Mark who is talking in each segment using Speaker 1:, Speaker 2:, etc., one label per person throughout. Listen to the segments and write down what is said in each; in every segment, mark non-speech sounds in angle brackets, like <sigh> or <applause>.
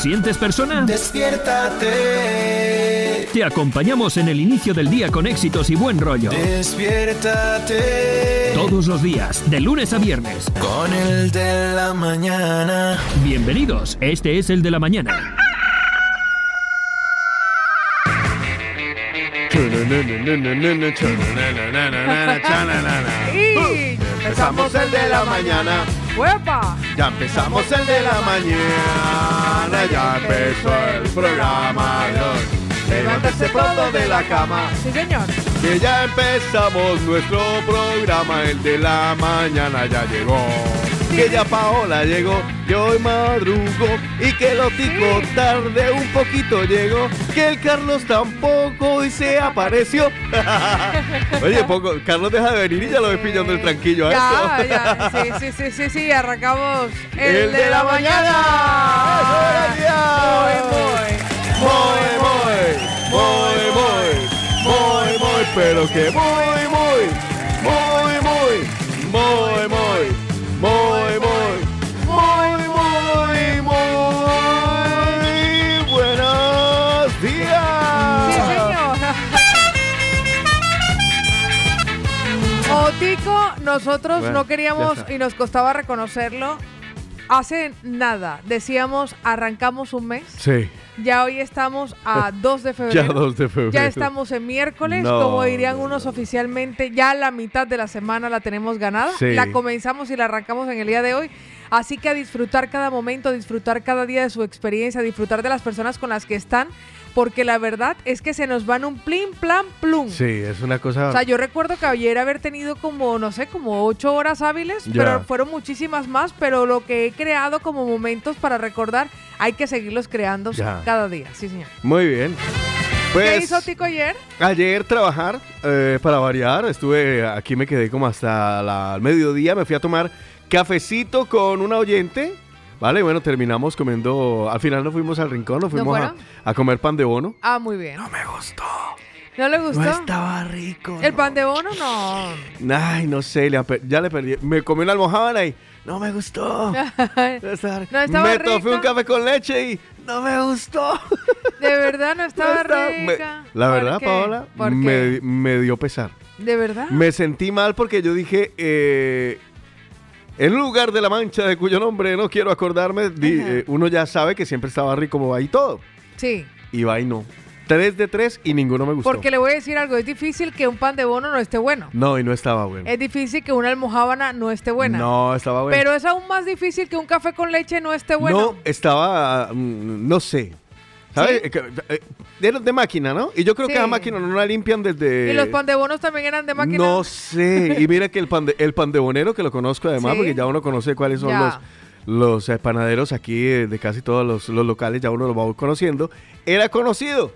Speaker 1: sientes persona?
Speaker 2: Despiértate.
Speaker 1: Te acompañamos en el inicio del día con éxitos y buen rollo.
Speaker 2: Despiértate.
Speaker 1: Todos los días, de lunes a viernes.
Speaker 2: Con el de la mañana.
Speaker 1: Bienvenidos, este es el de la mañana. <laughs>
Speaker 3: Y
Speaker 4: Empezamos el de la mañana.
Speaker 3: ¡Huepa!
Speaker 4: Ya empezamos el de la mañana, ya empezó el programa de hoy. Levántese pronto de la cama,
Speaker 3: Sí, señor.
Speaker 4: que ya empezamos nuestro programa, el de la mañana ya llegó. Que ya Paola llegó, que hoy madrugo y que lo tico tarde un poquito llegó, que el Carlos tampoco y se <laughs> apareció. <laughs> Oye, poco, Carlos deja de venir y ya lo ves pillando el tranquillo a
Speaker 3: Ya, ya. Sí, sí, sí, sí, sí. Arrancamos el,
Speaker 4: El de la mañana. Eso era
Speaker 3: Muy,
Speaker 4: Muy, muy, muy, muy, muy, muy, pero que muy, muy, muy, muy, muy, muy,
Speaker 3: Otico, nosotros
Speaker 4: Bueno,
Speaker 3: no queríamos y nos costaba reconocerlo. Hace nada decíamos arrancamos un mes.
Speaker 4: Sí,
Speaker 3: Ya hoy estamos a <laughs> 2 de febrero.
Speaker 4: ya 2 de febrero.
Speaker 3: Ya estamos en miércoles,
Speaker 4: No,
Speaker 3: como dirían
Speaker 4: no,
Speaker 3: unos
Speaker 4: no.
Speaker 3: oficialmente, ya la mitad de la semana la tenemos ganada.
Speaker 4: Sí.
Speaker 3: La comenzamos y la arrancamos en el día de hoy. Así que a disfrutar cada momento, a disfrutar cada día de su experiencia, a disfrutar de las personas con las que están, porque la verdad es que se nos van un plin, plan, plum.
Speaker 4: Sí, es una cosa...
Speaker 3: O sea, yo recuerdo que ayer haber tenido como, no sé, como ocho horas hábiles,
Speaker 4: Ya.
Speaker 3: pero fueron muchísimas más, pero lo que he creado como momentos para recordar, hay que seguirlos creando
Speaker 4: Ya.
Speaker 3: cada día. Sí, señor.
Speaker 4: Muy bien.
Speaker 3: ¿Qué
Speaker 4: Pues,
Speaker 3: hizo Tico ayer?
Speaker 4: Ayer trabajar, eh, para variar, estuve aquí, me quedé como hasta la, al mediodía, me fui a tomar cafecito con una oyente, ¿vale? Bueno, terminamos comiendo, al final nos fuimos al rincón, nos
Speaker 3: ¿No
Speaker 4: fuimos a, comer pan de bono.
Speaker 3: Ah, muy bien.
Speaker 4: No me gustó,
Speaker 3: ¿No le gustó?
Speaker 4: no estaba rico.
Speaker 3: ¿El
Speaker 4: no.
Speaker 3: pan de bono? No.
Speaker 4: Ay, no sé, ya le perdí, me comí una almohábana y no me gustó. <laughs> No estaba-
Speaker 3: No estaba
Speaker 4: me
Speaker 3: rica.
Speaker 4: un café con leche y no me gustó.
Speaker 3: De verdad no <laughs> estaba
Speaker 4: No estaba- me-
Speaker 3: rica.
Speaker 4: la
Speaker 3: ¿Por
Speaker 4: verdad,
Speaker 3: qué?
Speaker 4: Paola,
Speaker 3: ¿Por
Speaker 4: me, me dio pesar.
Speaker 3: ¿De verdad?
Speaker 4: Me sentí mal porque yo dije, eh, en lugar de la mancha de cuyo nombre no quiero acordarme, di- eh, uno ya sabe que siempre estaba rico como va y todo.
Speaker 3: Sí.
Speaker 4: Y va y no. Tres de tres y ninguno me gustó.
Speaker 3: Porque le voy a decir algo. Es difícil que un pan de bono no esté bueno.
Speaker 4: No, y no estaba bueno.
Speaker 3: Es difícil que una almohábana no esté buena.
Speaker 4: No, estaba bueno.
Speaker 3: Pero es aún más difícil que un café con leche no esté bueno.
Speaker 4: No, estaba, mm, no sé. ¿Sabes?
Speaker 3: ¿Sí?
Speaker 4: Eh, eh, De, de máquina, ¿no? Y yo creo que la máquina no la limpian desde...
Speaker 3: ¿Y los pan de bonos también eran de máquina?
Speaker 4: No sé. Y mira que el pan de, el pan de bonero, que lo conozco además,
Speaker 3: Sí.
Speaker 4: porque ya uno conoce cuáles son
Speaker 3: Ya.
Speaker 4: los, los eh, panaderos aquí eh, de casi todos los, los locales, ya uno lo va conociendo, era conocido.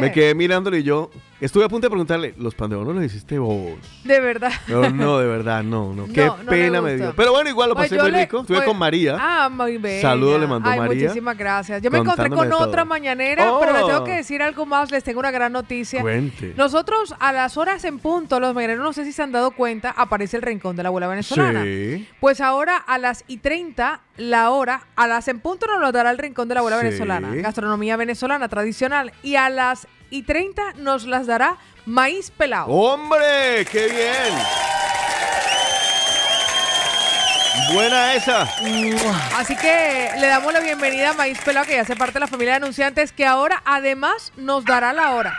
Speaker 4: Me <laughs> quedé mirándolo y yo estuve a punto de preguntarle, ¿los pan de bono los hiciste vos?
Speaker 3: De verdad.
Speaker 4: No, no, de verdad, no, no. <laughs> Qué
Speaker 3: No, no le
Speaker 4: pena me dio. Pero bueno, igual lo pasé
Speaker 3: yo
Speaker 4: muy
Speaker 3: le-
Speaker 4: rico. Estuve
Speaker 3: pues-
Speaker 4: con María.
Speaker 3: Ah, muy bien.
Speaker 4: Saludo le mandó
Speaker 3: Ay,
Speaker 4: María,
Speaker 3: muchísimas gracias. Yo me encontré con otra
Speaker 4: todo.
Speaker 3: mañanera, pero les tengo
Speaker 4: Oh.
Speaker 3: que decir algo más. Les tengo una gran noticia.
Speaker 4: Cuente.
Speaker 3: Nosotros a las horas en punto, los mañaneros, no sé si se han dado cuenta, aparece el rincón de la abuela venezolana.
Speaker 4: Sí.
Speaker 3: Pues ahora a las y 30, la hora, a las en punto nos lo dará el rincón de la abuela
Speaker 4: Sí.
Speaker 3: venezolana, gastronomía venezolana tradicional. Y a las y 30 nos las dará maíz pelado.
Speaker 4: ¡Hombre! ¡Qué bien! Buena esa.
Speaker 3: Así que le damos la bienvenida a Maíz Pelado, que ya hace parte de la familia de anunciantes, que ahora además nos dará la hora.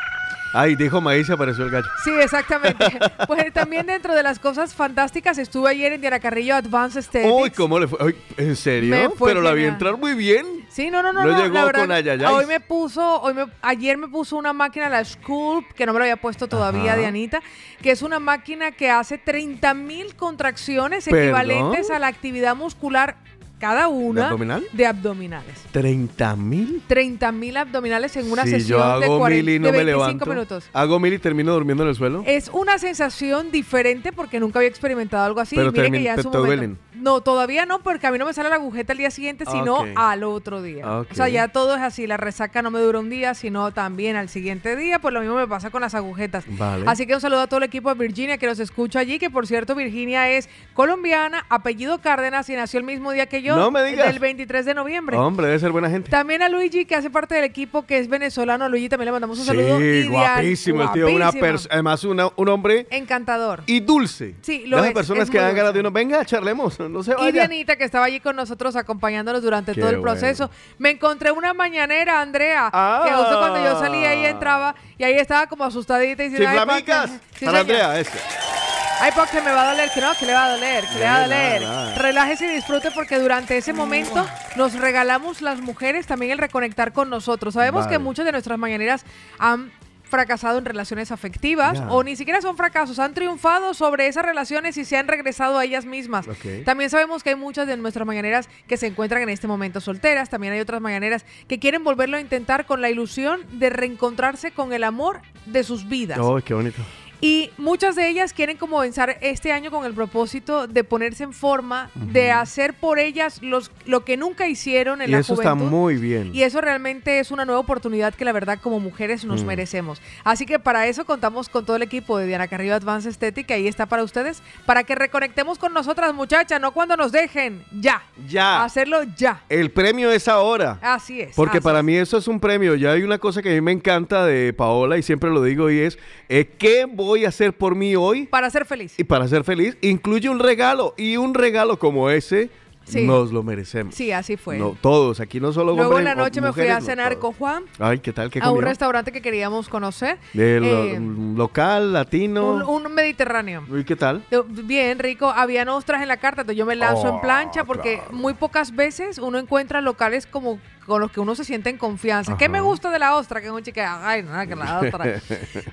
Speaker 4: Ay, dijo maíz y apareció el gallo.
Speaker 3: Sí, exactamente. <laughs> pues también dentro de las cosas fantásticas, estuve ayer en Diana Carrillo Advanced Aesthetics.
Speaker 4: Uy, ¿cómo le fue? Ay, ¿En serio?
Speaker 3: Fue
Speaker 4: Pero la vi entrar muy bien.
Speaker 3: Sí, no, no, no.
Speaker 4: No llegó
Speaker 3: la verdad,
Speaker 4: con ayayay.
Speaker 3: Hoy me puso, hoy me, ayer me puso una máquina, la Sculpt, que no me lo había puesto todavía,
Speaker 4: Ajá.
Speaker 3: Dianita, que es una máquina que hace 30 mil contracciones
Speaker 4: ¿Perdón?
Speaker 3: equivalentes a la actividad muscular cada una
Speaker 4: abdominal?
Speaker 3: de abdominales.
Speaker 4: 30 mil.
Speaker 3: 30 mil abdominales en una
Speaker 4: si
Speaker 3: sesión
Speaker 4: yo hago
Speaker 3: de, 40,
Speaker 4: mil y no
Speaker 3: de
Speaker 4: me
Speaker 3: 25
Speaker 4: levanto.
Speaker 3: minutos.
Speaker 4: Hago mil y termino durmiendo en el suelo.
Speaker 3: Es una sensación diferente porque nunca había experimentado algo así.
Speaker 4: pero
Speaker 3: Mire que ya en
Speaker 4: te,
Speaker 3: su
Speaker 4: te
Speaker 3: momento-
Speaker 4: duelen.
Speaker 3: No, todavía no, porque a mí no me sale la agujeta el día siguiente, sino
Speaker 4: Ok.
Speaker 3: al otro día. O sea, ya todo es así. La resaca no me dura un día, sino también al siguiente día. Pues lo mismo me pasa con las agujetas.
Speaker 4: Vale.
Speaker 3: Así que un saludo a todo el equipo de Virginia que nos escucha allí. Que por cierto, Virginia es colombiana, apellido Cárdenas y nació el mismo día que yo.
Speaker 4: No me digas.
Speaker 3: Del 23 de noviembre.
Speaker 4: Hombre, debe ser buena gente.
Speaker 3: También a Luigi, que hace parte del equipo, que es venezolano. A Luigi también le mandamos un
Speaker 4: Sí,
Speaker 3: saludo. y de-
Speaker 4: guapísimo el tío. Una además, una- un hombre
Speaker 3: Encantador.
Speaker 4: y dulce.
Speaker 3: Sí, lo
Speaker 4: Las personas
Speaker 3: es
Speaker 4: que dan ganas de uno, venga, charlemos, <laughs> no se
Speaker 3: Y
Speaker 4: vaya.
Speaker 3: Dianita, que estaba allí con nosotros acompañándonos durante
Speaker 4: Qué
Speaker 3: todo el
Speaker 4: bueno.
Speaker 3: proceso. Me encontré una mañanera, Andrea,
Speaker 4: Ah.
Speaker 3: que justo cuando yo salía ahí entraba y ahí estaba como asustadita y diciendo, "Ay,
Speaker 4: Chiflamicas.
Speaker 3: Sí,
Speaker 4: Para. Andrea, ese.
Speaker 3: Ay, Pac, que me va a doler, que no, que le va a doler, que le va a doler.
Speaker 4: nada.
Speaker 3: Relájese y disfrute porque durante ese momento nos regalamos las mujeres también el reconectar con nosotros. Sabemos
Speaker 4: Vale.
Speaker 3: que muchas de nuestras mañaneras han fracasado en relaciones afectivas o ni siquiera son fracasos, han triunfado sobre esas relaciones y se han regresado a ellas mismas. También sabemos que hay muchas de nuestras mañaneras que se encuentran en este momento solteras, también hay otras mañaneras que quieren volverlo a intentar con la ilusión de reencontrarse con el amor de sus vidas.
Speaker 4: Oh, qué bonito.
Speaker 3: Y muchas de ellas quieren comenzar este año con el propósito de ponerse en forma, de hacer por ellas los, lo que nunca hicieron en
Speaker 4: Y
Speaker 3: la
Speaker 4: eso está
Speaker 3: juventud.
Speaker 4: muy bien.
Speaker 3: Y eso realmente es una nueva oportunidad que la verdad como mujeres nos
Speaker 4: Mm.
Speaker 3: merecemos. Así que para eso contamos con todo el equipo de Diana Carrillo Advanced Aesthetic, ahí está para ustedes, para que reconectemos con nosotras muchachas, no cuando nos dejen, ya.
Speaker 4: Ya.
Speaker 3: Hacerlo ya.
Speaker 4: El premio es ahora.
Speaker 3: Así es.
Speaker 4: Porque
Speaker 3: así
Speaker 4: para
Speaker 3: es.
Speaker 4: mí eso es un premio. Ya hay una cosa que a mí me encanta de Paola y siempre lo digo y es, eh, ¿qué voy a hacer por mí hoy?
Speaker 3: Para ser feliz.
Speaker 4: Y para ser feliz, incluye un regalo. Y un regalo como ese,
Speaker 3: Sí.
Speaker 4: nos lo merecemos.
Speaker 3: Sí, así fue.
Speaker 4: No, todos, aquí no solo
Speaker 3: Luego en
Speaker 4: hombres,
Speaker 3: la noche
Speaker 4: o
Speaker 3: me fui a
Speaker 4: mujeres, no,
Speaker 3: cenar con Juan
Speaker 4: Ay, ¿qué tal? ¿Qué
Speaker 3: a un restaurante que queríamos conocer.
Speaker 4: De lo-
Speaker 3: Eh,
Speaker 4: local, latino.
Speaker 3: un, un mediterráneo.
Speaker 4: ¿Y qué tal?
Speaker 3: Eh, Bien, rico. Habían ostras en la carta, entonces yo me lanzo en
Speaker 4: Oh,
Speaker 3: plancha porque
Speaker 4: claro.
Speaker 3: muy pocas veces uno encuentra locales como con los que uno se siente en confianza. ¿Qué me gusta de la ostra? Que es un chica, ay, nada, que la <laughs> ostra.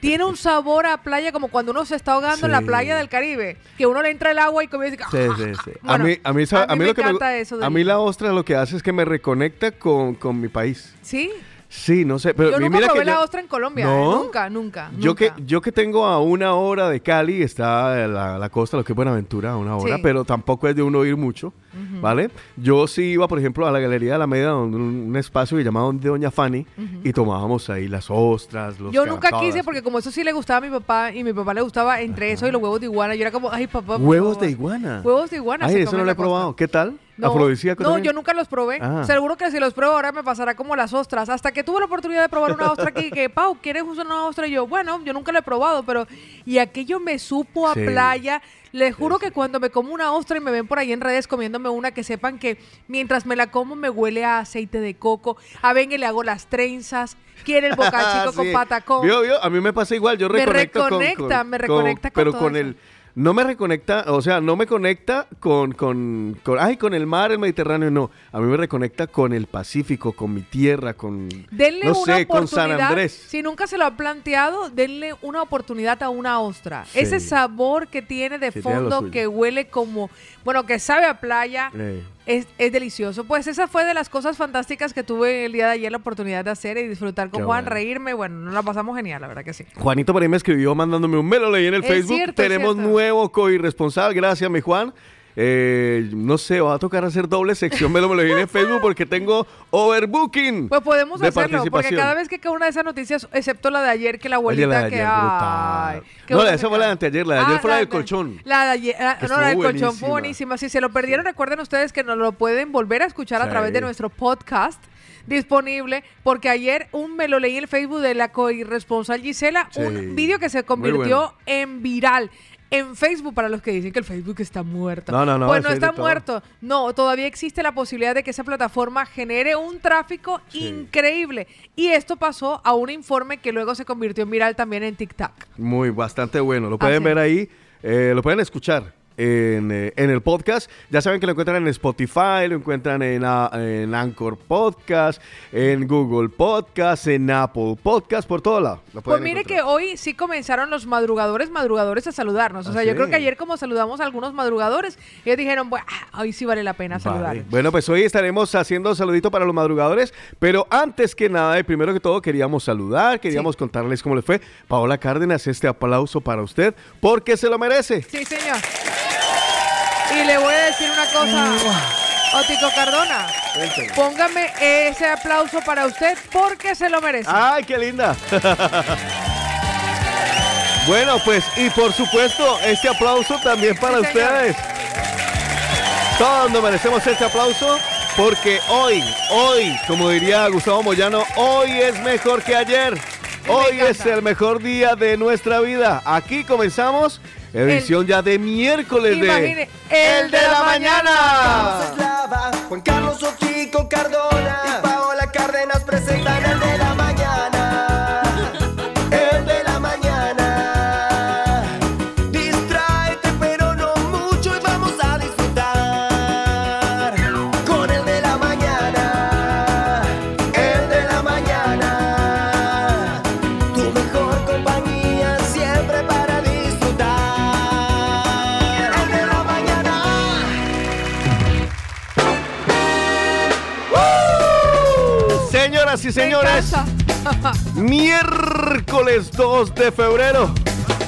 Speaker 3: Tiene un sabor a playa como cuando uno se está ahogando en la
Speaker 4: Sí.
Speaker 3: playa del Caribe, que uno le entra el agua y comienza
Speaker 4: Sí, sí, sí. a
Speaker 3: Bueno,
Speaker 4: mí, a mí,
Speaker 3: a mí
Speaker 4: a mí
Speaker 3: me
Speaker 4: lo que me,
Speaker 3: eso de
Speaker 4: a mí la ostra lo que hace es que me reconecta con, con mi país.
Speaker 3: Sí.
Speaker 4: Sí, no sé, pero
Speaker 3: Yo nunca
Speaker 4: mira
Speaker 3: probé
Speaker 4: que
Speaker 3: la
Speaker 4: yo-
Speaker 3: ostra en Colombia. ¿eh? Nunca, nunca.
Speaker 4: Yo que, yo que tengo a una hora de Cali, está la, la costa, lo que es Buenaventura, a una hora,
Speaker 3: Sí.
Speaker 4: pero tampoco es de uno ir mucho, ¿vale? Yo sí iba, por ejemplo, a la Galería de la Media, donde un, un espacio que llamaba de Doña Fanny, y tomábamos ahí las ostras, los
Speaker 3: Yo nunca quise porque como eso sí le gustaba a mi papá y mi papá le gustaba entre eso y los huevos de iguana. Yo era como, ay papá.
Speaker 4: Huevos
Speaker 3: favor".
Speaker 4: de iguana.
Speaker 3: Huevos de iguana.
Speaker 4: Ay, eso no lo he probado. ¿Qué tal?
Speaker 3: No,
Speaker 4: ¿Afrodisíaco
Speaker 3: no
Speaker 4: también?
Speaker 3: yo nunca los probé.
Speaker 4: Ah.
Speaker 3: Seguro que si los pruebo ahora me pasará como las ostras. Hasta que tuve la oportunidad de probar una ostra aquí, que <laughs> Pau, ¿quieres usar una ostra? Y yo, bueno, yo nunca lo he probado, pero. Y aquello me supo a
Speaker 4: Sí.
Speaker 3: playa. Les juro que cuando me como una ostra y me ven por ahí en redes comiéndome una, que sepan que mientras me la como me huele a aceite de coco. A Bengue le hago las trenzas. Quiere el <laughs> bocachico con patacón.
Speaker 4: Vio, vio, a mí me pasa igual, yo
Speaker 3: Me
Speaker 4: reconecto con-
Speaker 3: reconecta,
Speaker 4: con,
Speaker 3: me reconecta con
Speaker 4: pero
Speaker 3: todo
Speaker 4: con
Speaker 3: eso.
Speaker 4: el no me reconecta, o sea, no me conecta con, con, con, ay, con el mar, el Mediterráneo, no. A mí me reconecta con el Pacífico, con mi tierra, con,
Speaker 3: Denle
Speaker 4: no
Speaker 3: una
Speaker 4: sé, con San
Speaker 3: oportunidad.
Speaker 4: Andrés.
Speaker 3: Si nunca se lo ha planteado, denle una oportunidad a una ostra.
Speaker 4: Sí.
Speaker 3: Ese sabor que tiene de
Speaker 4: Sí,
Speaker 3: fondo, que huele como, bueno, que sabe a playa,
Speaker 4: Eh,
Speaker 3: es, es delicioso. Pues esa fue de las cosas fantásticas que tuve el día de ayer la oportunidad de hacer y disfrutar con
Speaker 4: Qué
Speaker 3: Juan,
Speaker 4: bueno.
Speaker 3: reírme. Bueno, nos la pasamos genial, la verdad que sí.
Speaker 4: Juanito por ahí me escribió mandándome un me lo leí en el
Speaker 3: Es
Speaker 4: Facebook.
Speaker 3: cierto,
Speaker 4: Tenemos nuevo co-irresponsable, gracias mi Juan. Eh, no sé, va a tocar hacer doble sección, me lo, me lo leí en el Facebook porque tengo overbooking.
Speaker 3: Pues podemos
Speaker 4: de
Speaker 3: hacerlo, porque cada vez que cae una de esas noticias, excepto la de ayer, que la abuelita
Speaker 4: la
Speaker 3: que. ay,
Speaker 4: No,
Speaker 3: buena
Speaker 4: esa fue la de anteayer, la de ayer fue la del colchón.
Speaker 3: La de ayer, ah,
Speaker 4: Que
Speaker 3: no, la del colchón fue
Speaker 4: buenísima.
Speaker 3: Si se lo perdieron, recuerden ustedes que nos lo pueden volver a escuchar a través de nuestro podcast disponible, porque ayer un me lo leí en el Facebook de la corresponsal Gisela,
Speaker 4: Sí.
Speaker 3: un vídeo que se convirtió
Speaker 4: bueno.
Speaker 3: en viral. En Facebook, para los que dicen que el Facebook está muerto.
Speaker 4: No, no, no,
Speaker 3: Pues no está
Speaker 4: todo.
Speaker 3: muerto. No, todavía existe la posibilidad de que esa plataforma genere un tráfico
Speaker 4: Sí.
Speaker 3: increíble. Y esto pasó a un informe que luego se convirtió en viral también en TikTok.
Speaker 4: Muy, bastante bueno. Lo pueden
Speaker 3: Así.
Speaker 4: ver ahí, eh, lo pueden escuchar en, eh, en el podcast. Ya saben que lo encuentran en Spotify, lo encuentran en, ah, en Anchor Podcast, en Google Podcast, en Apple Podcast, por todo lado. Lo
Speaker 3: Pues mire que hoy sí comenzaron los madrugadores, madrugadores a saludarnos. O
Speaker 4: ¿Ah,
Speaker 3: sea, yo
Speaker 4: sí?
Speaker 3: creo que ayer como saludamos a algunos madrugadores, ellos dijeron, bueno, ah, hoy sí vale la pena saludar.
Speaker 4: Vale. Bueno, pues hoy estaremos haciendo saludito para los madrugadores, pero antes que nada y primero que todo queríamos saludar, queríamos contarles cómo le fue. Paola Cárdenas, este aplauso para usted, porque se lo merece.
Speaker 3: Sí, señor. Y le voy a decir una cosa, Otico Cardona. Póngame ese aplauso para usted porque se lo merece.
Speaker 4: ¡Ay, qué linda! bueno, pues, y por supuesto, este aplauso también para
Speaker 3: Sí,
Speaker 4: ustedes. Todos nos merecemos este aplauso porque hoy, hoy, como diría Gustavo Moyano, hoy es mejor que ayer. Hoy es el mejor día de nuestra vida. Aquí comenzamos edición ya de miércoles
Speaker 3: Imagine,
Speaker 4: de
Speaker 3: el de la mañana.
Speaker 5: Eslava, Juan Carlos Ochico Cardona y Paola Cárdenas
Speaker 4: Señoras y señores, <laughs> miércoles 2 de febrero.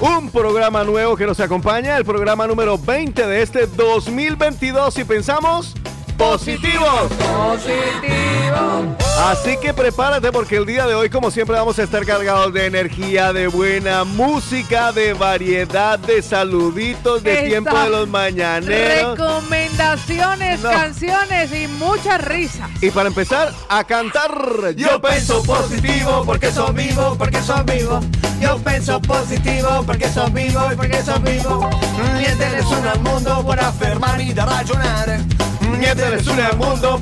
Speaker 4: Un programa nuevo que nos acompaña, el programa número 20 de este 2022 y pensamos positivos.
Speaker 3: Positivo.
Speaker 4: Así que prepárate porque el día de hoy, como siempre, vamos a estar cargados de energía, de buena música, de variedad, de saluditos, de
Speaker 3: Esta-
Speaker 4: tiempo de los mañaneros.
Speaker 3: Recomendaciones,
Speaker 4: No.
Speaker 3: canciones y muchas risas.
Speaker 4: Y para empezar, a cantar.
Speaker 5: Yo pienso positivo porque soy vivo, porque soy vivo. Yo pienso positivo porque soy vivo y porque soy vivo. Niente nessuno al mundo può fermarmi da ragionare.
Speaker 4: Niente al mundo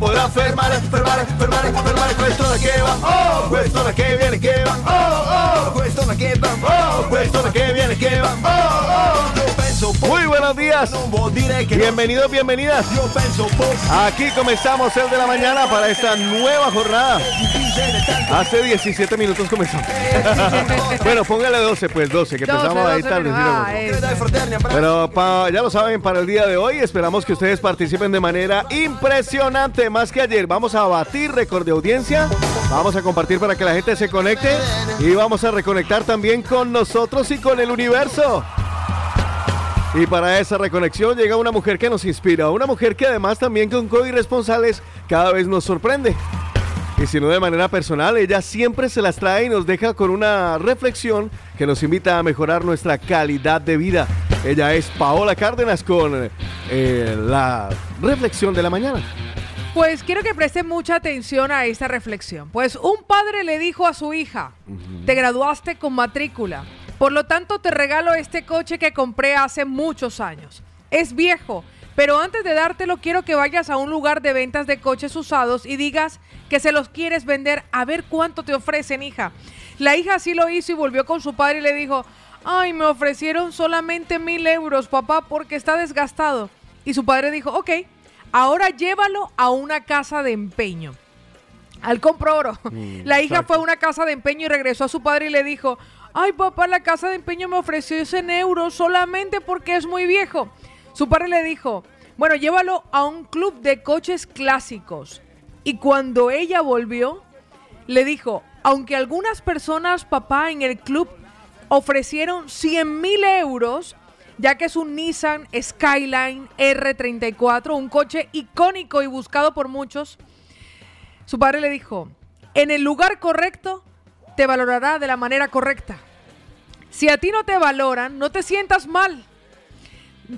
Speaker 4: che va, oh, che viene che va, oh, oh,
Speaker 5: che va,
Speaker 4: oh, che viene che va, oh, oh. Muy buenos días, bienvenidos, bienvenidas. Aquí comenzamos el de la mañana para esta nueva jornada. Hace 17 minutos comenzamos. <laughs> bueno, póngale 12, pues 12, que
Speaker 3: 12,
Speaker 4: empezamos ahí
Speaker 3: 12
Speaker 4: tarde.
Speaker 3: Ah.
Speaker 4: Pero pa- ya lo saben, para el día de hoy esperamos que ustedes participen de manera impresionante, más que ayer. Vamos a batir récord de audiencia, vamos a compartir para que la gente se conecte y vamos a reconectar también con nosotros y con el universo. Y para esa reconexión llega una mujer que nos inspira, una mujer que además también con COVID responsables cada vez nos sorprende. Y si no de manera personal, ella siempre se las trae y nos deja con una reflexión que nos invita a mejorar nuestra calidad de vida. Ella es Paola Cárdenas con eh, la reflexión de la mañana.
Speaker 3: Pues quiero que presten mucha atención a esta reflexión. Pues un padre le dijo a su hija, te graduaste con matrícula, por lo tanto te regalo este coche que compré hace muchos años. Es viejo, pero antes de dártelo quiero que vayas a un lugar de ventas de coches usados y digas que se los quieres vender a ver cuánto te ofrecen, hija. La hija así lo hizo y volvió con su padre y le dijo, ay, me ofrecieron solamente mil euros, papá, porque está desgastado. Y su padre dijo, ok, ahora llévalo a una casa de empeño. Al compro oro. <laughs> la hija
Speaker 4: exacto.
Speaker 3: fue a una casa de empeño y regresó a su padre y le dijo, ay papá, la casa de empeño me ofreció 100 euros solamente porque es muy viejo. Su padre le dijo, bueno, llévalo a un club de coches clásicos. Y cuando ella volvió, le dijo, aunque algunas personas, papá, en el club ofrecieron 100 mil euros, ya que es un Nissan Skyline R34, un coche icónico y buscado por muchos, su padre le dijo, en el lugar correcto te valorará de la manera correcta. Si a ti no te valoran, no te sientas mal.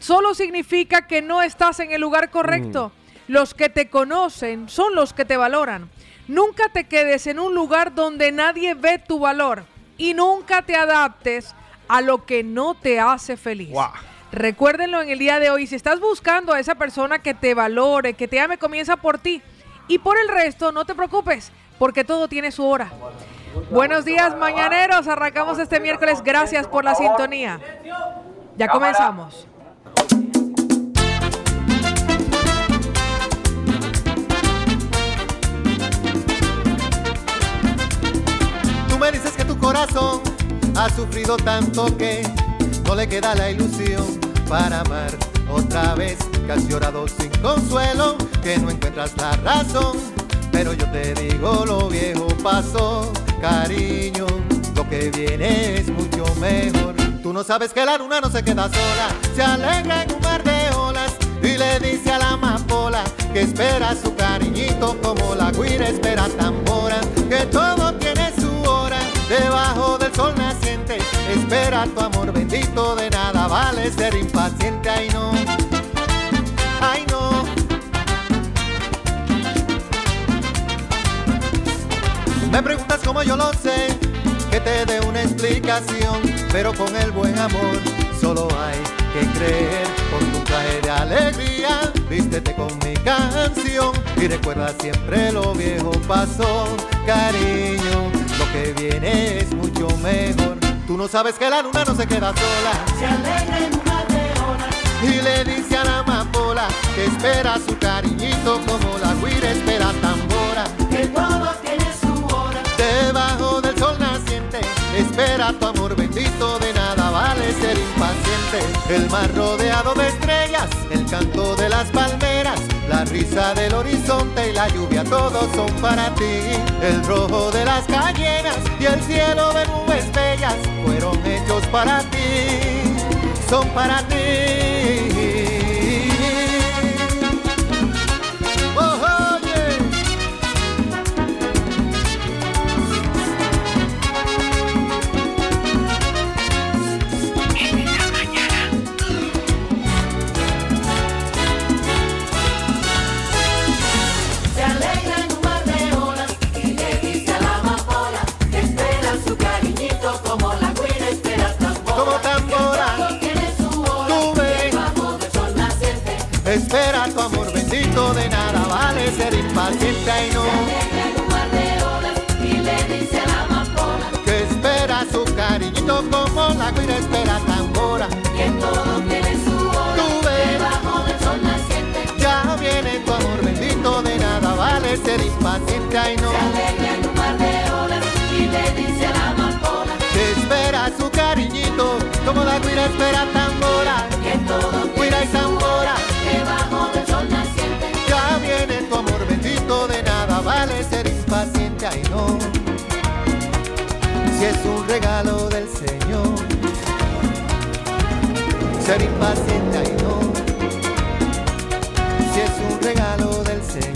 Speaker 3: Solo significa que no estás en el lugar correcto. Los que te conocen son los que te valoran. Nunca te quedes en un lugar donde nadie ve tu valor y nunca te adaptes a lo que no te hace feliz.
Speaker 4: Guau.
Speaker 3: Recuérdenlo en el día de hoy. Si estás buscando a esa persona que te valore, que te ame, comienza por ti. Y por el resto, no te preocupes, porque todo tiene su hora. Buenos días, mañaneros. Arrancamos este miércoles. Gracias por la sintonía. Ya comenzamos.
Speaker 6: Tú me dices que corazón ha sufrido tanto que no le queda la ilusión para amar otra vez. Que has llorado sin consuelo, que no encuentras la razón. Pero yo te digo, lo viejo pasó, cariño. Lo que viene es mucho mejor. Tú no sabes que la luna no se queda sola, se alegra en un mar de olas. Y que espera su cariñito como la guira espera tambora, que todo tiene debajo del sol naciente, espera tu amor bendito, de nada vale ser impaciente, ay no, ay no. Me preguntas cómo yo lo sé, que te dé una explicación, pero con el buen amor solo hay que creer con tu traje de alegría. Vístete con mi canción y recuerda siempre lo viejo pasó, cariño. Que viene es mucho mejor. Tú no sabes que la luna no se queda sola.
Speaker 7: Se alegra en una de
Speaker 6: Y le dice a la amapola que espera su cariñito como la guira espera tambora.
Speaker 7: que todo tiene su hora.
Speaker 6: Debajo del sol naciente, espera tu amor bendito, de nada vale ser impaciente. El mar rodeado de estrellas, el canto de las palmeras, la risa del horizonte y la lluvia, todos son para ti. El rojo de las cayenas y el cielo de nubes bellas fueron hechos para ti, son para ti.
Speaker 7: De
Speaker 6: nada vale ser impaciente y no.
Speaker 7: Se un mar de olas y le dice a la amapola
Speaker 6: Que espera su cariñito como la guira espera tambora.
Speaker 7: que todo tiene su hora. Debajo del sol naciente.
Speaker 6: Ya viene tu amor bendito, de nada vale ser impaciente y no.
Speaker 7: Se en un mar de olas y le dice a la amapola
Speaker 6: Que espera su cariñito como la guira espera tambora. Si es un regalo del Señor. Ser impaciente y no. Si es un regalo del Señor.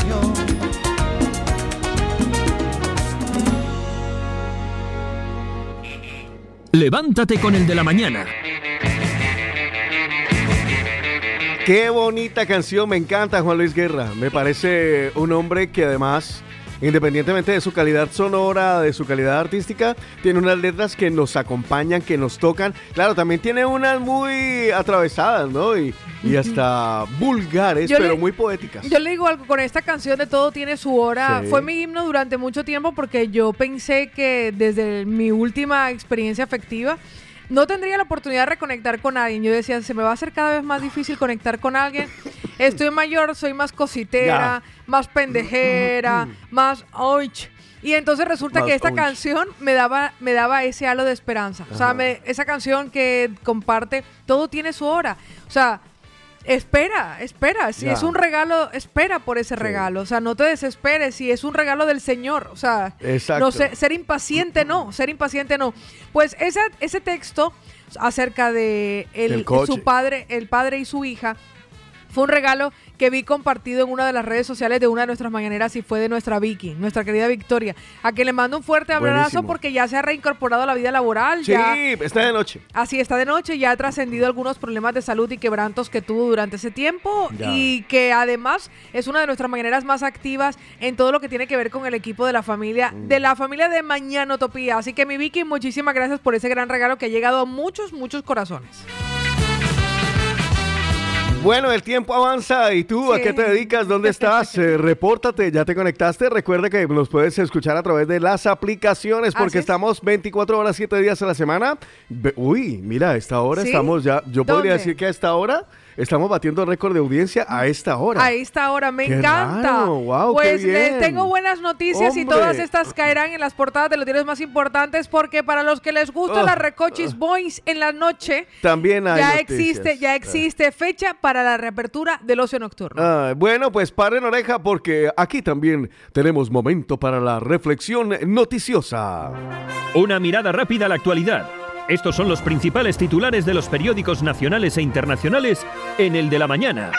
Speaker 1: Levántate con el de la mañana.
Speaker 4: Qué bonita canción, me encanta Juan Luis Guerra. Me parece un hombre que además, independientemente de su calidad sonora, de su calidad artística, tiene unas letras que nos acompañan, que nos tocan. Claro, también tiene unas muy atravesadas, ¿no? Y, y hasta vulgares,
Speaker 3: Yo le-
Speaker 4: pero muy poéticas.
Speaker 3: Yo le digo algo con esta canción de Todo tiene su hora.
Speaker 4: Sí.
Speaker 3: Fue mi himno durante mucho tiempo porque yo pensé que desde mi última experiencia afectiva no tendría la oportunidad de reconectar con alguien. Yo decía, se me va a hacer cada vez más difícil conectar con alguien. Estoy mayor, soy más cositera, más pendejera, más... ¡Ay! Y entonces resulta que esta canción me daba, me daba ese halo de esperanza. O sea, me- esa canción que comparte, todo tiene su hora. O sea, espera, espera. Si
Speaker 4: Ya.
Speaker 3: es un regalo, espera por ese regalo. O sea, no te desesperes. Si es un regalo del Señor. O sea,
Speaker 4: Exacto.
Speaker 3: no sé, ser impaciente no, ser impaciente no. Pues ese, ese texto acerca de el- su padre, el padre y su hija, fue un regalo que vi compartido en una de las redes sociales de una de nuestras mañaneras y fue de nuestra Vicky, nuestra querida Victoria, a quien le mando un fuerte abrazo porque ya se ha reincorporado a la vida laboral,
Speaker 4: Sí,
Speaker 3: ya
Speaker 4: está de noche.
Speaker 3: Así está de noche, ya ha trascendido algunos problemas de salud y quebrantos que tuvo durante ese tiempo
Speaker 4: Ya.
Speaker 3: y que además es una de nuestras mañaneras más activas en todo lo que tiene que ver con el equipo de la familia,
Speaker 4: Mm.
Speaker 3: de la familia de Mañana Utopía. Así que mi Vicky, muchísimas gracias por ese gran regalo que ha llegado a muchos, muchos corazones.
Speaker 4: Bueno, el tiempo avanza y tú, ¿a qué te dedicas? ¿Dónde <laughs> estás? Eh, repórtate, ya te conectaste. Recuerda que nos puedes escuchar a través de las aplicaciones porque estamos 24 horas, 7 días a la semana. Uy, mira, a esta hora
Speaker 3: ¿Sí?
Speaker 4: estamos ya, yo podría decir que a esta hora estamos batiendo récord de audiencia a esta hora.
Speaker 3: A esta hora, me
Speaker 4: Qué
Speaker 3: encanta.
Speaker 4: raro, guau, qué
Speaker 3: pues les tengo buenas noticias y todas estas caerán en las portadas de los diarios más importantes porque para los que les gusta
Speaker 4: Oh,
Speaker 3: la Recochis Boys en la noche,
Speaker 4: También hay
Speaker 3: ya
Speaker 4: noticias.
Speaker 3: existe, ya existe fecha para la reapertura del ocio nocturno.
Speaker 4: Ah, bueno, pues paren oreja porque aquí también tenemos momento para la reflexión noticiosa.
Speaker 1: Una mirada rápida a la actualidad. Estos son los principales titulares de los periódicos nacionales e internacionales en el de la mañana.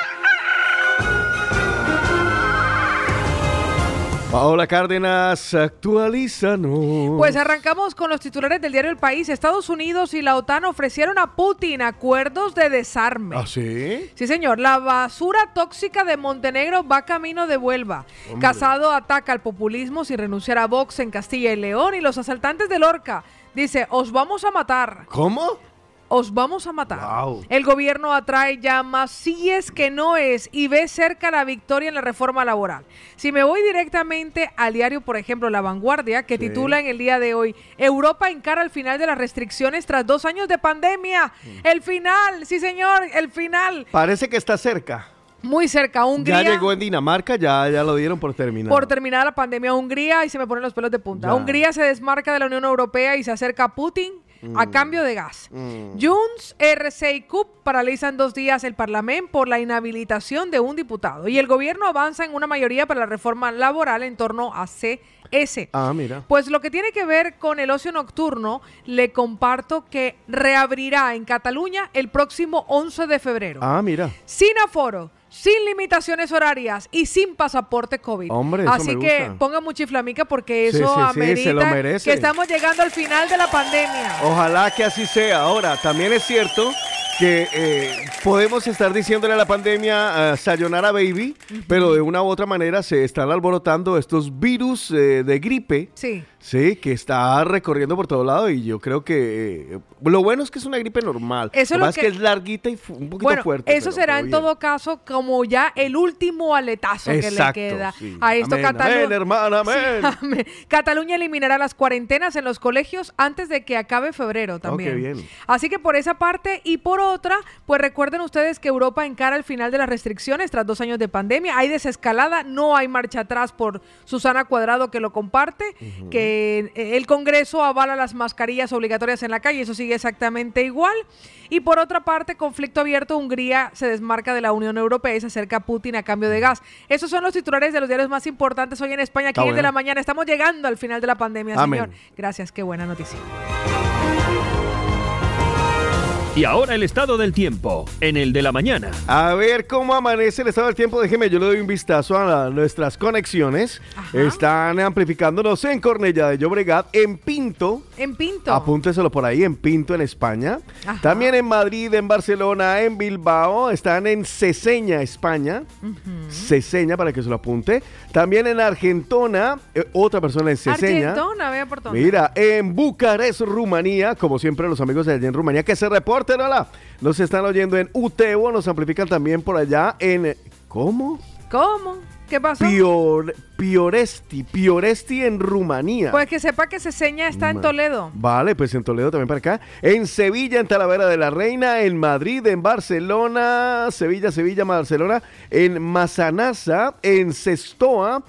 Speaker 4: Paola Cárdenas, actualízanos.
Speaker 3: Pues arrancamos con los titulares del diario El País. Estados Unidos y la OTAN ofrecieron a Putin acuerdos de desarme.
Speaker 4: ¿Ah, sí?
Speaker 3: Sí, señor. La basura tóxica de Montenegro va camino de Huelva. Casado ataca al populismo sin renunciar a Vox en Castilla y León. Y los asaltantes de Lorca dice, os vamos a matar.
Speaker 4: ¿Cómo?
Speaker 3: Os vamos a matar.
Speaker 4: Wow.
Speaker 3: El gobierno atrae llamas, si es que no es, y ve cerca la victoria en la reforma laboral. Si me voy directamente al diario, por ejemplo, La Vanguardia, que
Speaker 4: Sí.
Speaker 3: titula en el día de hoy, Europa encara el final de las restricciones tras dos años de pandemia.
Speaker 4: Mm.
Speaker 3: El final, sí señor, el final.
Speaker 4: Parece que está cerca.
Speaker 3: Muy cerca, Hungría.
Speaker 4: Ya llegó en Dinamarca, ya, ya lo dieron por terminado.
Speaker 3: Por terminada la pandemia, Hungría, y se me ponen los pelos de punta.
Speaker 4: Ya.
Speaker 3: Hungría se desmarca de la Unión Europea y se acerca a Putin a cambio de gas. Junts, RC y CUP paralizan dos días el Parlamento por la inhabilitación de un diputado. Y el gobierno avanza en una mayoría para la reforma laboral en torno a CS.
Speaker 4: Ah, mira.
Speaker 3: Pues lo que tiene que ver con el ocio nocturno, le comparto que reabrirá en Cataluña el próximo 11 de febrero
Speaker 4: Ah, mira.
Speaker 3: sin aforo, sin limitaciones horarias y sin pasaporte COVID.
Speaker 4: Hombre, eso
Speaker 3: Así
Speaker 4: me
Speaker 3: que
Speaker 4: gusta.
Speaker 3: ponga muchiflamica porque
Speaker 4: Sí,
Speaker 3: eso
Speaker 4: sí, sí,
Speaker 3: amerita
Speaker 4: se lo merece.
Speaker 3: que estamos llegando al final de la pandemia.
Speaker 4: Ojalá que así sea. Ahora, también es cierto que eh, podemos estar diciéndole a la pandemia uh, sayonara baby, pero de una u otra manera se están alborotando estos virus eh, de gripe.
Speaker 3: Sí.
Speaker 4: Sí, que está recorriendo por todo lado y yo creo que eh, lo bueno es que es una gripe normal.
Speaker 3: Eso es
Speaker 4: lo que es
Speaker 3: que-
Speaker 4: es larguita y un poquito
Speaker 3: Bueno,
Speaker 4: fuerte.
Speaker 3: eso será en todo caso como ya el último aletazo que le queda
Speaker 4: sí.
Speaker 3: a esto.
Speaker 4: Amén,
Speaker 3: Catalu-
Speaker 4: amén, hermana, amén. <laughs>
Speaker 3: Amén. Cataluña eliminará las cuarentenas en los colegios antes de que acabe febrero también.
Speaker 4: Oh, qué bien.
Speaker 3: Así que por esa parte y por otra, pues recuerden ustedes que Europa encara el final de las restricciones tras dos años de pandemia. Hay desescalada, no hay marcha atrás por Susana Cuadrado que lo comparte, que eh, el Congreso avala las mascarillas obligatorias en la calle, eso sigue exactamente igual. Y por otra parte, conflicto abierto, Hungría se desmarca de la Unión Europea y se acerca a Putin a cambio de gas. Esos son los titulares de los diarios más importantes hoy en España, aquí el de
Speaker 4: bueno.
Speaker 3: la mañana. Estamos llegando al final de la pandemia,
Speaker 4: Amén.
Speaker 3: señor. Gracias, qué buena noticia.
Speaker 1: Y ahora el estado del tiempo, en el de la mañana.
Speaker 4: A ver cómo amanece el estado del tiempo. Déjeme, yo le doy un vistazo a la- nuestras conexiones.
Speaker 3: Ajá.
Speaker 4: Están amplificándonos en Cornella de Llobregat, en Pinto.
Speaker 3: En Pinto.
Speaker 4: Apúnteselo por ahí, en Pinto, en España.
Speaker 3: Ajá.
Speaker 4: También en Madrid, en Barcelona, en Bilbao. Están en Ceseña, España. Ceseña, para que se lo apunte. También en Argentona, eh, otra persona en Ceseña.
Speaker 3: Argentona, vea por dónde.
Speaker 4: Mira, en Bucarest, Rumanía, como siempre los amigos de allá en Rumanía, que se reporten, Nos están oyendo en Utebo, nos amplifican también por allá en... ¿Cómo?
Speaker 3: ¿Cómo? ¿Qué pasó?
Speaker 4: Pior, Pioresti, Pioresti en Rumanía.
Speaker 3: Pues que sepa que Ceseña está en
Speaker 4: Ma-
Speaker 3: Toledo.
Speaker 4: Vale, pues en Toledo también para acá. En Sevilla, en Talavera de la Reina, en Madrid, en Barcelona, Sevilla, Sevilla, Barcelona, en Mazanasa, en Cestoa,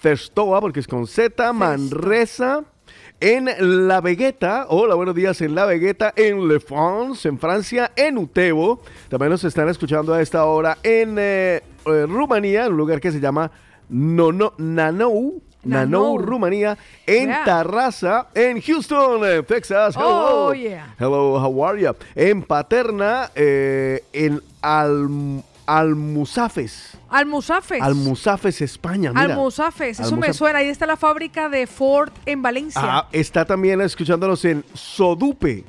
Speaker 4: Cestoa, porque es con Z, Manresa. En La Vegueta, hola, buenos días, en La Vegueta, en Le France, en Francia, en Utebo. También nos están escuchando a esta hora en eh, eh, Rumanía, en un lugar que se llama Nono, Nanou, Nanou. Rumanía, en
Speaker 3: Yeah.
Speaker 4: Tarrasa, en Houston, en Texas. Hello.
Speaker 3: Oh, yeah.
Speaker 4: Hello, how are you? En Paterna, eh, en Alm- Almusafes.
Speaker 3: Almusafes.
Speaker 4: Almusafes, España. Mira.
Speaker 3: Almusafes, eso me
Speaker 4: Almusaf-
Speaker 3: suena. Ahí está la fábrica de Ford en Valencia.
Speaker 4: Ah, está también escuchándonos en Sodupe,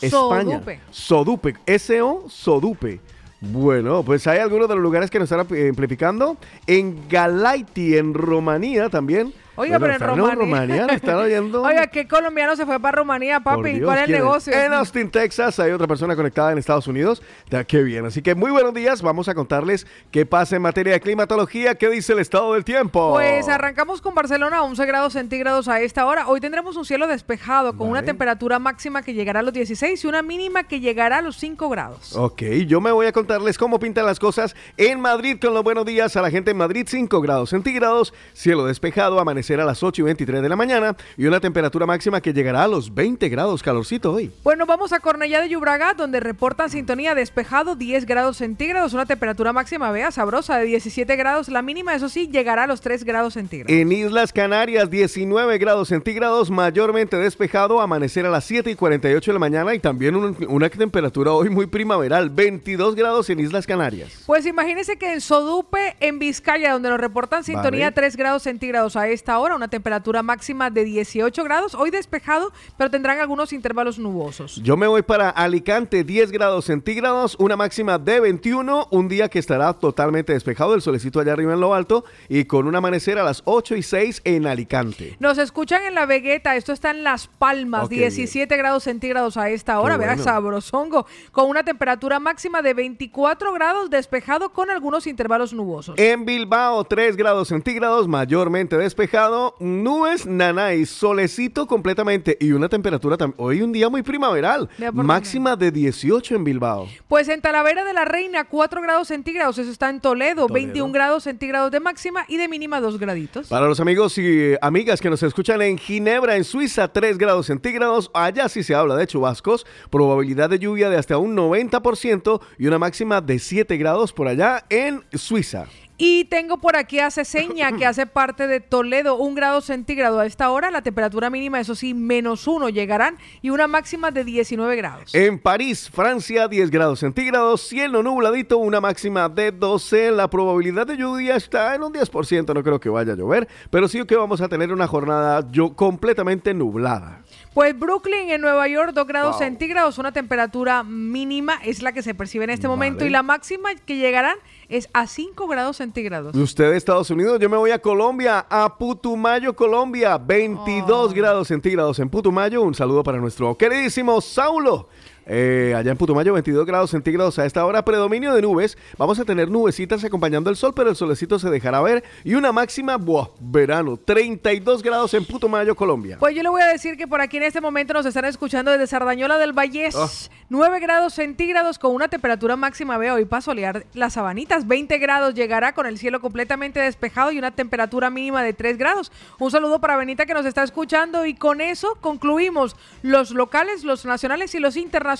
Speaker 4: España.
Speaker 3: Sodupe.
Speaker 4: Sodupe, S-O, Sodupe. Bueno, pues hay algunos de los lugares que nos están amplificando. En Galaiti, en Rumanía también.
Speaker 3: Oiga,
Speaker 4: Bueno,
Speaker 3: pero en Rumanía.
Speaker 4: Rumanía, ¿nos están oyendo? <laughs>
Speaker 3: Oiga, ¿qué colombiano se fue para Rumanía, papi?
Speaker 4: Dios,
Speaker 3: ¿Cuál es el
Speaker 4: ¿quién
Speaker 3: negocio?
Speaker 4: En Austin, Texas, hay otra persona conectada en Estados Unidos. Ya, qué bien. Así que muy buenos días. Vamos a contarles qué pasa en materia de climatología. ¿Qué dice el estado del tiempo?
Speaker 3: Pues arrancamos con Barcelona, 11 grados centígrados a esta hora. Hoy tendremos un cielo despejado con una temperatura máxima que llegará a los 16 y una mínima que llegará a los 5 grados.
Speaker 4: Ok, yo me voy a contarles cómo pintan las cosas en Madrid con los buenos días a la gente en Madrid, 5 grados centígrados, cielo despejado, amanecer amanecer a las 8 y 23 de la mañana y una temperatura máxima que llegará a los 20 grados calorcito hoy.
Speaker 3: Bueno, vamos a Cornellá de Llobregat, donde reportan sintonía despejado 10 grados centígrados, una temperatura máxima, vea, sabrosa de 17 grados. La mínima, eso sí, llegará a los 3 grados centígrados.
Speaker 4: En Islas Canarias, 19 grados centígrados, mayormente despejado, amanecer a las 7 y 48 de la mañana y también un- una temperatura hoy muy primaveral, 22 grados en Islas Canarias.
Speaker 3: Pues imagínense que en Sodupe, en Vizcaya, donde nos reportan sintonía
Speaker 4: Vale.
Speaker 3: 3 grados centígrados a esta hora, una temperatura máxima de 18 grados, hoy despejado, pero tendrán algunos intervalos nubosos.
Speaker 4: Yo me voy para Alicante, 10 grados centígrados, una máxima de 21, un día que estará totalmente despejado, el solecito allá arriba en lo alto y con un amanecer a las 8 y 6 en Alicante.
Speaker 3: Nos escuchan en La Vegueta, esto está en Las Palmas,
Speaker 4: Ok.
Speaker 3: 17 grados centígrados a esta hora,
Speaker 4: bueno.
Speaker 3: sabrosongo, con una temperatura máxima de 24 grados despejado con algunos intervalos nubosos.
Speaker 4: En Bilbao, 3 grados centígrados, mayormente despejado, nubes, nanay, solecito completamente y una temperatura hoy un día muy primaveral, máxima de 18 en Bilbao.
Speaker 3: Pues en Talavera de la Reina, 4 grados centígrados, eso está en Toledo, 21 grados centígrados de máxima y de mínima 2 graditos.
Speaker 4: Para los amigos y eh, amigas que nos escuchan en Ginebra, en Suiza, 3 grados centígrados. Allá sí se habla de chubascos. Probabilidad de lluvia de hasta un 90% y una máxima de 7 grados por allá en Suiza.
Speaker 3: Y tengo por aquí a Ceseña, que hace <laughs> parte de Toledo, un grado centígrado a esta hora. La temperatura mínima, eso sí, menos uno llegarán y una máxima de 19 grados.
Speaker 4: En París, Francia, 10 grados centígrados. Cielo nubladito, una máxima de 12. La probabilidad de lluvia está en un 10%. No creo que vaya a llover, pero sí que vamos a tener una jornada yo completamente nublada.
Speaker 3: Pues Brooklyn, en Nueva York, 2 grados
Speaker 4: Wow.
Speaker 3: centígrados, una temperatura mínima es la que se percibe en este momento y la máxima que llegarán es a 5 grados centígrados.
Speaker 4: Usted de Estados Unidos, yo me voy a Colombia, a Putumayo, Colombia, 22 grados centígrados en Putumayo. Un saludo para nuestro queridísimo Saulo. Eh, allá en Putumayo, 22 grados centígrados a esta hora, predominio de nubes. Vamos a tener nubecitas acompañando el sol, pero el solecito se dejará ver. Y una máxima, buah, verano, 32 grados en Putumayo, Colombia.
Speaker 3: Pues yo le voy a decir que por aquí en este momento nos están escuchando desde Sardañola del Vallés,
Speaker 4: Ah.
Speaker 3: 9 grados centígrados con una temperatura máxima, veo hoy para solear las sabanitas, 20 grados llegará con el cielo completamente despejado y una temperatura mínima de 3 grados. Un saludo para Benita que nos está escuchando y con eso concluimos los locales, los nacionales y los internacionales.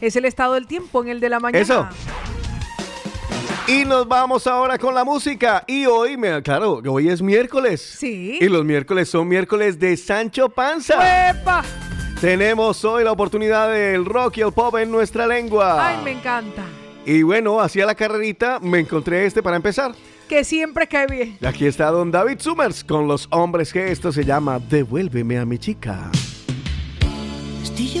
Speaker 3: Es el estado del tiempo en el de la mañana.
Speaker 4: Eso. Y nos vamos ahora con la música. Y hoy, me, claro, hoy es miércoles.
Speaker 3: Sí.
Speaker 4: Y los miércoles son miércoles de Sancho Panza.
Speaker 3: ¡Epa!
Speaker 4: Tenemos hoy la oportunidad del rock y el pop en nuestra lengua.
Speaker 3: Ay, me encanta.
Speaker 4: Y bueno, hacia la carrerita me encontré este para empezar.
Speaker 3: Que siempre cae bien.
Speaker 4: Y aquí está don David Summers con los hombres que esto se llama Devuélveme a mi chica.
Speaker 8: Estoy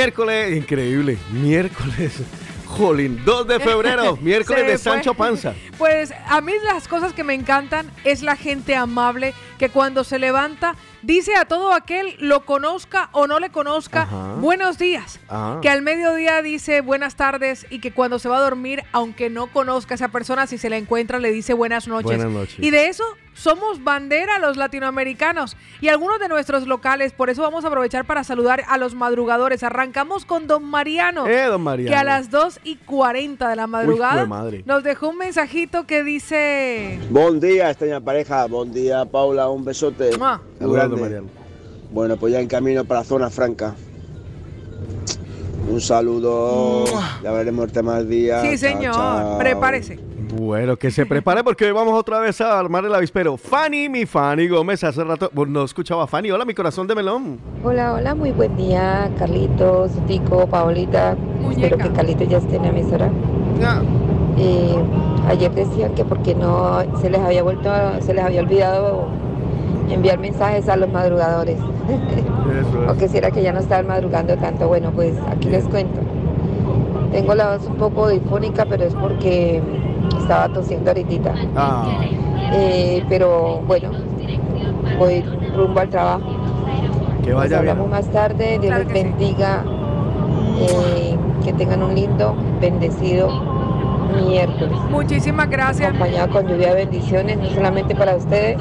Speaker 4: Miércoles, increíble, miércoles. <laughs> Jolín, 2 de febrero, <laughs> miércoles de
Speaker 3: fue.
Speaker 4: Sancho Panza.
Speaker 3: Pues a mí las cosas que me encantan es la gente amable que cuando se levanta dice a todo aquel, lo conozca o no le conozca,
Speaker 4: Ajá.
Speaker 3: buenos días.
Speaker 4: Ah.
Speaker 3: Que al mediodía dice buenas tardes y que cuando se va a dormir, aunque no conozca a esa persona, si se la encuentra, le dice buenas noches.
Speaker 4: Buenas noches.
Speaker 3: Y de eso somos bandera los latinoamericanos y algunos de nuestros locales. Por eso vamos a aprovechar para saludar a los madrugadores. Arrancamos con Don Mariano.
Speaker 4: Eh, don Mariano.
Speaker 3: Que a las 2 y 40 de la madrugada
Speaker 4: madre.
Speaker 3: nos dejó un mensajito que dice...
Speaker 9: Buen día, extraña pareja. Buen día, Paula. Un besote.
Speaker 4: Don Mariano.
Speaker 9: Bueno, pues ya en camino para Zona Franca. Un saludo. Ya veremos el tema del día.
Speaker 3: Sí,
Speaker 9: Chao,
Speaker 3: señor.
Speaker 9: chao.
Speaker 3: Prepárese.
Speaker 4: Bueno, que se prepare porque hoy vamos otra vez a armar el avispero. Fanny, mi Fanny Gómez, hace rato no escuchaba a Fanny. Hola, mi corazón de melón.
Speaker 10: Hola, hola, muy buen día, Carlitos, Tico, Paolita. Espero que Carlitos ya esté en la emisora. Eh, ayer decían que porque no se les había vuelto, se les había olvidado enviar mensajes a los madrugadores. <laughs> o que si era que ya no estaban madrugando tanto. Bueno, pues aquí les cuento. Tengo la voz un poco difónica, pero es porque estaba tosiendo ahorita.
Speaker 4: Ah.
Speaker 10: Eh, pero bueno, voy rumbo al trabajo.
Speaker 4: Que
Speaker 10: Nos
Speaker 4: vaya
Speaker 10: hablamos
Speaker 4: bien.
Speaker 10: más tarde. Dios les bendiga. eh, que tengan un lindo, bendecido miércoles.
Speaker 3: Muchísimas gracias.
Speaker 10: Acompañado con lluvia de bendiciones, no solamente para ustedes,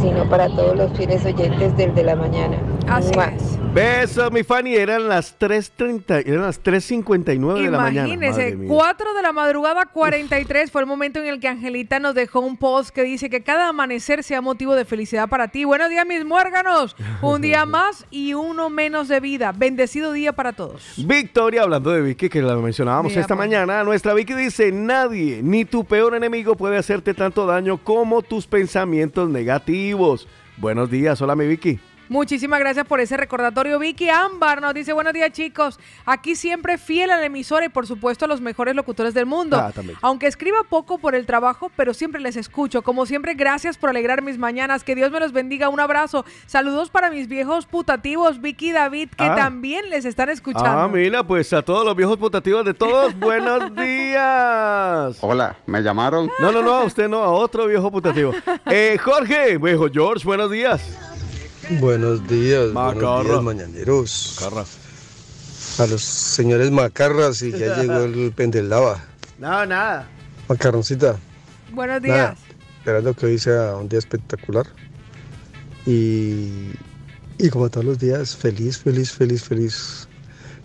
Speaker 10: sino para todos los fieles oyentes del de la mañana.
Speaker 3: Así
Speaker 10: Mua.
Speaker 3: es.
Speaker 4: Besos, mi Fanny. Eran las 3.30, eran las 3.59 de la mañana. Mía.
Speaker 3: 4 de la madrugada 43 fue el momento en el que Angelita nos dejó un post que dice que cada amanecer sea motivo de felicidad para ti. Buenos días, mis muérganos. Un día <laughs> más y uno menos de vida. Bendecido día para todos.
Speaker 4: Victoria, hablando de Vicky, que la mencionábamos
Speaker 3: Mira,
Speaker 4: esta
Speaker 3: pues.
Speaker 4: mañana, nuestra Vicky dice, nadie, ni tu peor enemigo puede hacerte tanto daño como tus pensamientos negativos. Buenos días, hola mi Vicky.
Speaker 3: Muchísimas gracias por ese recordatorio. Vicky Ámbar nos dice, buenos días chicos, aquí siempre fiel a la emisora y por supuesto a los mejores locutores del mundo.
Speaker 4: Ah, también.
Speaker 3: Aunque escriba poco por el trabajo, pero siempre les escucho. Como siempre, gracias por alegrar mis mañanas. Que Dios me los bendiga. Un abrazo. Saludos para mis viejos putativos, Vicky y David, que
Speaker 4: Ah.
Speaker 3: también les están escuchando.
Speaker 4: Ah, mira, pues a todos los viejos putativos de todos, <laughs> buenos días.
Speaker 11: Hola, ¿me llamaron?
Speaker 4: No, no, no, a usted no, a otro viejo putativo. <laughs> Eh, Jorge, viejo George, buenos días.
Speaker 12: Buenos días,
Speaker 4: Macarra.
Speaker 12: buenos días, mañaneros. A los señores macarras y ya <laughs> llegó el pendelava.
Speaker 4: No, nada.
Speaker 12: Macarroncita,
Speaker 3: Buenos días.
Speaker 12: nada, esperando que hoy sea un día espectacular. Y, y como todos los días, feliz, feliz, feliz, feliz.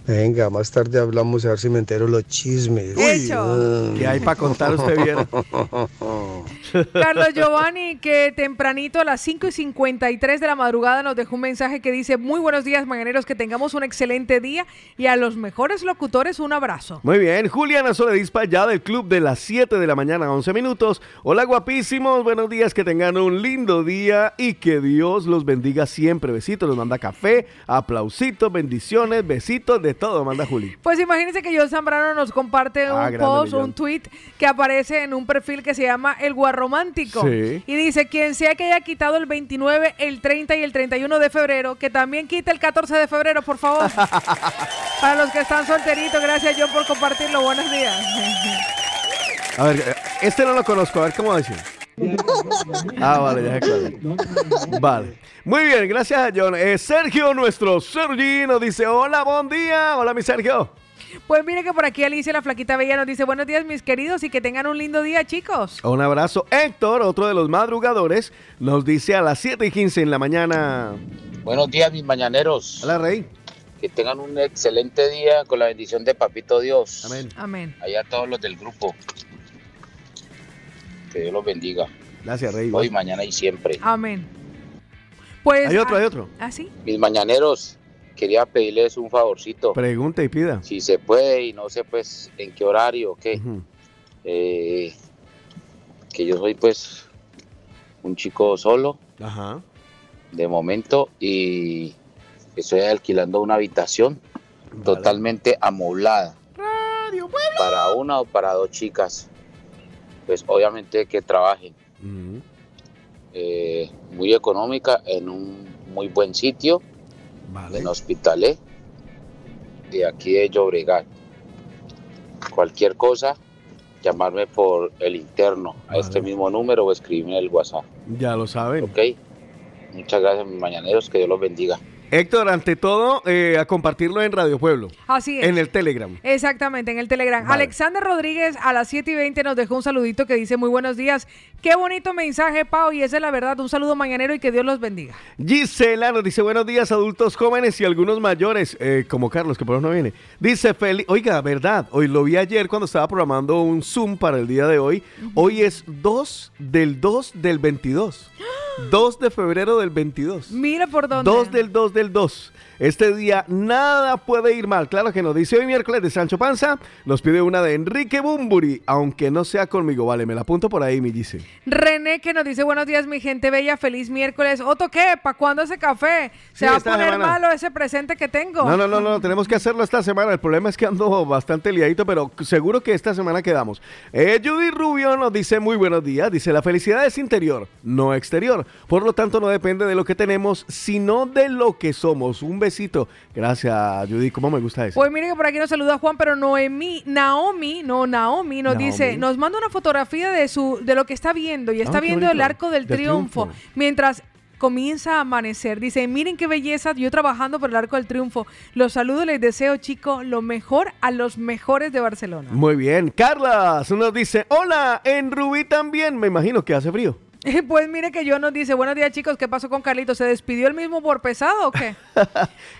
Speaker 12: Venga, más tarde hablamos a ver si me entero los chismes.
Speaker 3: Hecho.
Speaker 12: Ah.
Speaker 4: ¿Qué hay para contar usted viera? <laughs>
Speaker 3: Carlos Giovanni, que tempranito a las 5 y 53 de la madrugada nos dejó un mensaje que dice, muy buenos días, mañaneros, que tengamos un excelente día y a los mejores locutores un abrazo.
Speaker 4: Muy bien, Juliana Soledispa, ya del club de las 7 de la mañana, 11 minutos. Hola, guapísimos, buenos días, que tengan un lindo día y que Dios los bendiga siempre. Besitos, los manda café, aplausitos, bendiciones, besitos, de todo, manda Juli.
Speaker 3: Pues imagínense que John Zambrano nos comparte
Speaker 4: Ah,
Speaker 3: un post, un tweet que aparece en un perfil que se llama El Guarromántico.
Speaker 4: Sí.
Speaker 3: Y dice, quien sea que haya quitado el 29, el 30 y el 31 de febrero, que también quite el 14 de febrero, por favor. <laughs> Para los que están solteritos, gracias John por compartirlo. Buenos días.
Speaker 4: A ver, este no lo conozco, a ver cómo decir. Ah, vale, ya es. Vale. Muy bien, gracias a John. Eh, Sergio, nuestro Sergino, dice, hola, buen día. Hola, mi Sergio.
Speaker 3: Pues mire que por aquí Alicia, la flaquita bella, nos dice, buenos días mis queridos y que tengan un lindo día, chicos.
Speaker 4: Un abrazo. Héctor, otro de los madrugadores, nos dice a las 7 y 15 en la mañana.
Speaker 13: Buenos días, mis mañaneros.
Speaker 4: Hola, Rey.
Speaker 13: Que tengan un excelente día con la bendición de Papito Dios.
Speaker 4: Amén.
Speaker 3: Amén.
Speaker 13: Allá todos los del grupo. Que Dios los bendiga.
Speaker 4: Gracias, Rey.
Speaker 13: Hoy, mañana y siempre.
Speaker 3: Amén. Pues,
Speaker 4: Hay otro,
Speaker 3: ah,
Speaker 4: hay otro.
Speaker 3: ¿Ah, sí?
Speaker 13: Mis mañaneros, quería pedirles un favorcito.
Speaker 4: Pregunta y pida.
Speaker 13: Si se puede y no sé pues en qué horario o qué. Eh, que yo soy pues un chico solo
Speaker 4: Ajá.
Speaker 13: de momento y estoy alquilando una habitación totalmente amoblada para una o para dos chicas pues obviamente que trabajen Eh, muy económica en un muy buen sitio en Hospitalet de aquí de Llobregat. Cualquier cosa, llamarme por el interno a este mismo número o escribirme en el WhatsApp.
Speaker 4: Ya lo saben.
Speaker 13: Ok. Muchas gracias, mis mañaneros. Que Dios los bendiga.
Speaker 4: Héctor, ante todo, eh, a compartirlo en Radio Pueblo.
Speaker 3: Así es.
Speaker 4: En el Telegram.
Speaker 3: Exactamente, en el Telegram.
Speaker 4: Vale.
Speaker 3: Alexander Rodríguez a las 7 y 20 nos dejó un saludito que dice muy buenos días. Qué bonito mensaje, Pau, y esa es la verdad. Un saludo mañanero y que Dios los bendiga.
Speaker 4: Gisela nos dice buenos días adultos jóvenes y algunos mayores, eh, como Carlos, que por eso no viene. Dice Feli, oiga, verdad, hoy lo vi ayer cuando estaba programando un Zoom para el día de hoy. Hoy es 2 del 2 del 22. 2 de febrero del 22.
Speaker 3: Mira por dónde.
Speaker 4: 2 del 2 del 2. Este día nada puede ir mal. Claro que nos dice hoy miércoles de Sancho Panza. Nos pide una de Enrique Bumburi, aunque no sea conmigo. Vale, me la apunto por ahí, mi dice.
Speaker 3: René que nos dice buenos días, mi gente bella, feliz miércoles. Otto, ¿qué? ¿Para cuándo ese café? Se
Speaker 4: Sí,
Speaker 3: va a poner
Speaker 4: semana.
Speaker 3: malo ese presente que tengo.
Speaker 4: No, no, no, no, tenemos que hacerlo esta semana. El problema es que ando bastante liadito, pero seguro que esta semana quedamos. Eh, Judy Rubio nos dice muy buenos días. Dice, la felicidad es interior, no exterior. Por lo tanto, no depende de lo que tenemos, sino de lo que somos. Un besito. Gracias, Judy. ¿Cómo me gusta eso?
Speaker 3: Pues mire que por aquí nos saluda Juan, pero Noemí, Naomi, no, Naomi nos
Speaker 4: Naomi.
Speaker 3: dice, nos manda una fotografía de su, de lo que está viendo y está
Speaker 4: Ah, qué
Speaker 3: viendo el arco del, triunfo,
Speaker 4: triunfo.
Speaker 3: mientras comienza a amanecer. Dice, miren qué belleza, yo trabajando por el arco del triunfo. Los saludo, les deseo, chico, lo mejor a los mejores de Barcelona.
Speaker 4: Muy bien. Carla nos dice, hola, en Rubí también. Me imagino que hace frío. <laughs>
Speaker 3: Pues mire que yo nos dice, buenos días chicos, ¿qué pasó con Carlito? ¿Se despidió el mismo por pesado o qué? <laughs>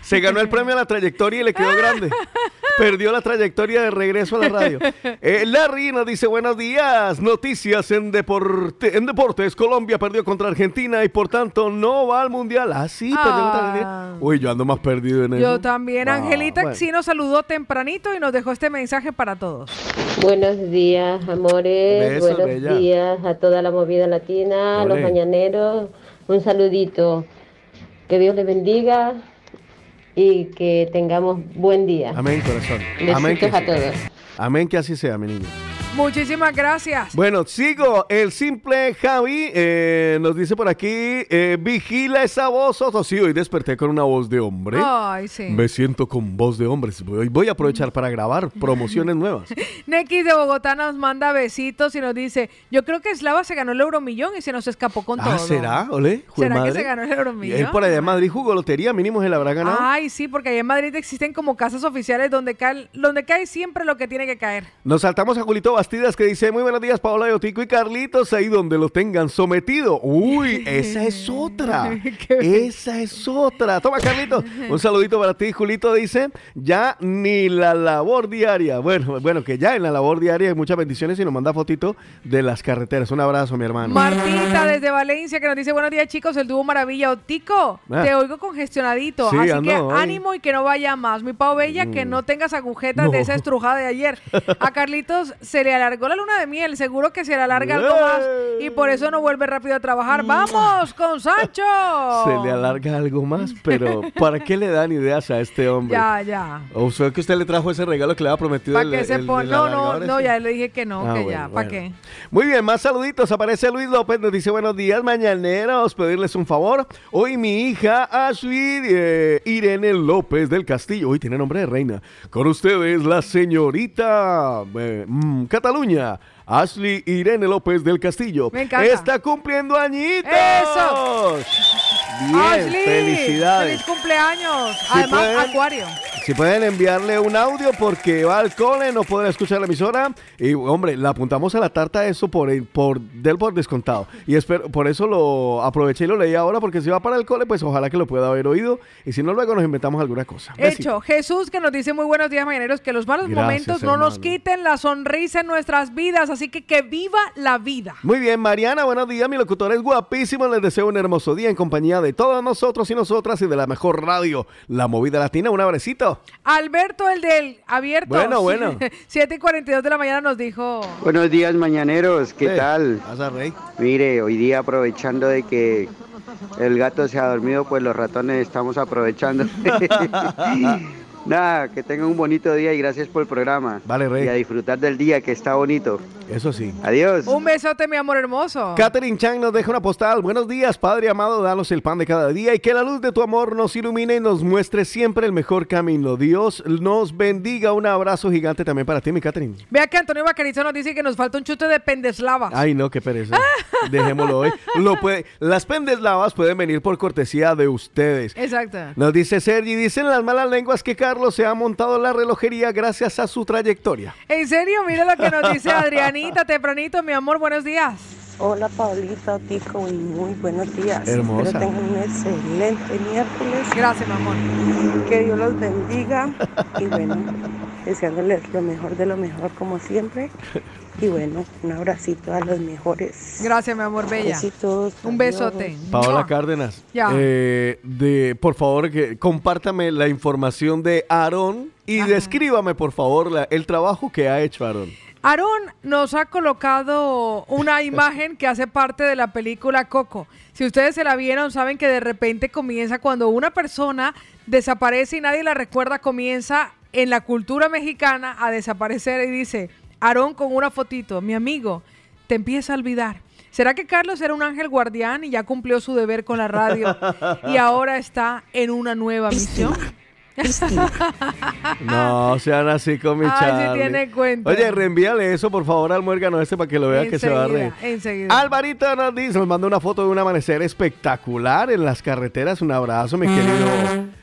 Speaker 4: Se ganó el premio a la trayectoria y le quedó grande. <laughs> Perdió la trayectoria de regreso a la radio. Eh, Larry nos dice buenos días. Noticias en, deporte, en deportes. Colombia perdió contra Argentina y por tanto no va al mundial. Ah, sí, perdió contra Argentina. Uy, yo ando más perdido en eso.
Speaker 3: Yo también.
Speaker 4: Ah,
Speaker 3: Angelita
Speaker 4: bueno.
Speaker 3: sí nos saludó tempranito y nos dejó este mensaje para todos.
Speaker 11: Buenos días, amores.
Speaker 3: Besos,
Speaker 11: Buenos
Speaker 3: bella.
Speaker 11: días a toda la movida latina, los mañaneros. Un saludito. Que Dios les bendiga y que tengamos buen día.
Speaker 4: Amén, corazón.
Speaker 11: Besitos
Speaker 4: Amén que,
Speaker 11: a todos.
Speaker 4: Amén que así sea, mi niño.
Speaker 3: Muchísimas gracias.
Speaker 4: Bueno, sigo. El simple Javi eh, nos dice por aquí, eh, vigila esa voz, Otto. Sí, hoy desperté con una voz de hombre.
Speaker 3: Ay, sí.
Speaker 4: Me siento con voz de hombre. Voy, voy a aprovechar para grabar promociones <laughs> nuevas.
Speaker 3: Nex de Bogotá nos manda besitos y nos dice, yo creo que Slava se ganó el euromillón y se nos escapó con todo.
Speaker 4: Ah, ¿será? Ole,
Speaker 3: ¿Será que se ganó el euromillón?
Speaker 4: Él por allá en Madrid jugó lotería, mínimo se la habrá ganado.
Speaker 3: Ay, sí, porque allá en Madrid existen como casas oficiales donde cae, donde cae siempre lo que tiene que caer.
Speaker 4: Nos saltamos a Julito Bastidas que dice, muy buenos días, Paola Yotico y Carlitos, ahí donde lo tengan sometido. Uy, esa es <laughs> otra. <laughs> esa es otra. Toma, Carlitos. Un saludito para ti, Julito dice, ya ni la labor diaria. Bueno, bueno, que ya en la labor diaria hay muchas bendiciones y nos manda fotito de las carreteras. Un abrazo, mi hermano.
Speaker 3: Martita desde Valencia que nos dice, buenos días chicos, el dúo Maravilla. Otico,
Speaker 4: Ah.
Speaker 3: te oigo congestionadito,
Speaker 4: Sí,
Speaker 3: así
Speaker 4: ando
Speaker 3: que ánimo y que no vaya más. Mi Pau Bella, que
Speaker 4: Mm.
Speaker 3: no tengas agujetas
Speaker 4: No.
Speaker 3: de esa estrujada de ayer. <laughs> A Carlitos se le alargó la luna de miel, seguro que se le alarga algo más y por eso no vuelve rápido a trabajar. ¡Vamos con <laughs> Sancho!
Speaker 4: Se le alarga algo más, pero ¿para qué le dan ideas a este hombre?
Speaker 3: Ya, ya.
Speaker 4: ¿O fue que usted le trajo ese regalo que le había prometido?
Speaker 3: ¿Para qué se pone? No, no, no, ya le dije que no,
Speaker 4: Ah,
Speaker 3: que
Speaker 4: bueno,
Speaker 3: ya. ¿Para
Speaker 4: bueno.
Speaker 3: qué?
Speaker 4: Muy bien, más saluditos. Aparece Luis López, nos dice buenos días, mañaneros. Pedirles un favor. Hoy mi hija Ashley eh, Irene López del Castillo. Hoy tiene nombre de reina. Con ustedes, la señorita eh, mm, Cataluña. Ashley Irene López del Castillo.
Speaker 3: Me encanta.
Speaker 4: Está cumpliendo añitos.
Speaker 3: ¡Eso!
Speaker 4: Bien,
Speaker 3: Ashley,
Speaker 4: felicidades.
Speaker 3: ¡Feliz cumpleaños! Además,
Speaker 4: pueden.
Speaker 3: Acuario.
Speaker 4: Si pueden enviarle un audio porque va al cole, no podrá escuchar la emisora. Y hombre, la apuntamos a la tarta eso por, por del por descontado. Y espero, por eso lo aproveché y lo leí ahora, porque si va para el cole, pues ojalá que lo pueda haber oído. Y si no, luego nos inventamos alguna cosa. Besito.
Speaker 3: Hecho, Jesús que nos dice muy buenos días mañaneros, que los malos
Speaker 4: Gracias,
Speaker 3: momentos no nos quiten la sonrisa en nuestras vidas, así que que viva la vida.
Speaker 4: Muy bien, Mariana, buenos días. Mi locutor es guapísimo. Les deseo un hermoso día en compañía de todos nosotros y nosotras y de la mejor radio, La Movida Latina. Un
Speaker 3: Alberto, el del abierto.
Speaker 4: Bueno, bueno. <laughs>
Speaker 3: 7 y 42 de la mañana nos dijo.
Speaker 14: Buenos días, mañaneros. ¿Qué
Speaker 4: Eh,
Speaker 14: tal?
Speaker 4: pasa, Rey.
Speaker 14: Mire, hoy día aprovechando de que el gato se ha dormido, pues los ratones estamos aprovechando. <laughs> <laughs> Nada, que tengan un bonito día y gracias por el programa.
Speaker 4: Vale, Rey.
Speaker 14: Y a disfrutar del día que está bonito.
Speaker 4: Eso sí.
Speaker 14: Adiós.
Speaker 3: Un besote, mi amor hermoso.
Speaker 4: Catherine Chang nos deja una postal. Buenos días, Padre amado, danos el pan de cada día y que la luz de tu amor nos ilumine y nos muestre siempre el mejor camino. Dios nos bendiga. Un abrazo gigante también para ti, mi Catherine.
Speaker 3: Vea que Antonio Bacarizo nos dice que nos falta un chute de pendeslava.
Speaker 4: Ay, no, qué pereza. <laughs> Dejémoslo hoy. Lo puede, las pendeslavas pueden venir por cortesía de ustedes.
Speaker 3: Exacto.
Speaker 4: Nos dice Sergi, dicen las malas lenguas que Carlos se ha montado la relojería gracias a su trayectoria.
Speaker 3: En serio, mira lo que nos dice <laughs> Adrianita tempranito, mi amor, buenos días.
Speaker 15: Hola Paulita, Tico y muy buenos días.
Speaker 4: Hermosa.
Speaker 15: Espero tengan un excelente miércoles.
Speaker 3: Gracias, mi amor.
Speaker 15: Que Dios los bendiga y bueno, <laughs> deseándoles lo mejor de lo mejor como siempre. Y bueno, un abracito a los mejores.
Speaker 3: Gracias, mi amor, bella.
Speaker 15: Besitos.
Speaker 3: Un besote.
Speaker 4: Paola. Cárdenas,
Speaker 3: Ya.
Speaker 4: eh, de, por favor, que compártame la información de Aarón y descríbame, por favor, la- el trabajo que ha hecho Aarón.
Speaker 3: Aarón nos ha colocado una <laughs> imagen que hace parte de la película Coco. Si ustedes se la vieron, saben que de repente comienza cuando una persona desaparece y nadie la recuerda, comienza en la cultura mexicana a desaparecer y dice, Aarón con una fotito, mi amigo, te empieza a olvidar. ¿Será que Carlos era un ángel guardián y ya cumplió su deber con la radio <laughs> y ahora está en una nueva misión? <laughs>
Speaker 4: No, sean así con mi
Speaker 3: Ay, sí
Speaker 4: Charlie.
Speaker 3: tiene cuenta.
Speaker 4: Oye, reenvíale eso, por favor, al muérgano este para que lo vea que se va a reír.
Speaker 3: Enseguida.
Speaker 4: Alvarito nos dice, nos manda una foto de un amanecer espectacular en las carreteras. Un abrazo, mi querido,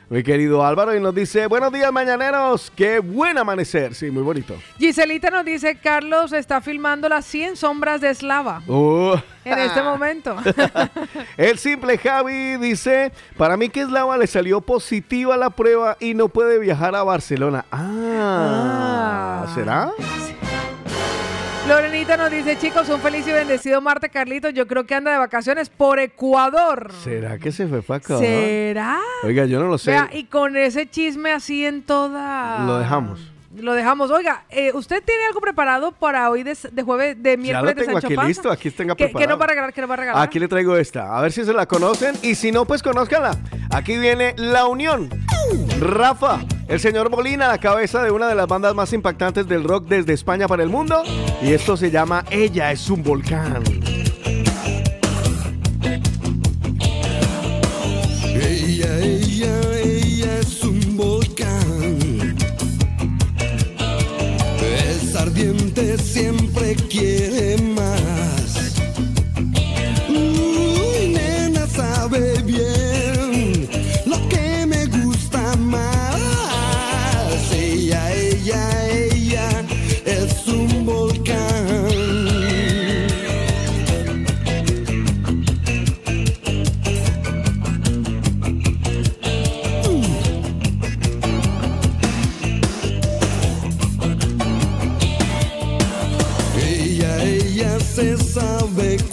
Speaker 4: mi querido Álvaro. Y nos dice, buenos días, mañaneros. Qué buen amanecer. Sí, muy bonito.
Speaker 3: Giselita nos dice, Carlos está filmando las 100 sombras de Slava
Speaker 4: Uh.
Speaker 3: en este momento. <laughs>
Speaker 4: El simple Javi dice, para mí que Slava le salió positiva la prueba y no puede viajar a Barcelona. Ah, ¿será?
Speaker 3: Lorenita nos dice, chicos, un feliz y bendecido martes, Carlitos. Yo creo que anda de vacaciones por Ecuador.
Speaker 4: ¿Será que se fue para acá?
Speaker 3: ¿Será?
Speaker 4: Oiga, yo no lo sé.
Speaker 3: Vea, y con ese chisme así en toda...
Speaker 4: Lo dejamos.
Speaker 3: Lo dejamos. Oiga, eh, ¿usted tiene algo preparado para hoy de, de jueves, de
Speaker 4: Ya
Speaker 3: miércoles
Speaker 4: lo tengo
Speaker 3: de Sancho
Speaker 4: aquí
Speaker 3: Panza?
Speaker 4: listo, aquí tenga
Speaker 3: ¿Qué,
Speaker 4: preparado.
Speaker 3: qué nos va a regalar? ¿Qué nos va a regalar?
Speaker 4: Aquí le traigo esta, a ver si se la conocen y si no, pues conózcanla. Aquí viene La Unión. Rafa, el señor Molina, la cabeza de una de las bandas más impactantes del rock desde España para el mundo. Y esto se llama Ella es un volcán.
Speaker 16: Ella, ella, ella ardiente, siempre quiere más.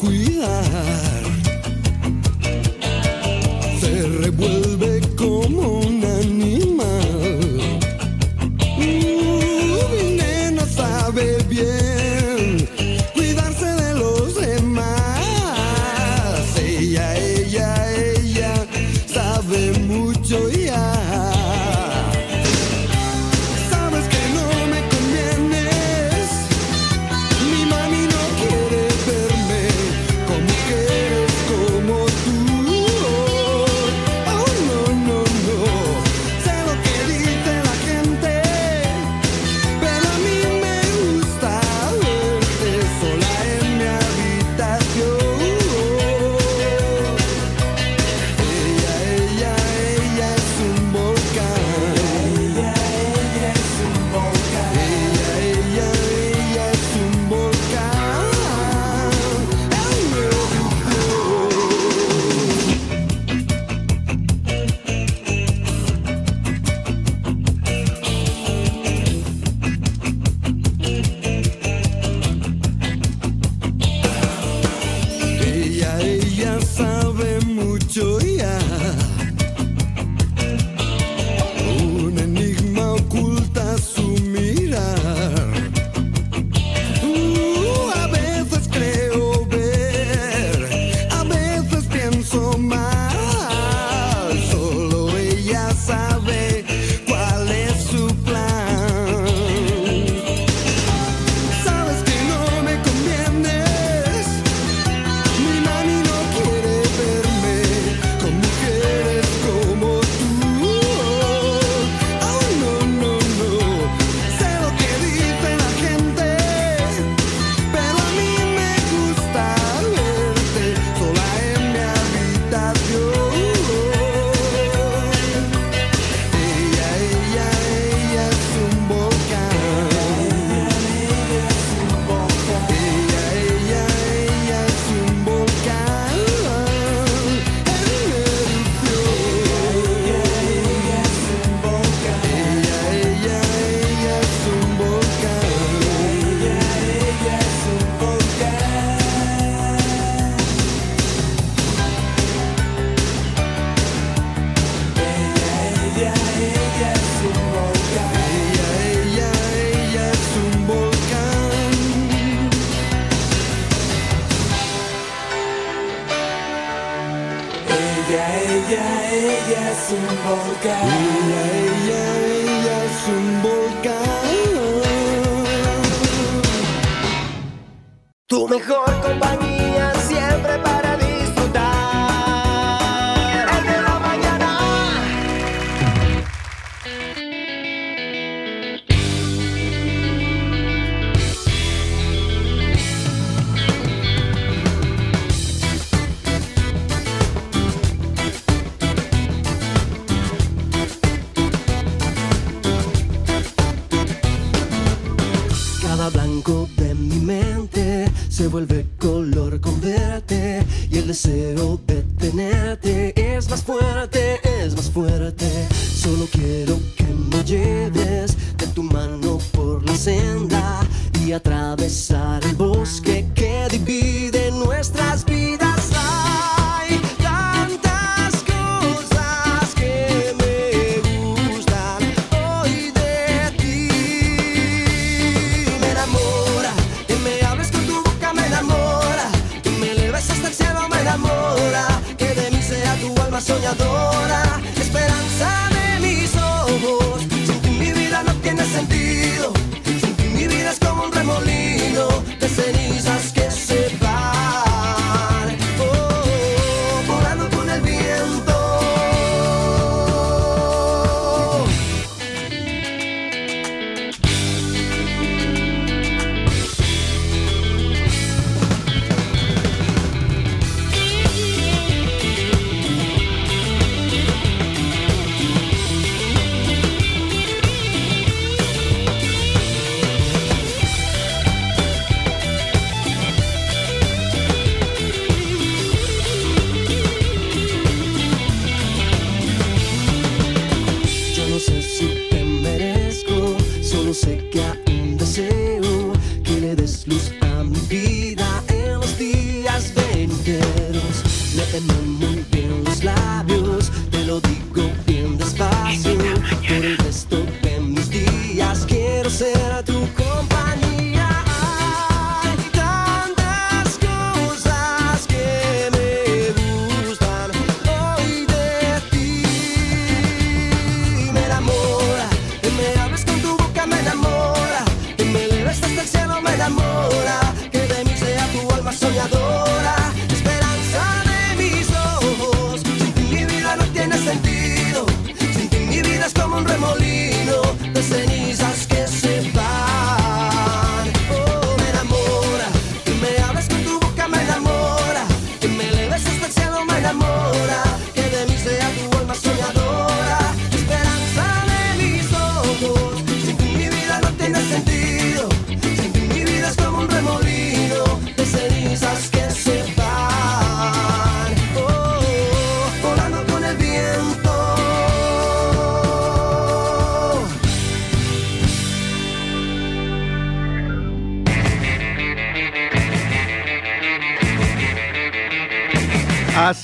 Speaker 2: cuidar. Se revuelve.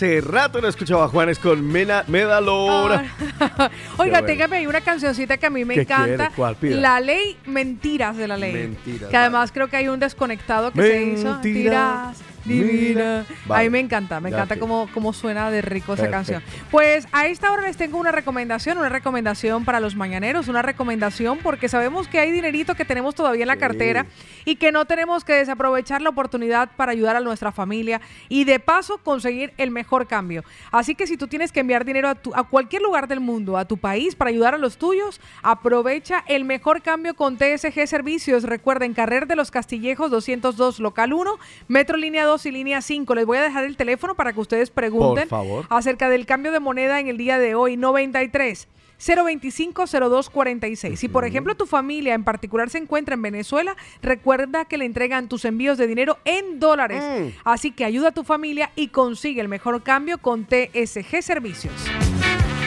Speaker 4: Hace rato no escuchaba a Juanes con Mena Medalora. <laughs>
Speaker 3: Oiga,
Speaker 4: bueno.
Speaker 3: téngame ahí una cancioncita que a mí me
Speaker 4: ¿Qué
Speaker 3: encanta.
Speaker 4: ¿Cuál?
Speaker 3: La ley Mentiras de la ley.
Speaker 4: Mentiras,
Speaker 3: Que además creo que hay un desconectado que se hizo.
Speaker 4: Mentiras,
Speaker 3: Mentiras, divina.
Speaker 4: Vale.
Speaker 3: Ahí me encanta, me encanta cómo, cómo suena de rico esa canción. Pues a esta hora les tengo una recomendación, una recomendación para los mañaneros, una recomendación porque sabemos que hay dinerito que tenemos todavía en la cartera y que no tenemos que desaprovechar la oportunidad para ayudar a nuestra familia y de paso conseguir el mejor cambio. Así que si tú tienes que enviar dinero a, tu- a cualquier lugar del mundo, a tu país, para ayudar a los tuyos, aprovecha el mejor cambio con TSG Servicios. Recuerden, Carrer de los Castillejos 202, local 1, Metro Línea 2 y Línea 5. Les voy a dejar el teléfono para que ustedes pregunten acerca del cambio de moneda en el día de hoy. 93 025 0246. Si por ejemplo tu familia en particular se encuentra en Venezuela, recuerda que le entregan tus envíos de dinero en dólares. Así que ayuda a tu familia y consigue el mejor cambio con TSG Servicios.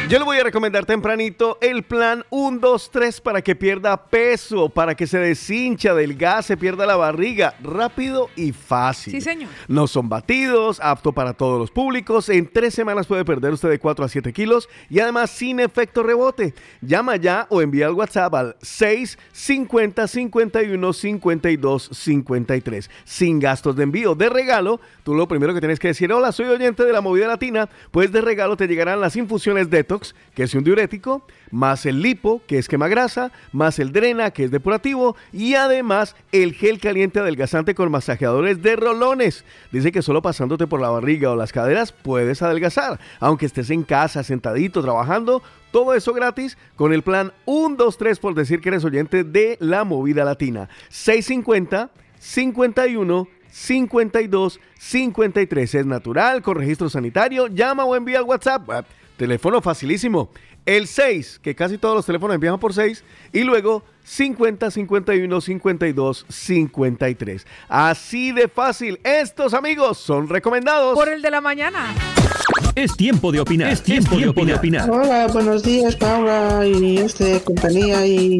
Speaker 4: Yo le voy a recomendar tempranito el plan 1, 2, 3 para que pierda peso, para que se deshincha del gas, se pierda la barriga, rápido y fácil.
Speaker 3: Sí, señor.
Speaker 4: No son batidos, apto para todos los públicos. En tres semanas puede perder usted de 4 a 7 kilos y además sin efecto rebote. Llama ya o envía el WhatsApp al 650 51 52 53. Sin gastos de envío. De regalo, tú lo primero que tienes que decir, hola, soy oyente de la movida latina, pues de regalo te llegarán las infusiones de que es un diurético, más el lipo, que es quema grasa, más el drena, que es depurativo, y además el gel caliente adelgazante con masajeadores de rolones. Dice que solo pasándote por la barriga o las caderas puedes adelgazar, aunque estés en casa, sentadito, trabajando. Todo eso gratis con el plan 123 por decir que eres oyente de la movida latina. 650 51 52 53 es natural con registro sanitario. Llama o envía al WhatsApp. Teléfono facilísimo. El 6, que casi todos los teléfonos empiezan por 6. Y luego 50 51 52 53. Así de fácil. Estos amigos son recomendados.
Speaker 3: Por el de la mañana.
Speaker 1: Es tiempo de opinar. Es tiempo, de opinar.
Speaker 17: Hola, buenos días, Paula y este compañía y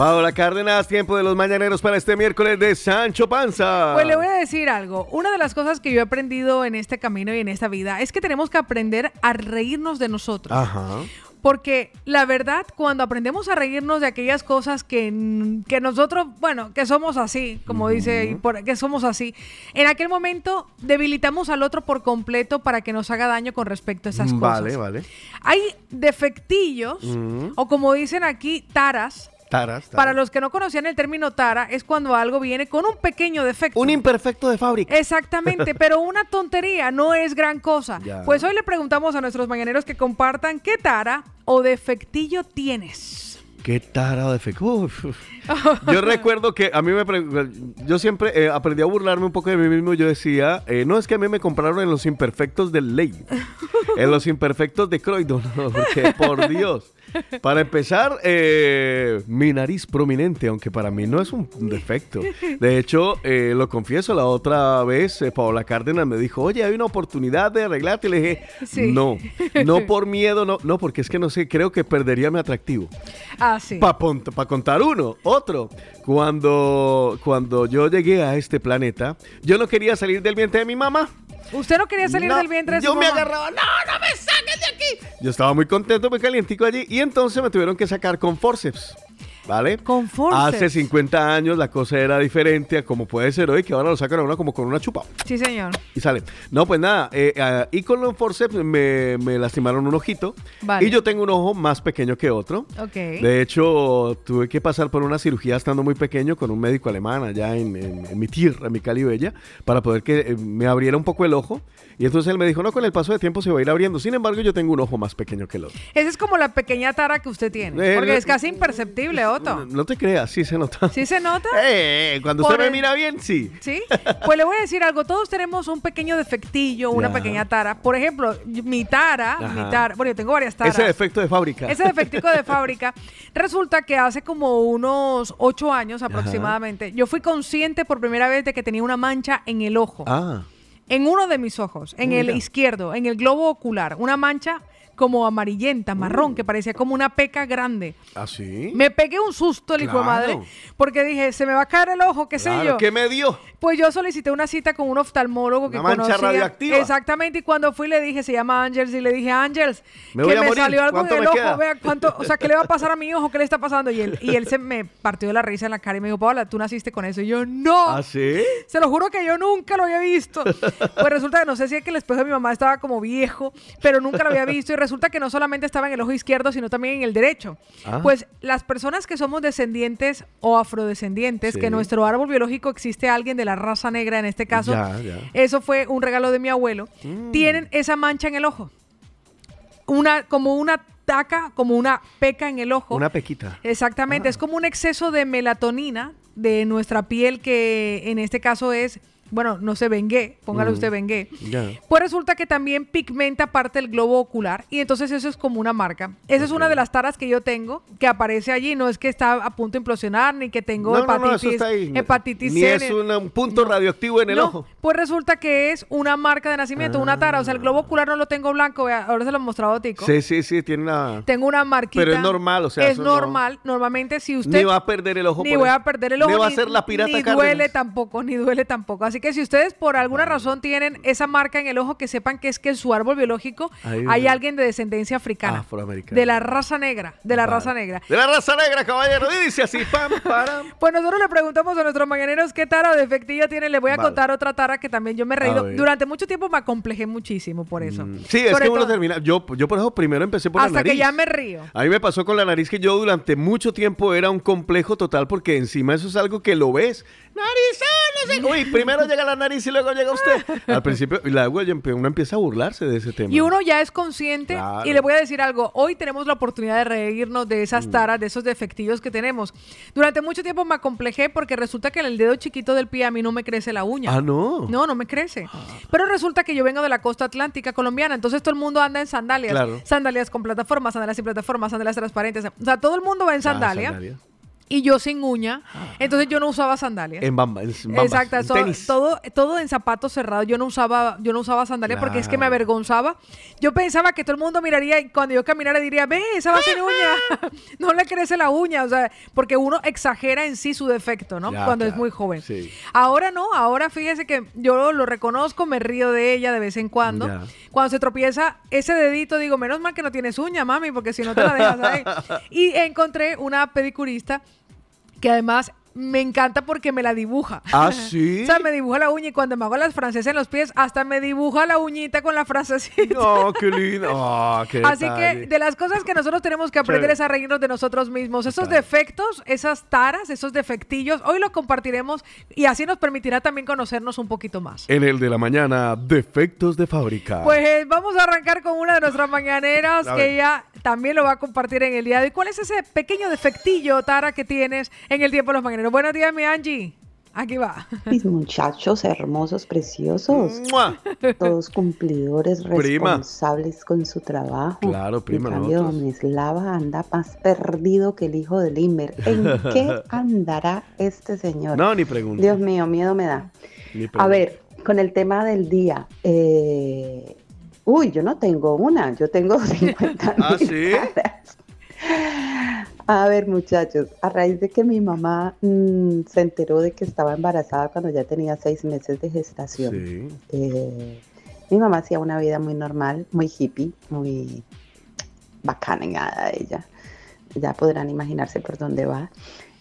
Speaker 4: Paola Cárdenas, tiempo de los mañaneros para este miércoles de Sancho Panza.
Speaker 3: Pues le voy a decir algo. Una de las cosas que yo he aprendido en este camino y en esta vida es que tenemos que aprender a reírnos de nosotros.
Speaker 4: Ajá.
Speaker 3: Porque la verdad, cuando aprendemos a reírnos de aquellas cosas que, que nosotros, bueno, que somos así, como dice, por- que somos así, en aquel momento debilitamos al otro por completo para que nos haga daño con respecto a esas cosas.
Speaker 4: Vale, vale.
Speaker 3: Hay defectillos, o como dicen aquí, taras.
Speaker 4: Taras, taras.
Speaker 3: Para los que no conocían el término tara, es cuando algo viene con un pequeño defecto.
Speaker 4: Un imperfecto de fábrica.
Speaker 3: Exactamente, pero una tontería no es gran cosa.
Speaker 4: Ya.
Speaker 3: Pues hoy le preguntamos a nuestros mañaneros que compartan qué tara o defectillo tienes.
Speaker 4: Qué tara de fe. Uf, uf. <laughs> Yo recuerdo que a mí me. pre- Yo siempre eh, aprendí a burlarme un poco de mí mismo. Yo decía, eh, no es que a mí me compraron en los imperfectos del Ley, en los imperfectos de Croydon, <laughs> porque por Dios. Para empezar, eh, mi nariz prominente, aunque para mí no es un defecto. De hecho, eh, lo confieso, la otra vez eh, Paola Cárdenas me dijo, oye, hay una oportunidad de arreglarte. Y le dije,
Speaker 3: Sí.
Speaker 4: no, no <laughs> por miedo, no, no, porque es que no sé, creo que perdería mi atractivo.
Speaker 3: Ah, sí.
Speaker 4: Para contar uno, otro. Cuando, cuando yo llegué a este planeta, yo no quería salir del vientre de mi mamá.
Speaker 3: ¿Usted no quería salir
Speaker 4: No,
Speaker 3: del vientre
Speaker 4: yo me agarraba, no, no me saques de aquí. Yo estaba muy contento, muy calientico allí. Y entonces me tuvieron que sacar con forceps. ¿Vale?
Speaker 3: Con forceps.
Speaker 4: Hace 50 años la cosa era diferente a como puede ser hoy, que ahora lo sacan a uno como con una chupa.
Speaker 3: Sí, señor.
Speaker 4: Y sale. No, pues nada. eh, ah, y con los forceps me, me lastimaron un ojito.
Speaker 3: Vale.
Speaker 4: Y yo tengo un ojo más pequeño que otro.
Speaker 3: Ok.
Speaker 4: De hecho, tuve que pasar por una cirugía estando muy pequeño con un médico alemán allá en, en- en mi tierra, en mi Cali Bella, para poder que eh, me abriera un poco el ojo. Y entonces él me dijo, no, con el paso de tiempo se va a ir abriendo. Sin embargo, yo tengo un ojo más pequeño que el otro.
Speaker 3: Esa es como la pequeña tara que usted tiene.
Speaker 4: Eh,
Speaker 3: Porque es casi imperceptible,
Speaker 4: No te creas, sí se nota.
Speaker 3: ¿Sí se nota? <laughs>
Speaker 4: Eh, cuando
Speaker 3: Por
Speaker 4: usted me mira bien, sí.
Speaker 3: ¿Sí? <laughs> Pues le voy a decir algo. Todos tenemos un pequeño defectillo, una pequeña tara. Por ejemplo, mi tara,
Speaker 4: Ajá.
Speaker 3: mi tara, bueno, yo tengo varias taras.
Speaker 4: Ese defecto de fábrica.
Speaker 3: Ese defectico de fábrica. <laughs> Resulta que hace como unos ocho años aproximadamente, yo fui consciente por primera vez de que tenía una mancha en el ojo.
Speaker 4: Ah.
Speaker 3: En uno de mis ojos, en el izquierdo, en el globo ocular. Una mancha como amarillenta, marrón, que parecía como una peca grande.
Speaker 4: ¿Ah, sí?
Speaker 3: Me pegué un susto, el hijo de madre, porque dije, se me va a caer el ojo, qué sé yo.
Speaker 4: ¿Qué me dio?
Speaker 3: Pues yo solicité una cita con un oftalmólogo que
Speaker 4: Una mancha
Speaker 3: conocía.
Speaker 4: radioactiva.
Speaker 3: Exactamente, y cuando fui le dije, se llama Ángels, y le dije, Ángels, que
Speaker 4: voy a
Speaker 3: me
Speaker 4: morir,
Speaker 3: salió algo en
Speaker 4: ¿cuánto
Speaker 3: el ojo,
Speaker 4: queda?
Speaker 3: vea cuánto, o sea, ¿qué le va a pasar a mi ojo? ¿Qué le está pasando? Y él, y él se me partió de la risa en la cara y me dijo, Paola, tú naciste con eso. Y yo, no.
Speaker 4: ¿Ah, sí?
Speaker 3: Se lo juro que yo nunca lo había visto. <laughs> Pues resulta que no sé si es que el espejo de mi mamá estaba como viejo, pero nunca lo había visto. Y resulta que no solamente estaba en el ojo izquierdo, sino también en el derecho.
Speaker 4: Ah.
Speaker 3: Pues las personas que somos descendientes o afrodescendientes,
Speaker 4: Sí.
Speaker 3: que en nuestro árbol biológico existe alguien de la raza negra, en este caso,
Speaker 4: Ya, ya.
Speaker 3: eso fue un regalo de mi abuelo,
Speaker 4: Mm.
Speaker 3: tienen esa mancha en el ojo. Una, como una taca, como una peca en el ojo.
Speaker 4: Una pequita.
Speaker 3: Exactamente, es como un exceso de melatonina de nuestra piel que en este caso es, bueno, no sé, bengué, póngale
Speaker 4: Mm.
Speaker 3: usted bengué.
Speaker 4: Ya.
Speaker 3: Pues resulta que también pigmenta parte del globo ocular y entonces eso es como una marca. Esa es una de las taras que yo tengo que aparece allí, no es que está a punto de implosionar ni que tengo
Speaker 4: No, no, no,
Speaker 3: hepatitis,
Speaker 4: eso está ahí.
Speaker 3: hepatitis
Speaker 4: Ni
Speaker 3: C,
Speaker 4: es una- un punto radioactivo en el ojo.
Speaker 3: Pues resulta que es una marca de nacimiento, una tara, o sea, el globo ocular no lo tengo blanco, vea, ahora se lo he mostrado a Tico.
Speaker 4: Sí, sí, sí, tiene una...
Speaker 3: Tengo una marquita.
Speaker 4: Pero es normal, o sea,
Speaker 3: Es normal. Normalmente, si usted.
Speaker 4: Ni va a perder el ojo
Speaker 3: Ni voy a perder el ojo.
Speaker 4: Ni va a ser la pirata
Speaker 3: Ni
Speaker 4: Cárdenas.
Speaker 3: duele tampoco, ni duele tampoco. Así Así que si ustedes por alguna razón tienen esa marca en el ojo, que sepan que es que en su árbol biológico
Speaker 4: Ahí
Speaker 3: hay alguien de descendencia africana.
Speaker 4: Afroamericana.
Speaker 3: De la raza negra, de la
Speaker 4: Vale.
Speaker 3: raza negra.
Speaker 4: De la raza negra, caballero. Dice así, pam, para. <laughs>
Speaker 3: Pues nosotros le preguntamos a nuestros mañaneros qué tara o defectillo tiene. Les voy a
Speaker 4: Vale.
Speaker 3: contar otra tara que también yo me he reído. Durante mucho tiempo me acomplejé muchísimo por eso.
Speaker 4: Sí, es
Speaker 3: Sobre
Speaker 4: que uno termina. Yo, yo por eso primero empecé por la
Speaker 3: Hasta que ya me río.
Speaker 4: A mí me pasó con la nariz que yo durante mucho tiempo era un complejo total porque encima eso es algo que lo ves. Narizón, no sé. Uy, primero llega la nariz y luego llega usted. Al principio, y luego ya empe- uno empieza a burlarse de ese tema.
Speaker 3: Y uno ya es consciente.
Speaker 4: Claro.
Speaker 3: Y le voy a decir algo. Hoy tenemos la oportunidad de reírnos de esas
Speaker 4: Mm.
Speaker 3: taras, de esos defectillos que tenemos. Durante mucho tiempo me acomplejé porque resulta que en el dedo chiquito del pie a mí no me crece la uña.
Speaker 4: Ah, no.
Speaker 3: No, no me crece. Pero resulta que yo vengo de la costa atlántica colombiana, entonces todo el mundo anda en sandalias.
Speaker 4: Claro.
Speaker 3: Sandalias con plataformas, sandalias sin plataformas, sandalias transparentes. O sea, todo el mundo va en
Speaker 4: Ah,
Speaker 3: sandalia. Y yo sin uña. Entonces yo no usaba sandalias.
Speaker 4: En bamba, en bambas,
Speaker 3: Exacto,
Speaker 4: en
Speaker 3: so-
Speaker 4: tenis.
Speaker 3: todo, todo en zapatos cerrados. Yo no usaba, yo no usaba sandalias porque es que me
Speaker 4: Claro.
Speaker 3: avergonzaba. Yo pensaba que todo el mundo miraría y cuando yo caminara diría, ve, esa va sin uña. <laughs> <laughs> no le crece la uña. O sea, porque uno exagera en sí su defecto, ¿no?
Speaker 4: Ya,
Speaker 3: cuando es
Speaker 4: claro.
Speaker 3: muy joven.
Speaker 4: Sí.
Speaker 3: Ahora no, ahora fíjese que yo lo reconozco, me río de ella de vez en cuando.
Speaker 4: Ya.
Speaker 3: Cuando se tropieza ese dedito, digo, menos mal que no tienes uña, mami, porque si no te la dejas ahí. <laughs> y encontré una pedicurista que además me encanta porque me la dibuja.
Speaker 4: ¿Ah, <laughs> sí?
Speaker 3: o sea, me dibuja la uña y cuando me hago las francesas en los pies, hasta me dibuja la uñita con la francesita.
Speaker 4: No, qué lindo. <laughs> Ah, qué
Speaker 3: Así que de las cosas que nosotros tenemos que aprender
Speaker 4: Chévere.
Speaker 3: es a reírnos de nosotros mismos. Esos defectos, esas taras, esos defectillos, hoy los compartiremos y así nos permitirá también conocernos un poquito más.
Speaker 4: En el de la mañana, defectos de fábrica.
Speaker 3: Pues vamos a arrancar con una de nuestras <laughs> mañaneras que
Speaker 4: ver.
Speaker 3: También lo va a compartir en el día de hoy. ¿Cuál es ese pequeño defectillo, Tara, que tienes en el tiempo de los mañaneros? Buenos días, mi Angie. Aquí va.
Speaker 18: Mis muchachos hermosos, preciosos.
Speaker 4: ¡Mua!
Speaker 18: Todos cumplidores,
Speaker 4: Prima.
Speaker 18: responsables con su trabajo.
Speaker 4: Claro, prima,
Speaker 18: En cambio,
Speaker 4: nosotros.
Speaker 18: Mislava anda más perdido que el hijo de Limber. ¿En <laughs> qué andará este señor?
Speaker 4: No, ni pregunta.
Speaker 18: Dios mío, miedo me da.
Speaker 4: Ni
Speaker 18: A ver, con el tema del día. eh, Uy, yo no tengo una, yo tengo <laughs> 50
Speaker 4: ¿Ah, sí?
Speaker 18: A ver, muchachos, a raíz de que mi mamá mm, se enteró de que estaba embarazada cuando ya tenía seis meses de gestación,
Speaker 4: Sí.
Speaker 18: eh, mi mamá hacía una vida muy normal, muy hippie, muy bacana nada ella. Ya podrán imaginarse por dónde va.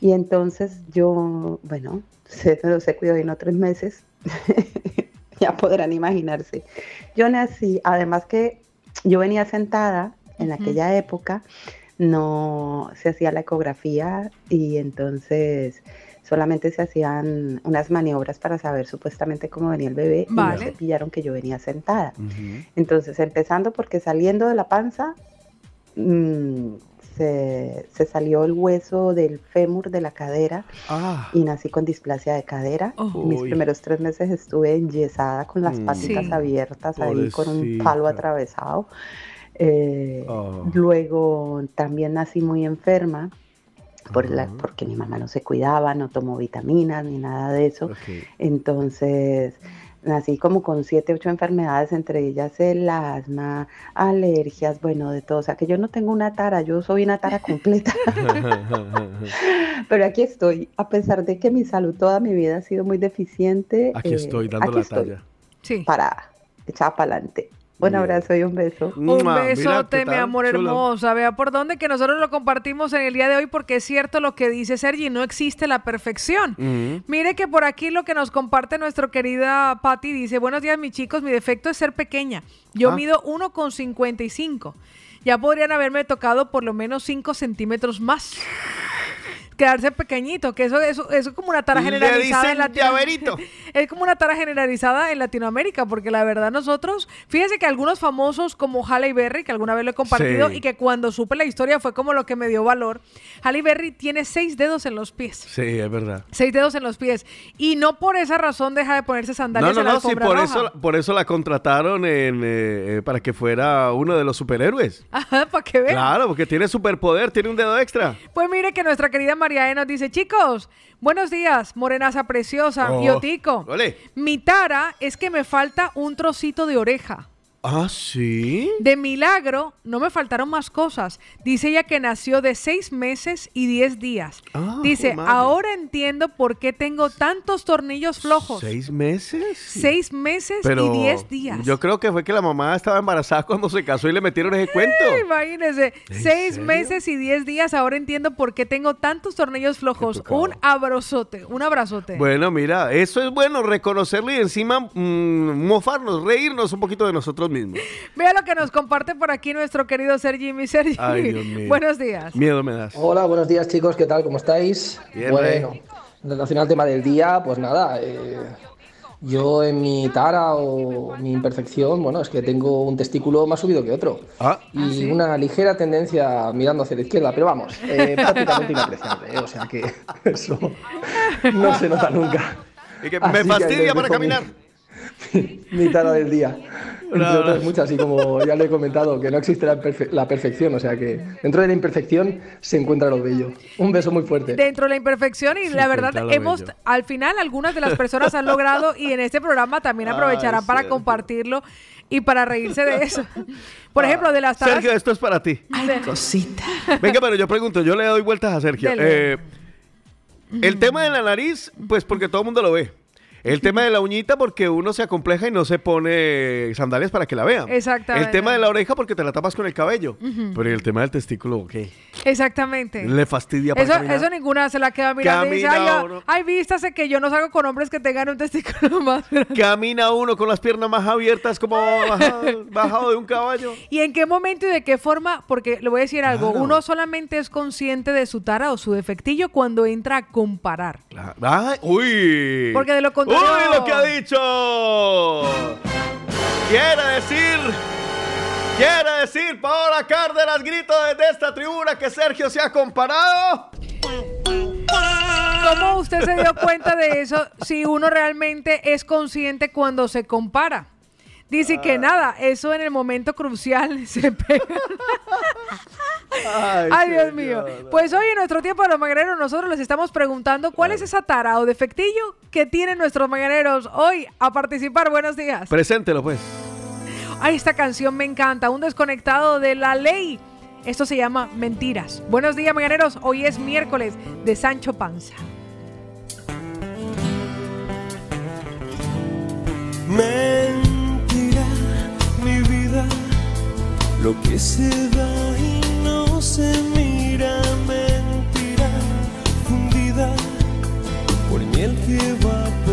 Speaker 18: Y entonces yo, bueno, <laughs> se, se cuidó en otros meses. <laughs> <laughs> ya podrán imaginarse. Yo nací, además que yo venía sentada en aquella época, no se hacía la ecografía y entonces solamente se hacían unas maniobras para saber supuestamente cómo venía el bebé y no se pillaron que yo venía sentada. Entonces, empezando porque saliendo de la panza, mm, se, se salió el hueso del fémur de la cadera
Speaker 4: Ah.
Speaker 18: y nací con displasia de cadera.
Speaker 3: Oh.
Speaker 18: Mis
Speaker 4: Uy.
Speaker 18: primeros tres meses estuve enyesada con las
Speaker 4: Mm.
Speaker 18: patitas
Speaker 3: Sí.
Speaker 18: abiertas ahí con un palo atravesado. Eh,
Speaker 4: Oh.
Speaker 18: Luego también nací muy enferma. Por la-
Speaker 4: Ajá.
Speaker 18: porque mi mamá no se cuidaba, no tomó vitaminas ni nada de eso. Entonces, nací como con siete, ocho enfermedades, entre ellas el asma, alergias, bueno, de todo. O sea, que yo no tengo una tara, yo soy una tara completa. <laughs> Pero aquí estoy, a pesar de que mi salud toda mi vida ha sido muy deficiente.
Speaker 4: Aquí
Speaker 18: eh,
Speaker 4: estoy dando
Speaker 18: aquí
Speaker 4: la
Speaker 18: estoy,
Speaker 4: talla.
Speaker 3: Sí.
Speaker 18: Para echar para adelante. Un abrazo y un beso.
Speaker 3: Un besote,
Speaker 4: ¿qué
Speaker 3: mi amor hermosa. Vea por dónde que nosotros lo compartimos en el día de hoy porque es cierto lo que dice Sergi, no existe la perfección. Mire que por aquí lo que nos comparte nuestra querida Patty dice, buenos días mis chicos, mi defecto es ser pequeña. Yo
Speaker 4: Ah.
Speaker 3: mido 1,55. Ya podrían haberme tocado por lo menos 5 centímetros más. Quedarse pequeñito, que eso, eso, eso es como una tara
Speaker 4: Le
Speaker 3: generalizada
Speaker 4: dicen
Speaker 3: en Latinoamérica. <laughs> Es como una tara generalizada en Latinoamérica, porque la verdad nosotros, fíjense que algunos famosos como Halle Berry, que alguna vez lo he compartido
Speaker 4: Sí.
Speaker 3: y que cuando supe la historia fue como lo que me dio valor, Halle Berry tiene seis dedos en los pies.
Speaker 4: Sí, es verdad.
Speaker 3: Seis dedos en los pies. Y no por esa razón deja de ponerse
Speaker 4: No,
Speaker 3: sandalias
Speaker 4: no,
Speaker 3: en la
Speaker 4: no, sí, por
Speaker 3: roja.
Speaker 4: eso, por eso la contrataron en, eh, eh, para que fuera uno de los superhéroes. <laughs>
Speaker 3: Ajá, para que vean.
Speaker 4: Claro, porque tiene superpoder, tiene un dedo extra.
Speaker 3: Pues mire que nuestra querida María E nos dice, chicos, buenos días, morenaza preciosa,
Speaker 4: Oh,
Speaker 3: y Otico.
Speaker 4: ole.
Speaker 3: Mi tara es que me falta un trocito de oreja.
Speaker 4: Ah, sí.
Speaker 3: De milagro, no me faltaron más cosas. Dice ella que nació de seis meses y diez días.
Speaker 4: Ah,
Speaker 3: Dice, ahora entiendo por qué tengo tantos tornillos flojos.
Speaker 4: ¿Seis meses?
Speaker 3: Seis meses
Speaker 4: Pero
Speaker 3: y diez días.
Speaker 4: yo creo que fue que la mamá estaba embarazada cuando se casó y le metieron ese cuento.
Speaker 3: Imagínese,
Speaker 4: ¿En
Speaker 3: seis
Speaker 4: serio?
Speaker 3: meses y diez días. Ahora entiendo por qué tengo tantos tornillos flojos. Un abrazote, un abrazote.
Speaker 4: Bueno, mira, eso es bueno, reconocerlo y encima mm, mofarnos, reírnos un poquito de nosotros mismos. <laughs>
Speaker 3: Vea lo que nos comparte por aquí nuestro querido Sergi, mi Sergi.
Speaker 4: Ay, Dios <laughs> mío.
Speaker 3: Buenos días.
Speaker 4: Miedo me das.
Speaker 19: Hola, buenos días chicos, ¿qué tal? ¿Cómo estáis?
Speaker 4: Bien,
Speaker 19: bueno, en relación al tema del día, pues nada, eh, yo en mi tara o mi imperfección, bueno, es que tengo un testículo más subido que otro.
Speaker 4: Ah.
Speaker 19: Y una ligera tendencia mirando hacia la izquierda, pero vamos, eh, <laughs> prácticamente inapreciable, ¿eh? o sea que eso no se nota nunca.
Speaker 4: Y que
Speaker 19: Así
Speaker 4: me fastidia
Speaker 19: les
Speaker 4: para
Speaker 19: dejo mi-
Speaker 4: caminar.
Speaker 19: Mi tara del día. Entre
Speaker 4: No,
Speaker 19: otras
Speaker 4: no.
Speaker 19: muchas, y como ya lo he comentado, que no existe la, perfe- la perfección, o sea que dentro de la imperfección se encuentra lo bello. Un beso muy fuerte.
Speaker 3: Dentro de la imperfección y la verdad hemos
Speaker 19: bello.
Speaker 3: al final algunas de las personas han logrado y en este programa también <laughs>
Speaker 4: Ay,
Speaker 3: aprovecharán para
Speaker 4: cierto.
Speaker 3: compartirlo y para reírse de eso. <laughs> Por ejemplo, de las taras
Speaker 4: Sergio, esto es para ti. <laughs>
Speaker 3: de-
Speaker 19: cosita.
Speaker 4: Venga, pero yo pregunto, yo le doy vueltas a Sergio. Eh, el tema de la nariz, pues porque todo el mundo lo ve. El <laughs> tema de la uñita porque uno se acompleja y no se pone sandalias para que la vean.
Speaker 3: Exactamente.
Speaker 4: El tema de la oreja porque te la tapas con el cabello. Pero ¿y el tema del testículo, ¿qué?
Speaker 3: Exactamente.
Speaker 4: Le fastidia para
Speaker 3: Eso,
Speaker 4: caminar?
Speaker 3: eso ninguna se la queda mirando y dice,
Speaker 4: Camina
Speaker 3: ay,
Speaker 4: uno.
Speaker 3: ay, vístase que yo no salgo con hombres que tengan un testículo <laughs> más grande".
Speaker 4: Camina uno con las piernas más abiertas como <laughs> bajado, bajado de un caballo.
Speaker 3: ¿Y en qué momento y de qué forma? Porque le voy a decir algo,
Speaker 4: Claro.
Speaker 3: uno solamente es consciente de su tara o su defectillo cuando entra a comparar.
Speaker 4: Ay, uy.
Speaker 3: Porque de lo contrario-
Speaker 4: Uy, lo que ha dicho. Quiere decir. Quiere decir, Paola Cárdenas grito desde esta tribuna que Sergio se ha comparado.
Speaker 3: ¿Cómo usted se dio cuenta de eso si uno realmente es consciente cuando se compara? Dice
Speaker 4: Ah.
Speaker 3: que nada, eso en el momento crucial <laughs> se pega. Ay, Dios mío. Pues hoy en nuestro tiempo de los mañaneros nosotros les estamos preguntando cuál es esa tara o defectillo que tienen nuestros mañaneros hoy a participar. Buenos días.
Speaker 4: Preséntelo, pues.
Speaker 3: Ay, esta canción me encanta, un desconectado de la ley. Esto se llama Mentiras. Buenos días, mañaneros. Hoy es miércoles de Sancho Panza.
Speaker 20: Lo que se da y no se mira, mentira, fundida por miel que evaporó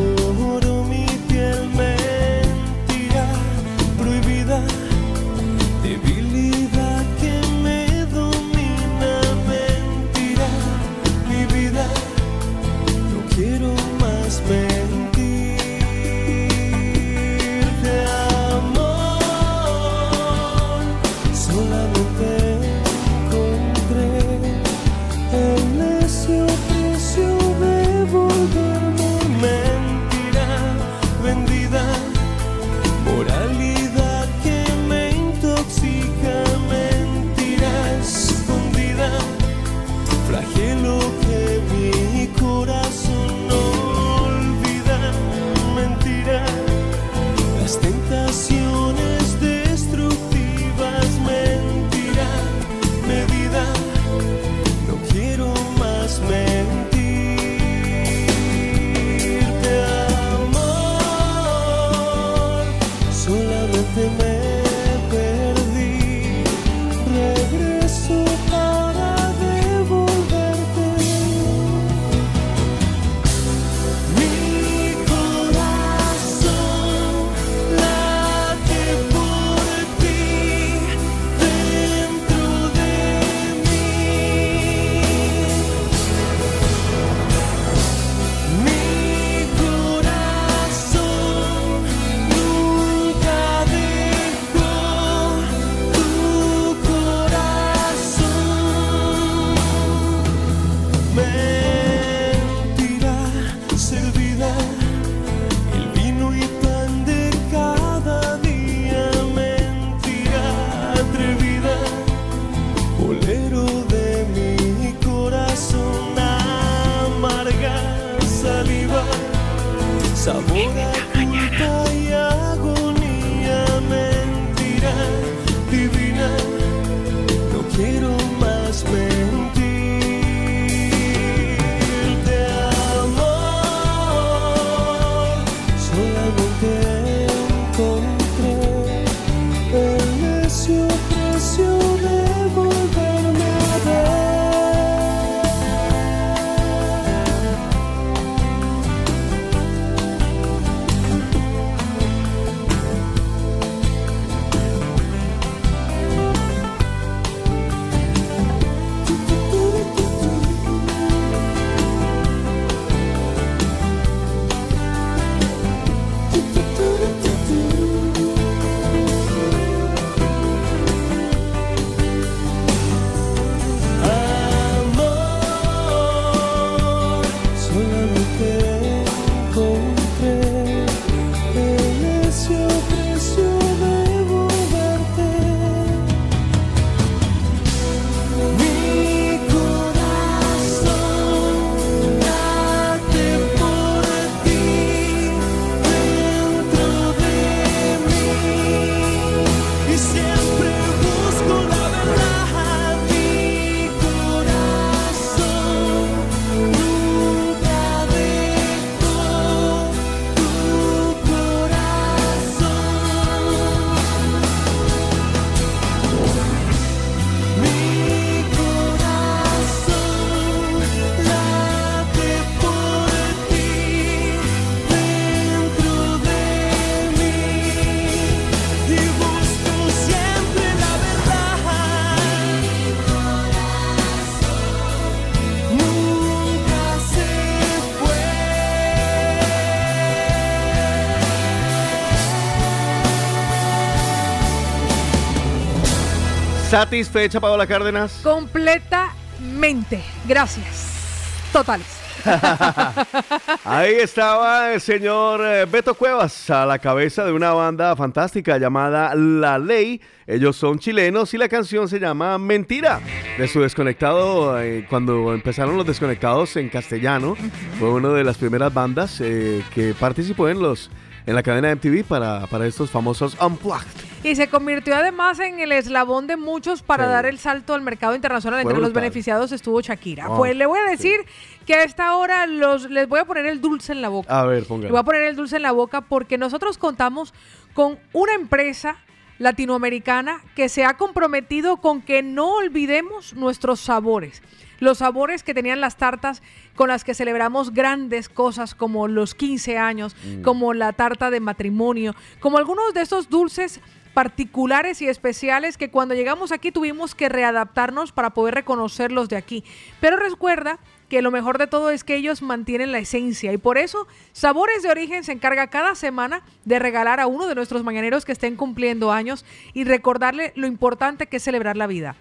Speaker 4: ¿Satisfecha, Paola Cárdenas?
Speaker 3: Completamente. Gracias. Totales. <laughs>
Speaker 4: Ahí estaba el señor eh, Beto Cuevas a la cabeza de una banda fantástica llamada La Ley. Ellos son chilenos y la canción se llama Mentira. De su desconectado, eh, cuando empezaron los desconectados en castellano, fue una de las primeras bandas eh, que participó en los en la cadena MTV para, para estos famosos Unplugged.
Speaker 3: Y se convirtió además en el eslabón de muchos para
Speaker 4: Sí.
Speaker 3: dar el salto al mercado internacional.
Speaker 4: Fue
Speaker 3: Entre los beneficiados estuvo Shakira. Pues le voy a decir que a esta hora los, les voy a poner el dulce en la boca.
Speaker 4: A ver,
Speaker 3: Le voy a
Speaker 4: póngale.
Speaker 3: poner el dulce en la boca porque nosotros contamos con una empresa latinoamericana que se ha comprometido con que no olvidemos nuestros sabores. Los sabores que tenían las tartas con las que celebramos grandes cosas como los 15 años,
Speaker 21: Mm.
Speaker 3: como la tarta de matrimonio, como algunos de estos dulces particulares y especiales que cuando llegamos aquí tuvimos que readaptarnos para poder reconocerlos de aquí. Pero recuerda que lo mejor de todo es que ellos mantienen la esencia y por eso Sabores de Origen se encarga cada semana de regalar a uno de nuestros mañaneros que estén cumpliendo años y recordarle lo importante que es celebrar la vida.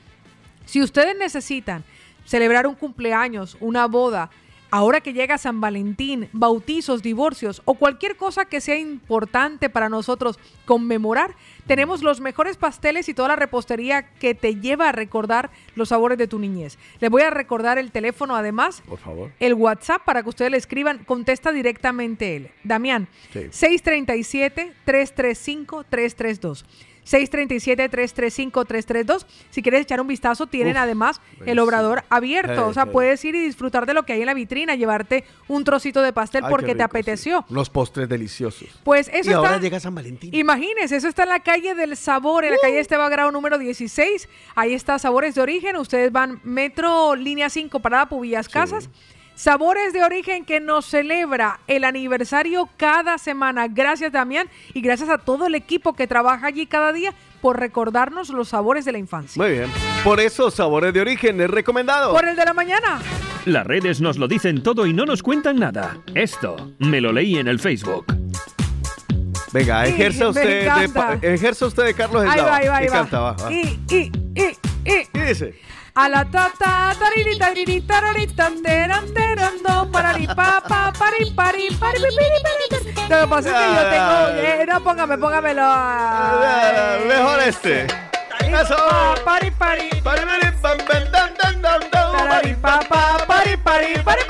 Speaker 3: Si ustedes necesitan celebrar un cumpleaños, una boda, ahora que llega San Valentín, bautizos, divorcios o cualquier cosa que sea importante para nosotros conmemorar, tenemos los mejores pasteles y toda la repostería que te lleva a recordar los sabores de tu niñez. Les voy a recordar el teléfono además,
Speaker 4: Por favor.
Speaker 3: el WhatsApp para que ustedes le escriban, contesta directamente él. Damián,
Speaker 4: Sí.
Speaker 3: 637-335-332. 637-335-332. Si quieres echar un vistazo, tienen
Speaker 4: Uf,
Speaker 3: además el obrador abierto. o sea,
Speaker 4: sí.
Speaker 3: puedes ir y disfrutar de lo que hay en la vitrina, llevarte un trocito de pastel
Speaker 4: Ay,
Speaker 3: porque te
Speaker 4: sí.
Speaker 3: apeteció.
Speaker 4: Unos postres deliciosos.
Speaker 3: Pues eso
Speaker 4: y ahora
Speaker 3: está-
Speaker 4: llega San Valentín.
Speaker 3: Imagínense, eso está en la calle del Sabor, en la calle Esteban Grado número 16. Ahí está Sabores de Origen. Ustedes van Metro Línea 5, Parada Pubillas Casas. Sabores de Origen que nos celebra el aniversario cada semana. Gracias, Damián, y gracias a todo el equipo que trabaja allí cada día por recordarnos los sabores de la infancia.
Speaker 4: Muy bien. Por eso, Sabores de Origen es recomendado.
Speaker 3: Por el de la mañana.
Speaker 1: Las redes nos lo dicen todo y no nos cuentan nada. Esto me lo leí en el Facebook.
Speaker 4: Venga, ejerza usted, de,
Speaker 3: encanta.
Speaker 4: ejerza usted de Carlos
Speaker 3: Ahí
Speaker 4: Eslava.
Speaker 3: va, ahí va, ahí
Speaker 4: Y
Speaker 3: va.
Speaker 4: canta, va, va.
Speaker 3: Y, y, y, y.
Speaker 4: ¿Qué dice?
Speaker 3: A la ta ta tariri tariri tarari tan teran teran do parari pa pa pari pari pari piri. Lo que pasa es que yo tengo. eh, no, póngame, póngamelo.
Speaker 4: Ah, Mejor este. Eso.
Speaker 3: Pari pari.
Speaker 4: Pari, pari, pam, pam,
Speaker 3: pa pa pari pari pari. <laughs>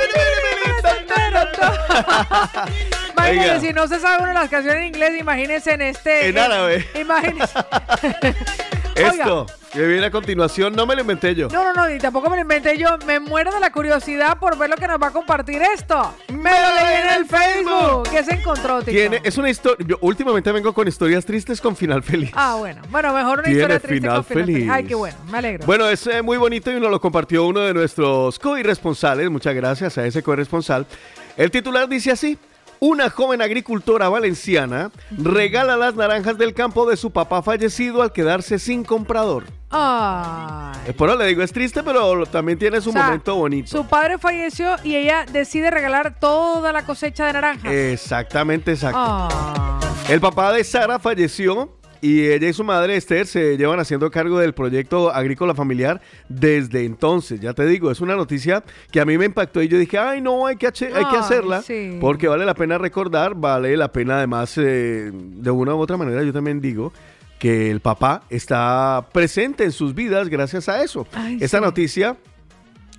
Speaker 3: Imagínense,
Speaker 4: Oiga.
Speaker 3: si no se sabe una de las canciones en inglés, imagínense en este.
Speaker 4: En árabe.
Speaker 3: Imagínense. <laughs>
Speaker 4: Esto que viene a continuación no me lo inventé yo.
Speaker 3: No, no, no, y tampoco me lo inventé yo. Me muero de la curiosidad por ver lo que nos va a compartir esto. Me lo leí en el Facebook. ¿Qué se encontró, Tico?
Speaker 4: Tiene, es una historia. Yo últimamente vengo con historias tristes con final feliz.
Speaker 3: Ah, bueno. Bueno, mejor una
Speaker 4: Tiene
Speaker 3: historia triste
Speaker 4: final
Speaker 3: con final feliz.
Speaker 4: feliz.
Speaker 3: Ay, qué bueno. Me alegro.
Speaker 4: Bueno, es eh, muy bonito y nos lo compartió uno de nuestros co-irresponsales. Muchas gracias a ese co-irresponsal. El titular dice así. Una joven agricultora valenciana regala las naranjas del campo de su papá fallecido al quedarse sin comprador.
Speaker 3: Ay.
Speaker 4: Por eso le digo, es triste, pero también tiene su
Speaker 3: O sea,
Speaker 4: momento bonito.
Speaker 3: Su padre falleció y ella decide regalar toda la cosecha de naranjas.
Speaker 4: Exactamente, exacto.
Speaker 3: Ah.
Speaker 4: El papá de Sara falleció y ella y su madre Esther se llevan haciendo cargo del proyecto agrícola familiar desde entonces. Ya te digo, es una noticia que a mí me impactó y yo dije, ay no, hay que, hay que hacerla
Speaker 3: sí.
Speaker 4: porque vale la pena recordar, vale la pena además, eh, de una u otra manera yo también digo que el papá está presente en sus vidas gracias a eso.
Speaker 3: Ay,
Speaker 4: Esta
Speaker 3: sí.
Speaker 4: noticia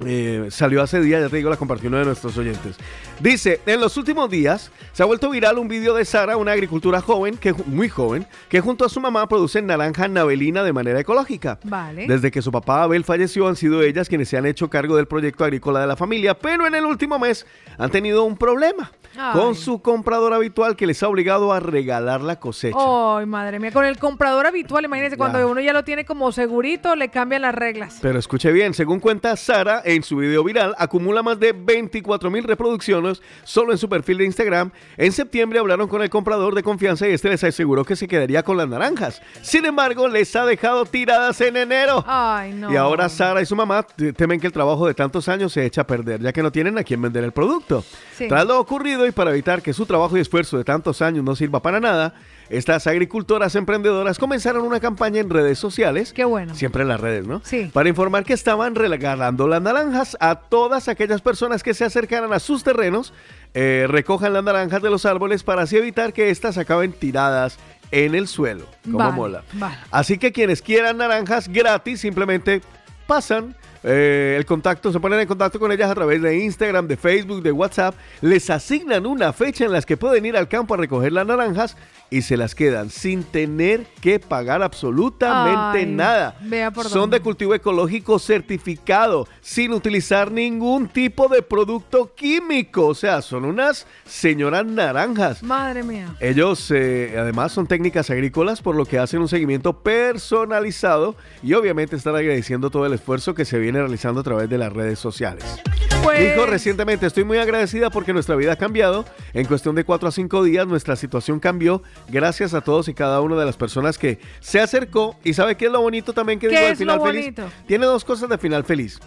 Speaker 4: eh, salió hace días, ya te digo, la compartió uno de nuestros oyentes. Dice, en los últimos días se ha vuelto viral un video de Sara, una agricultura joven, que muy joven, que junto a su mamá producen naranja navelina de manera ecológica.
Speaker 3: Vale.
Speaker 4: Desde que su papá Abel falleció han sido ellas quienes se han hecho cargo del proyecto agrícola de la familia, pero en el último mes han tenido un problema
Speaker 3: Ay.
Speaker 4: con su comprador habitual que les ha obligado a regalar la cosecha.
Speaker 3: Ay, madre mía. Con el comprador habitual, imagínense, cuando
Speaker 4: Ya.
Speaker 3: uno ya lo tiene como segurito, le cambian las reglas.
Speaker 4: Pero escuche bien, según cuenta Sara en su video viral, acumula más de 24 mil reproducciones solo en su perfil de Instagram. En septiembre hablaron con el comprador de confianza y este les aseguró que se quedaría con las naranjas. Sin embargo, les ha dejado tiradas en enero.
Speaker 3: Ay, no.
Speaker 4: Y ahora Sara y su mamá temen que el trabajo de tantos años se eche a perder, ya que no tienen a quien vender el producto.
Speaker 3: Sí.
Speaker 4: Tras lo ocurrido y para evitar que su trabajo y esfuerzo de tantos años no sirva para nada, estas agricultoras emprendedoras comenzaron una campaña en redes sociales.
Speaker 3: Qué bueno.
Speaker 4: Siempre en las redes, ¿no?
Speaker 3: Sí.
Speaker 4: Para informar que estaban regalando las naranjas a todas aquellas personas que se acercaran a sus terrenos, eh, recojan las naranjas de los árboles para así evitar que éstas acaben tiradas en el suelo. Como
Speaker 3: Vale,
Speaker 4: mola.
Speaker 3: vale.
Speaker 4: Así que quienes quieran naranjas gratis simplemente pasan eh, el contacto, se ponen en contacto con ellas a través de Instagram, de Facebook, de WhatsApp, les asignan una fecha en las que pueden ir al campo a recoger las naranjas y se las quedan sin tener que pagar absolutamente
Speaker 3: Ay,
Speaker 4: nada.
Speaker 3: vea por
Speaker 4: Son
Speaker 3: dónde.
Speaker 4: de cultivo ecológico certificado, sin utilizar ningún tipo de producto químico. O sea, son unas señoras naranjas.
Speaker 3: Madre mía.
Speaker 4: Ellos eh, además son técnicas agrícolas, por lo que hacen un seguimiento personalizado y obviamente están agradeciendo todo el esfuerzo que se viene realizando a través de las redes sociales.
Speaker 3: Pues-
Speaker 4: Dijo recientemente, estoy muy agradecida porque nuestra vida ha cambiado. En cuestión de 4 a 5 días nuestra situación cambió gracias a todos y cada una de las personas que se acercó. ¿Y sabe qué es lo bonito también que
Speaker 3: ¿Qué
Speaker 4: digo
Speaker 3: es
Speaker 4: final feliz? Tiene dos cosas de final feliz.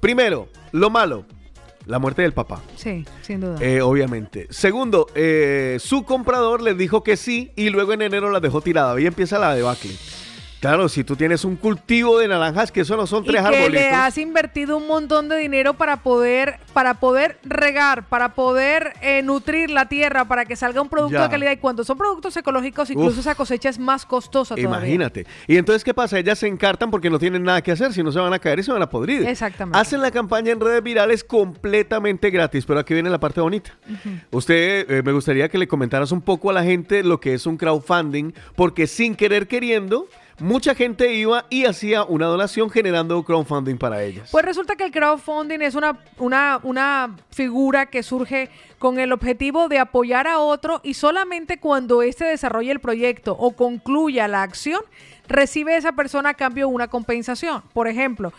Speaker 4: Primero, lo malo, la muerte del papá.
Speaker 3: Sí, sin duda.
Speaker 4: Eh, obviamente. Segundo, eh, su comprador les dijo que sí y luego en enero las dejó tirada. Ahí empieza la debacle. Claro, si tú tienes un cultivo de naranjas, que eso no son
Speaker 3: y
Speaker 4: tres
Speaker 3: que
Speaker 4: arbolitos.
Speaker 3: le has invertido un montón de dinero para poder para poder regar, para poder eh, nutrir la tierra, para que salga un producto
Speaker 4: Ya.
Speaker 3: de calidad. Y cuando son productos ecológicos, incluso
Speaker 4: Uf.
Speaker 3: esa cosecha es más costosa todavía.
Speaker 4: Imagínate. Y entonces, ¿qué pasa? Ellas se encartan porque no tienen nada que hacer, si no se van a caer y se van a podrir.
Speaker 3: Exactamente.
Speaker 4: Hacen la campaña en redes virales completamente gratis, pero aquí viene la parte bonita. Usted, eh, me gustaría que le comentaras un poco a la gente lo que es un crowdfunding, porque sin querer queriendo, mucha gente iba y hacía una donación generando crowdfunding para ellas.
Speaker 3: Pues resulta que el crowdfunding es una, una, una figura que surge con el objetivo de apoyar a otro y solamente cuando éste desarrolle el proyecto o concluya la acción, recibe esa persona a cambio una compensación. Por ejemplo,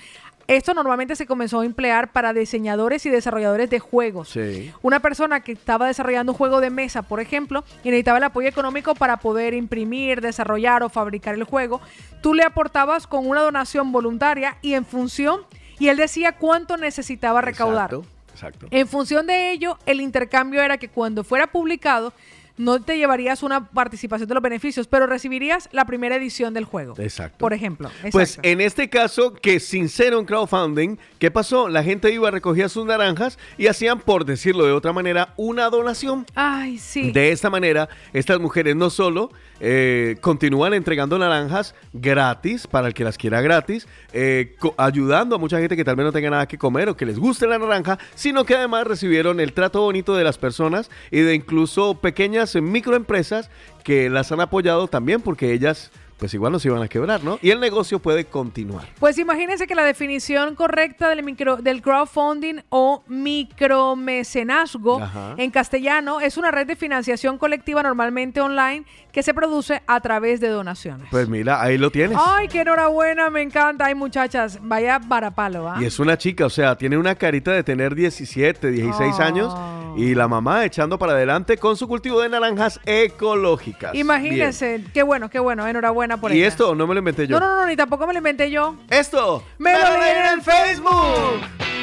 Speaker 3: esto normalmente se comenzó a emplear para diseñadores y desarrolladores de juegos.
Speaker 4: Sí.
Speaker 3: Una persona que estaba desarrollando un juego de mesa, por ejemplo, y necesitaba el apoyo económico para poder imprimir, desarrollar o fabricar el juego, tú le aportabas con una donación voluntaria y en función, y él decía cuánto necesitaba recaudar.
Speaker 4: Exacto, exacto.
Speaker 3: En función de ello, el intercambio era que cuando fuera publicado, no te llevarías una participación de los beneficios, pero recibirías la primera edición del juego.
Speaker 4: Exacto.
Speaker 3: Por ejemplo.
Speaker 4: Pues en este caso, que sin ser un crowdfunding, ¿qué pasó? La gente iba, recogía sus naranjas y hacían, por decirlo de otra manera, una donación.
Speaker 3: Ay, sí.
Speaker 4: De esta manera, estas mujeres no solo eh, continúan entregando naranjas gratis para el que las quiera gratis, eh, ayudando a mucha gente que tal vez no tenga nada que comer o que les guste la naranja, sino que además recibieron el trato bonito de las personas y de incluso pequeñas microempresas que las han apoyado también porque ellas pues igual no se iban a quebrar, ¿no? Y el negocio puede continuar.
Speaker 5: Pues imagínense que la definición correcta del, micro, del crowdfunding o micromecenazgo
Speaker 4: Ajá.
Speaker 5: en castellano es una red de financiación colectiva normalmente online que se produce a través de donaciones.
Speaker 4: Pues mira, ahí lo tienes.
Speaker 5: Ay, qué enhorabuena, me encanta. Ay, muchachas, vaya varapalo, ¿ah?
Speaker 4: Y es una chica, o sea, tiene una carita de tener 17, 16
Speaker 5: Oh.
Speaker 4: años y la mamá echando para adelante con su cultivo de naranjas ecológicas.
Speaker 5: Imagínense, qué bueno, qué bueno, enhorabuena por.
Speaker 4: Y esto no me lo inventé yo.
Speaker 5: No, no, no, ni tampoco me lo inventé yo.
Speaker 4: Esto
Speaker 5: me, lo leí en el Facebook.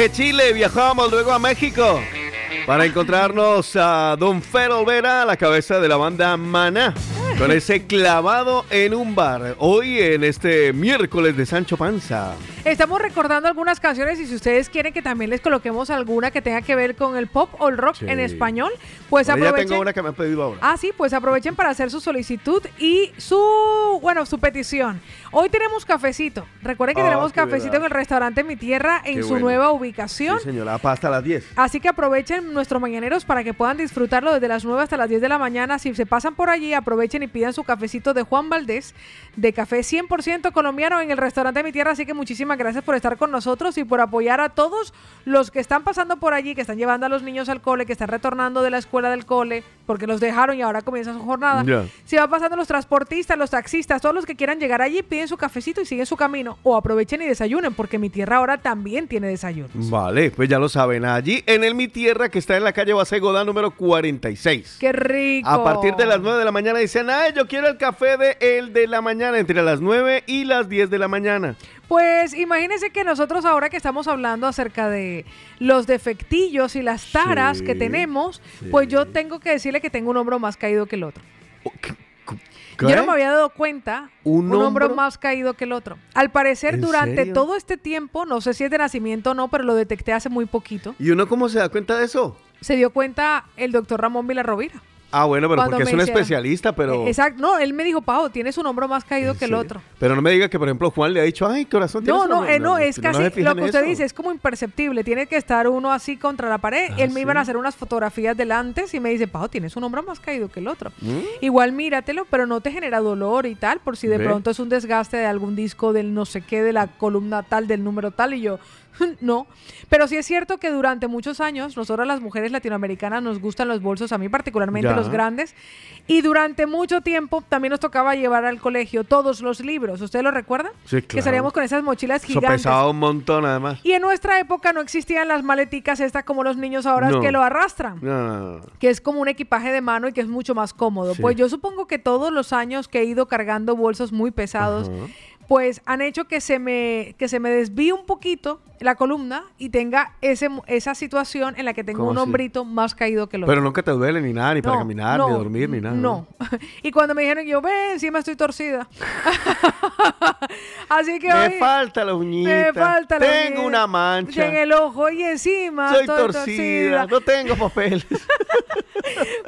Speaker 22: De
Speaker 4: Chile viajamos luego a México para encontrarnos a Don Fer Olvera, la cabeza de la banda Maná, con ese clavado en un bar. Hoy en este miércoles de Sancho Panza.
Speaker 3: Estamos recordando algunas canciones y si ustedes quieren que también les coloquemos alguna que tenga que ver con el pop o el rock
Speaker 4: Sí.
Speaker 3: en español, pues
Speaker 4: Bueno, ya
Speaker 3: aprovechen.
Speaker 4: tengo una que me han pedido ahora.
Speaker 3: Ah, sí, pues aprovechen para hacer su solicitud y su, bueno, su petición. Hoy tenemos cafecito. Recuerden que
Speaker 4: Ah,
Speaker 3: tenemos cafecito
Speaker 4: verdad.
Speaker 3: en el restaurante Mi Tierra en
Speaker 4: Qué
Speaker 3: su
Speaker 4: bueno.
Speaker 3: nueva ubicación.
Speaker 4: Sí, señora, hasta las 10.
Speaker 3: Así que aprovechen nuestros mañaneros para que puedan disfrutarlo desde las 9 hasta las 10 de la mañana. Si se pasan por allí, aprovechen y pidan su cafecito de Juan Valdés, de café 100% colombiano en el restaurante Mi Tierra. Así que muchísimas gracias por estar con nosotros y por apoyar a todos los que están pasando por allí, que están llevando a los niños al cole, que están retornando de la escuela del cole, porque los dejaron y ahora comienza su jornada.
Speaker 4: Ya.
Speaker 3: Si va pasando los transportistas, los taxistas, todos los que quieran llegar allí, piden su cafecito y siguen su camino. O aprovechen y desayunen, porque Mi Tierra ahora también tiene desayuno.
Speaker 4: Vale, pues ya lo saben. Allí en el Mi Tierra, que está en la calle Basegoda número 46.
Speaker 3: ¡Qué rico!
Speaker 4: A partir de las 9 de la mañana dicen, ay, yo quiero el café de el de la mañana, entre las 9 y las 10 de la mañana.
Speaker 3: Pues imagínense que nosotros ahora que estamos hablando acerca de los defectillos y las taras
Speaker 4: Sí,
Speaker 3: que tenemos,
Speaker 4: sí.
Speaker 3: pues yo tengo que decirle que tengo un hombro más caído que el otro.
Speaker 4: ¿Qué?
Speaker 3: Yo no me había dado cuenta.
Speaker 4: ¿Un
Speaker 3: hombro
Speaker 4: hombro?
Speaker 3: más caído que el otro. Al parecer,
Speaker 4: ¿En
Speaker 3: durante
Speaker 4: serio?
Speaker 3: todo este tiempo, no sé si es de nacimiento o no, pero lo detecté hace muy poquito.
Speaker 4: ¿Y uno cómo se da cuenta de eso?
Speaker 3: Se dio cuenta el doctor Ramón Vilarrovira.
Speaker 4: Ah, bueno, pero
Speaker 3: Cuando
Speaker 4: porque es un especialista, pero...
Speaker 3: Eh, Exacto. No, él me dijo, Pau, tienes un hombro más caído que el otro.
Speaker 4: Pero no me diga que, por ejemplo, Juan le ha dicho, ay, corazón, tienes
Speaker 3: No,
Speaker 4: un
Speaker 3: no,
Speaker 4: hombro".
Speaker 3: eh, no, es casi lo que usted dice, es como imperceptible. Tiene que estar uno así contra la pared.
Speaker 4: Ah,
Speaker 3: Él me iban a hacer unas fotografías del antes y me dice, Pau, tienes un hombro más caído que el otro.
Speaker 4: ¿Mm?
Speaker 3: Igual míratelo, pero no te genera dolor y tal, por si de
Speaker 4: Ve.
Speaker 3: pronto es un desgaste de algún disco del no sé qué, de la columna tal, del número tal, y yo, <laughs> no. Pero sí es cierto que durante muchos años, nosotros las mujeres latinoamericanas nos gustan los bolsos, a mí particularmente
Speaker 4: Ya.
Speaker 3: los grandes, y durante mucho tiempo también nos tocaba llevar al colegio todos los libros. ¿Usted lo recuerda?
Speaker 4: Sí,
Speaker 3: Que
Speaker 4: claro.
Speaker 3: salíamos con esas mochilas
Speaker 4: Eso
Speaker 3: gigantes.
Speaker 4: pesaba un montón, además.
Speaker 3: Y en nuestra época no existían las maleticas estas como los niños ahora
Speaker 4: No.
Speaker 3: que lo arrastran.
Speaker 4: No.
Speaker 3: Que es como un equipaje de mano y que es mucho más cómodo.
Speaker 4: Sí.
Speaker 3: Pues yo supongo que todos los años que he ido cargando bolsos muy pesados,
Speaker 4: Ajá.
Speaker 3: pues han hecho que se me, que se me desvíe un poquito la columna y tenga ese, esa situación en la que tengo
Speaker 4: ¿Cómo
Speaker 3: un
Speaker 4: así?
Speaker 3: hombrito más caído que el otro.
Speaker 4: Pero nunca te duele ni nada, ni para
Speaker 3: No,
Speaker 4: caminar,
Speaker 3: no,
Speaker 4: ni dormir, ni nada.
Speaker 3: No. <laughs> y cuando me dijeron, yo, ve, encima estoy torcida. <laughs> Así que
Speaker 4: Me
Speaker 3: hoy
Speaker 4: falta la uñita.
Speaker 3: me falta la
Speaker 4: Tengo
Speaker 3: uñita
Speaker 4: una mancha.
Speaker 3: en el ojo y encima
Speaker 4: Soy
Speaker 3: estoy
Speaker 4: torcida, no tengo papeles. <laughs>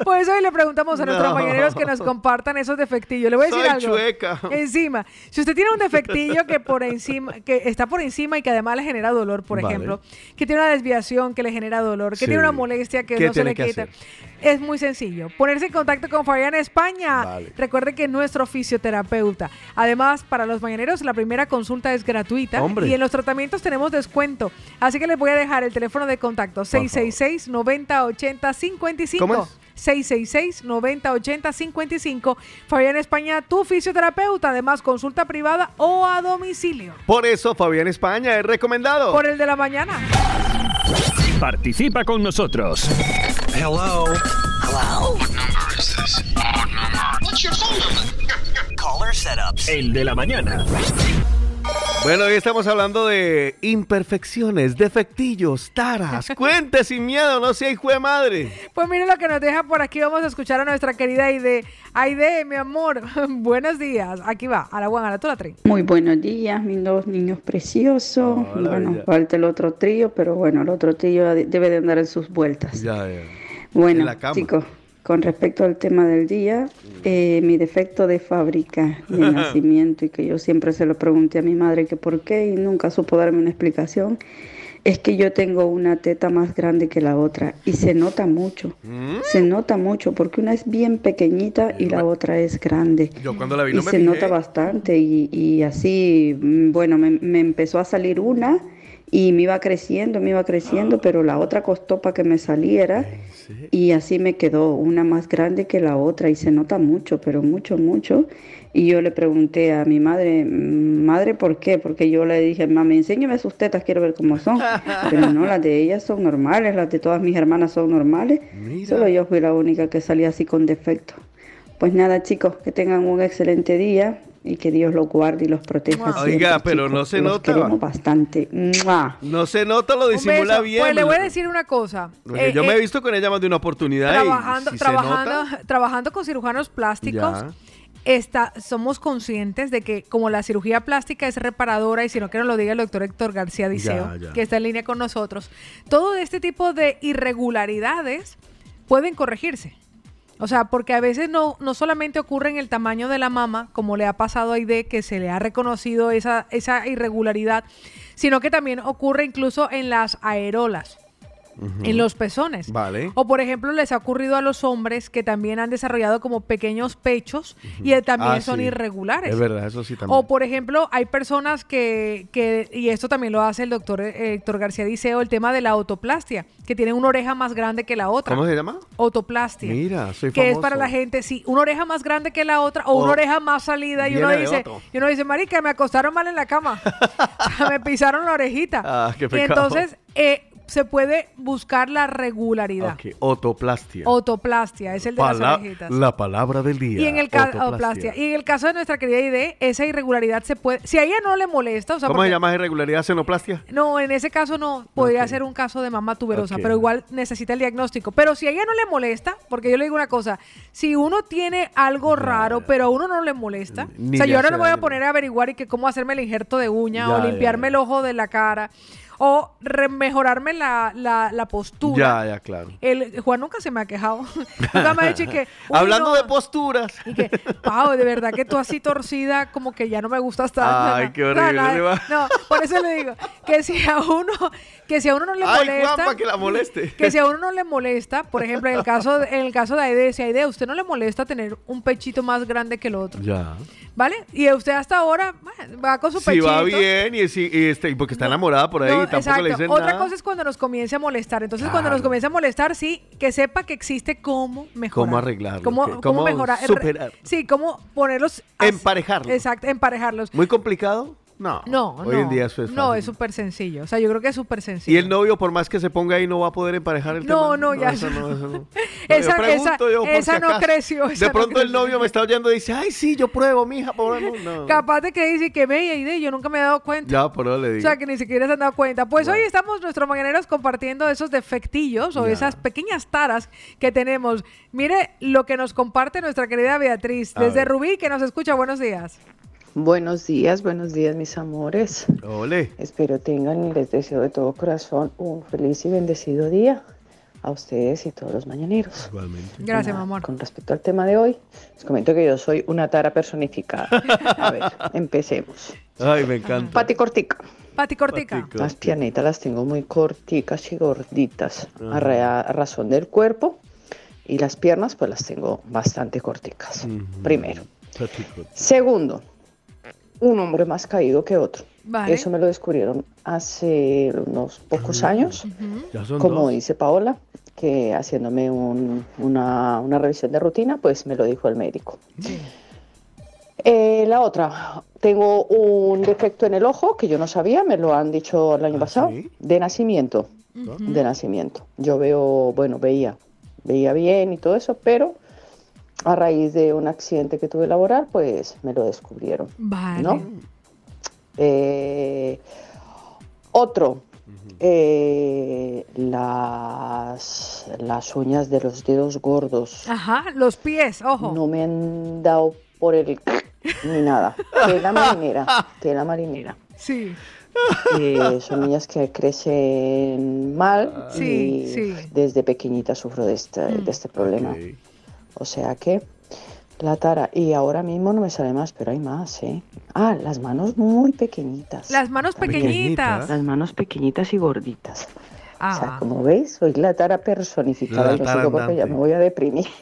Speaker 3: Pues hoy le preguntamos a nuestros
Speaker 4: No.
Speaker 3: mañaneros que nos compartan esos defectillos. Le voy a decir
Speaker 4: Soy
Speaker 3: algo.
Speaker 4: chueca.
Speaker 3: Encima, si usted tiene un defectillo que por encima, que está por encima y que además le genera dolor, por
Speaker 4: Vale.
Speaker 3: ejemplo, que tiene una desviación que le genera dolor, que
Speaker 4: Sí.
Speaker 3: tiene una molestia que
Speaker 4: ¿Qué
Speaker 3: no se le quita. Es muy sencillo. Ponerse en contacto con Fabián España.
Speaker 4: Vale.
Speaker 3: Recuerde que es nuestro fisioterapeuta. Además, para los mañaneros, la primera consulta es gratuita.
Speaker 4: Hombre.
Speaker 3: Y en los tratamientos tenemos descuento. Así que les voy a dejar el teléfono de contacto: 666 90 80 55.
Speaker 4: ¿Cómo es?
Speaker 3: 666 90 80 55. Fabián España, tu fisioterapeuta. Además, consulta privada o a domicilio.
Speaker 4: Por eso Fabián España es recomendado.
Speaker 3: Por el de la mañana.
Speaker 1: Participa con nosotros.
Speaker 21: Hello. Hello. What number is this? What number? What's your phone number? <laughs> Caller setups.
Speaker 1: El de la mañana.
Speaker 4: Bueno, hoy estamos hablando de imperfecciones, defectillos, taras. <laughs> Cuente sin miedo, no sea hijo de madre.
Speaker 3: Pues mire lo que nos deja por aquí. Vamos a escuchar a nuestra querida Aide. Aide, mi amor, <laughs> buenos días. Aquí va, a la buena, a la toda tri.
Speaker 23: Muy buenos días, mis dos niños preciosos. Bueno,
Speaker 4: bella.
Speaker 23: falta el otro trío, pero bueno, el otro trío de- debe de andar en sus vueltas.
Speaker 4: Ya, ya.
Speaker 23: Bueno,
Speaker 4: En la cama.
Speaker 23: chicos, con respecto al tema del día, eh, mi defecto de fábrica de <laughs> nacimiento y que yo siempre se lo pregunté a mi madre que por qué y nunca supo darme una explicación, es que yo tengo una teta más grande que la otra y se nota mucho.
Speaker 4: ¿Mm?
Speaker 23: Se nota mucho porque una es bien pequeñita y la otra es grande.
Speaker 4: Yo cuando la vi
Speaker 23: Y
Speaker 4: no me
Speaker 23: se
Speaker 4: fijé.
Speaker 23: nota bastante y, y así, mm, bueno, me, me empezó a salir una y me iba creciendo, me iba creciendo, pero la otra costó para que me saliera y así me quedó, una más grande que la otra y se nota mucho, pero mucho, mucho. Y yo le pregunté a mi madre, "Mm, madre, ¿por qué? Porque yo le dije, mami, enséñame sus tetas, quiero ver cómo son. <laughs> Pero no, las de ellas son normales, las de todas mis hermanas son normales. Solo yo fui la única que salí así con defecto. Pues nada, chicos, que tengan un excelente día y que Dios los guarde y los proteja.
Speaker 4: Oiga,
Speaker 23: siempre,
Speaker 4: pero
Speaker 23: chicos,
Speaker 4: no se
Speaker 23: los
Speaker 4: nota.
Speaker 23: queremos bastante. ¡Mua!
Speaker 4: No se nota, lo disimula bien.
Speaker 3: Pues le voy a decir una cosa. Eh,
Speaker 4: yo me
Speaker 3: eh,
Speaker 4: he visto con ella más de una oportunidad. y
Speaker 3: trabajando,
Speaker 4: si
Speaker 3: trabajando,
Speaker 4: nota,
Speaker 3: trabajando con cirujanos plásticos.
Speaker 4: Ya.
Speaker 3: Está, somos conscientes de que como la cirugía plástica es reparadora y si no que nos lo diga el doctor Héctor García Diceo,
Speaker 4: Ya, ya.
Speaker 3: que está en línea con nosotros, todo este tipo de irregularidades pueden corregirse. O sea, porque a veces no, no solamente ocurre en el tamaño de la mama, como le ha pasado a Aide, que se le ha reconocido esa, esa irregularidad, sino que también ocurre incluso en las aerolas, en los pezones.
Speaker 4: Vale.
Speaker 3: O por ejemplo, les ha ocurrido a los hombres que también han desarrollado como pequeños pechos y también
Speaker 4: Ah,
Speaker 3: son
Speaker 4: sí.
Speaker 3: irregulares.
Speaker 4: Es verdad, eso sí también.
Speaker 3: O por ejemplo, hay personas que, que, y esto también lo hace el doctor eh, Héctor García Diceo, el tema de la autoplastia, que tiene una oreja más grande que la otra.
Speaker 4: ¿Cómo se llama?
Speaker 3: Autoplastia.
Speaker 4: Mira, soy
Speaker 3: que es
Speaker 4: famoso.
Speaker 3: para la gente, sí, una oreja más grande que la otra o,
Speaker 4: O
Speaker 3: una oreja más salida y uno dice, y uno dice, marica, me acostaron mal en la cama. <laughs> <laughs> Me pisaron la orejita.
Speaker 4: Ah, qué
Speaker 3: y
Speaker 4: pecado.
Speaker 3: entonces eh, se puede buscar la regularidad.
Speaker 4: Ok, Otoplastia.
Speaker 3: Autoplastia, es el de
Speaker 4: Pala-
Speaker 3: las orejitas.
Speaker 4: La palabra del día.
Speaker 3: Y en el caso
Speaker 4: otoplastia.
Speaker 3: y en el caso de nuestra querida ID, esa irregularidad se puede, si a ella no le molesta, o sea,
Speaker 4: ¿Cómo
Speaker 3: porque-
Speaker 4: se llama irregularidad? ¿Senoplastia?
Speaker 3: no, en ese caso no, podría ser un caso de mamá tuberosa, pero igual necesita el diagnóstico. Pero si a ella no le molesta, porque yo le digo una cosa, si uno tiene algo raro, pero a uno no le molesta,
Speaker 4: Ni
Speaker 3: o sea, yo ahora no me voy a poner a averiguar y que cómo hacerme el injerto de uña o limpiarme el ojo de la cara o mejorarme la, la, la postura.
Speaker 4: Ya, ya, claro.
Speaker 3: El, Juan nunca se me ha quejado. <laughs> nunca me ha dicho que... <laughs>
Speaker 4: Hablando
Speaker 3: no,
Speaker 4: de posturas.
Speaker 3: Pau, de verdad que tú así torcida, como que ya no me gusta estar.
Speaker 4: Ay, qué horrible,
Speaker 3: no, por eso le digo que si a uno, que si a uno no le
Speaker 4: Ay,
Speaker 3: molesta,
Speaker 4: Juan, pa' que la moleste. <laughs>
Speaker 3: que si a uno no le molesta, por ejemplo, en el caso, de- en el caso de Aide, si Aide a usted no le molesta tener un pechito más grande que el otro,
Speaker 4: Ya.
Speaker 3: ¿vale? Y usted hasta ahora bueno, va con su
Speaker 4: Si
Speaker 3: pechito.
Speaker 4: va bien y, y este, y porque está enamorada por ahí,
Speaker 3: No,
Speaker 4: tampoco
Speaker 3: exacto.
Speaker 4: le dicen
Speaker 3: Otra
Speaker 4: nada.
Speaker 3: cosa es cuando nos comience a molestar. Entonces, cuando nos comience a molestar, sí, que sepa que existe cómo mejorar.
Speaker 4: Cómo arreglarlo,
Speaker 3: Cómo, cómo
Speaker 4: cómo
Speaker 3: mejorar.
Speaker 4: superar.
Speaker 3: Sí, cómo ponerlos. as-
Speaker 4: Emparejarlo.
Speaker 3: Exacto, emparejarlos.
Speaker 4: ¿Muy complicado? No.
Speaker 3: No,
Speaker 4: Hoy
Speaker 3: no.
Speaker 4: en día eso es
Speaker 3: No,
Speaker 4: fácil.
Speaker 3: es súper sencillo. O sea, yo creo que es súper sencillo.
Speaker 4: Y el novio, por más que se ponga ahí, no va a poder emparejar el
Speaker 3: No,
Speaker 4: tema.
Speaker 3: no, ya
Speaker 4: Eso no, eso no. <laughs>
Speaker 3: Esa-
Speaker 4: yo pregunto
Speaker 3: esa-
Speaker 4: yo, por
Speaker 3: esa
Speaker 4: si
Speaker 3: no creció, esa
Speaker 4: De pronto el novio me está oyendo y dice, ay, sí, yo pruebo, mija, por no.
Speaker 3: Capaz de que dice que ve y de yo nunca me he dado cuenta.
Speaker 4: Ya, por eso le
Speaker 3: O
Speaker 4: digo.
Speaker 3: sea, que ni siquiera se han dado cuenta. Pues hoy estamos nuestros mañaneros compartiendo esos defectillos o
Speaker 4: Ya.
Speaker 3: esas pequeñas taras que tenemos. Mire lo que nos comparte nuestra querida Beatriz
Speaker 14: A
Speaker 3: desde
Speaker 14: ver.
Speaker 3: Rubí, que nos escucha. Buenos días.
Speaker 14: Buenos días, buenos días mis amores.
Speaker 4: Ole.
Speaker 14: Espero tengan y les deseo de todo corazón un feliz y bendecido día a ustedes y todos los mañaneros.
Speaker 4: Igualmente.
Speaker 3: Gracias, mi amor.
Speaker 14: Con respecto al tema de hoy, les comento que yo soy una tara personificada. A ver, <laughs> empecemos.
Speaker 4: Ay, me encanta.
Speaker 14: Pati cortica.
Speaker 3: Pati cortica.
Speaker 14: Las piernitas las tengo muy corticas y gorditas
Speaker 4: Ajá.
Speaker 14: a, ra- a razón del cuerpo y las piernas pues las tengo bastante corticas. Primero. Segundo, un hombre más caído que otro.
Speaker 3: Vale.
Speaker 14: Eso me lo descubrieron hace unos pocos años,
Speaker 4: Ya son
Speaker 14: como
Speaker 4: dos.
Speaker 14: dice Paola, que haciéndome un- una, una revisión de rutina, pues me lo dijo el médico. Eh, la otra, tengo un defecto en el ojo que yo no sabía, me lo han dicho el año pasado, de nacimiento, de nacimiento. Yo veo, bueno, veía, veía bien y todo eso, pero a raíz de un accidente que tuve laboral, pues me lo descubrieron.
Speaker 3: Vale.
Speaker 14: ¿no? Eh, otro, eh, las, las uñas de los dedos gordos
Speaker 3: Ajá, los pies, ojo.
Speaker 14: no me han dado por el <laughs> ni nada. Tela marinera, tela marinera.
Speaker 3: Sí.
Speaker 14: Eh, son uñas que crecen mal
Speaker 3: Sí,
Speaker 14: y
Speaker 3: sí.
Speaker 14: desde pequeñita sufro de este, de este problema. O sea que la tara, y ahora mismo no me sale más, pero hay más, ¿eh? Ah, las manos muy pequeñitas.
Speaker 3: Las manos pequeñitas.
Speaker 14: Las manos pequeñitas y gorditas. O
Speaker 3: Ah.
Speaker 14: sea, como veis, soy la tara personificada
Speaker 4: La
Speaker 14: y no
Speaker 4: tara
Speaker 14: porque ya me voy a deprimir. <laughs>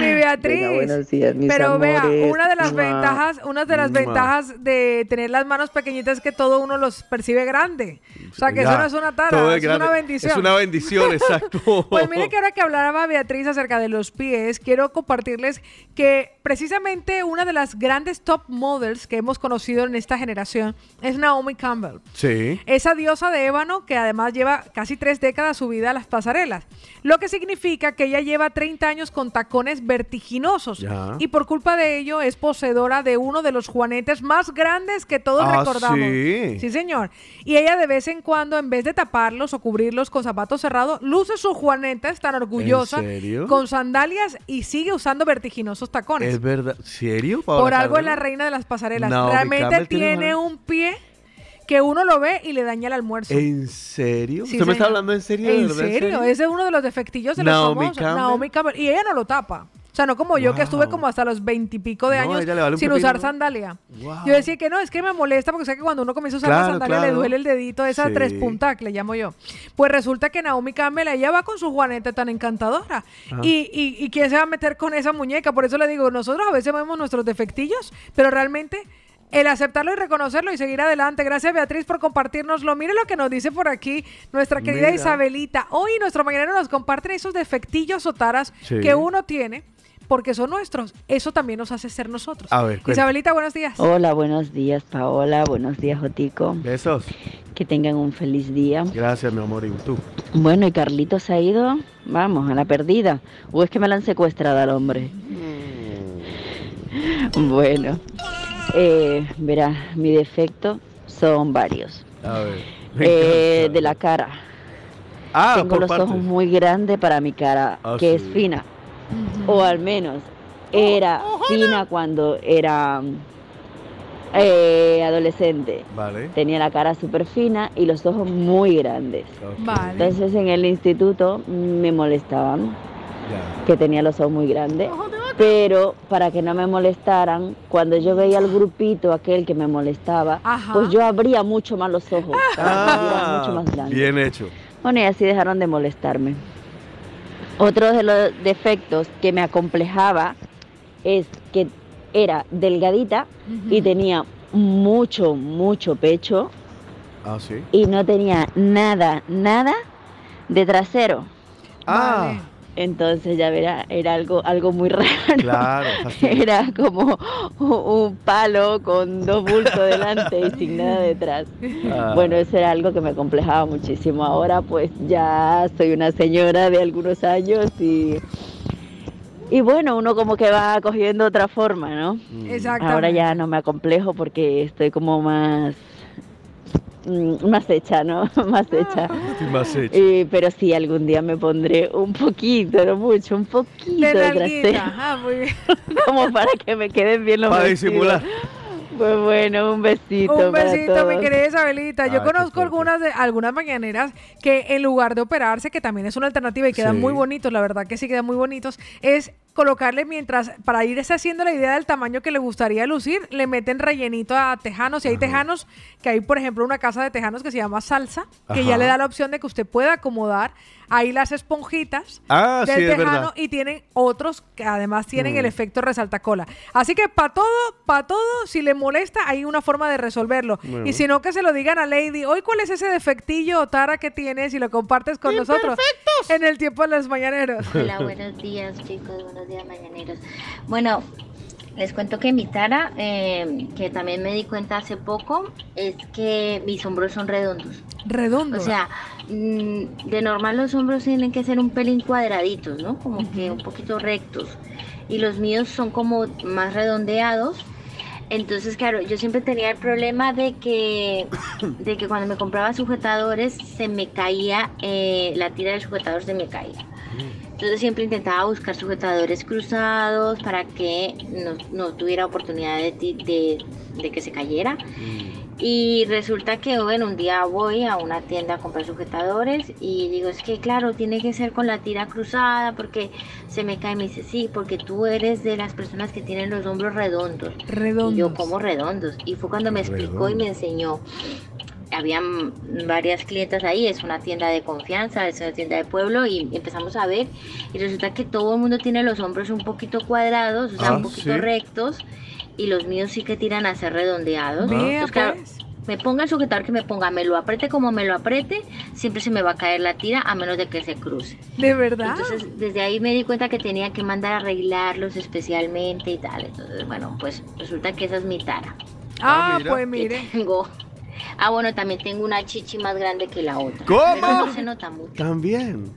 Speaker 3: Mi Beatriz.
Speaker 14: Venga, buenos días, mis
Speaker 3: Pero vea, una de las
Speaker 14: Mua.
Speaker 3: ventajas, una de las
Speaker 14: Mua.
Speaker 3: ventajas de tener las manos pequeñitas es que todo uno los percibe grande. O sea, que
Speaker 4: Ya,
Speaker 3: eso no es una tara, es
Speaker 4: grande.
Speaker 3: una bendición.
Speaker 4: Es una bendición, exacto. <laughs>
Speaker 3: Pues mire que ahora que hablaba Beatriz acerca de los pies, quiero compartirles que precisamente una de las grandes top models que hemos conocido en esta generación es Naomi Campbell.
Speaker 4: Sí.
Speaker 3: Esa diosa de ébano que además lleva casi tres décadas subida a las pasarelas, lo que significa que ella lleva 30 años con tacones vertiginosos
Speaker 4: Ya.
Speaker 3: y por culpa de ello es poseedora de uno de los juanetes más grandes que todos
Speaker 4: Ah,
Speaker 3: recordamos.
Speaker 4: ¿sí?
Speaker 3: señor. Y ella de vez en cuando, en vez de taparlos o cubrirlos con zapatos cerrados, luce sus juanetes tan orgullosa con sandalias y sigue usando vertiginosos tacones.
Speaker 4: Es verdad. ¿Serio? Paola
Speaker 3: Por algo es la reina de las pasarelas. Realmente
Speaker 4: tiene
Speaker 3: tiene
Speaker 4: una-
Speaker 3: un pie que uno lo ve y le daña el almuerzo.
Speaker 4: ¿En serio?
Speaker 3: Sí,
Speaker 4: ¿Usted me está hablando en serio? de
Speaker 3: ¿En
Speaker 4: verdad,
Speaker 3: serio? Ese es uno de los defectillos de los
Speaker 4: Naomi
Speaker 3: famosos.
Speaker 4: Campbell.
Speaker 3: Naomi Campbell. Y ella no lo tapa. O sea, no como yo que estuve como hasta los veintipico de
Speaker 4: No,
Speaker 3: años
Speaker 4: vale
Speaker 3: sin
Speaker 4: pepino,
Speaker 3: usar
Speaker 4: ¿no?
Speaker 3: sandalia.
Speaker 4: Wow.
Speaker 3: Yo decía que no, es que me molesta porque sé que cuando uno comienza a usar la
Speaker 4: Claro,
Speaker 3: sandalia le duele el dedito, esa
Speaker 4: Sí.
Speaker 3: tres puntas que le llamo yo. Pues resulta que Naomi Campbell, ella va con su juanete tan encantadora.
Speaker 4: Ajá.
Speaker 3: Y, y, y quién se va a meter con esa muñeca. Por eso le digo, nosotros a veces vemos nuestros defectillos, pero realmente el aceptarlo y reconocerlo y seguir adelante. Gracias Beatriz por compartirnoslo. Mire lo que nos dice por aquí nuestra querida
Speaker 4: Mira.
Speaker 3: Isabelita. Hoy nuestro mañanero nos comparten esos defectillos o taras
Speaker 4: Sí.
Speaker 3: que uno tiene porque son nuestros. Eso también nos hace ser nosotros.
Speaker 4: A ver.
Speaker 3: Isabelita, buenos días.
Speaker 24: Hola, buenos días Paola, buenos días Jotico.
Speaker 4: Besos.
Speaker 24: Que tengan un feliz día.
Speaker 4: Gracias, mi amor. ¿Y tú?
Speaker 24: Bueno, ¿y Carlitos se ha ido? Vamos, a la perdida. ¿O es que me la han secuestrado al hombre? Bueno, eh, verá, mi defecto son varios.
Speaker 4: A ver.
Speaker 24: Eh,
Speaker 4: encanta.
Speaker 24: de la cara.
Speaker 4: Ah,
Speaker 24: Tengo
Speaker 4: por
Speaker 24: los
Speaker 4: partes.
Speaker 24: ojos muy grandes para mi cara,
Speaker 4: Ah,
Speaker 24: que
Speaker 4: sí.
Speaker 24: es fina. O al menos era fina cuando era eh, adolescente.
Speaker 4: Vale.
Speaker 24: Tenía la cara súper fina y los ojos muy grandes.
Speaker 3: Vale.
Speaker 24: Entonces en el instituto me molestaban que tenía los ojos muy grandes. Pero para que no me molestaran, cuando yo veía al grupito aquel que me molestaba,
Speaker 3: Ajá.
Speaker 24: pues yo abría mucho más los ojos
Speaker 4: Ah,
Speaker 24: mucho más grandes.
Speaker 4: bien hecho.
Speaker 24: Bueno, y así dejaron de molestarme. Otro de los defectos que me acomplejaba es que era delgadita y tenía mucho, mucho pecho
Speaker 4: Ah, sí.
Speaker 24: y no tenía nada, nada de trasero.
Speaker 4: Ah,
Speaker 24: Entonces ya verá, era algo, algo muy <laughs> raro.
Speaker 4: claro.
Speaker 24: Era como un palo con dos bultos delante y sin nada detrás.
Speaker 4: Ah.
Speaker 24: Bueno, eso era algo que me complejaba muchísimo. Ahora pues ya soy una señora de algunos años y, y bueno, uno como que va cogiendo otra forma, ¿no?
Speaker 3: Exactamente.
Speaker 24: Ahora ya no me acomplejo porque estoy como más mm, más hecha, ¿no? <laughs> más hecha.
Speaker 4: Estoy más hecho.
Speaker 24: Y- pero sí, algún día me pondré un poquito, no mucho, un poquito
Speaker 3: De
Speaker 24: de, trasero,
Speaker 3: Ajá, muy bien. <laughs>
Speaker 24: como para que me queden bien los
Speaker 4: Para
Speaker 24: vestidos.
Speaker 4: disimular.
Speaker 24: Pues bueno, un besito.
Speaker 3: Un
Speaker 24: para
Speaker 3: besito, mi querida Isabelita. Yo
Speaker 4: Ay,
Speaker 3: conozco algunas de algunas mañaneras que en lugar de operarse, que también es una alternativa y quedan
Speaker 4: Sí.
Speaker 3: muy bonitos, la verdad que sí quedan muy bonitos, es colocarle mientras, para irse haciendo la idea del tamaño que le gustaría lucir, le meten rellenito a tejanos. Y hay tejanos, que hay por ejemplo una casa de tejanos que se llama Salsa, que ya
Speaker 4: Ajá.
Speaker 3: le da la opción de que usted pueda acomodar ahí las esponjitas
Speaker 4: Ah,
Speaker 3: del
Speaker 4: sí,
Speaker 3: tejano y tienen otros que además tienen
Speaker 4: Mm.
Speaker 3: el efecto resaltacola. Así que para todo, para todo, si le molesta, hay una forma de resolverlo.
Speaker 4: Bueno.
Speaker 3: Y si no, que se lo digan a Lady. Hoy, ¿cuál es ese defectillo o tara que tienes y lo compartes con nosotros en el tiempo de los mañaneros?
Speaker 25: Hola, buenos días chicos, buenos días mañaneros. Bueno, les cuento que mi tara, eh, que también me di cuenta hace poco, es que mis hombros son redondos.
Speaker 3: Redondo.
Speaker 25: O sea, mm, de normal los hombros tienen que ser un pelín cuadraditos, ¿no? Como que un poquito rectos. Y los míos son como más redondeados. Entonces, claro, yo siempre tenía el problema de que, de que cuando me compraba sujetadores se me caía, eh, la tira del sujetador se me caía. Entonces siempre intentaba buscar sujetadores cruzados para que no, no tuviera oportunidad de, de- de que se cayera. Y resulta que, bueno, un día voy a una tienda a comprar sujetadores y digo, es que claro, tiene que ser con la tira cruzada porque se me cae. Me dice, sí, porque tú eres de las personas que tienen los hombros redondos.
Speaker 3: Redondos.
Speaker 25: Y yo, como redondos? Y fue cuando me explicó y me enseñó. Habían varias clientas ahí, es una tienda de confianza, es una tienda de pueblo y empezamos a ver y resulta que todo el mundo tiene los hombros un poquito cuadrados, o sea,
Speaker 4: Ah,
Speaker 25: un poquito
Speaker 4: sí.
Speaker 25: rectos y los míos sí que tiran a ser redondeados. Claro,
Speaker 3: pues.
Speaker 25: me ponga el sujetador que me ponga, me lo apriete como me lo apriete, siempre se me va a caer la tira a menos de que se cruce.
Speaker 3: ¿De verdad?
Speaker 25: Entonces, desde ahí me di cuenta que tenía que mandar a arreglarlos especialmente y tal. Entonces, bueno, pues resulta que esa es mi tara.
Speaker 3: ah,
Speaker 4: mira.
Speaker 3: pues mire.
Speaker 25: Tengo Ah, bueno, también tengo una chichi más grande que la otra.
Speaker 4: ¿Cómo?
Speaker 25: Pero no se nota mucho.
Speaker 4: También.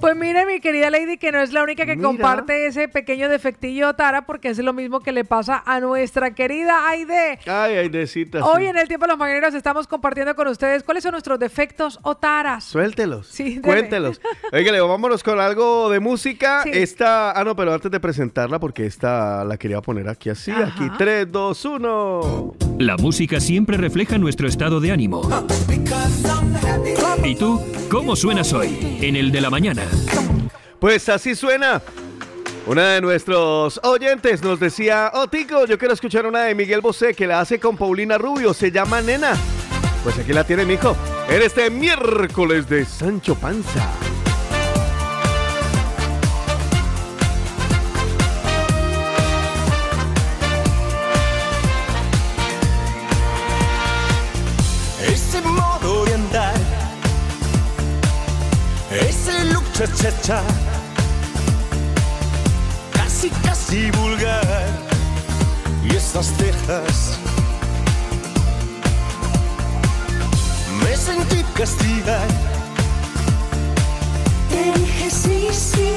Speaker 3: Pues mire, mi querida Lady, que no es la única que
Speaker 4: Mira.
Speaker 3: comparte ese pequeño defectillo Tara, porque es lo mismo que le pasa a nuestra querida Aide.
Speaker 4: Ay, ay, decita.
Speaker 3: Hoy en el tiempo de los mañaneros estamos compartiendo con ustedes cuáles son nuestros defectos o taras.
Speaker 4: Suéltelos.
Speaker 3: Sí.
Speaker 4: Cuéntelos. <laughs> Oígale, vámonos con algo de música.
Speaker 3: Sí.
Speaker 4: Esta. Ah, no, pero antes de presentarla, porque esta la quería poner aquí así. Aquí, 3, 2, 1.
Speaker 1: La música siempre refleja nuestro estado de ánimo. ¿Y tú, cómo suenas hoy? En el de la mañana.
Speaker 4: Pues así suena. Una de nuestros oyentes nos decía, oh Tico, yo quiero escuchar una de Miguel Bosé que la hace con Paulina Rubio, se llama Nena. Pues aquí la tiene, mijo. En este miércoles de Sancho Panza.
Speaker 5: Cha cha cha, casi casi vulgar, y esas cejas. Me sentí castigar. Te dije sí, sí.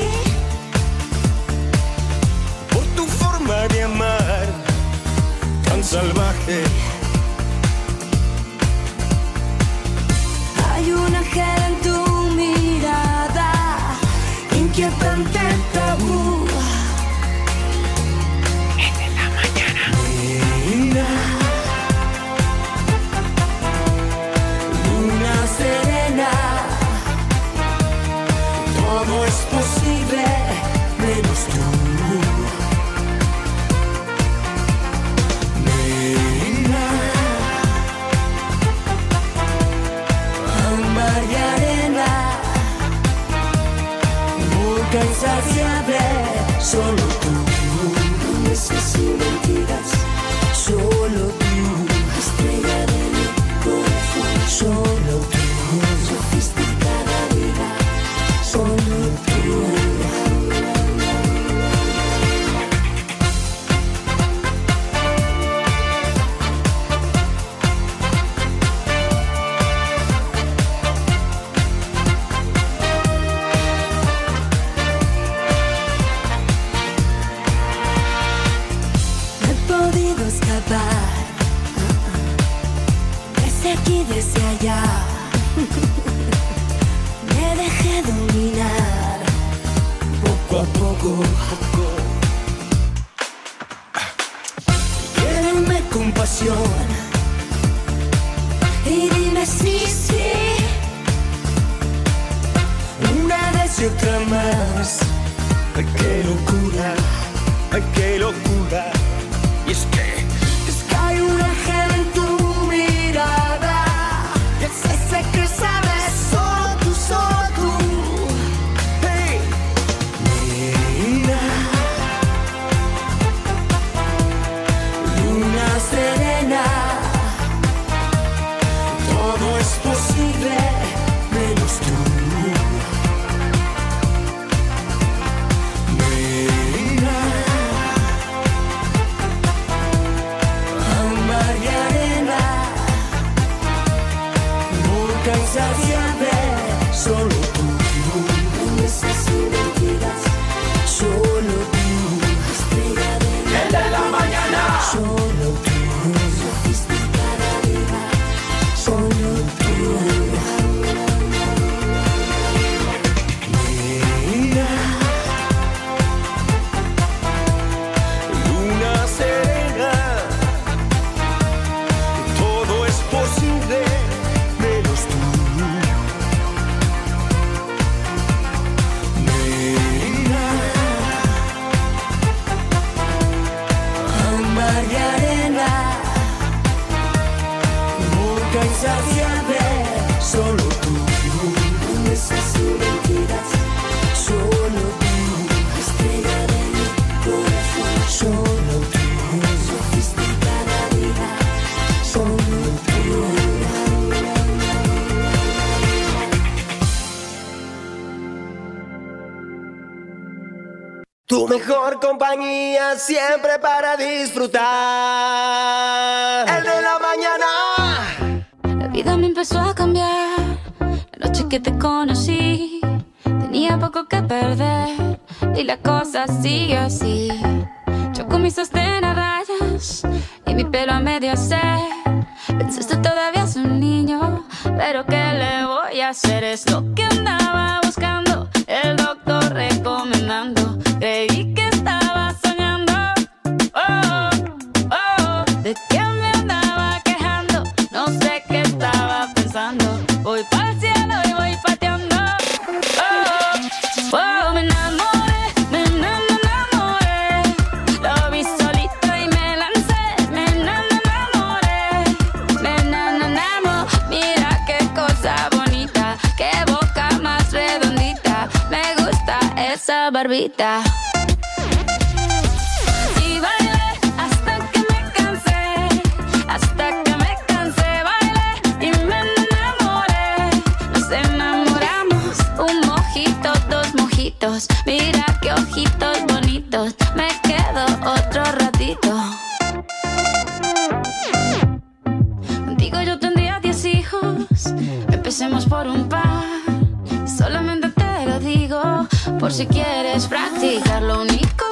Speaker 5: Por tu forma de amar, tan salvaje.
Speaker 26: Hay un ángel en tu
Speaker 5: que é tanta tabu. Insaciable, solo tú. Promesas y mentiras, solo tú. Estrella de mi corazón, solo
Speaker 26: allá. <laughs> Me dejé dominar
Speaker 5: poco a poco. Quédame compasión
Speaker 26: y dime sí, sí.
Speaker 5: una vez y otra más. Ay, qué locura, ay, qué locura. Y es que, insaciable, solo tú. Promesas y mentiras, solo tú. Mi corazón, solo tú. Sofisticada vida, solo
Speaker 2: Tu mejor compañía siempre para disfrutar.
Speaker 5: El de la
Speaker 27: empezó a cambiar. La noche que te conocí, tenía poco que perder. Y la cosa sigue así. Yo con mis sostén a rayas y mi pelo a medio hacer. Pensaste todavía es un niño, pero ¿qué le voy a hacer? Es lo que andaba buscando, el doctor recomendando. Voy para el cielo y voy pateando. Oh, oh, me enamoré, me enamoré. Lo vi solito y me lancé. Me enamoré, me enamoré. Mira qué cosa bonita, qué boca más redondita. Me gusta esa barbita. Solamente te lo digo, por si quieres practicar. Lo único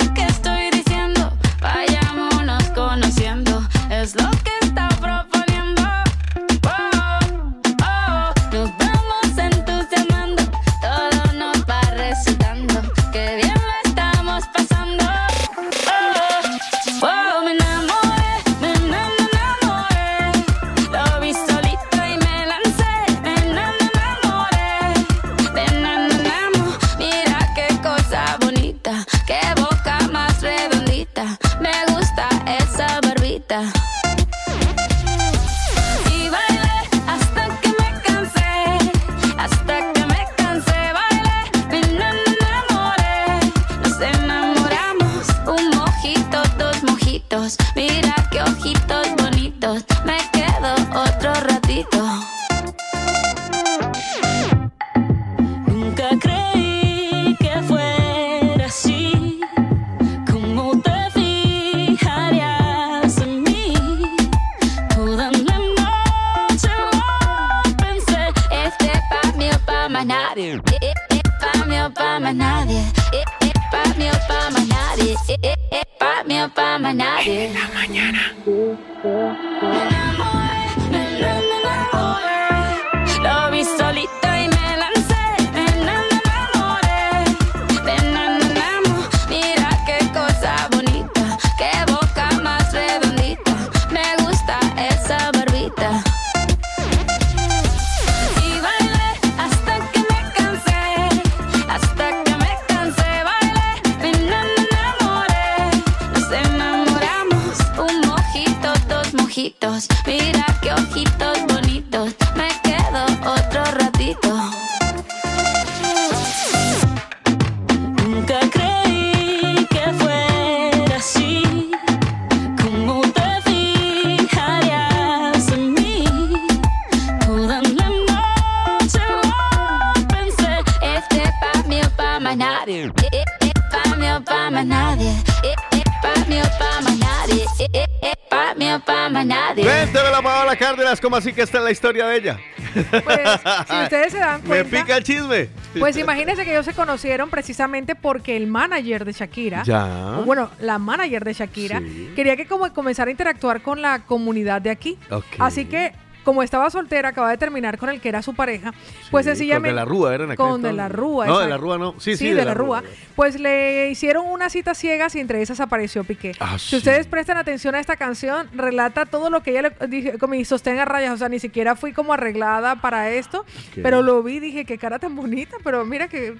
Speaker 27: la
Speaker 4: historia de ella? <laughs>
Speaker 3: Si ustedes se dan
Speaker 4: Me
Speaker 3: cuenta,
Speaker 4: pica el chisme.
Speaker 3: pues imagínense que ellos se conocieron precisamente porque el manager de Shakira,
Speaker 4: Ya.
Speaker 3: o bueno, la manager de Shakira,
Speaker 4: Sí.
Speaker 3: quería que como comenzara a interactuar con la comunidad de aquí. Así que como estaba soltera, acaba de terminar con el que era su pareja, pues
Speaker 4: Sí,
Speaker 3: sencillamente...
Speaker 4: Con De la Rúa, era en aquel
Speaker 3: Con De la Rúa.
Speaker 4: No, de la Rúa no. Sí, sí,
Speaker 3: de, la Rúa. Pues le hicieron unas citas ciegas y entre esas apareció Piqué.
Speaker 4: Ah,
Speaker 3: si
Speaker 4: sí.
Speaker 3: ustedes prestan atención a esta canción, relata todo lo que ella le dije con mi sostén a rayas. O sea, ni siquiera fui como arreglada para esto, pero lo vi, dije, qué cara tan bonita, pero mira qué,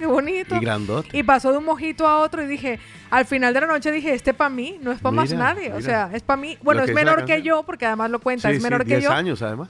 Speaker 3: qué bonito.
Speaker 4: Y grandote.
Speaker 3: Y pasó de un mojito a otro y dije, al final de la noche dije, este para mí, no es para más
Speaker 4: Mira,
Speaker 3: nadie. O sea, es para mí. Bueno, es
Speaker 4: que
Speaker 3: menor que yo, porque además lo cuenta,
Speaker 4: Sí,
Speaker 3: es
Speaker 4: sí,
Speaker 3: menor que
Speaker 4: 10
Speaker 3: yo.
Speaker 4: años además.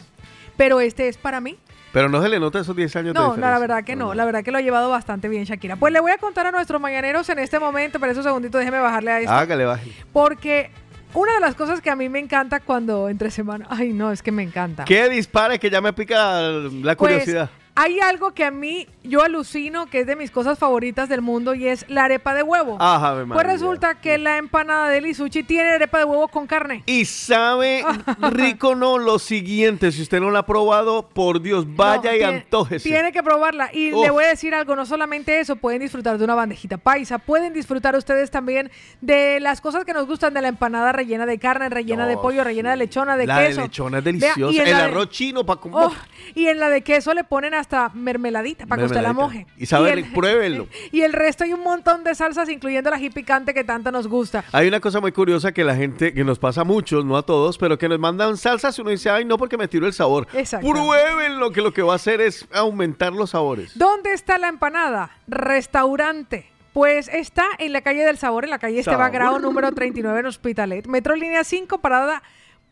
Speaker 3: Pero este es para mí.
Speaker 4: Pero no se le nota esos 10 años de
Speaker 3: No, no,
Speaker 4: diferencia.
Speaker 3: la verdad que no, la verdad que lo ha llevado bastante bien Shakira. Pues le voy a contar a nuestros mañaneros en este momento, pero eso segundito déjeme bajarle a esto.
Speaker 4: Hágale, baje.
Speaker 3: Porque una de las cosas que a mí me encanta cuando entre semana, ay no, es que me encanta.
Speaker 4: ¿Qué dispare que ya me pica la
Speaker 3: Pues,
Speaker 4: curiosidad?
Speaker 3: Hay algo que a mí yo alucino que es de mis cosas favoritas del mundo y es la arepa de huevo.
Speaker 4: Ave
Speaker 3: pues resulta que la empanada de Lisuchi tiene arepa de huevo con carne.
Speaker 4: Y sabe <laughs> rico no lo siguiente, si usted no la ha probado, por Dios, vaya
Speaker 3: No,
Speaker 4: y
Speaker 3: tiene-
Speaker 4: antójese.
Speaker 3: Tiene que probarla. Y
Speaker 4: Uf.
Speaker 3: le voy a decir algo, no solamente eso, pueden disfrutar de una bandejita paisa, pueden disfrutar ustedes también de las cosas que nos gustan de la empanada rellena de carne, rellena de pollo, rellena de lechona, de
Speaker 4: la
Speaker 3: queso.
Speaker 4: de lechona es
Speaker 3: Vea,
Speaker 4: deliciosa.
Speaker 3: y
Speaker 4: el
Speaker 3: la de-
Speaker 4: arroz chino para comer.
Speaker 3: Oh, y en la de queso le ponen hasta mermeladita para que usted la moje.
Speaker 4: Y pruébenlo. <laughs>
Speaker 3: Y el resto hay un montón de salsas, incluyendo la picante que tanto nos gusta.
Speaker 4: Hay una cosa muy curiosa que la gente, que nos pasa a muchos, no a todos, pero que nos mandan salsas y uno dice, ay, no, porque me tiró el sabor.
Speaker 3: Exacto.
Speaker 4: Pruébenlo, que lo que va a hacer es aumentar los sabores.
Speaker 3: ¿Dónde está la empanada? Restaurante. Pues está en la calle del Sabor, en la calle Esteban. Grau, número 39 en Hospitalet. Metro Línea 5, parada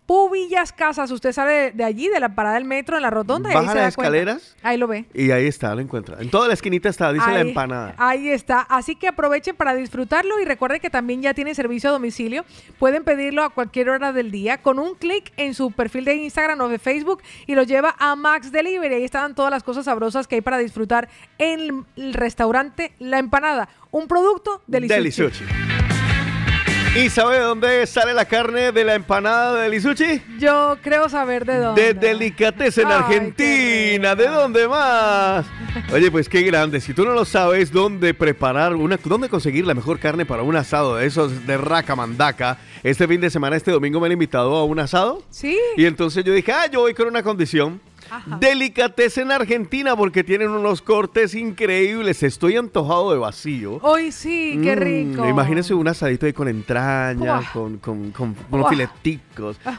Speaker 3: Pubillas Casas. Usted sale de, de allí, de la parada del metro, en la rotonda. y ahí
Speaker 4: Baja
Speaker 3: se
Speaker 4: las
Speaker 3: cuenta.
Speaker 4: escaleras.
Speaker 3: Ahí lo ve.
Speaker 4: Y ahí está, lo encuentra. En toda la esquinita está, dice la empanada.
Speaker 3: Ahí está. Así que aprovechen para disfrutarlo y recuerden que también ya tiene servicio a domicilio. Pueden pedirlo a cualquier hora del día con un clic en su perfil de Instagram o de Facebook y lo lleva a Max Delivery. Ahí están todas las cosas sabrosas que hay para disfrutar en el restaurante La Empanada. Un producto delicioso.
Speaker 4: Delisuchi. ¿Y sabe de dónde sale la carne de la empanada de Delisuchi?
Speaker 3: Yo creo saber de dónde.
Speaker 4: De Delicatessen en
Speaker 3: Ay,
Speaker 4: Argentina. ¿De dónde más? Oye, pues qué grande. Si tú no lo sabes dónde preparar, una, dónde conseguir la mejor carne para un asado de esos de raca mandaca, este fin de semana, este domingo me han invitado a un asado.
Speaker 3: Sí.
Speaker 4: Y entonces yo dije, ah, yo voy con una condición. Delicatessen Argentina porque tienen unos cortes increíbles. Estoy antojado de vacío.
Speaker 3: Hoy sí, qué
Speaker 4: Mm,
Speaker 3: rico.
Speaker 4: Imagínese un asadito ahí con entrañas,
Speaker 3: Buah.
Speaker 4: con, con, con unos
Speaker 3: Buah.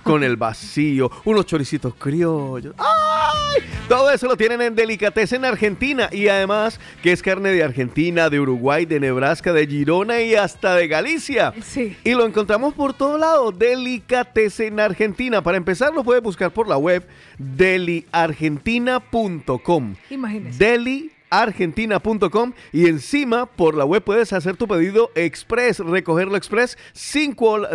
Speaker 4: Con el vacío, unos choricitos criollos. ¡Ay! Todo eso lo tienen en Delicatessen Argentina. Y además que es carne de Argentina, de Uruguay, de Nebraska, de Girona y hasta de Galicia.
Speaker 3: Sí.
Speaker 4: Y lo encontramos por todo lado. Delicatessen Argentina. Para empezar lo puede buscar por la web deliargentina.com.
Speaker 3: Imagínese.
Speaker 4: Deliargentina.com y encima por la web puedes hacer tu pedido express, recogerlo express sin, col-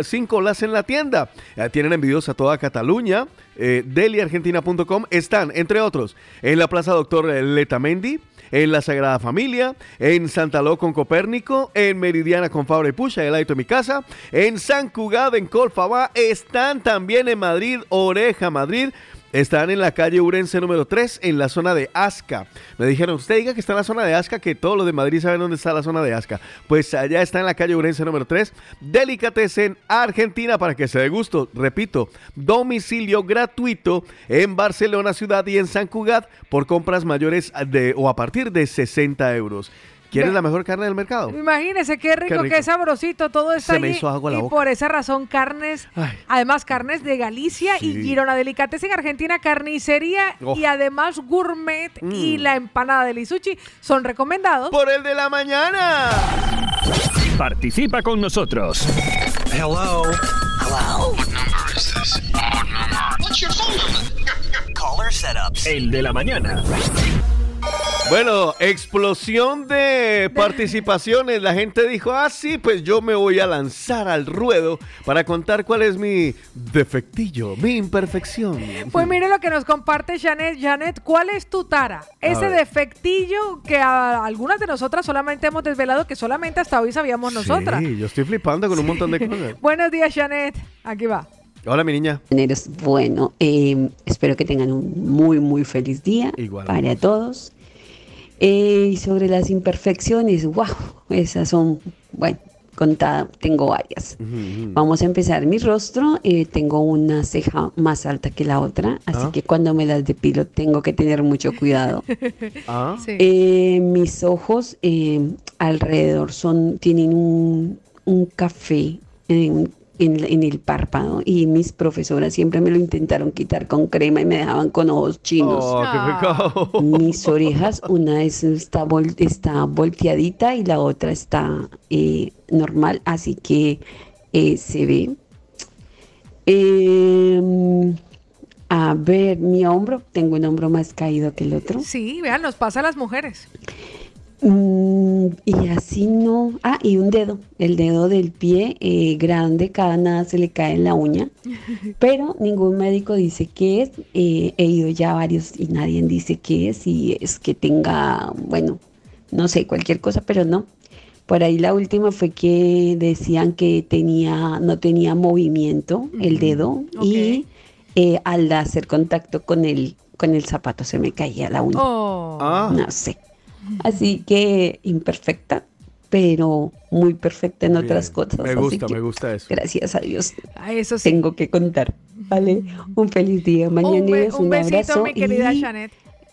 Speaker 4: en la tienda. Eh, tienen envíos a toda Cataluña. Eh, deliargentina.com están, entre otros, en la Plaza Doctor Letamendi, en la Sagrada Familia, en Santa Ló con Copérnico, en Meridiana con Fabra y Pucha, el de mi casa, en San Cugat, en Colfabá, están también en Madrid, Oreja, Madrid. Están en la calle Urense número 3, en la zona de Asca. Me dijeron, usted diga que está en la zona de Asca, que todos los de Madrid saben dónde está la zona de Asca. Pues allá está en la calle Urense número 3, Delicatessen Argentina, para que se dé gusto. Repito, domicilio gratuito en Barcelona ciudad y en San Cugat por compras mayores de o a partir de 60 euros. ¿Quieres la mejor carne del mercado?
Speaker 3: Imagínese qué rico, qué,
Speaker 4: rico.
Speaker 3: sabrosito, todo está
Speaker 4: Se me hizo agua la
Speaker 3: y
Speaker 4: boca.
Speaker 3: por esa razón, carnes, además carnes de Galicia y. Girona, Delicatessen Argentina, carnicería
Speaker 4: Oh.
Speaker 3: y además gourmet y
Speaker 4: Mm.
Speaker 3: la empanada de Lisuchi son recomendados.
Speaker 4: Por el de la mañana.
Speaker 1: Participa con nosotros.
Speaker 21: Hello. Hello. What number is this? What number? What's your phone number? Caller setups.
Speaker 1: El de la mañana.
Speaker 4: Bueno, explosión de participaciones. La gente dijo, ah, sí, pues yo me voy a lanzar al ruedo para contar cuál es mi defectillo, mi imperfección.
Speaker 3: Pues mire lo que nos comparte Janet. Janet, ¿cuál es tu tara? Ese defectillo que a algunas de nosotras solamente hemos desvelado, que solamente hasta hoy sabíamos nosotras.
Speaker 4: Sí, yo estoy flipando con un montón de cosas. <laughs>
Speaker 3: Buenos días, Janet. Aquí va.
Speaker 4: Hola, mi niña.
Speaker 28: Bueno, eh, espero que tengan un muy, muy feliz día
Speaker 4: Igual.
Speaker 28: para todos. Eh, y sobre las imperfecciones, wow, esas son, bueno, contada, tengo varias. Vamos a empezar. Mi rostro, eh, tengo una ceja más alta que la otra, así
Speaker 4: Ah.
Speaker 28: que cuando me las depilo tengo que tener mucho cuidado. <laughs>
Speaker 4: Ah.
Speaker 28: Eh, mis ojos eh, alrededor son, tienen un, un café en, en- en el párpado y mis profesoras siempre me lo intentaron quitar con crema y me dejaban con ojos chinos.
Speaker 4: Oh, qué pecado.
Speaker 28: Mis orejas, una es, está, vol- está volteadita y la otra está eh, normal, así que eh, se ve. Em, a ver, mi hombro, tengo un hombro más caído que el otro.
Speaker 3: Sí, vean, nos pasa a las mujeres.
Speaker 28: Mm, y así no. Ah, y un dedo. El dedo del pie eh, grande, cada nada se le cae en la uña. <laughs> Pero ningún médico dice qué es. Eh, he ido ya a varios y nadie dice qué es. Y es que tenga, bueno, no sé, cualquier cosa, pero no. Por ahí la última fue que decían que tenía, no tenía movimiento el dedo y eh, al hacer contacto con el, con el zapato se me caía la uña.
Speaker 3: Oh.
Speaker 4: Ah.
Speaker 28: No sé. Así que imperfecta, pero muy perfecta en otras
Speaker 4: Bien.
Speaker 28: cosas.
Speaker 4: Me
Speaker 28: así
Speaker 4: gusta,
Speaker 28: que
Speaker 4: me gusta eso.
Speaker 28: Gracias a Dios.
Speaker 3: A eso sí.
Speaker 28: Tengo que contar. Vale. Un feliz día.
Speaker 3: Un,
Speaker 28: Mañana
Speaker 3: be-
Speaker 28: es
Speaker 3: un
Speaker 28: un,
Speaker 3: besito,
Speaker 28: abrazo.
Speaker 3: mi querida
Speaker 28: y
Speaker 3: Janet.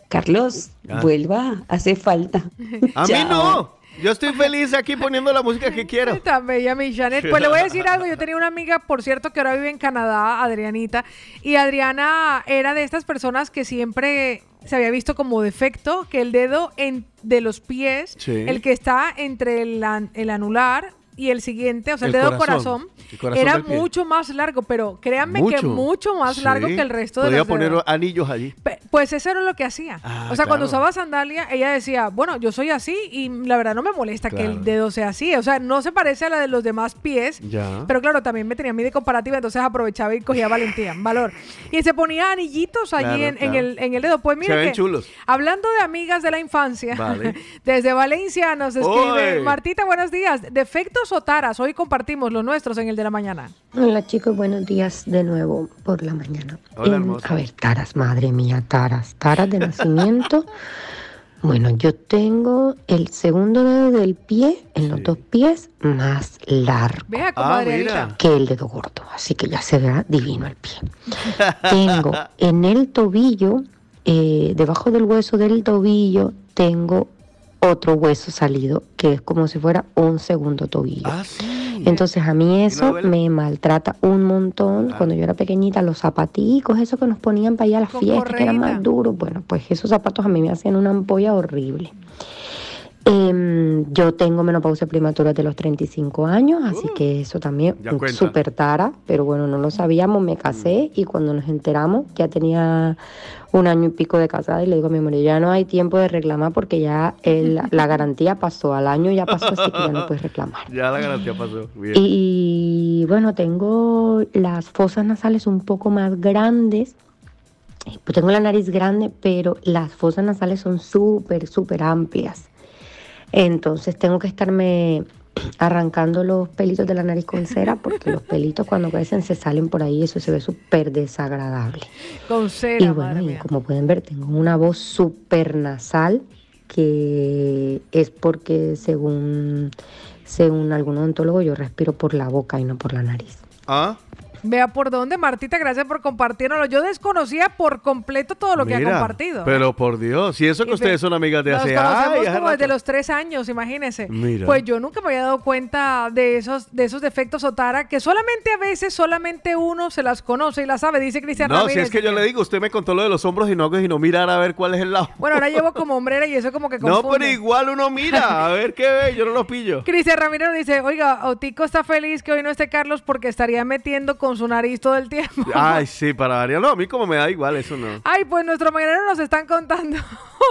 Speaker 28: Carlos,
Speaker 4: Ah.
Speaker 28: vuelva. Hace falta. <laughs>
Speaker 4: A mí no. Yo estoy feliz aquí poniendo la música que <laughs> quiero.
Speaker 3: Tan bella mi Janet. Pues le voy a decir algo. Yo tenía una amiga, por cierto, que ahora vive en Canadá, Adrianita. Y Adriana era de estas personas que siempre se había visto como defecto que el dedo en- de los pies,
Speaker 4: Sí.
Speaker 3: el que está entre el, an- el anular y el siguiente, o sea, el,
Speaker 4: El
Speaker 3: dedo
Speaker 4: corazón.
Speaker 3: corazón,
Speaker 4: El corazón
Speaker 3: era mucho más largo, pero créanme que mucho más
Speaker 4: Sí.
Speaker 3: largo que el resto de
Speaker 4: Podía
Speaker 3: los
Speaker 4: poner
Speaker 3: dedos.
Speaker 4: anillos allí.
Speaker 3: Pe- Pues eso era lo que hacía.
Speaker 4: Ah,
Speaker 3: o sea, cuando usaba sandalia, ella decía, bueno, yo soy así y la verdad no me molesta que el dedo sea así. O sea, no se parece a la de los demás pies.
Speaker 4: Ya.
Speaker 3: Pero claro, también me tenía a mí de comparativa, entonces aprovechaba y cogía valentía, <laughs> valor. Y se ponía anillitos allí
Speaker 4: Claro,
Speaker 3: en, el, en el dedo. Pues
Speaker 4: Se
Speaker 3: mira
Speaker 4: ven
Speaker 3: que,
Speaker 4: chulos.
Speaker 3: hablando de amigas de la infancia,
Speaker 4: Vale. <laughs>
Speaker 3: desde Valencia nos escribe,
Speaker 29: ¡Oy!
Speaker 3: Martita, buenos días. Defectos o taras, hoy compartimos los nuestros en el de la mañana.
Speaker 29: Hola chicos, buenos días de nuevo por la mañana.
Speaker 3: Hola,
Speaker 29: a ver, taras, madre mía, taras. Taras de nacimiento. <laughs> bueno, yo tengo el segundo dedo del pie, en los dos pies, más largo
Speaker 3: Vea, comadreanita.
Speaker 29: que el dedo gordo. Así que ya se verá divino el pie. Tengo <laughs> en el tobillo, eh, debajo del hueso del tobillo, tengo otro hueso salido, que es como si fuera un segundo tobillo. Entonces a mí eso me maltrata un montón. Cuando yo era pequeñita, los zapaticos, esos que nos ponían para ir a las fiestas, que eran más duros, bueno, pues esos zapatos a mí me hacían una ampolla horrible. Em, yo tengo menopausia prematura de los 35 años, así que eso también súper tara, pero bueno, no lo sabíamos, me casé y cuando nos enteramos ya tenía un año y pico de casada y le digo a mi marido, ya no hay tiempo de reclamar porque ya el- la garantía pasó, al año ya pasó, así que ya no puedes reclamar. <laughs>
Speaker 4: Ya la garantía pasó. Bien.
Speaker 29: Y bueno, tengo las fosas nasales un poco más grandes. Eh, Pues tengo la nariz grande, pero las fosas nasales son súper, súper amplias. Entonces tengo que estarme arrancando los pelitos de la nariz con cera porque los pelitos cuando crecen se salen por ahí y eso se ve súper desagradable.
Speaker 3: Con cera,
Speaker 29: Y
Speaker 3: madre
Speaker 29: bueno, y como pueden ver, tengo una voz súper nasal que es porque según, según algún odontólogo yo respiro por la boca y no por la nariz.
Speaker 4: Ah,
Speaker 3: Vea por dónde, Martita, gracias por compartirlo. Yo desconocía por completo todo lo que ha compartido.
Speaker 4: Pero por Dios, y eso que
Speaker 3: Y
Speaker 4: ustedes son amigas de
Speaker 3: Nos
Speaker 4: hace
Speaker 3: conocemos
Speaker 4: ay,
Speaker 3: como desde los tres años, imagínese.
Speaker 4: Mira.
Speaker 3: Pues yo nunca me había dado cuenta de esos, de esos defectos Otara, que solamente a veces, solamente uno se las conoce y las sabe, dice Cristian
Speaker 4: No, si es que yo le digo, usted me contó lo de los hombros y no si no mirar a ver cuál es el lado.
Speaker 3: Bueno, ahora llevo como <laughs> hombrera y eso como que
Speaker 4: No,
Speaker 3: confunde.
Speaker 4: pero igual uno mira, a <laughs> ver qué ve, yo no lo pillo.
Speaker 3: Cristian Ramírez dice, oiga, Otico está feliz que hoy no esté Carlos porque estaría metiendo con su nariz todo el tiempo. <laughs>
Speaker 4: Ay, sí, para variar. No, a mí como me da igual, eso no.
Speaker 3: Ay, pues nuestro mañanero nos están contando.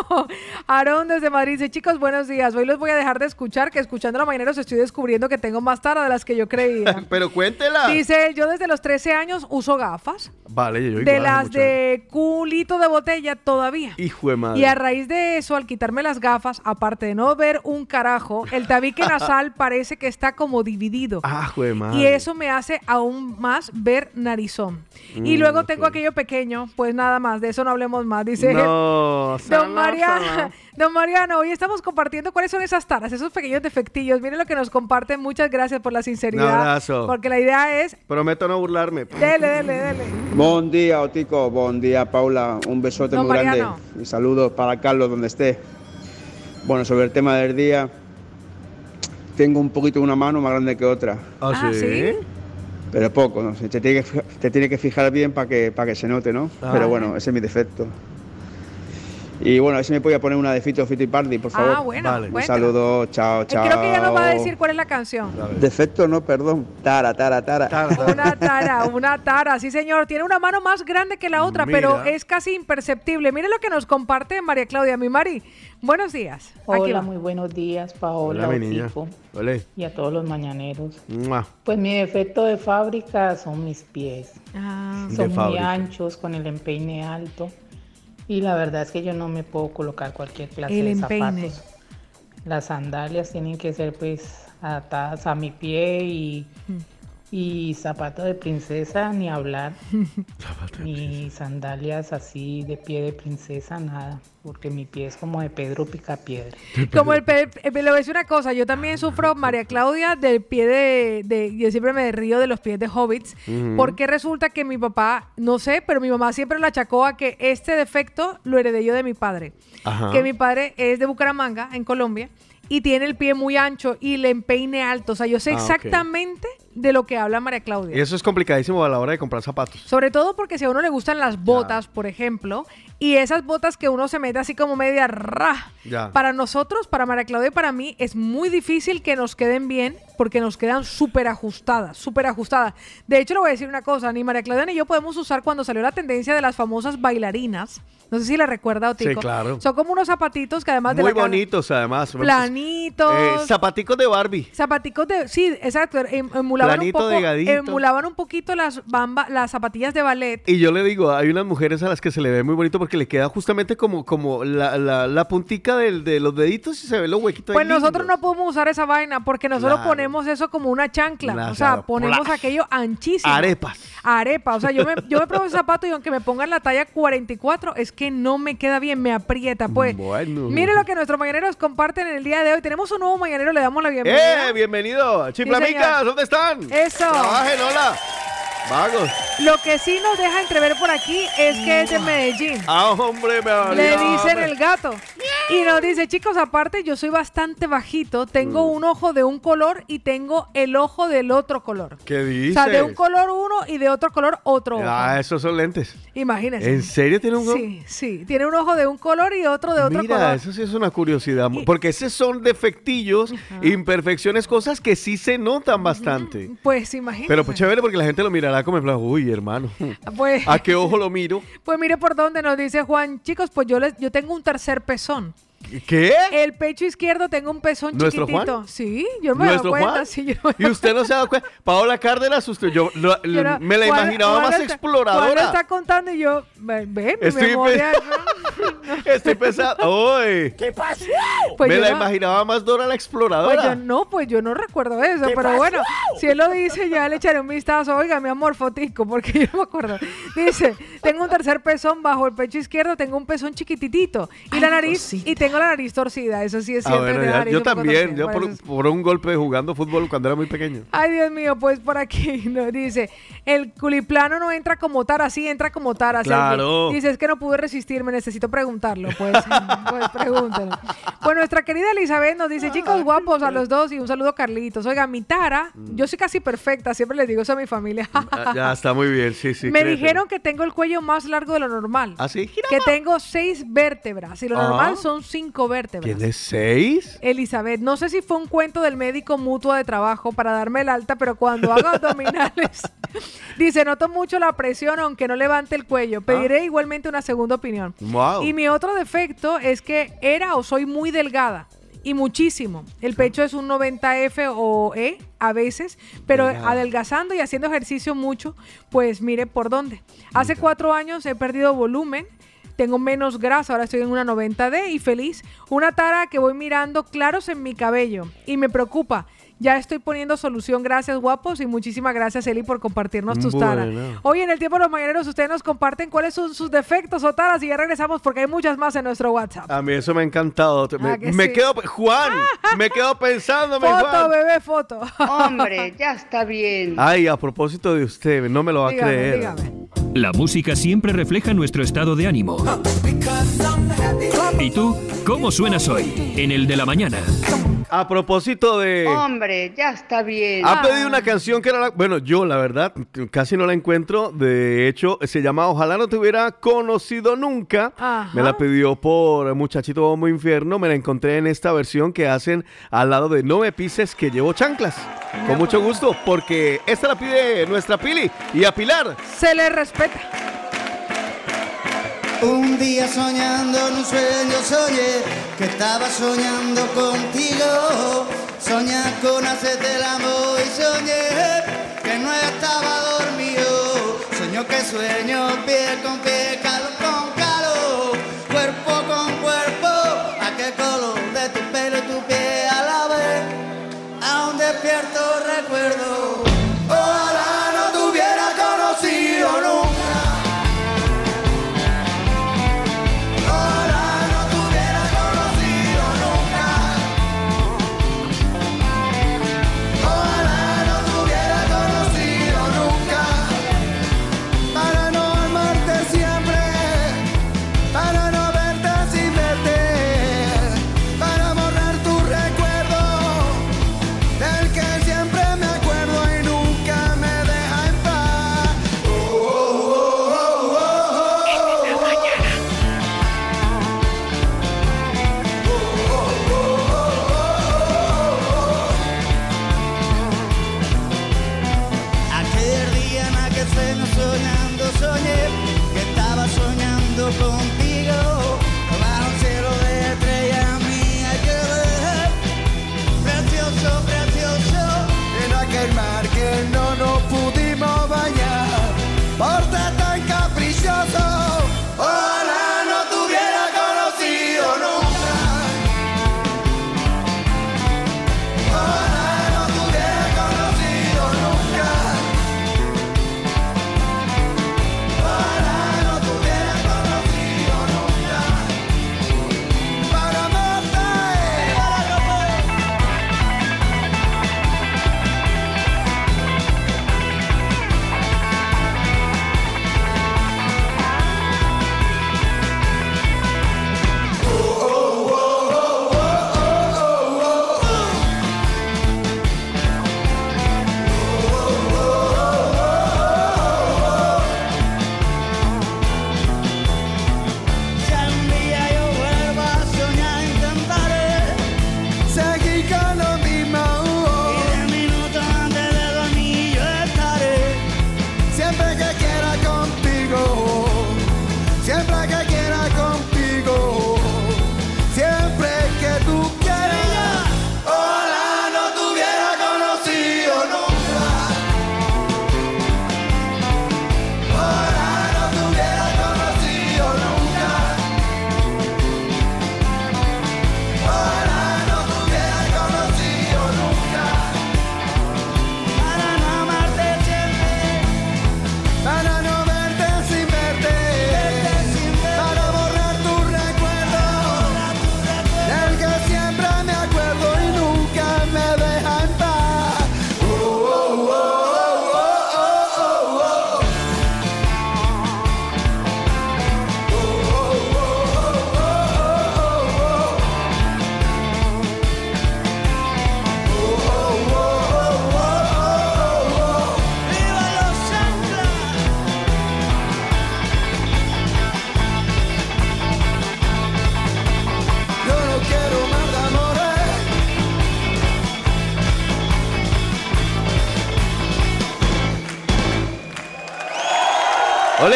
Speaker 3: <laughs> Aarón desde Madrid dice, chicos, buenos días. Hoy los voy a dejar de escuchar, que escuchando a los mañaneros estoy descubriendo que tengo más tara de las que yo creía. <laughs>
Speaker 4: Pero cuéntela.
Speaker 3: Dice, yo desde los 13 años uso gafas.
Speaker 4: Vale, yo igual.
Speaker 3: de las
Speaker 4: muchacho.
Speaker 3: de culito de botella todavía.
Speaker 4: Hijo de madre.
Speaker 3: Y a raíz de eso, al quitarme las gafas, aparte de no ver un carajo, el tabique nasal parece que está como dividido.
Speaker 4: Ah, madre.
Speaker 3: Y eso me hace aún más ver narizón. y
Speaker 4: Mm,
Speaker 3: luego tengo aquello pequeño, pues nada más, de eso no hablemos más. Dice
Speaker 4: No, <laughs>
Speaker 3: Don,
Speaker 4: sana,
Speaker 3: Mariano,
Speaker 4: sana. <laughs>
Speaker 3: Don Mariano, hoy estamos compartiendo cuáles son esas taras, esos pequeños defectillos. Miren lo que nos comparten. Muchas gracias por la sinceridad.
Speaker 4: Un abrazo.
Speaker 3: Porque la idea es,
Speaker 4: Prometo no burlarme.
Speaker 3: dele, dele, dele.
Speaker 30: Buen día, Otico. Buen día, Paula. Un besote
Speaker 3: Don
Speaker 30: muy
Speaker 3: Mariano.
Speaker 30: grande. Y saludos para Carlos donde esté. Bueno, sobre el tema del día, tengo un poquito una mano más grande que otra.
Speaker 4: ¿Ah, Ah, sí?
Speaker 30: Pero poco, ¿no? Te tiene que, te tiene que fijar bien para que, para que se note, ¿no?
Speaker 4: Ah.
Speaker 30: Pero bueno, ese es mi defecto. Y bueno, a ver si me podía poner una de Fito Fito y Party, por favor.
Speaker 3: Ah, bueno, Vale.
Speaker 30: Un saludo, chao,
Speaker 3: Eh,
Speaker 30: chao.
Speaker 3: Creo que ya nos va a decir cuál es la canción.
Speaker 30: Defecto, no, perdón. Tara, tara, tara.
Speaker 3: Una tara, una tara, sí señor. Tiene una mano más grande que la otra, pero es casi imperceptible. Mire lo que nos comparte María Claudia. Mi Mari, buenos días. Aquí
Speaker 31: Hola,
Speaker 3: va.
Speaker 31: muy buenos días, Paola,
Speaker 4: Hola, mi niña. Ole.
Speaker 31: y a todos los mañaneros.
Speaker 4: Mua.
Speaker 31: Pues mi defecto de fábrica son mis pies.
Speaker 3: Ah.
Speaker 4: De
Speaker 31: Son muy
Speaker 4: fábrica.
Speaker 31: anchos, con el empeine alto. Y la verdad es que yo no me puedo colocar cualquier clase
Speaker 3: El
Speaker 31: de
Speaker 3: empeine.
Speaker 31: zapatos. Las sandalias tienen que ser pues adaptadas a mi pie y,
Speaker 3: Mm.
Speaker 31: Y zapatos de princesa ni hablar. <laughs> ni sandalias así de pie de princesa, nada. Porque mi pie es como de Pedro Picapiedra.
Speaker 3: Como el pe- eh, le voy a decir una cosa, yo también sufro, María Claudia, del pie de, de- yo siempre me río de los pies de hobbits, porque resulta que mi papá, no sé, pero mi mamá siempre le achacó a que este defecto lo heredé yo de mi padre.
Speaker 4: Ajá.
Speaker 3: Que mi padre es de Bucaramanga, en Colombia, y tiene el pie muy ancho y le empeine alto. O sea, yo sé
Speaker 4: Ah,
Speaker 3: exactamente de lo que habla María Claudia.
Speaker 4: Y eso es complicadísimo a la hora de comprar zapatos.
Speaker 3: Sobre todo porque si a uno le gustan las botas, por ejemplo, y esas botas que uno se mete así como media ra.
Speaker 4: Ya.
Speaker 3: Para nosotros, para María Claudia y para mí, es muy difícil que nos queden bien porque nos quedan súper ajustadas, súper ajustadas. De hecho, le voy a decir una cosa, ni María Claudia ni yo podemos usar cuando salió la tendencia de las famosas bailarinas. No sé si la recuerda, Otico.
Speaker 4: Sí, claro.
Speaker 3: Son como unos zapatitos que además de
Speaker 4: Muy
Speaker 3: la cara-
Speaker 4: bonitos, además.
Speaker 3: Planitos.
Speaker 4: Eh, zapaticos de Barbie.
Speaker 3: Zapaticos de, sí, exacto, em- emulaban
Speaker 4: Planito,
Speaker 3: un poco,
Speaker 4: delgadito.
Speaker 3: emulaban un poquito las bamba, las zapatillas de ballet.
Speaker 4: Y yo le digo, hay unas mujeres a las que se le ve muy bonito porque le queda justamente como, como la, la, la puntica del, de los deditos y se ve los huequitos.
Speaker 3: Pues
Speaker 4: ahí lindos.
Speaker 3: nosotros no podemos usar esa vaina porque nosotros
Speaker 4: Claro.
Speaker 3: ponemos eso como una chancla.
Speaker 4: Claro,
Speaker 3: o sea, ponemos
Speaker 4: Plash.
Speaker 3: aquello anchísimo.
Speaker 4: Arepas.
Speaker 3: Arepa. O sea, yo me, yo me pruebo ese zapato y aunque me pongan la talla 44, es que no me queda bien, me aprieta. Pues,
Speaker 4: Bueno.
Speaker 3: mire lo que nuestros mañaneros comparten en el día de hoy. Tenemos un nuevo mañanero, le damos la bienvenida.
Speaker 4: ¡Eh! Bienvenido. Chiflamicas. ¿dónde están?
Speaker 3: Eso.
Speaker 4: Trabajen, hola. Vagos.
Speaker 3: Lo que sí nos deja entrever por aquí es que es de Medellín.
Speaker 4: Ah, hombre, me
Speaker 3: Le dicen
Speaker 4: hombre.
Speaker 3: el gato. Y nos dice, chicos, aparte yo soy bastante bajito, tengo
Speaker 4: Mm.
Speaker 3: un ojo de un color y tengo el ojo del otro color.
Speaker 4: ¿Qué
Speaker 3: O
Speaker 4: dices?
Speaker 3: sea, de un color uno y de otro color otro ojo.
Speaker 4: Ah, esos son lentes.
Speaker 3: Imagínense.
Speaker 4: ¿En serio tiene un ojo?
Speaker 3: Sí, sí. Tiene un ojo de un color y otro de otro
Speaker 4: Mira,
Speaker 3: color.
Speaker 4: eso sí es una curiosidad. Porque esos son defectillos, imperfecciones, cosas que sí se notan bastante.
Speaker 3: Pues imagínense.
Speaker 4: Pero pues chévere porque la gente lo mirará plan, uy, hermano. <laughs>
Speaker 3: Pues,
Speaker 4: ¿A qué ojo lo miro? <laughs>
Speaker 3: pues mire por dónde nos dice Juan. Chicos, pues yo, les, yo tengo un tercer pezón.
Speaker 4: ¿Qué?
Speaker 3: El pecho izquierdo tengo un pezón
Speaker 4: ¿Nuestro
Speaker 3: chiquitito.
Speaker 4: Juan?
Speaker 3: Sí, yo me he dado
Speaker 4: ¿Nuestro
Speaker 3: cuenta.
Speaker 4: Juan?
Speaker 3: sí, yo me he
Speaker 4: Y usted no se ha dado cuenta. Paola Cárdenas, usted, yo lo-
Speaker 3: Yo no-
Speaker 4: me la
Speaker 3: Juan-
Speaker 4: imaginaba
Speaker 3: Juan
Speaker 4: más
Speaker 3: está- Juan
Speaker 4: exploradora.
Speaker 3: está contando y yo, ve, mi
Speaker 4: Estoy
Speaker 3: memoria. <laughs>
Speaker 4: Estoy pensando, uy.
Speaker 3: ¿Qué pasó? Pues
Speaker 4: me la
Speaker 3: no-
Speaker 4: imaginaba más Dora la
Speaker 3: Pues
Speaker 4: exploradora.
Speaker 3: yo no, pues yo no recuerdo eso,
Speaker 4: ¿Qué
Speaker 3: pero
Speaker 4: pasó?
Speaker 3: bueno, si él lo dice, ya le echaré un vistazo. Oiga, mi amor, fotico, porque yo no me acuerdo. Dice, tengo un tercer pezón bajo el pecho izquierdo, tengo un pezón chiquititito y la nariz, y tengo la nariz torcida, eso sí es
Speaker 4: Ah,
Speaker 3: cierto. tengo
Speaker 4: ya- yo también,
Speaker 3: torcida,
Speaker 4: yo
Speaker 3: por
Speaker 4: un golpe jugando fútbol cuando era muy pequeño.
Speaker 3: Ay, Dios mío, pues por aquí <laughs> nos dice, el culiplano no entra como tara, sí entra como tara.
Speaker 4: Claro.
Speaker 3: Dice, es que no pude resistirme, necesito preguntarlo, pues, <laughs> pues pregúntalo. Pues nuestra querida Elizabeth nos dice, chicos guapos a los dos y un saludo Carlitos. Oiga, mi tara, yo soy casi perfecta, siempre les digo eso a mi familia.
Speaker 4: Ah, ya está muy bien, sí, sí.
Speaker 3: Me dijeron que tengo el cuello más largo de lo normal.
Speaker 4: ¿Ah, sí?
Speaker 3: Que tengo seis vértebras y lo
Speaker 4: Ah.
Speaker 3: normal son cinco vértebras.
Speaker 4: ¿Tienes seis?
Speaker 3: Elizabeth, no sé si fue un cuento del médico mutuo de trabajo para darme el alta, pero cuando hago <laughs> abdominales, dice, noto mucho la presión aunque no levante el cuello. Pediré igualmente una segunda opinión.
Speaker 4: Wow.
Speaker 3: Y mi otro defecto es que era o soy muy delgada. Y muchísimo. El pecho es un 90F o E a veces, pero adelgazando y haciendo ejercicio mucho, pues mire por dónde. Hace cuatro años he perdido volumen, tengo menos grasa, ahora estoy en una 90D y feliz. Una tara que voy mirando claros en mi cabello y me preocupa. Ya estoy poniendo solución. Gracias, guapos. Y muchísimas gracias, Eli, por compartirnos tus taras.
Speaker 4: Bueno.
Speaker 3: Hoy en el tiempo de los mañaneros, ustedes nos comparten cuáles son sus defectos o taras y ya regresamos porque hay muchas más en nuestro WhatsApp.
Speaker 4: A mí eso me ha encantado. Me,
Speaker 3: Ah, que
Speaker 4: me
Speaker 3: sí.
Speaker 4: quedo, Juan, <laughs> me quedo pensando,
Speaker 3: Foto,
Speaker 4: Juan.
Speaker 3: bebé, foto.
Speaker 23: Hombre, ya está bien.
Speaker 4: Ay, a propósito de usted, no me lo va
Speaker 3: Dígame,
Speaker 4: a creer.
Speaker 3: dígame.
Speaker 1: La música siempre refleja nuestro estado de ánimo. ¿Y tú, cómo suenas hoy? En el de la mañana.
Speaker 4: A propósito de...
Speaker 23: Hombre, ya está bien.
Speaker 4: Ha pedido una canción que era la... Bueno, yo la verdad casi no la encuentro. De hecho, se llama Ojalá no te hubiera conocido nunca.
Speaker 3: Ajá.
Speaker 4: Me la pidió por Muchachito Bombo Infierno. Me la encontré en esta versión que hacen al lado de No me pises que llevo chanclas. Con mucho gusto, porque esta la pide nuestra Pili y a Pilar.
Speaker 3: Se le respeta.
Speaker 32: Un día soñando en un sueño soñé que estaba soñando contigo. Soñé con hacerte el amor y soñé que no estaba dormido. Sueño que sueño piel con piel, calor con calor, cuerpo con cuerpo. Color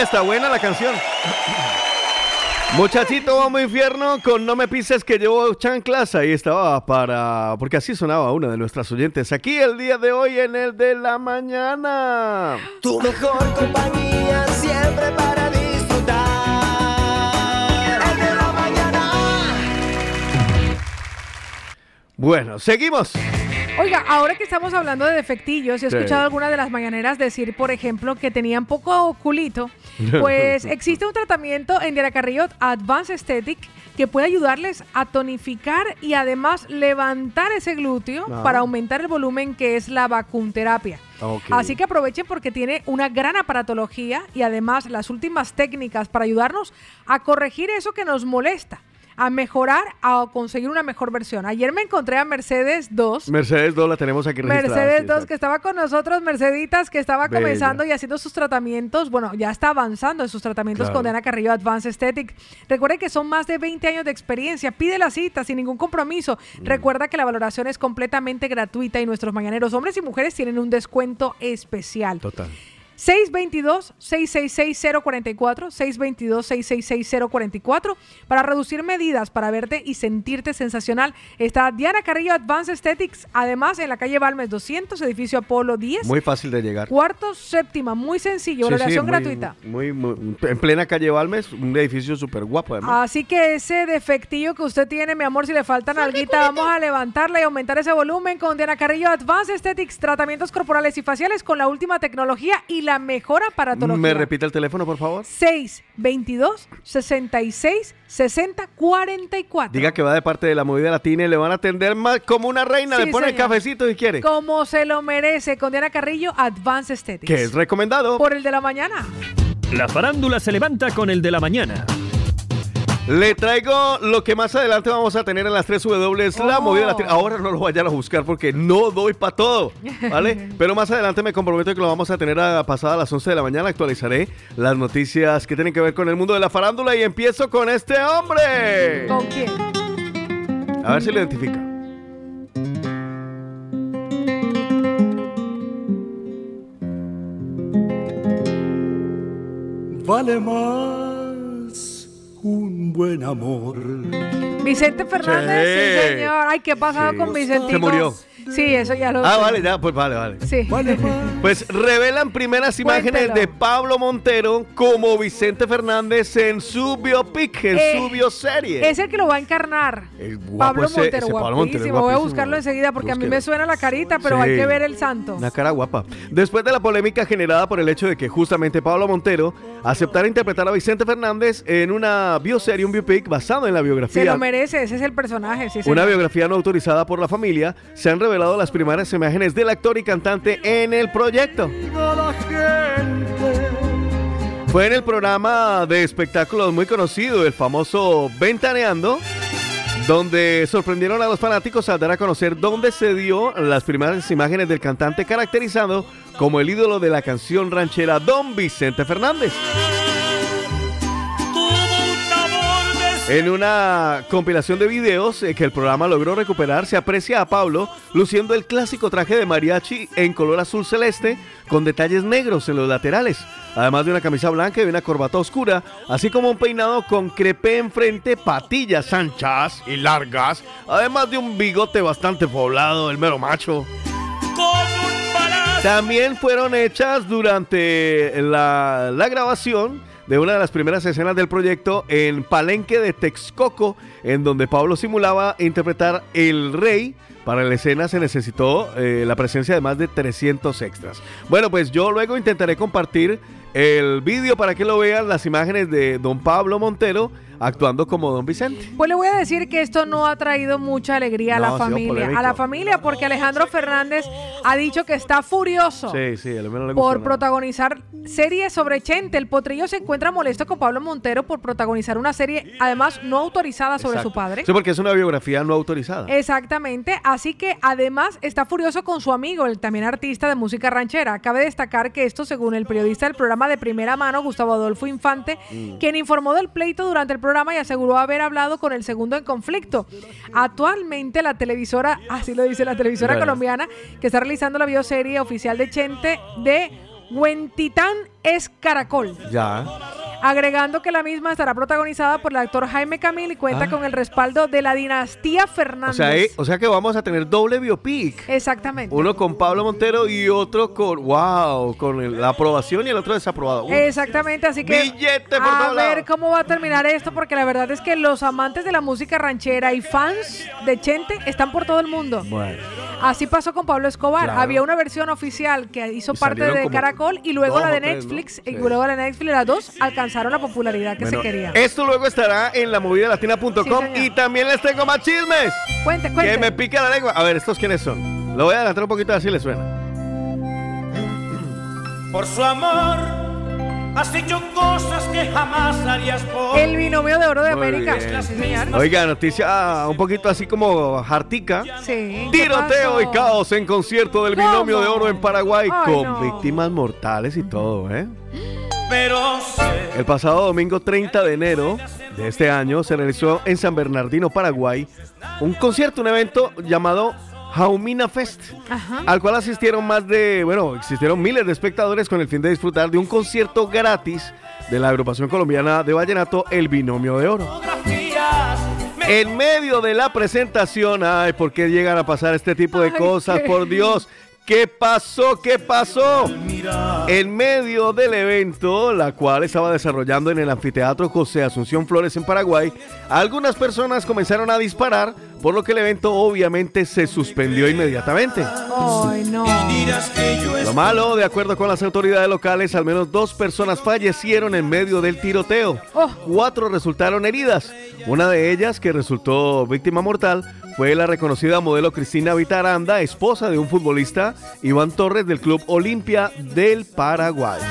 Speaker 4: está buena la canción. Muchachito, vamos infierno con No me pises que llevo chanclas. Ahí estaba para. Porque así sonaba una de nuestras oyentes. Aquí el día de hoy en el de la mañana.
Speaker 5: Tu mejor compañía siempre para disfrutar. El de la mañana.
Speaker 4: Bueno, seguimos.
Speaker 3: Oiga, ahora que estamos hablando de defectillos, he
Speaker 4: Sí.
Speaker 3: escuchado algunas de las mañaneras decir, por ejemplo, que tenían poco culito. <laughs> Pues existe un tratamiento en Diana Carrillo Advanced Aesthetic que puede ayudarles a tonificar y además levantar ese glúteo
Speaker 33: Ah.
Speaker 3: para aumentar el volumen que es la vacunterapia. Así que aprovechen porque tiene una gran aparatología y además las últimas técnicas para ayudarnos a corregir eso que nos molesta. A mejorar, a conseguir una mejor versión. Ayer me encontré a Mercedes 2.
Speaker 4: Mercedes 2 la tenemos aquí registrada.
Speaker 3: Mercedes
Speaker 4: sí,
Speaker 3: 2, que estaba con nosotros, Merceditas, que estaba
Speaker 4: Bella.
Speaker 3: comenzando y haciendo sus tratamientos, bueno, ya está avanzando en sus tratamientos
Speaker 4: Claro.
Speaker 3: con Diana Carrillo Advanced Aesthetic. Recuerde que son más de 20 años de experiencia. Pide la cita sin ningún compromiso.
Speaker 4: Mm.
Speaker 3: Recuerda que la valoración es completamente gratuita y nuestros mañaneros, hombres y mujeres, tienen un descuento especial.
Speaker 4: Total.
Speaker 3: 622-666-044, 622-666-044. Para reducir medidas, para verte y sentirte sensacional, está Diana Carrillo Advanced Aesthetics, además en la calle Balmes 200, edificio Apolo 10.
Speaker 4: Muy fácil de llegar.
Speaker 3: Cuarto séptima, muy sencillo,
Speaker 4: Sí, sí, muy-
Speaker 3: gratuita.
Speaker 4: Muy, muy- en plena calle Balmes, un edificio súper guapo además.
Speaker 3: Así que ese defectillo que usted tiene, mi amor, si le faltan alguita, vamos a levantarla y aumentar ese volumen con Diana Carrillo Advanced Aesthetics, tratamientos corporales y faciales con la última tecnología y la mejor aparatología.
Speaker 4: ¿Me repite el teléfono, por favor?
Speaker 3: 622 66 60 44.
Speaker 4: Diga que va de parte de la movida latina y le van a atender más como una reina.
Speaker 3: Sí,
Speaker 4: le pone el
Speaker 3: señor.
Speaker 4: cafecito si quiere.
Speaker 3: Como se lo merece con Diana Carrillo Advanced Aesthetics.
Speaker 4: Que es recomendado.
Speaker 3: Por el de la mañana.
Speaker 1: La farándula se levanta con el de la mañana.
Speaker 4: Le traigo lo que más adelante vamos a tener en las 3 W, la
Speaker 3: Oh.
Speaker 4: movida latina. Ahora no lo vayan a buscar porque no doy para todo, ¿vale? <laughs> Pero más adelante me comprometo que lo vamos a tener a pasada a las 11 de la mañana. Actualizaré las noticias que tienen que ver con el mundo de la farándula y empiezo con este hombre.
Speaker 3: ¿Con quién?
Speaker 4: A ver si lo identifica.
Speaker 2: Vale más un buen amor.
Speaker 3: Vicente Fernández, sí,
Speaker 4: Sí.
Speaker 3: señor. Ay, ¿qué ha pasado
Speaker 4: Sí.
Speaker 3: con Vicentico?
Speaker 4: Se murió.
Speaker 3: Sí, eso ya lo
Speaker 4: Ah,
Speaker 3: sé.
Speaker 4: vale, ya, pues vale, vale.
Speaker 3: Sí.
Speaker 4: Pues revelan primeras imágenes
Speaker 3: Cuéntelo.
Speaker 4: de Pablo Montero como Vicente Fernández en su biopic, en
Speaker 3: Eh,
Speaker 4: su bioserie.
Speaker 3: Es el que lo va a encarnar.
Speaker 4: El guapo
Speaker 3: Pablo
Speaker 4: ese-
Speaker 3: Montero,
Speaker 4: ese Pablo Montero
Speaker 3: guapísimo. Voy a buscarlo enseguida porque a mí me suena la carita, pero hay que ver el santo.
Speaker 4: Una cara guapa. Después de la polémica generada por el hecho de que justamente Pablo Montero aceptara interpretar a Vicente Fernández en una bioserie, un biopic basado en la
Speaker 3: Se
Speaker 4: biografía
Speaker 3: lo merece, ese es el personaje. Sí,
Speaker 4: una biografía no autorizada por la familia, se han revelado las primeras imágenes del actor y cantante en el proyecto. Fue en el programa de espectáculos muy conocido, el famoso Ventaneando, donde sorprendieron a los fanáticos al dar a conocer dónde se dio las primeras imágenes del cantante caracterizado como el ídolo de la canción ranchera Don Vicente Fernández. En una compilación de videos eh, que el programa logró recuperar, se aprecia a Pablo luciendo el clásico traje de mariachi en color azul celeste con detalles negros en los laterales, además de una camisa blanca y una corbata oscura, así como un peinado con crepé enfrente, patillas anchas y largas, además de un bigote bastante poblado, el mero macho. También fueron hechas durante la, la grabación de una de las primeras escenas del proyecto en Palenque de Texcoco, en donde Pablo simulaba interpretar el rey. Para la escena se necesitó eh, la presencia de más de 300 extras. Bueno, pues yo luego intentaré compartir el vídeo para que lo vean, las imágenes de don Pablo Montero actuando como don Vicente.
Speaker 3: Pues le voy a decir que esto no ha traído mucha alegría a
Speaker 4: No,
Speaker 3: la familia. A la familia, porque Alejandro Fernández ha dicho que está furioso.
Speaker 4: Sí, sí, menos le
Speaker 3: por
Speaker 4: nada.
Speaker 3: protagonizar series sobre Chente. El potrillo se encuentra molesto con Pablo Montero por protagonizar una serie, además no autorizada sobre
Speaker 4: Exacto.
Speaker 3: su padre.
Speaker 4: Sí, porque es una biografía no autorizada.
Speaker 3: Exactamente, así que además está furioso con su amigo, el también artista de música ranchera. Cabe destacar que esto, según el periodista del programa de primera mano, Gustavo Adolfo Infante,
Speaker 4: Mm.
Speaker 3: quien informó del pleito durante el programa y aseguró haber hablado con el segundo en conflicto. Actualmente la televisora, así lo dice la televisora
Speaker 4: Bueno.
Speaker 3: colombiana, que está realizando la bioserie oficial de Chente de Huentitán es Caracol
Speaker 4: Ya.
Speaker 3: Agregando que la misma estará protagonizada por el actor Jaime Camil y cuenta
Speaker 4: Ah.
Speaker 3: con el respaldo de la dinastía
Speaker 4: O
Speaker 3: Fernández.
Speaker 4: sea, eh, o sea que vamos a tener doble biopic.
Speaker 3: Exactamente.
Speaker 4: Uno con Pablo Montero y otro con, wow, con el- la aprobación y el otro desaprobado.
Speaker 3: Exactamente, así que
Speaker 4: Billete por
Speaker 3: a ver cómo va a terminar esto, porque la verdad es que los amantes de la música ranchera y fans de Chente están por todo el mundo.
Speaker 4: Bueno.
Speaker 3: Así pasó con Pablo Escobar.
Speaker 4: Claro.
Speaker 3: Había una versión oficial que hizo
Speaker 4: Y
Speaker 3: parte de Caracol y luego la de
Speaker 4: tres, ¿no?
Speaker 3: Netflix. Y luego la de Netflix, las dos alcanzaron la popularidad que
Speaker 4: Bueno,
Speaker 3: se quería.
Speaker 4: Esto luego estará en la movidalatina.com
Speaker 3: Sí,
Speaker 4: y también les tengo más chismes.
Speaker 3: Cuente, cuente.
Speaker 4: Que me pica la lengua. A ver, ¿estos quiénes son? Lo voy a adelantar un poquito a ver si les suena.
Speaker 16: Por su amor Has hecho cosas que jamás harías por
Speaker 3: El binomio de oro de
Speaker 4: Muy
Speaker 3: América.
Speaker 4: bien. Oiga, noticia ah, un poquito así como jartica.
Speaker 3: Sí. ¿qué
Speaker 4: Tiroteo y caos en concierto del binomio de oro en Paraguay
Speaker 3: Ay,
Speaker 4: con
Speaker 3: no.
Speaker 4: víctimas mortales y todo, ¿eh?
Speaker 16: Pero sé
Speaker 4: El pasado domingo 30 de enero de este año se realizó en San Bernardino, Paraguay, un concierto, un evento llamado Jaumina Fest,
Speaker 3: Ajá.
Speaker 4: al cual asistieron más de, bueno, existieron miles de espectadores con el fin de disfrutar de un concierto gratis de la agrupación colombiana de vallenato El Binomio de Oro. En medio de la presentación, ay, ¿por qué llegan a pasar este tipo de
Speaker 16: Ay,
Speaker 4: cosas?
Speaker 16: qué-
Speaker 4: Por Dios, ¿qué pasó? ¿Qué pasó? En medio del evento, la cual estaba desarrollando en el anfiteatro José Asunción Flores en Paraguay, algunas personas comenzaron a disparar, por lo que el evento obviamente se suspendió inmediatamente.
Speaker 3: Ay, no.
Speaker 4: Lo malo, de acuerdo con las autoridades locales, al menos dos personas fallecieron en medio del tiroteo. Cuatro resultaron heridas. Una de ellas, que resultó víctima mortal, fue la reconocida modelo Cristina Vitaranda, esposa de un futbolista, Iván Torres, del Club Olimpia del Paraguay.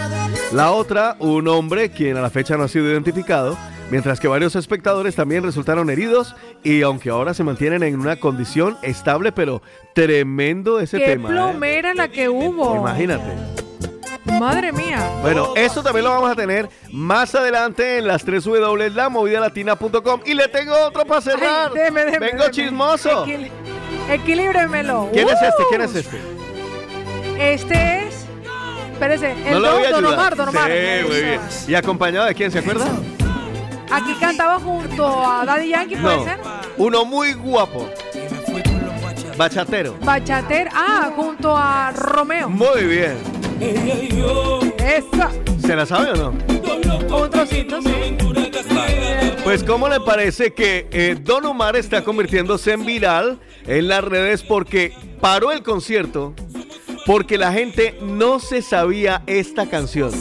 Speaker 4: La otra, un hombre, quien a la fecha no ha sido identificado, mientras que varios espectadores también resultaron heridos y aunque ahora se mantienen en una condición estable, pero tremendo ese
Speaker 3: Qué
Speaker 4: tema. ¿eh?
Speaker 3: plomera la que hubo.
Speaker 4: Imagínate.
Speaker 3: Madre mía.
Speaker 4: Bueno, eso también lo vamos a tener más adelante en las 3 W, lamovidalatina.com. Y le tengo otro para cerrar.
Speaker 3: Ay,
Speaker 4: Vengo chismoso.
Speaker 3: Equil- equilíbremelo.
Speaker 4: ¿Quién es este?
Speaker 3: ¡Uh!
Speaker 4: ¿Quién es este?
Speaker 3: Este es. Espérese, el
Speaker 4: No lo
Speaker 3: don,
Speaker 4: voy a
Speaker 3: don. Omar, Don Omar.
Speaker 4: Sí, muy bien. ¿Y acompañado de quién? ¿Se acuerda?
Speaker 3: Aquí cantaba junto a Daddy Yankee, ¿puede
Speaker 4: No.
Speaker 3: ser?
Speaker 4: Uno muy guapo. Bachatero.
Speaker 3: Bachater. Ah, junto a Romeo.
Speaker 4: Muy bien.
Speaker 3: Esa.
Speaker 4: ¿Se la sabe o no?
Speaker 3: Un trocito, sí.
Speaker 4: Pues, ¿cómo le parece que eh, Don Omar está convirtiéndose en viral en las redes porque paró el concierto porque la gente no se sabía esta canción?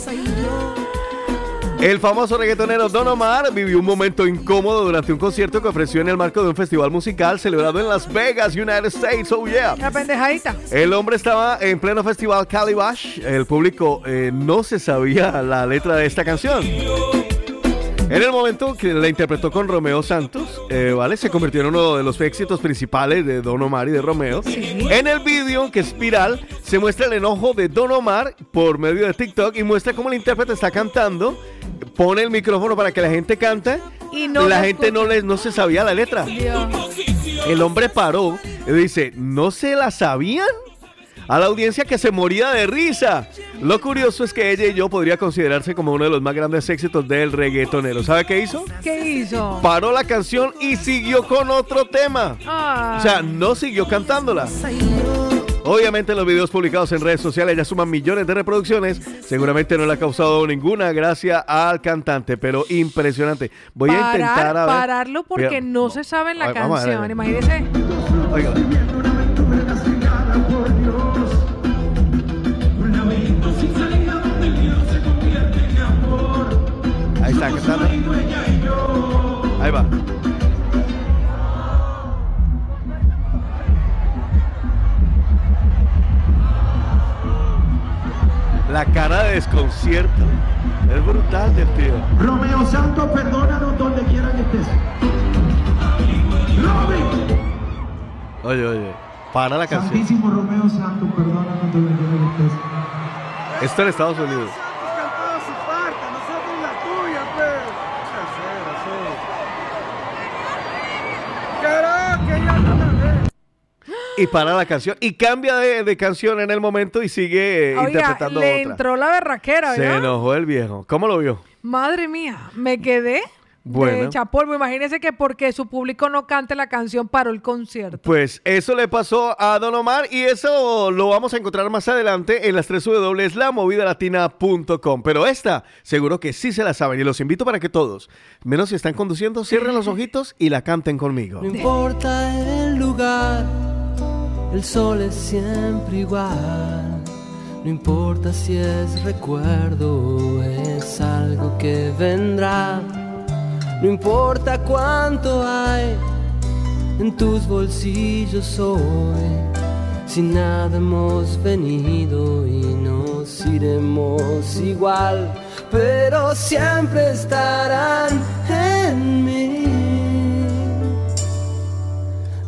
Speaker 4: El famoso reggaetonero Don Omar vivió un momento incómodo durante un concierto que ofreció en el marco de un festival musical celebrado en Las Vegas, United States. Oh, yeah.
Speaker 3: La pendejadita.
Speaker 4: El hombre estaba en pleno festival Calibash. El público eh, no se sabía la letra de esta canción. En el momento que la interpretó con Romeo Santos, eh, ¿vale? Se convirtió en uno de los éxitos principales de Don Omar y de Romeo. En el vídeo, que es viral, se muestra el enojo de Don Omar por medio de TikTok y muestra cómo el intérprete está cantando, pone el micrófono para que la gente cante.
Speaker 3: Y no
Speaker 4: la gente no, le, no se sabía la letra.
Speaker 3: Dios.
Speaker 4: El hombre paró y dice, ¿no se la sabían? A la audiencia que se moría de risa. Lo curioso es que ella y yo podría considerarse como uno de los más grandes éxitos del reggaetonero. ¿Sabe qué hizo?
Speaker 3: ¿Qué hizo?
Speaker 4: Paró la canción y siguió con otro tema.
Speaker 3: Ah.
Speaker 4: O sea, no siguió cantándola. Obviamente los videos publicados en redes sociales ya suman millones de reproducciones. Seguramente no le ha causado ninguna gracia al cantante, pero impresionante. Voy a intentar a ver.
Speaker 3: pararlo porque
Speaker 4: Mira,
Speaker 3: no se sabe la
Speaker 4: Ay, vamos a ver,
Speaker 3: canción. Imagínese.
Speaker 4: Oiga. Ahí está cantando. Ahí va. La cara de desconcierto es brutal del tío.
Speaker 16: Romeo Santos, perdónanos donde quiera que estés.
Speaker 4: Oye, oye, para la canción.
Speaker 16: Santísimo Romeo Santos, perdónanos donde quiera que estés.
Speaker 4: Esto en Estados Unidos. Y para la canción. Y cambia de, de canción en el momento y sigue eh,
Speaker 3: Oiga,
Speaker 4: interpretando
Speaker 3: le
Speaker 4: otra.
Speaker 3: entró la berraquera,
Speaker 4: Se
Speaker 3: ¿verdad?
Speaker 4: enojó el viejo. ¿Cómo lo vio?
Speaker 3: Madre mía, me quedé
Speaker 4: Bueno.
Speaker 3: de chapolvo. Imagínese que porque su público no cante la canción paró el concierto.
Speaker 4: Pues eso le pasó a Don Omar y eso lo vamos a encontrar más adelante en las 3 W, lamovidalatina.com. Pero esta, seguro que sí se la saben y los invito para que todos, menos si están conduciendo, cierren los <laughs> ojitos y la canten conmigo.
Speaker 2: No importa el lugar, el sol es siempre igual. No importa si es recuerdo o es algo que vendrá. No importa cuánto hay en tus bolsillos hoy. Sin nada hemos venido y nos iremos igual, pero siempre estarán en mí.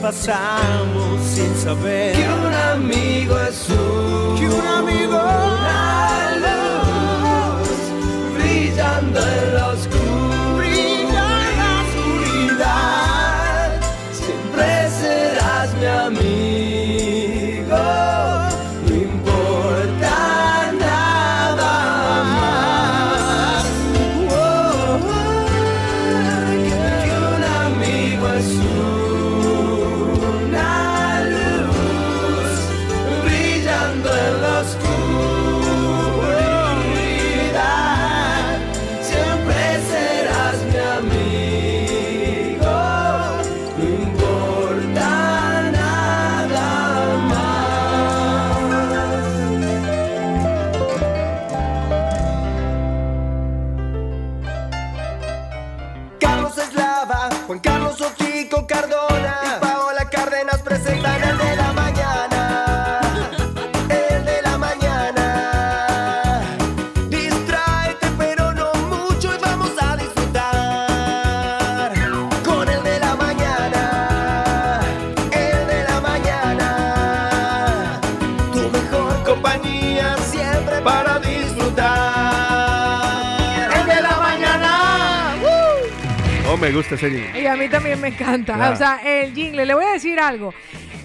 Speaker 16: pasamos sin saber
Speaker 2: Que un amigo es un,
Speaker 16: Que un amigo-
Speaker 2: una luz brillando en la
Speaker 4: me gusta ese jingle.
Speaker 3: Y a mí también me encanta.
Speaker 4: Claro.
Speaker 3: O sea, el jingle. Le voy a decir algo.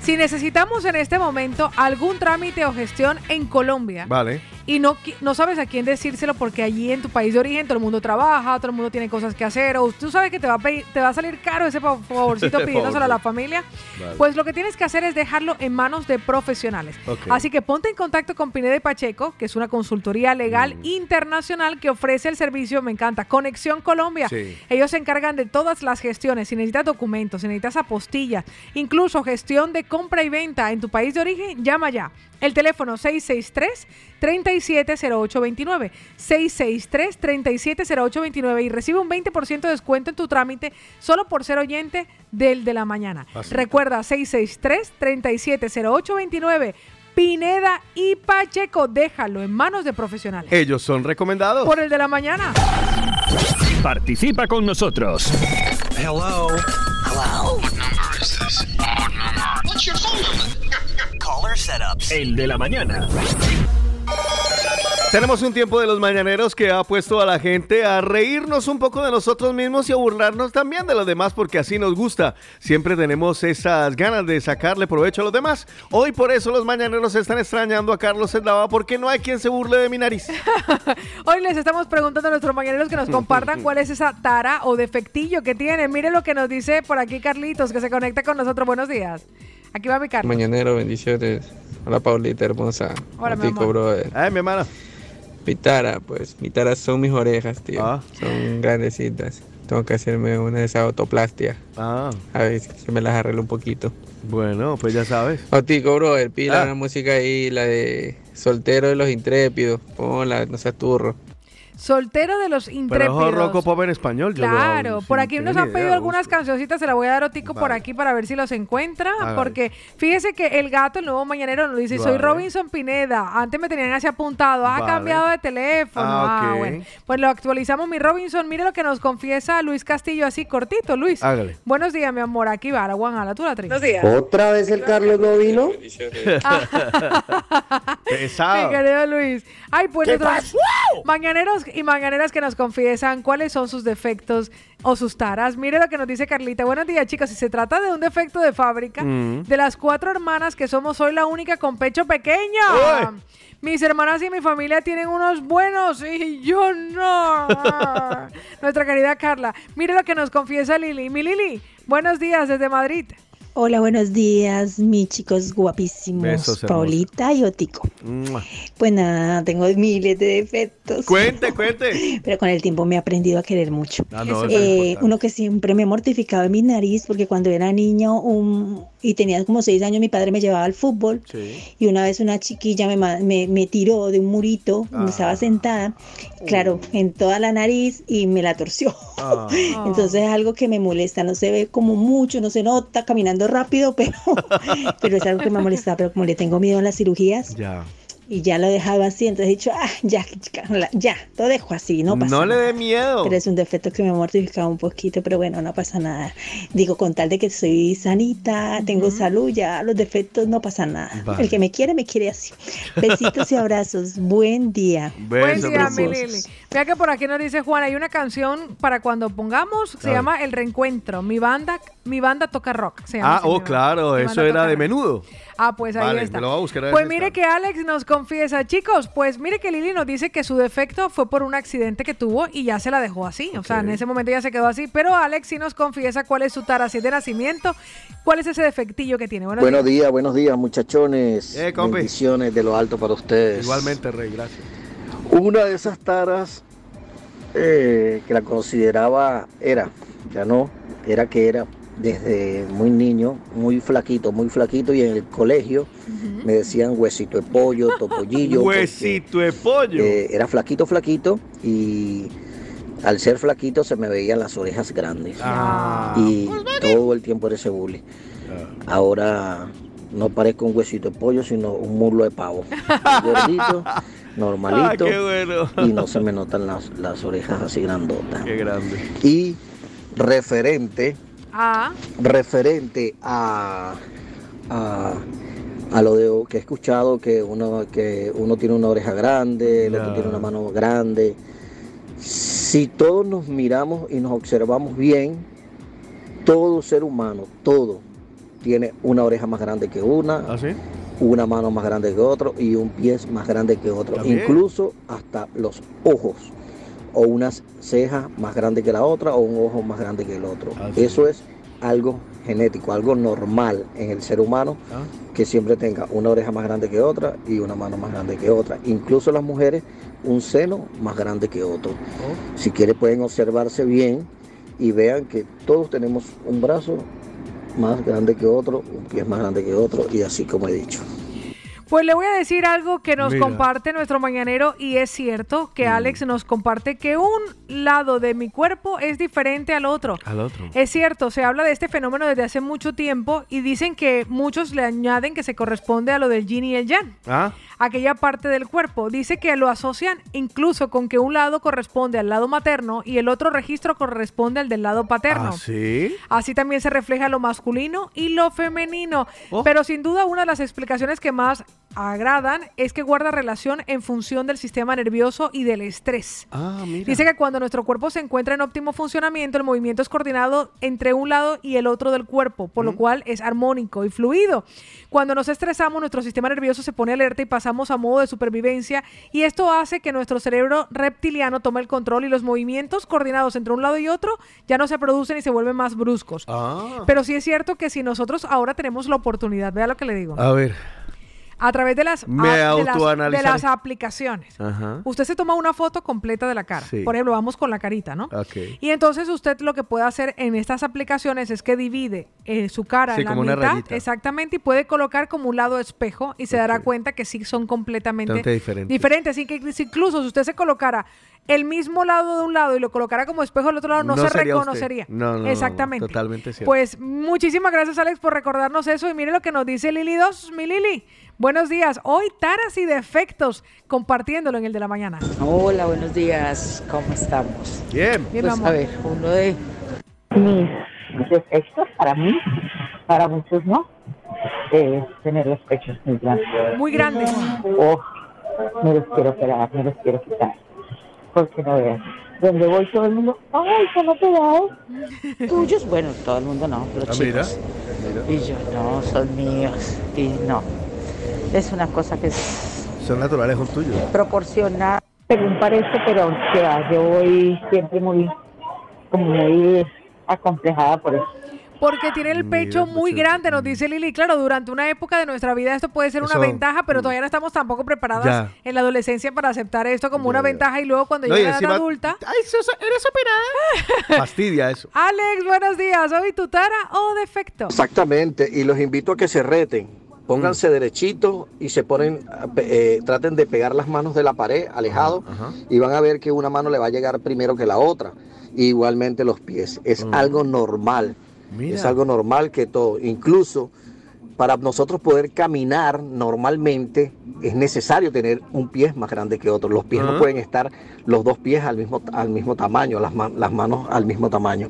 Speaker 3: Si necesitamos en este momento algún trámite o gestión en Colombia
Speaker 4: Vale.
Speaker 3: Y no, no sabes a quién decírselo porque allí en tu país de origen todo el mundo trabaja, todo el mundo tiene cosas que hacer, o tú sabes que te va a, pedir- te va a salir caro ese fa- favorcito <laughs> pidiéndoselo a la familia,
Speaker 33: Vale.
Speaker 3: pues lo que tienes que hacer es dejarlo en manos de profesionales. Así que ponte en contacto con Pineda y Pacheco, que es una consultoría legal
Speaker 33: Mm.
Speaker 3: internacional que ofrece el servicio, me encanta, Conexión Colombia.
Speaker 33: Sí.
Speaker 3: Ellos se encargan de todas las gestiones. Si necesitas documentos, si necesitas apostillas, incluso gestión de compra y venta en tu país de origen, llama ya. El teléfono 663-370829. 663-370829 y recibe un 20% de descuento en tu trámite solo por ser oyente del de la mañana.
Speaker 4: Así.
Speaker 3: Recuerda 663-370829. Pineda y Pacheco, déjalo en manos de profesionales.
Speaker 4: Ellos son recomendados.
Speaker 3: Por el de la mañana.
Speaker 1: Participa con nosotros.
Speaker 21: Hello. Hello. What number is this? Odd number. What's your phone number? Caller setups.
Speaker 1: El de la mañana.
Speaker 4: Tenemos un tiempo de los mañaneros que ha puesto a la gente a reírnos un poco de nosotros mismos y a burlarnos también de los demás porque así nos gusta. Siempre tenemos esas ganas de sacarle provecho a los demás. Hoy por eso los mañaneros están extrañando a Carlos Eslava porque no hay quien se burle de mi nariz. <laughs>
Speaker 3: Hoy les estamos preguntando a nuestros mañaneros que nos compartan <laughs> cuál es esa tara o defectillo que tienen. Mire lo que nos dice por aquí Carlitos, que se conecta con nosotros. Buenos días. Aquí va mi Carlos.
Speaker 34: Mañanero, bendiciones. Hola Paulita hermosa.
Speaker 3: Hola, mi
Speaker 34: Contigo,
Speaker 3: amor.
Speaker 34: brother.
Speaker 4: Ay, mi hermana.
Speaker 34: Mi tara, pues, mi tara son mis orejas, tío.
Speaker 4: Ah.
Speaker 34: Son grandecitas. Tengo que hacerme una de esas autoplastias.
Speaker 4: Ah.
Speaker 34: A ver si se me las arreglo un poquito.
Speaker 4: Bueno, pues ya sabes.
Speaker 34: Otico, brother, pila
Speaker 4: Ah.
Speaker 34: una música ahí, la de Soltero de los Intrépidos. Ponla, no seas turro.
Speaker 3: Soltero de los
Speaker 4: Pero
Speaker 3: intrépidos.
Speaker 4: ojo, roco pop en español. yo lo
Speaker 3: Claro, por aquí nos han pedido
Speaker 4: idea,
Speaker 3: algunas cancioncitas, se la voy a dar a Otico por aquí para ver si los encuentra, porque fíjese que el gato, el nuevo mañanero, nos dice, soy
Speaker 4: Vale.
Speaker 3: Robinson Pineda, antes me tenían así apuntado, ha
Speaker 4: Vale.
Speaker 3: cambiado de teléfono,
Speaker 4: Ah,
Speaker 3: ah, bueno, pues lo actualizamos, mi Robinson, mire lo que nos confiesa Luis Castillo, así cortito, Luis.
Speaker 4: Hágale.
Speaker 3: Buenos días, mi amor, aquí va, la Juan, tú la tri.
Speaker 33: ¿Otra vez el Carlos no vino? <laughs>
Speaker 3: Mi
Speaker 4: Pesado.
Speaker 3: querido Luis. Ay, pues
Speaker 33: ¿Qué
Speaker 3: nuestros mañaneros y mañaneras que nos confiesan cuáles son sus defectos o sus taras. Mire lo que nos dice Carlita. Buenos días, chicos. Si se trata de un defecto de fábrica,
Speaker 26: Mm.
Speaker 3: de las cuatro hermanas que somos, soy la única con pecho pequeño. Mis hermanas y mi familia tienen unos buenos y yo no. <laughs> Nuestra querida Carla. Mire lo que nos confiesa Lili. Mi Lili, buenos días desde Madrid.
Speaker 35: Hola, buenos días, mis chicos guapísimos,
Speaker 4: Besos.
Speaker 35: Paulita y Otico.
Speaker 4: Mua.
Speaker 35: Pues nada, tengo miles de defectos.
Speaker 4: Cuente, <laughs> cuente.
Speaker 35: Pero con el tiempo me he aprendido a querer mucho.
Speaker 4: Ah, no,
Speaker 35: Eh, uno que siempre me ha mortificado en mi nariz, porque cuando era niño un- y tenía como seis años, mi padre me llevaba al fútbol. Y una vez una chiquilla me, me, me tiró de un murito
Speaker 4: Ah.
Speaker 35: estaba sentada, claro, en toda la nariz y me la torció.
Speaker 4: Ah. <laughs>
Speaker 35: Entonces es algo que me molesta, no se ve como mucho, no se nota caminando rápido, pero, <laughs> pero es algo que me molesta, pero como le tengo miedo a las cirugías
Speaker 4: Ya.
Speaker 35: Y ya lo he dejado así, entonces he dicho, ah, ya, ya, lo dejo así, no pasa
Speaker 4: No le dé miedo.
Speaker 35: Pero es un defecto que me ha mortificado un poquito, pero bueno, no pasa nada. Digo, con tal de que soy sanita, tengo salud, ya los defectos no pasa nada.
Speaker 3: Vale.
Speaker 35: El que me quiere, me quiere así. Besitos y <laughs> abrazos. Buen día.
Speaker 3: Buen día, mi Lili. Mira que por aquí nos dice Juan, hay una canción para cuando pongamos, se llama El Reencuentro. Mi banda, mi banda toca rock. se llama
Speaker 4: Ah, oh, claro,
Speaker 3: Mi
Speaker 4: eso era de
Speaker 3: rock.
Speaker 4: menudo.
Speaker 3: Ah, pues ahí
Speaker 4: Vale,
Speaker 3: está.
Speaker 4: lo voy a buscar a
Speaker 3: Pues mire
Speaker 4: está.
Speaker 3: que Alex nos confiesa, chicos, pues mire que Lili nos dice que su defecto fue por un accidente que tuvo y ya se la dejó así. O sea, en ese momento ya se quedó así. Pero Alex sí nos confiesa cuál es su tara, si es de nacimiento, cuál es ese defectillo que tiene. Buenos,
Speaker 33: Buenos días, buenos días, muchachones.
Speaker 4: Eh, compi.
Speaker 33: Bendiciones de lo alto para ustedes.
Speaker 4: Igualmente, Rey, gracias.
Speaker 33: Una de esas taras eh, que la consideraba era, ya no, era que era desde muy niño, muy flaquito, muy flaquito y en el colegio me decían huesito de pollo, topollillo. <laughs>
Speaker 4: Huesito de pollo.
Speaker 33: eh, era flaquito, flaquito y al ser flaquito se me veían las orejas grandes.
Speaker 4: Ah.
Speaker 33: Y todo el tiempo era ese bullying. Ahora no parezco un huesito de pollo, sino un muslo de pavo. Gordito, <laughs> normalito.
Speaker 4: Ah, qué bueno.
Speaker 33: Y no se me notan las, las orejas así grandotas.
Speaker 4: Qué grande.
Speaker 33: Y referente,
Speaker 3: Ah,
Speaker 33: referente a, a, a lo de que he escuchado que uno, que uno tiene una oreja grande, el otro tiene una mano grande. Si todos nos miramos y nos observamos bien, todo ser humano, todo, tiene una oreja más grande que una, una mano más grande que otro y un pie más grande que otro.
Speaker 4: También.
Speaker 33: Incluso hasta los ojos o unas cejas más grandes que la otra o un ojo más grande que el otro. Eso es algo genético, algo normal en el ser humano que siempre tenga una oreja más grande que otra y una mano más grande que otra. Incluso las mujeres un seno más grande que otro. Si quieren pueden observarse bien y vean que todos tenemos un brazo más grande que otro, un pie más grande que otro y así como he dicho.
Speaker 3: Pues le voy a decir algo que nos
Speaker 33: Mira.
Speaker 3: comparte nuestro mañanero y es cierto
Speaker 4: Mm.
Speaker 3: que Alex nos comparte que un lado de mi cuerpo es diferente al otro.
Speaker 4: Al otro.
Speaker 3: Es cierto, se habla de este fenómeno desde hace mucho tiempo y dicen que muchos le añaden que se corresponde a lo del yin y el yang
Speaker 4: Ah,
Speaker 3: aquella parte del cuerpo. Dice que lo asocian incluso con que un lado corresponde al lado materno y el otro registro corresponde al del lado paterno.
Speaker 4: ¿Ah, sí?
Speaker 3: Así también se refleja lo masculino y lo femenino.
Speaker 4: Oh.
Speaker 3: Pero sin duda una de las explicaciones que más agradan es que guarda relación en función del sistema nervioso y del estrés.
Speaker 4: Ah, mira.
Speaker 3: Dice que cuando nuestro cuerpo se encuentra en óptimo funcionamiento, el movimiento es coordinado entre un lado y el otro del cuerpo, por lo cual es armónico y fluido. Cuando nos estresamos, nuestro sistema nervioso se pone alerta y pasamos a modo de supervivencia y esto hace que nuestro cerebro reptiliano tome el control y los movimientos coordinados entre un lado y otro ya no se producen y se vuelven más bruscos.
Speaker 4: Ah.
Speaker 3: Pero sí es cierto que si nosotros ahora tenemos la oportunidad, vea lo que le digo,
Speaker 4: A ver.
Speaker 3: A través de las,
Speaker 4: Me
Speaker 3: a- de las, de
Speaker 4: autoanalizaré.
Speaker 3: las aplicaciones.
Speaker 4: Ajá.
Speaker 3: Usted se toma una foto completa de la cara.
Speaker 4: Sí.
Speaker 3: Por ejemplo, vamos con la carita, ¿no?
Speaker 4: Ok.
Speaker 3: Y entonces usted lo que puede hacer en estas aplicaciones es que divide eh, su cara
Speaker 4: Sí,
Speaker 3: en la
Speaker 4: como una
Speaker 3: mitad,
Speaker 4: rayita.
Speaker 3: exactamente, y puede colocar como un lado espejo y se dará cuenta que sí son completamente
Speaker 4: diferentes.
Speaker 3: diferentes. Así que incluso si usted se colocara el mismo lado de un lado y lo colocara como espejo del otro lado, no, se
Speaker 4: sería usted.
Speaker 3: reconocería.
Speaker 4: No, no, no,
Speaker 3: Exactamente.
Speaker 4: totalmente cierto.
Speaker 3: Pues muchísimas gracias, Alex, por recordarnos eso. Y mire lo que nos dice Lili 2. Mi Lili, buenos días. Hoy taras y defectos compartiéndolo en el de la mañana.
Speaker 36: Hola, buenos días, ¿cómo estamos?
Speaker 4: Bien.
Speaker 3: Bien,
Speaker 36: Pues a ver, uno de mis defectos para mí, para muchos no, es tener los pechos muy grandes.
Speaker 3: Muy grandes.
Speaker 36: Oh, me los quiero operar, me los quiero quitar. Porque no veas. Donde voy todo el mundo, ay, son operados. <laughs> Tuyos, bueno, todo el mundo no, los
Speaker 4: Ah, mira,
Speaker 36: chicos. Y yo, no, son míos. Y no. Es una cosa que es
Speaker 4: Son naturales, son tuyos.
Speaker 36: proporcional según parece, pero o sea, yo voy siempre muy, como muy acomplejada por eso.
Speaker 3: Porque tiene el pecho muy grande, nos dice Lili. Claro, durante una época de nuestra vida esto puede ser una
Speaker 4: Eso-
Speaker 3: ventaja, pero todavía no estamos tampoco preparadas
Speaker 4: Ya.
Speaker 3: en la adolescencia para aceptar esto como una ventaja y luego cuando
Speaker 4: No,
Speaker 3: llega la edad adulta...
Speaker 4: ¡Ay, eres operada! <laughs> Fastidia eso.
Speaker 3: Alex, buenos días. ¿Hoy tu tara o defecto?
Speaker 33: Exactamente, y los invito a que se reten. Pónganse derechitos y se ponen, eh, traten de pegar las manos de la pared alejado y van a ver que una mano le va a llegar primero que la otra. Igualmente los pies. Es algo normal.
Speaker 4: Mira.
Speaker 33: Es algo normal que todo. Incluso para nosotros poder caminar normalmente es necesario tener un pie más grande que otro. Los pies no pueden estar los dos pies al mismo, al mismo tamaño, las, ma- las manos al mismo tamaño.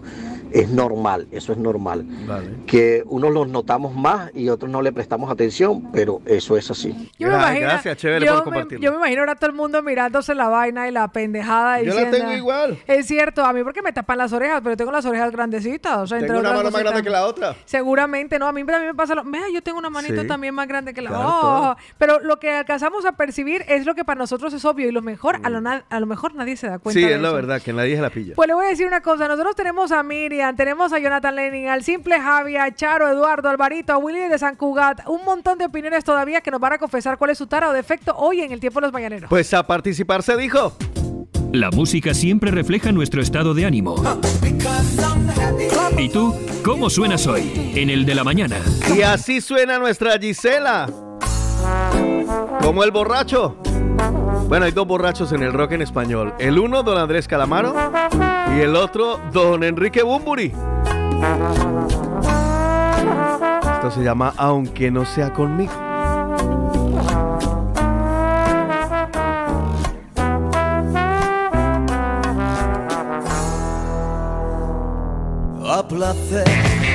Speaker 33: Es normal, eso es normal.
Speaker 4: Vale.
Speaker 33: Que unos los notamos más y otros no le prestamos atención, pero eso es así.
Speaker 3: Yo me imagino,
Speaker 4: Gracias, chévere
Speaker 3: yo
Speaker 4: por
Speaker 3: me-
Speaker 4: compartirlo.
Speaker 3: yo me imagino ahora todo el mundo mirándose la vaina y la pendejada.
Speaker 4: Yo la
Speaker 3: diciendo,
Speaker 4: tengo igual.
Speaker 3: Es cierto, a mí porque me tapan las orejas, pero tengo las orejas grandecitas. O sea, entre
Speaker 4: Tengo una mano más grande que la otra.
Speaker 3: Seguramente, no, a mí también me pasa lo. Vea, yo tengo una manito
Speaker 4: Sí.
Speaker 3: también más grande que la
Speaker 4: Claro,
Speaker 3: otra. Pero lo que alcanzamos a percibir es lo que para nosotros es obvio y lo mejor, a, lo na- a lo mejor nadie se da cuenta.
Speaker 4: Sí,
Speaker 3: de
Speaker 4: es la verdad, que nadie se la pilla.
Speaker 3: Pues le voy a decir una cosa, nosotros tenemos a Miriam, tenemos a Jonathan Lenin, al simple Javi, a Charo, Eduardo, Alvarito, a Willy de San Cugat, un montón de opiniones todavía que nos van a confesar cuál es su tara o defecto hoy en el tiempo de los mañaneros.
Speaker 4: Pues a participar se dijo.
Speaker 1: La música siempre refleja nuestro estado de ánimo. ¿Y tú? ¿Cómo suenas hoy? En el de la mañana.
Speaker 4: Y así suena nuestra Gisela. Como el borracho. Bueno, hay dos borrachos en el rock en español. El uno, don Andrés Calamaro, y el otro, don Enrique Bumburi. Esto se llama Aunque no sea conmigo.
Speaker 2: a placer.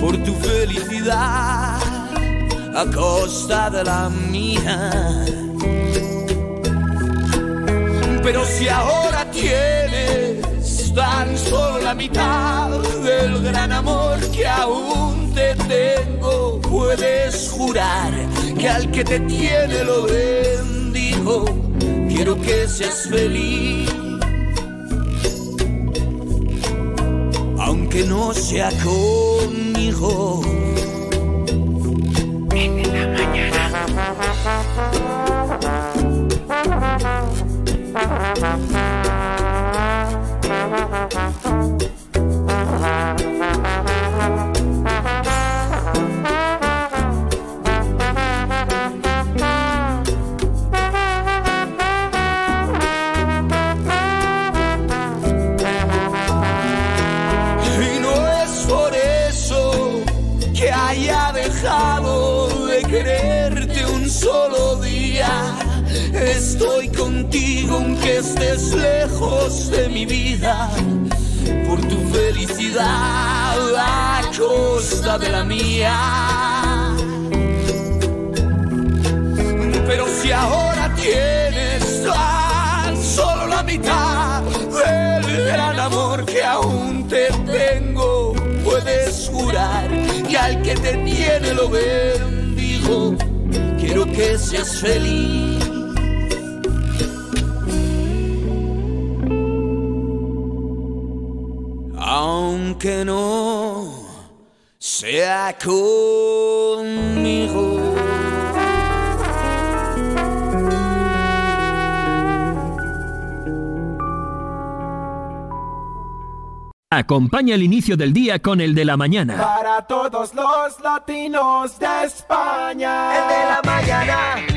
Speaker 2: por tu felicidad a costa de la mía. Pero si ahora tienes tan solo la mitad del gran amor que aún te tengo, puedes jurar que al que te tiene lo bendigo. Quiero que seas feliz. Aunque no sea conmigo. En la mañana. De
Speaker 16: mi vida. Por tu felicidad a costa de la mía. Pero si ahora tienes tan solo la mitad del gran amor que aún te tengo, puedes jurar que al que te tiene lo bendigo. Quiero que seas feliz. Aunque no sea conmigo.
Speaker 1: Acompaña el inicio del día con el de la mañana.
Speaker 16: Para todos los latinos de España. El de la mañana.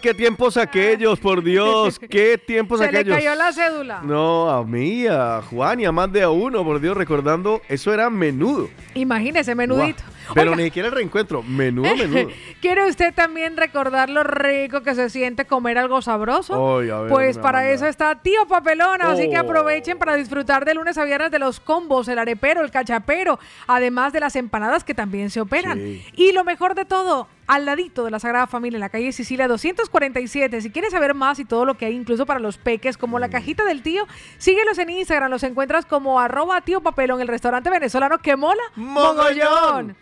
Speaker 4: Qué tiempos aquellos, por Dios, qué tiempos
Speaker 3: Se le
Speaker 4: aquellos.
Speaker 3: cayó la cédula.
Speaker 4: No, a mí, a Juan y a más de a uno, por Dios, recordando, eso era menudo.
Speaker 3: Imagínese, menudito.
Speaker 4: Pero
Speaker 3: Oiga,
Speaker 4: ni siquiera el reencuentro, menudo, menudo. <laughs>
Speaker 3: ¿Quiere usted también recordar lo rico que se siente comer algo sabroso?
Speaker 4: Ay, a ver,
Speaker 3: pues para eso está Tío Papelona, así que
Speaker 4: Oh.
Speaker 3: aprovechen para disfrutar de lunes a viernes de los combos, el arepero, el cachapero, además de las empanadas que también se operan.
Speaker 4: Sí.
Speaker 3: Y lo mejor de todo, al ladito de la Sagrada Familia, en la calle Sicilia 247. Si quieres saber más y todo lo que hay, incluso para los peques, como
Speaker 4: Mm.
Speaker 3: la cajita del tío, síguelos en Instagram, los encuentras como arroba tío papelón, el restaurante venezolano que mola
Speaker 4: Mogollón.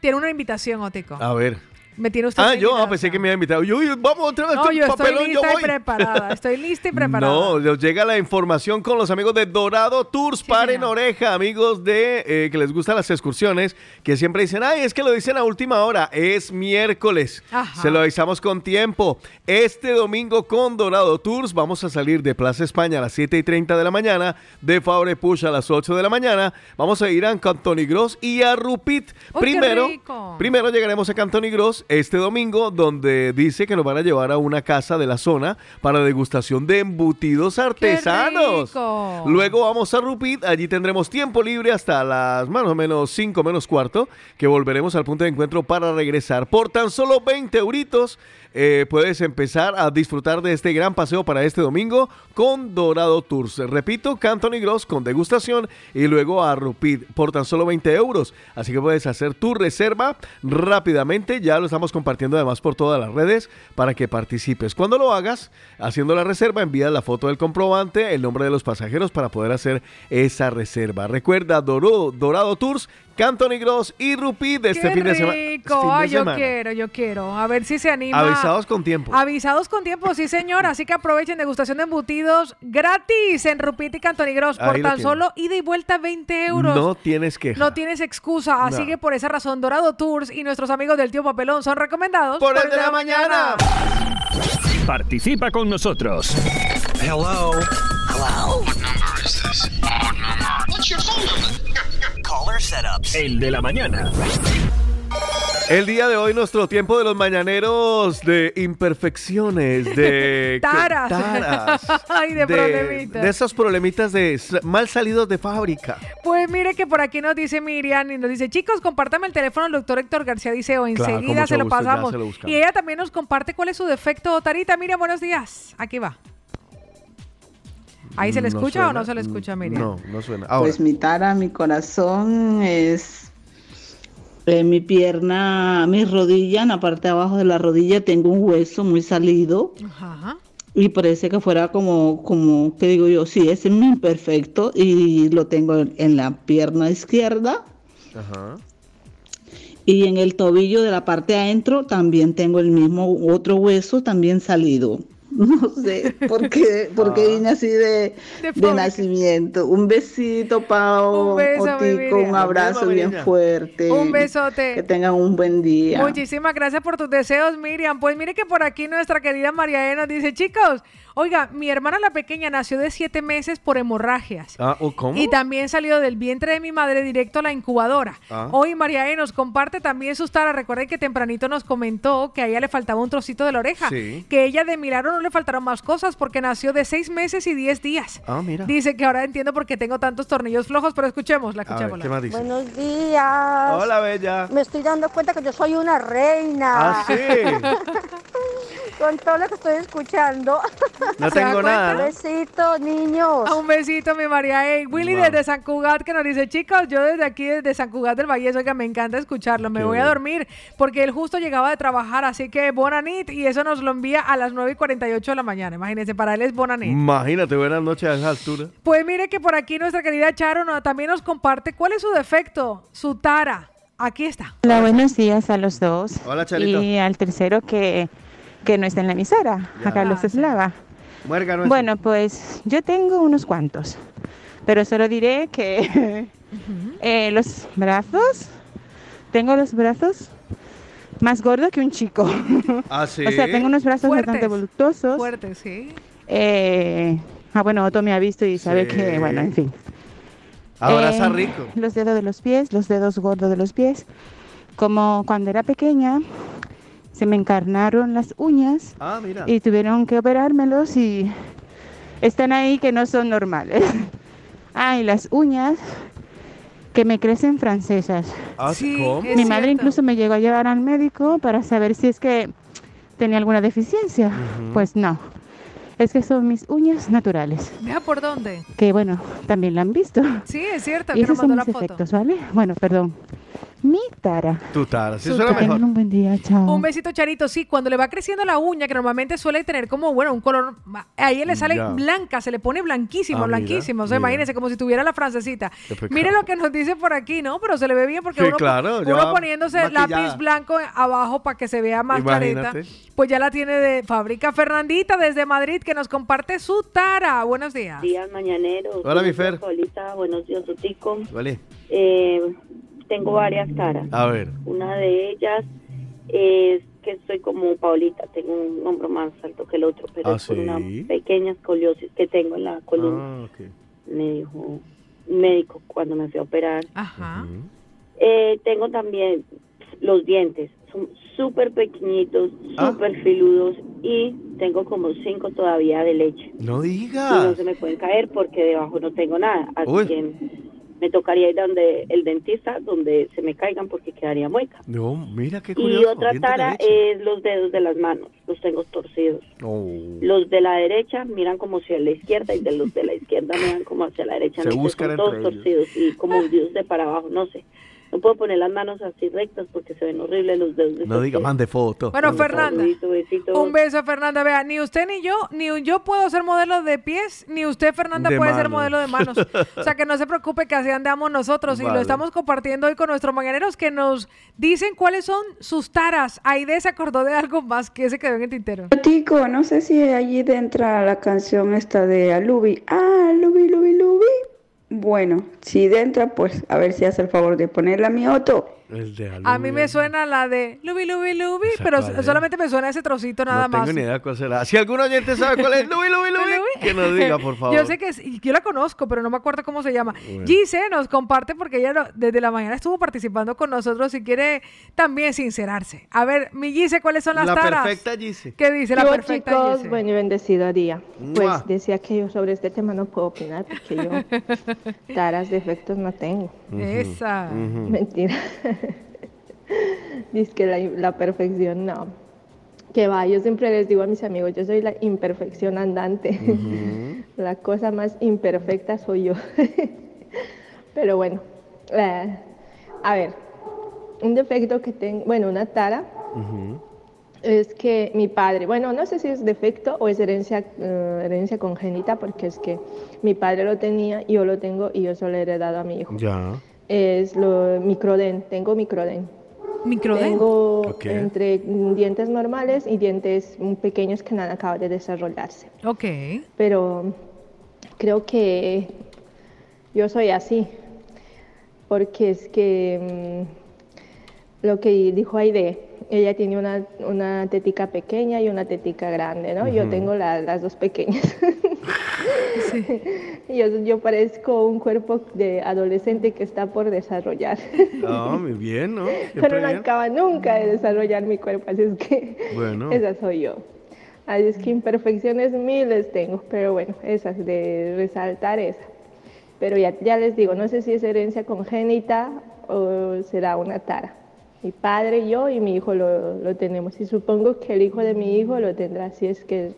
Speaker 3: Tiene una invitación, Otico.
Speaker 4: A ver.
Speaker 3: Me tiene usted
Speaker 4: Ah, yo ah, pensé que me había invitado. Yo, yo, vamos otra vez,
Speaker 3: No, yo estoy
Speaker 4: yo
Speaker 3: lista y preparada. Estoy lista y <laughs> preparada.
Speaker 4: No, nos llega la información con los amigos de Dorado Tours. Paren oreja, amigos de eh, que les gustan las excursiones, que siempre dicen, ay, es que lo dicen a última hora. Es miércoles.
Speaker 3: Ajá.
Speaker 4: Se lo avisamos con tiempo. Este domingo con Dorado Tours vamos a salir de Plaza España a las 7 y 30 de la mañana, de Fabre Push a las 8 de la mañana. Vamos a ir a Cantoni Gross y a Rupit.
Speaker 3: ¡Uy, qué
Speaker 4: Primero, primero llegaremos a Cantoni Gross este domingo, donde dice que nos van a llevar a una casa de la zona para degustación de embutidos artesanos.
Speaker 3: rico!
Speaker 4: Luego vamos a Rupit, allí tendremos tiempo libre hasta las más o menos 5 menos cuarto, que volveremos al punto de encuentro para regresar. Por tan solo 20 euritos eh, puedes empezar a disfrutar de este gran paseo para este domingo con Dorado Tours. Repito, Cantony Gross con degustación y luego a Rupit por tan solo 20 euros. Así que puedes hacer tu reserva rápidamente. Ya lo estamos compartiendo además por todas las redes para que participes. Cuando lo hagas, haciendo la reserva, envía la foto del comprobante, el nombre de los pasajeros para poder hacer esa reserva. Recuerda Doro- Dorado Tours, Cantony Gross y Rupit de este fin de semana.
Speaker 3: rico.
Speaker 4: fin de
Speaker 3: Ay, yo
Speaker 4: semana.
Speaker 3: quiero, yo quiero. A ver si se anima.
Speaker 4: Avisados con tiempo.
Speaker 3: Avisados con tiempo, sí, señor. Así que aprovechen degustación de embutidos gratis en Rupit y Cantoni Gross por
Speaker 4: Ahí
Speaker 3: tan solo ida y vuelta 20 euros.
Speaker 4: No tienes que.
Speaker 3: No tienes excusa, así
Speaker 4: No.
Speaker 3: que por esa razón Dorado Tours y nuestros amigos del Tío Papelón son recomendados
Speaker 4: Por el de la mañana.
Speaker 1: Participa con nosotros.
Speaker 21: Hello. Hello. Caller setups.
Speaker 1: El de la mañana.
Speaker 4: El día de hoy, nuestro tiempo de los mañaneros de imperfecciones, de <laughs>
Speaker 3: Taras.
Speaker 4: taras, <laughs>
Speaker 3: Ay, de problemitas.
Speaker 4: de esos problemitas de mal salidos de fábrica.
Speaker 3: Pues mire que por aquí nos dice Miriam y nos dice, chicos, compártame el teléfono del doctor Héctor García Dice, o
Speaker 4: Claro,
Speaker 3: enseguida se lo
Speaker 4: gusto,
Speaker 3: pasamos.
Speaker 4: se lo buscamos.
Speaker 3: y ella también nos comparte cuál es su defecto. Tarita, Miriam, buenos días. Aquí va. ¿Ahí se le
Speaker 4: No
Speaker 3: escucha o no se le escucha, Miriam?
Speaker 4: No, no suena. Ahora,
Speaker 37: Pues mi tara, mi corazón es en mi pierna, mi rodilla, en la parte de abajo de la rodilla tengo un hueso muy salido
Speaker 3: Ajá.
Speaker 37: y parece que fuera como, como, ¿qué digo yo? Sí, es muy imperfecto y lo tengo en, en la pierna izquierda
Speaker 4: Ajá.
Speaker 37: y en el tobillo de la parte adentro también tengo el mismo otro hueso también salido. <laughs> No sé por qué, por qué vine así de,
Speaker 3: De
Speaker 37: nacimiento. Un besito, Pao,
Speaker 3: Un beso,
Speaker 37: Otico, un abrazo bien fuerte.
Speaker 3: Un besote.
Speaker 37: Que tengan un buen día.
Speaker 3: Muchísimas gracias por tus deseos, Miriam. Pues mire que por aquí nuestra querida María E nos dice, chicos, oiga, mi hermana la pequeña nació de siete meses por hemorragias.
Speaker 4: Ah, ¿o ¿Cómo?
Speaker 3: Y también salió del vientre de mi madre directo a la incubadora.
Speaker 4: Ah.
Speaker 3: Hoy María E nos comparte también sus taras. Recuerden que tempranito nos comentó que a ella le faltaba un trocito de la oreja.
Speaker 4: Sí.
Speaker 3: Que ella de milagro no le faltaron más cosas porque nació de seis meses y diez días.
Speaker 4: Ah, mira.
Speaker 3: Dice que ahora entiendo por qué tengo tantos tornillos flojos, pero escuchemos, la escuchemos.
Speaker 4: ¿qué más dice?
Speaker 38: Buenos días.
Speaker 4: Hola, bella.
Speaker 38: Me estoy dando cuenta que yo soy una reina.
Speaker 4: Ah, sí. <laughs>
Speaker 38: Con todo lo que estoy escuchando.
Speaker 4: No
Speaker 3: ¿Se da
Speaker 4: tengo nada. ¿no?
Speaker 38: Besitos, niños.
Speaker 3: Un besito, mi María E. Willy
Speaker 4: Wow.
Speaker 3: desde San Cugat que nos dice, chicos, yo desde aquí, desde San Cugat del Valle, oiga, me encanta escucharlo. Me
Speaker 4: Qué
Speaker 3: voy a dormir porque él justo llegaba de trabajar, así que bonanit y eso nos lo envía a las 9 y 48 de la mañana. Imagínense, para él es bonanit.
Speaker 4: Imagínate, buenas noches a esa altura.
Speaker 3: Pues mire que por aquí nuestra querida Charo no- también nos comparte cuál es su defecto, su tara. Aquí está.
Speaker 39: Hola, buenos días a los dos.
Speaker 4: Hola, Charito.
Speaker 39: Y al tercero que, que no está en la emisora,
Speaker 4: Ya.
Speaker 39: a Carlos
Speaker 3: Ah, sí.
Speaker 39: Eslava. Bueno, pues yo tengo unos cuantos, pero solo diré que <laughs> eh, los brazos, tengo los brazos más gordos que un chico. <laughs>
Speaker 4: Ah, sí.
Speaker 39: O sea, tengo unos brazos bastante
Speaker 3: Fuertes.
Speaker 39: voluptuosos.
Speaker 3: Fuerte, sí.
Speaker 39: Eh, ah, bueno, Otto me ha visto y sabe
Speaker 4: Sí.
Speaker 39: que, bueno, en fin.
Speaker 4: Abraza
Speaker 39: Eh,
Speaker 4: rico.
Speaker 39: Los dedos de los pies, los dedos gordos de los pies. Como cuando era pequeña, se me encarnaron las uñas
Speaker 4: Ah, mira.
Speaker 39: y tuvieron que operármelos y están ahí que no son normales. <laughs> ah, y las uñas que me crecen francesas.
Speaker 4: Ah,
Speaker 3: Sí,
Speaker 39: Mi madre incluso me llegó a llevar al médico para saber si es que tenía alguna deficiencia. Pues no. Es que son mis uñas naturales.
Speaker 3: Vea por dónde.
Speaker 39: Que bueno, también la han visto.
Speaker 3: Sí, es cierto,
Speaker 39: Y
Speaker 3: que nos
Speaker 39: esos son
Speaker 3: mandó la
Speaker 39: mis
Speaker 3: foto.
Speaker 39: efectos, ¿vale? Bueno, perdón. mi tara.
Speaker 4: Tu tara, sí
Speaker 3: Su
Speaker 4: suena
Speaker 3: tara.
Speaker 4: mejor.
Speaker 39: Tengan un buen día, chao.
Speaker 3: Un besito, Charito. Sí, cuando le va creciendo la uña, que normalmente suele tener como, bueno, un color. ma- A ella le sale
Speaker 4: Ya.
Speaker 3: blanca, se le pone blanquísimo,
Speaker 4: Ah, mira,
Speaker 3: blanquísimo. O sea,
Speaker 4: mira.
Speaker 3: imagínense, como si tuviera la francesita.
Speaker 4: Qué pecado.
Speaker 3: Mire lo que nos dice por aquí, ¿no? Pero se le ve bien porque
Speaker 4: Sí,
Speaker 3: uno,
Speaker 4: claro, ya
Speaker 3: uno poniéndose
Speaker 4: maquillada.
Speaker 3: lápiz blanco abajo para que se vea más clarita.
Speaker 4: Imagínate.
Speaker 3: Pues ya la tiene de fábrica Fernandita desde Madrid, que nos comparte su tara. Buenos días.
Speaker 40: días mañaneros.
Speaker 4: Hola, mi
Speaker 40: Buenos días,
Speaker 4: Fer.
Speaker 40: Paulita, buenos días, Otico.
Speaker 4: Vale.
Speaker 40: Eh, tengo varias taras.
Speaker 4: A ver.
Speaker 40: Una de ellas es que soy como Paulita, tengo un hombro más alto que el otro, pero
Speaker 4: Ah,
Speaker 40: es por
Speaker 4: ¿sí?
Speaker 40: una pequeña escoliosis que tengo en la columna.
Speaker 4: Ah, ok.
Speaker 40: Me dijo un médico cuando me fui a operar.
Speaker 3: Ajá.
Speaker 40: Eh, tengo también los dientes, son súper pequeñitos,
Speaker 4: Ah.
Speaker 40: súper filudos y tengo como cinco todavía de leche.
Speaker 4: No
Speaker 40: y no se me pueden caer porque debajo no tengo nada. Así
Speaker 4: Uy.
Speaker 40: que me tocaría ir donde el dentista donde se me caigan porque quedaría mueca.
Speaker 4: No, mira qué
Speaker 40: Y
Speaker 4: curioso.
Speaker 40: otra
Speaker 4: dientes de
Speaker 40: tara es los dedos de las manos, los tengo torcidos.
Speaker 4: Oh.
Speaker 40: Los de la derecha miran como hacia la izquierda y de los de la izquierda miran como hacia la derecha.
Speaker 4: Se
Speaker 40: No
Speaker 4: buscan
Speaker 40: todos
Speaker 4: entre ellos.
Speaker 40: torcidos y como hundidos de para abajo, no sé. No puedo poner las manos así rectas porque se ven horribles los dedos. de
Speaker 4: No diga, mande foto.
Speaker 3: Bueno,
Speaker 4: Mande
Speaker 3: Fernanda.
Speaker 40: Besito, besito.
Speaker 3: Un beso, Fernanda. Vea, ni usted ni yo, ni yo puedo ser modelo de pies, ni usted, Fernanda,
Speaker 4: De
Speaker 3: puede ser modelo de manos. <laughs> O sea, que no se preocupe que así andamos nosotros. Y lo estamos compartiendo hoy con nuestros mañaneros que nos dicen cuáles son sus taras. Aide se acordó de algo más que se quedó en el tintero.
Speaker 23: Tico, no sé si allí entra la canción esta de Alubi. Ah, Alubi, Lubi, Lubi. Bueno, si entra, pues a ver si hace el favor de ponerla mi auto.
Speaker 4: El de
Speaker 3: A mí me suena la de Lubi, Lubi, Lubi,
Speaker 4: ¿Esa
Speaker 3: pero
Speaker 4: es?
Speaker 3: solamente me suena ese trocito nada
Speaker 4: no tengo
Speaker 3: más.
Speaker 4: ni idea cuál será. Si algún oyente sabe cuál es, Lubi, Lubi, Lubi, que nos diga, por <laughs> favor.
Speaker 3: Yo sé que es- yo la conozco, pero no me acuerdo cómo se llama.
Speaker 4: Bueno.
Speaker 3: Gise nos comparte porque ella lo- desde la mañana estuvo participando con nosotros y quiere también sincerarse. A ver, mi Gise, ¿cuáles son las
Speaker 4: La
Speaker 3: taras?
Speaker 4: perfecta Gise.
Speaker 3: ¿Qué dice la
Speaker 39: Yo,
Speaker 3: perfecta
Speaker 39: chicos,
Speaker 3: Gise?
Speaker 39: buen y bendecido día.
Speaker 4: Mua.
Speaker 39: Pues decía que yo sobre este tema no puedo opinar porque yo <laughs> taras, defectos no tengo.
Speaker 3: Esa.
Speaker 39: Mentira. <laughs> Dice que la, la perfección no. Que va, yo siempre les digo a mis amigos, yo soy la imperfección andante. <laughs> la cosa más imperfecta soy yo. <laughs> Pero bueno, eh, a ver, un defecto que tengo, bueno, una tara es que mi padre, bueno, no sé si es defecto o es herencia, eh, herencia congénita, porque es que mi padre lo tenía, yo lo tengo y yo solo he heredado a mi hijo.
Speaker 4: Ya.
Speaker 39: Es lo microden, tengo microden.
Speaker 3: ¿Microden?
Speaker 39: Tengo entre dientes normales y dientes pequeños que no han acabado de desarrollarse.
Speaker 3: Ok.
Speaker 39: Pero creo que yo soy así, porque es que mm, lo que dijo Aide, ella tiene una, una tetica pequeña y una tetica grande, ¿no? Yo tengo la- las dos pequeñas. <laughs> yo, yo parezco un cuerpo de adolescente que está por desarrollar.
Speaker 4: Ah, muy bien, ¿no? <laughs> Siempre
Speaker 39: Pero no
Speaker 4: bien.
Speaker 39: acaba nunca de desarrollar mi cuerpo, así es que
Speaker 4: Bueno. <laughs>
Speaker 39: esa soy yo. Así es que imperfecciones miles tengo, pero bueno, esas de resaltar esa. Pero ya, ya les digo, no sé si es herencia congénita o será una tara. Mi padre, yo y mi hijo lo, lo tenemos. Y supongo que el hijo de mi hijo lo tendrá si es que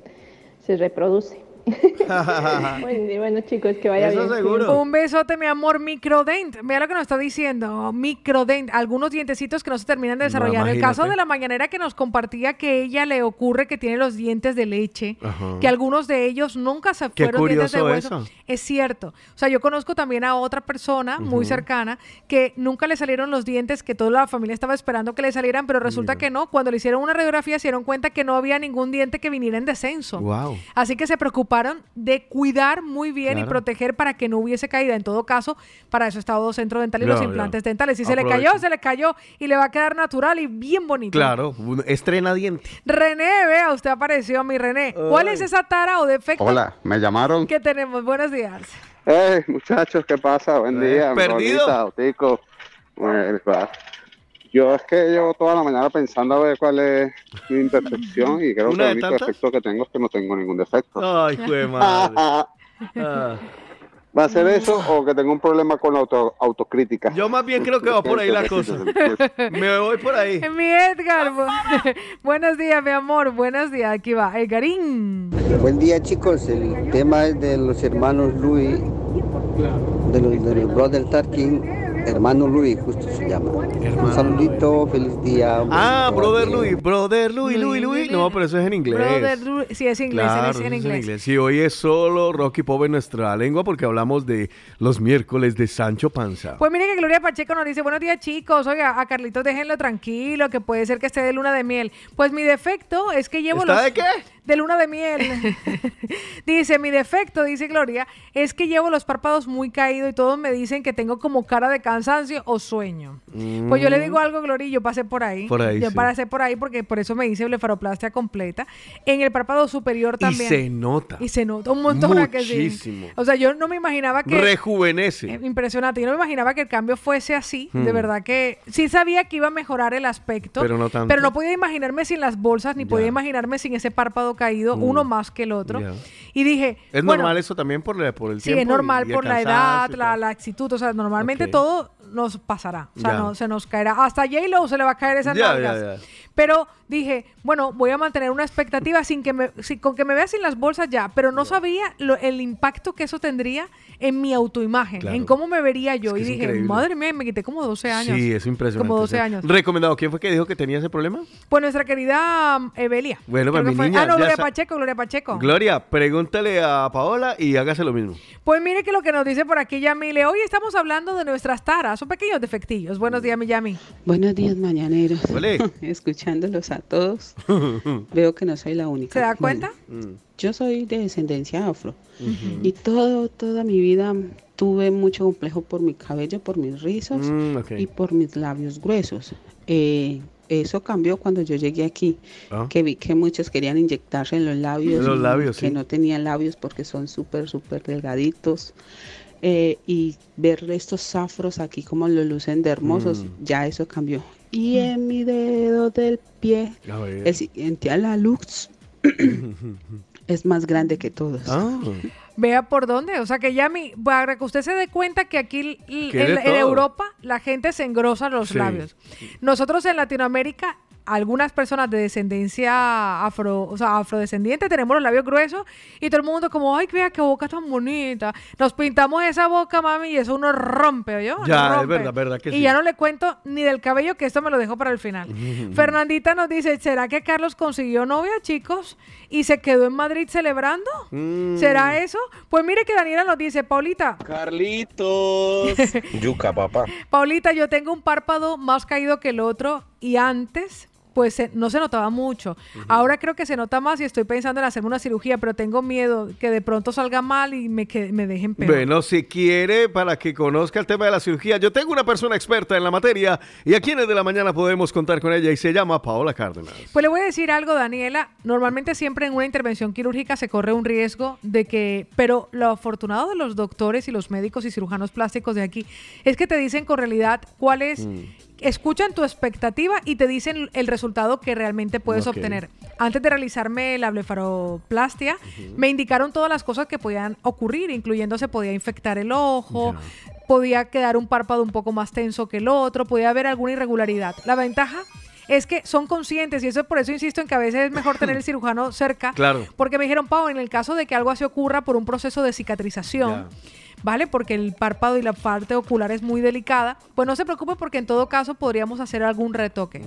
Speaker 39: se reproduce. <laughs> bueno, y bueno, chicos, que vaya
Speaker 4: Eso
Speaker 39: bien.
Speaker 4: seguro.
Speaker 3: Un besote, mi amor, microdent. Mira lo que nos está diciendo. Microdent. Algunos dientecitos que no se terminan de desarrollar. el caso de la mañanera que nos compartía que ella le ocurre que tiene los dientes de leche.
Speaker 4: Ajá.
Speaker 3: Que algunos de ellos nunca se
Speaker 4: Qué
Speaker 3: fueron dientes de hueso.
Speaker 4: eso.
Speaker 3: Es cierto. O sea, yo conozco también a otra persona muy cercana que nunca le salieron los dientes que toda la familia estaba esperando que le salieran, pero resulta que no. Cuando le hicieron una radiografía se dieron cuenta que no había ningún diente que viniera en descenso.
Speaker 4: Wow.
Speaker 3: Así que se preocuparon de cuidar muy bien y proteger para que no hubiese caída. En todo caso, para eso está todo centro dental y los implantes dentales. Si se le cayó, se le cayó y le va a quedar natural y bien bonito.
Speaker 4: Claro, estrena diente.
Speaker 3: René, vea, usted apareció, mi René. ¿Cuál es esa tara o defecto
Speaker 41: Hola, me llamaron.
Speaker 3: que tenemos? Buenos días.
Speaker 41: Hey, muchachos, ¿qué pasa? Buen
Speaker 4: Eh,
Speaker 41: día.
Speaker 4: perdido.
Speaker 41: Bonita. Bueno, va. Yo es que llevo toda la mañana pensando a ver cuál es mi imperfección y creo que
Speaker 4: ¿Una de
Speaker 41: el único
Speaker 4: tantas?
Speaker 41: defecto que tengo es que no tengo ningún defecto.
Speaker 4: Ay, jue madre. Ah. <laughs>
Speaker 41: ¿Va a ser eso o que tengo un problema con la auto- autocrítica?
Speaker 4: Yo más bien creo que va por ahí la cosa. <laughs> Me voy por ahí.
Speaker 3: Mi Edgar. bu- <laughs> Buenos días, mi amor. Buenos días. Aquí va. Edgarín.
Speaker 33: Buen día chicos, el tema es de los hermanos Louis, de los, de los Brother Tarkin. Hermano Luis, justo se llama. Un saludito, feliz día.
Speaker 4: Ah, brother. Luis, brother Luis, Luis, Luis. No, pero eso es en inglés.
Speaker 3: Brother Lu- sí, es inglés,
Speaker 4: Claro,
Speaker 3: es en
Speaker 4: es
Speaker 3: inglés.
Speaker 4: Sí, hoy es solo Rocky Pop en nuestra lengua porque hablamos de los miércoles de Sancho Panza.
Speaker 3: Pues mire que Gloria Pacheco nos dice, buenos días chicos, oiga, a Carlitos déjenlo tranquilo, que puede ser que esté de luna de miel. Pues mi defecto es que llevo
Speaker 4: ¿Está
Speaker 3: los...
Speaker 4: de qué?
Speaker 3: De luna de miel. <laughs> dice, mi defecto, dice Gloria, es que llevo los párpados muy caídos y todos me dicen que tengo como cara de cansancio o sueño. Pues yo le digo algo, Gloria, y yo pasé por ahí.
Speaker 4: Mm. Por ahí,
Speaker 3: Yo
Speaker 4: sí.
Speaker 3: pasé por ahí porque por eso me hice blefaroplastia completa. En el párpado superior
Speaker 4: Y
Speaker 3: también.
Speaker 4: se nota.
Speaker 3: Y se nota un montón ¿a que sí?
Speaker 4: Muchísimo.
Speaker 3: O sea, yo no me imaginaba que...
Speaker 4: Rejuvenece.
Speaker 3: Eh, Impresionante. Yo no me imaginaba que el cambio fuese así. De
Speaker 4: Hmm.
Speaker 3: verdad que sí sabía que iba a mejorar el aspecto.
Speaker 4: Pero no tanto.
Speaker 3: Pero no podía imaginarme sin las bolsas, ni podía imaginarme sin ese párpado caído,
Speaker 4: Hmm.
Speaker 3: uno más que el otro. Y dije.
Speaker 4: Es
Speaker 3: bueno,
Speaker 4: normal eso también por, la- por el
Speaker 3: Sí,
Speaker 4: tiempo.
Speaker 3: es normal
Speaker 4: y
Speaker 3: por la edad, la, actitud. O sea, normalmente todo nos pasará. O sea, no, se nos caerá. Hasta J-Lo se le va a caer
Speaker 4: ya, ya.
Speaker 3: Pero dije, bueno, voy a mantener una expectativa sin que me, sin- con que me vea sin las bolsas ya. Pero no sabía lo- el impacto que eso tendría en mi autoimagen,
Speaker 4: Claro.
Speaker 3: en cómo me vería yo.
Speaker 4: que
Speaker 3: y dije,
Speaker 4: increíble.
Speaker 3: madre mía, me quité como 12 años.
Speaker 4: Sí, es impresionante.
Speaker 3: Como 12
Speaker 4: sí.
Speaker 3: años.
Speaker 4: Recomendado. ¿Quién fue que dijo que tenía ese problema?
Speaker 3: Pues nuestra querida Evelia.
Speaker 4: Bueno,
Speaker 3: Creo
Speaker 4: pues mi
Speaker 3: fue-
Speaker 4: niña,
Speaker 3: Ah, no, Gloria Pacheco, Gloria Pacheco.
Speaker 4: Gloria, pregúntale a Paola y hágase lo mismo.
Speaker 3: Pues mire que lo que nos dice por aquí Yamile, hoy estamos hablando de nuestras taras, son pequeños defectillos. Buenos días, mi Yami.
Speaker 42: Buenos días, mañaneros. <laughs> Escuchándolos a todos, <laughs> veo que no soy la única.
Speaker 3: ¿Se da
Speaker 42: Bueno,
Speaker 3: cuenta?
Speaker 42: yo soy de descendencia afro y todo, toda mi vida tuve mucho complejo por mi cabello, por mis rizos
Speaker 4: Mm,
Speaker 42: y por mis labios gruesos. Eh, eso cambió cuando yo llegué aquí,
Speaker 4: Ah.
Speaker 42: que vi que muchos querían inyectarse en los labios,
Speaker 4: En los labios,
Speaker 42: que
Speaker 4: sí.
Speaker 42: no tenían labios porque son súper, súper delgaditos. Eh, y ver estos afros aquí como lo lucen de hermosos,
Speaker 4: Mm.
Speaker 42: ya eso cambió. Y en mi dedo del pie,
Speaker 4: A ver.
Speaker 42: el siguiente a la lux <coughs> es más grande que todos.
Speaker 4: Ah.
Speaker 3: Vea por dónde. O sea que Yami, para que usted se dé cuenta que aquí en, en. Europa la gente se engrosa los
Speaker 42: Sí.
Speaker 3: labios. Nosotros en Latinoamérica, algunas personas de descendencia afro, o sea, afrodescendiente, tenemos los labios gruesos y todo el mundo como, ay, vea qué boca tan bonita. Nos pintamos esa boca, mami, y eso uno rompe, ¿yo?
Speaker 4: Ya, es verdad, verdad que
Speaker 3: y
Speaker 4: sí.
Speaker 3: ya no le cuento ni del cabello, que esto me lo dejo para el final. <laughs> Fernandita nos dice, ¿será que Carlos consiguió novia, chicos? ¿Y se quedó en Madrid celebrando?
Speaker 4: Mm.
Speaker 3: ¿Será eso? Pues mire que Daniela nos dice, Paulita,
Speaker 43: Carlitos. <laughs> Yuca, papá.
Speaker 3: Paulita, yo tengo un párpado más caído que el otro y antes pues se- no se notaba mucho. Ahora creo que se nota más y estoy pensando en hacerme una cirugía, pero tengo miedo que de pronto salga mal y me, que, me dejen peor.
Speaker 4: Bueno, si quiere, para que conozca el tema de la cirugía, yo tengo una persona experta en la materia y aquí en el de la mañana podemos contar con ella y se llama Paola Cárdenas.
Speaker 3: Pues le voy a decir algo, Daniela. Normalmente siempre en una intervención quirúrgica se corre un riesgo de que, pero lo afortunado de los doctores y los médicos y cirujanos plásticos de aquí es que te dicen con realidad cuál es, escuchan tu expectativa y te dicen el resultado que realmente puedes obtener. Antes de realizarme la blefaroplastia, me indicaron todas las cosas que podían ocurrir, incluyendo se podía infectar el ojo, podía quedar un párpado un poco más tenso que el otro, podía haber alguna irregularidad. La ventaja es que son conscientes y eso por eso insisto en que a veces es mejor tener el <laughs> cirujano cerca.
Speaker 4: Claro.
Speaker 3: Porque me dijeron, Pau, en el caso de que algo así ocurra por un proceso de cicatrización, ¿vale? Porque el párpado y la parte ocular es muy delicada, pues no se preocupe porque en todo caso podríamos hacer algún retoque.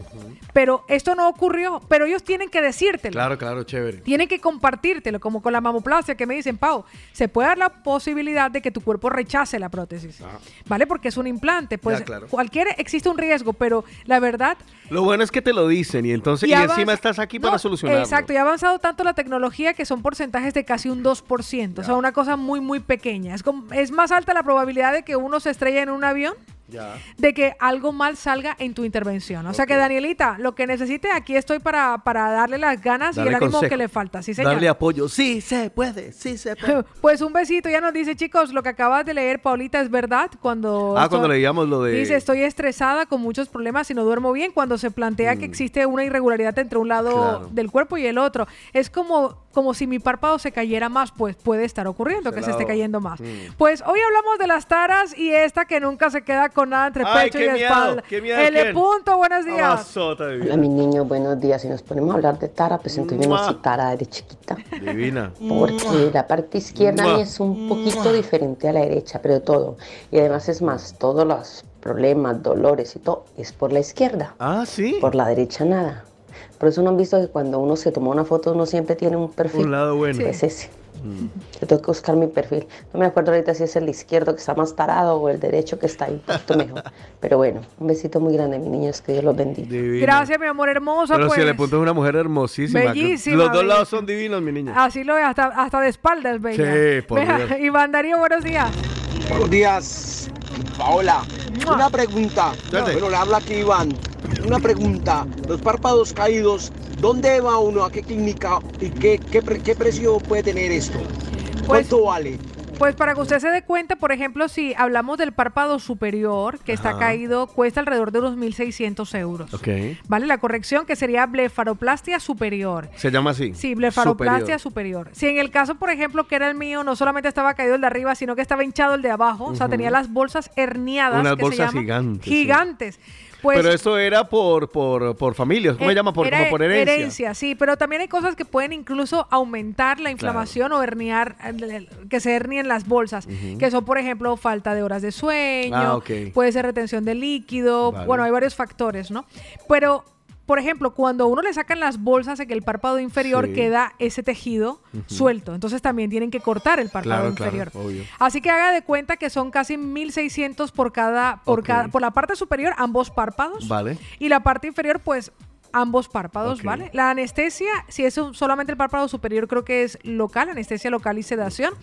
Speaker 3: Pero esto no ocurrió, pero ellos tienen que decírtelo.
Speaker 4: Claro, claro, chévere.
Speaker 3: Tienen que compartírtelo, como con la mamoplastia que me dicen, Pau, se puede dar la posibilidad de que tu cuerpo rechace la prótesis, ¿vale? Porque es un implante, pues
Speaker 4: Ya, claro.
Speaker 3: cualquier existe un riesgo, pero la verdad
Speaker 4: Lo bueno es que te lo dicen y entonces y, encima estás aquí para solucionarlo.
Speaker 3: Exacto, y ha avanzado tanto la tecnología que son porcentajes de casi un 2%, o sea, una cosa muy, muy pequeña. Es, como- es más alta la probabilidad de que uno se estrelle en un avión
Speaker 4: Ya.
Speaker 3: de que algo mal salga en tu intervención. O sea que, Danielita, lo que necesite, aquí estoy para, para darle las ganas y el ánimo
Speaker 4: consejo.
Speaker 3: que le falta. Sí, señor.
Speaker 4: Darle apoyo. Sí, se puede, sí se puede. <laughs>
Speaker 3: Pues un besito, ya nos dice, chicos, lo que acabas de leer, Paulita, es verdad. Cuando
Speaker 4: Ah,
Speaker 3: esto-
Speaker 4: cuando leíamos lo de...
Speaker 3: Dice, estoy estresada con muchos problemas y no duermo bien cuando se plantea que existe una irregularidad entre un lado
Speaker 4: Mm. Claro.
Speaker 3: del cuerpo y el otro. Es como, como si mi párpado se cayera más, pues puede estar ocurriendo
Speaker 4: Ese
Speaker 3: que se esté cayendo más.
Speaker 4: Mm.
Speaker 3: Pues hoy hablamos de las taras y esta que nunca se queda con nada entre
Speaker 4: Ay,
Speaker 3: pecho
Speaker 4: qué
Speaker 3: y
Speaker 4: miedo,
Speaker 3: espalda.
Speaker 4: qué miedo,
Speaker 3: L
Speaker 4: ¿quién?
Speaker 3: punto, buenos días.
Speaker 44: Hola, mis niños, buenos días. Si nos ponemos a hablar de Tara, pues entonces yo no soy Tara de chiquita.
Speaker 4: Divina.
Speaker 44: Porque la parte izquierda es un poquito diferente a la derecha, pero todo. Y además es más, todas las problemas, dolores y todo, es por la izquierda.
Speaker 4: Ah, sí.
Speaker 44: Por la derecha nada. Por eso no han visto que cuando uno se toma una foto uno siempre tiene un perfil.
Speaker 4: Un lado bueno.
Speaker 44: Es ese. Yo tengo que buscar mi perfil. No me acuerdo ahorita si es el izquierdo que está más tarado o el derecho que está ahí un poquito mejor. Pero bueno, un besito muy grande, mis niños, que Dios los bendiga.
Speaker 3: Gracias, mi amor hermosa.
Speaker 4: Pero
Speaker 3: pues.
Speaker 4: si le punto es una mujer hermosísima.
Speaker 3: Bellísima,
Speaker 4: Los dos lados son divinos, mi niña.
Speaker 3: Así lo ve, hasta, hasta de espaldas, bella.
Speaker 4: Sí, por
Speaker 3: Vea,
Speaker 4: Dios. <laughs>
Speaker 3: Iván Darío, buenos días.
Speaker 45: Buenos días, Paola. Una pregunta. Bueno, le habla aquí Iván. Una pregunta. Los párpados caídos, ¿dónde va uno? ¿A qué clínica? ¿Y qué, qué, pre- qué precio puede tener esto? ¿Cuánto vale?
Speaker 3: Pues para que usted se dé cuenta, por ejemplo, si hablamos del párpado superior, que está caído, cuesta alrededor de unos 1.600 euros.
Speaker 4: Ok.
Speaker 3: ¿Vale? La corrección que sería blefaroplastia superior.
Speaker 4: Se llama así.
Speaker 3: Sí, blefaroplastia superior. Si en el caso, por ejemplo, que era el mío, no solamente estaba caído el de arriba, sino que estaba hinchado el de abajo, o sea, tenía las bolsas herniadas.
Speaker 4: Unas
Speaker 3: que se
Speaker 4: bolsas
Speaker 3: llaman,
Speaker 4: gigantes, sí.
Speaker 3: Pues,
Speaker 4: Pero eso era por, por, por familias. ¿Cómo se
Speaker 3: Eh,
Speaker 4: llama? Por,
Speaker 3: era
Speaker 4: por herencia.
Speaker 3: sí, pero también hay cosas que pueden incluso aumentar la inflamación o herniar, que se hernien las bolsas, que son, por ejemplo, falta de horas de sueño,
Speaker 4: Ah,
Speaker 3: puede ser retención de líquido,
Speaker 4: Vale.
Speaker 3: bueno, hay varios factores, ¿no? Pero, por ejemplo, cuando uno le sacan las bolsas en el párpado inferior
Speaker 4: Sí.
Speaker 3: queda ese tejido suelto, entonces también tienen que cortar el párpado
Speaker 4: Claro, claro,
Speaker 3: inferior.
Speaker 4: obvio.
Speaker 3: Así que haga de cuenta que son casi 1600 por cada por cada por la parte superior ambos párpados
Speaker 4: Vale.
Speaker 3: y la parte inferior, pues ambos párpados. ¿vale? La anestesia, si es un- solamente el párpado superior, creo que es local, anestesia local y sedación.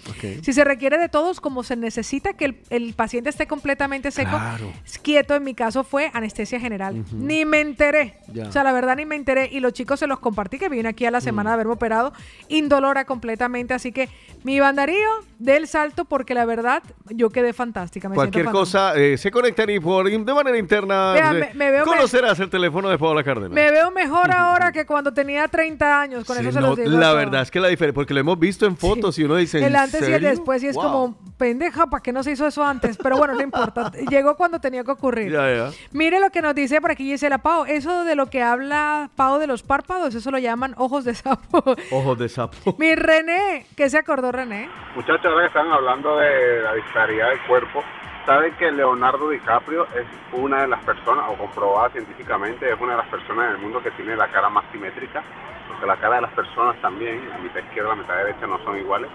Speaker 3: Si se requiere de todos, como se necesita que el, el paciente esté completamente seco,
Speaker 4: Claro.
Speaker 3: quieto, en mi caso fue anestesia general. Ni me enteré. O sea, la verdad ni me enteré. Y los chicos se los compartí, que vine aquí a la
Speaker 4: Mm.
Speaker 3: semana de haberme operado, indolora completamente. Así que mi bandarío del salto, porque la verdad yo quedé fantástica. Me
Speaker 4: Cualquier
Speaker 3: fantástica.
Speaker 4: cosa, eh, se conectan y por, de manera interna
Speaker 3: Vea,
Speaker 4: eh,
Speaker 3: me- me veo-
Speaker 4: conocerás el teléfono de Paola Cárdenas.
Speaker 3: Me veo mejor ahora que cuando tenía 30 años. Con
Speaker 4: Sí,
Speaker 3: eso se
Speaker 4: no,
Speaker 3: los digo.
Speaker 4: la
Speaker 3: todo.
Speaker 4: verdad es que la diferencia, porque lo hemos visto en fotos y uno dice, ¿en
Speaker 3: El antes y el
Speaker 4: serio?
Speaker 3: después, y es
Speaker 4: Wow.
Speaker 3: como, pendeja, ¿para qué no se hizo eso antes? Pero bueno, no importa. <laughs> Llegó cuando tenía que ocurrir.
Speaker 4: Ya, ya.
Speaker 3: Mire lo que nos dice por aquí Gisela Pau. Eso de lo que habla Pau de los párpados, eso lo llaman ojos de sapo. <laughs>
Speaker 4: Ojos de sapo.
Speaker 3: Mi René, ¿qué se acordó René?
Speaker 41: Muchachos, ahora que están hablando de la disparidad del cuerpo, ¿saben que Leonardo DiCaprio es una de las personas, o comprobada científicamente, es una de las personas en el mundo que tiene la cara más simétrica? Porque la cara de las personas también, la mitad izquierda, la mitad derecha, no son iguales.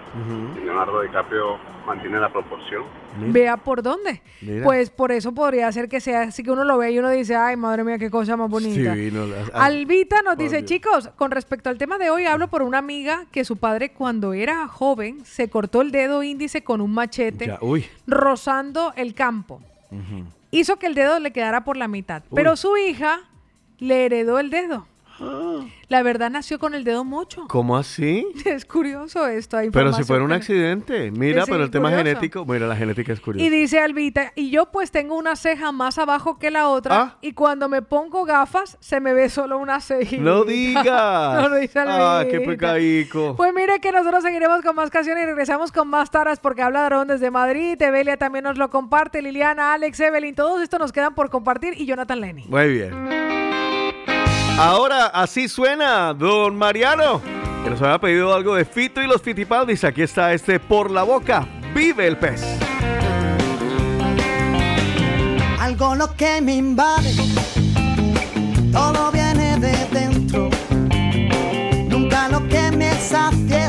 Speaker 41: Y Leonardo DiCaprio mantiene la proporción.
Speaker 3: Vea por dónde.
Speaker 41: Mira.
Speaker 3: Pues por eso podría ser que sea así que uno lo ve y uno dice, ay, madre mía, qué cosa más bonita.
Speaker 4: Sí, no, a-
Speaker 3: Albita nos dice,
Speaker 4: Dios.
Speaker 3: chicos, con respecto al tema de hoy, hablo por una amiga que su padre cuando era joven se cortó el dedo índice con un machete,
Speaker 4: Ya, uy.
Speaker 3: rozando el campo.
Speaker 4: Ujú.
Speaker 3: Hizo que el dedo le quedara por la mitad,
Speaker 4: Uy.
Speaker 3: pero su hija le heredó el dedo. La verdad nació con el dedo mocho.
Speaker 4: ¿Cómo así? <laughs>
Speaker 3: Es curioso esto. hay
Speaker 4: Pero si fuera un accidente. Mira, pero el tema
Speaker 3: curioso.
Speaker 4: genético, mira, la genética es curiosa.
Speaker 3: Y dice Albita, y yo pues tengo una ceja más abajo que la otra,
Speaker 4: Ah.
Speaker 3: y cuando me pongo gafas se me ve solo una cejita.
Speaker 4: ¡No <laughs> digas!
Speaker 3: no lo dice
Speaker 4: ¡Ah, qué
Speaker 3: Albita.
Speaker 4: pecaico!
Speaker 3: Pues mire que nosotros seguiremos con más canciones y regresamos con más taras porque habla Aarón desde Madrid, Evelia también nos lo comparte, Liliana, Alex, Evelyn, todos estos nos quedan por compartir y Jonathan Lenny.
Speaker 4: Muy bien. Ahora, así suena, don Mariano, que nos había pedido algo de Fito y los Fitipaldis. Aquí está este Por la Boca. ¡Vive el pez!
Speaker 2: Algo lo que me invade, todo viene de dentro. Nunca lo que me sacie,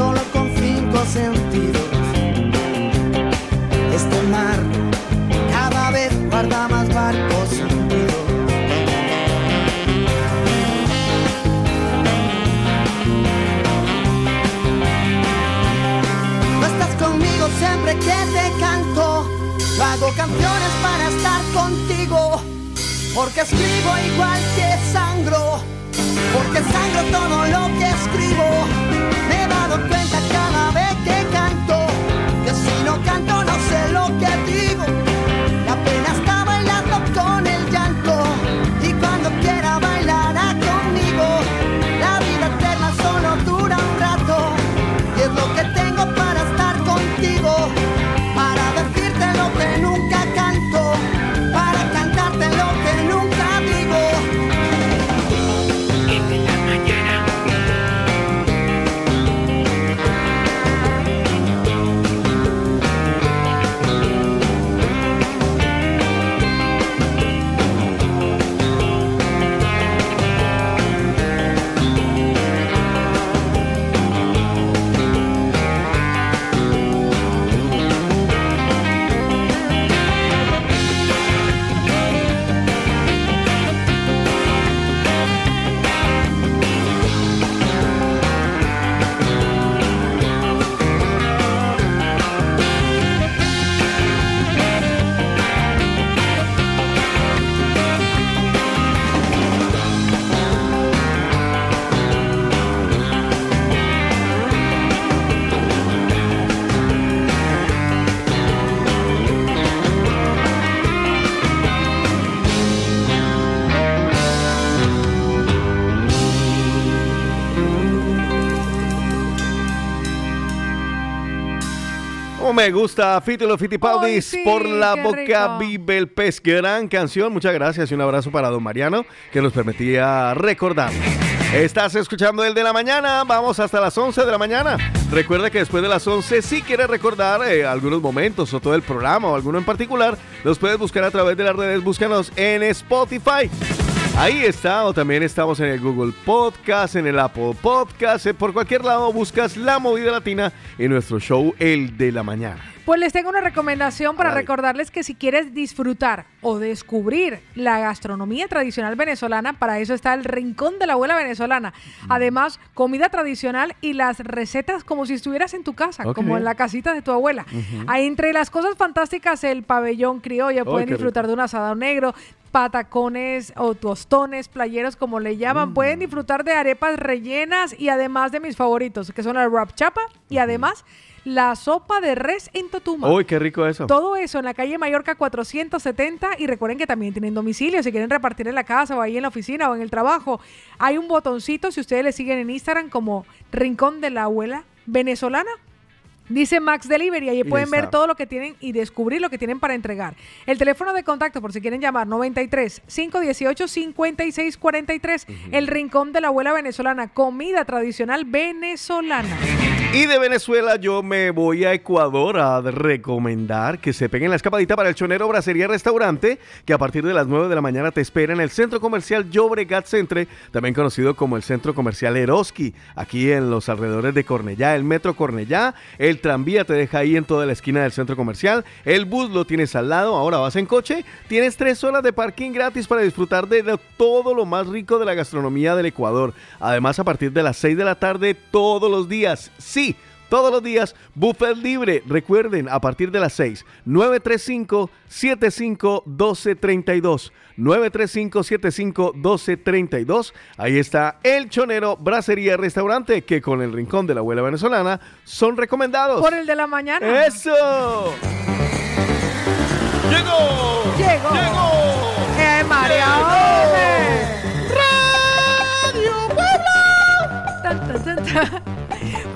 Speaker 2: solo con cinco sentidos. Este mar cada vez guarda más barcos hundidos. No estás conmigo siempre que te canto. Hago canciones para estar contigo. Porque escribo igual que sangro. Porque sangro todo lo que escribo.
Speaker 4: Como me gusta Fítilo Fitipaldis
Speaker 3: sí,
Speaker 4: por la boca
Speaker 3: rico.
Speaker 4: vive el pez. Gran canción. Muchas gracias y un abrazo para don Mariano que nos permitía recordar. Estás escuchando el de la mañana. Vamos hasta las 11 de la mañana. Recuerda que después de las 11, si quieres recordar eh, algunos momentos o todo el programa o alguno en particular, los puedes buscar a través de las redes. Búscanos en Spotify. Ahí está, o también estamos en el Google Podcast, en el Apple Podcast, eh, por cualquier lado buscas La Movida Latina en nuestro show El de la Mañana.
Speaker 3: Pues les tengo una recomendación para recordarles que si quieres disfrutar o descubrir la gastronomía tradicional venezolana, para eso está el Rincón de la Abuela Venezolana. Además, comida tradicional y las recetas como si estuvieras en tu casa, como en la casita de tu abuela. Entre las cosas fantásticas el pabellón criollo, pueden disfrutar de un asado negro, patacones o tostones, playeros como le llaman, pueden disfrutar de arepas rellenas y además de mis favoritos, que son la wrap chapa y además la sopa de res en Totuma.
Speaker 4: Uy, qué rico eso.
Speaker 3: Todo eso en la calle Mallorca 470 y recuerden que también tienen domicilio si quieren repartir en la casa o ahí en la oficina o en el trabajo. Hay un botoncito si ustedes le siguen en Instagram como Rincón de la Abuela Venezolana. Dice Max Delivery, ahí
Speaker 46: Y
Speaker 3: pueden
Speaker 46: está.
Speaker 3: ver todo lo que tienen y descubrir lo que tienen para entregar. El teléfono de contacto, por si quieren llamar, 93 518 5643. El Rincón de la Abuela Venezolana, comida tradicional venezolana.
Speaker 4: Y de Venezuela yo me voy a Ecuador a recomendar que se peguen la escapadita para el Chonero Bracería Restaurante, que a partir de las 9 de la mañana te espera en el Centro Comercial Llobregat Centre, también conocido como el Centro Comercial Eroski, aquí en los alrededores de Cornellá, el Metro Cornellá, el tranvía te deja ahí en toda la esquina del Centro Comercial, el bus lo tienes al lado, ahora vas en coche, tienes tres horas de parking gratis para disfrutar de todo lo más rico de la gastronomía del Ecuador. Además, a partir de las 6 de la tarde, todos los días, sí, todos los días, buffet libre. Recuerden, a partir de las 6, 935-75-1232. 935-75-1232. Ahí está El Chonero, Bracería, Restaurante, que con el Rincón de la Abuela Venezolana son recomendados.
Speaker 3: Por el de la mañana.
Speaker 4: ¡Eso! ¡Llegó!
Speaker 3: ¡Llegó! ¡Llegó! ¡Eh, María! ¡Radio Puebla!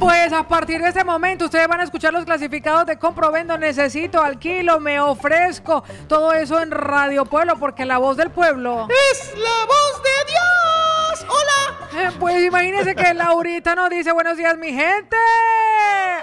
Speaker 3: Pues a partir de este momento ustedes van a escuchar los clasificados de compro, vendo, necesito, alquilo, me ofrezco. Todo eso en Radio Pueblo, porque la voz del pueblo.
Speaker 47: ¡Es la voz de Dios!
Speaker 3: Eh, Pues imagínense que Laurita nos dice buenos días mi gente.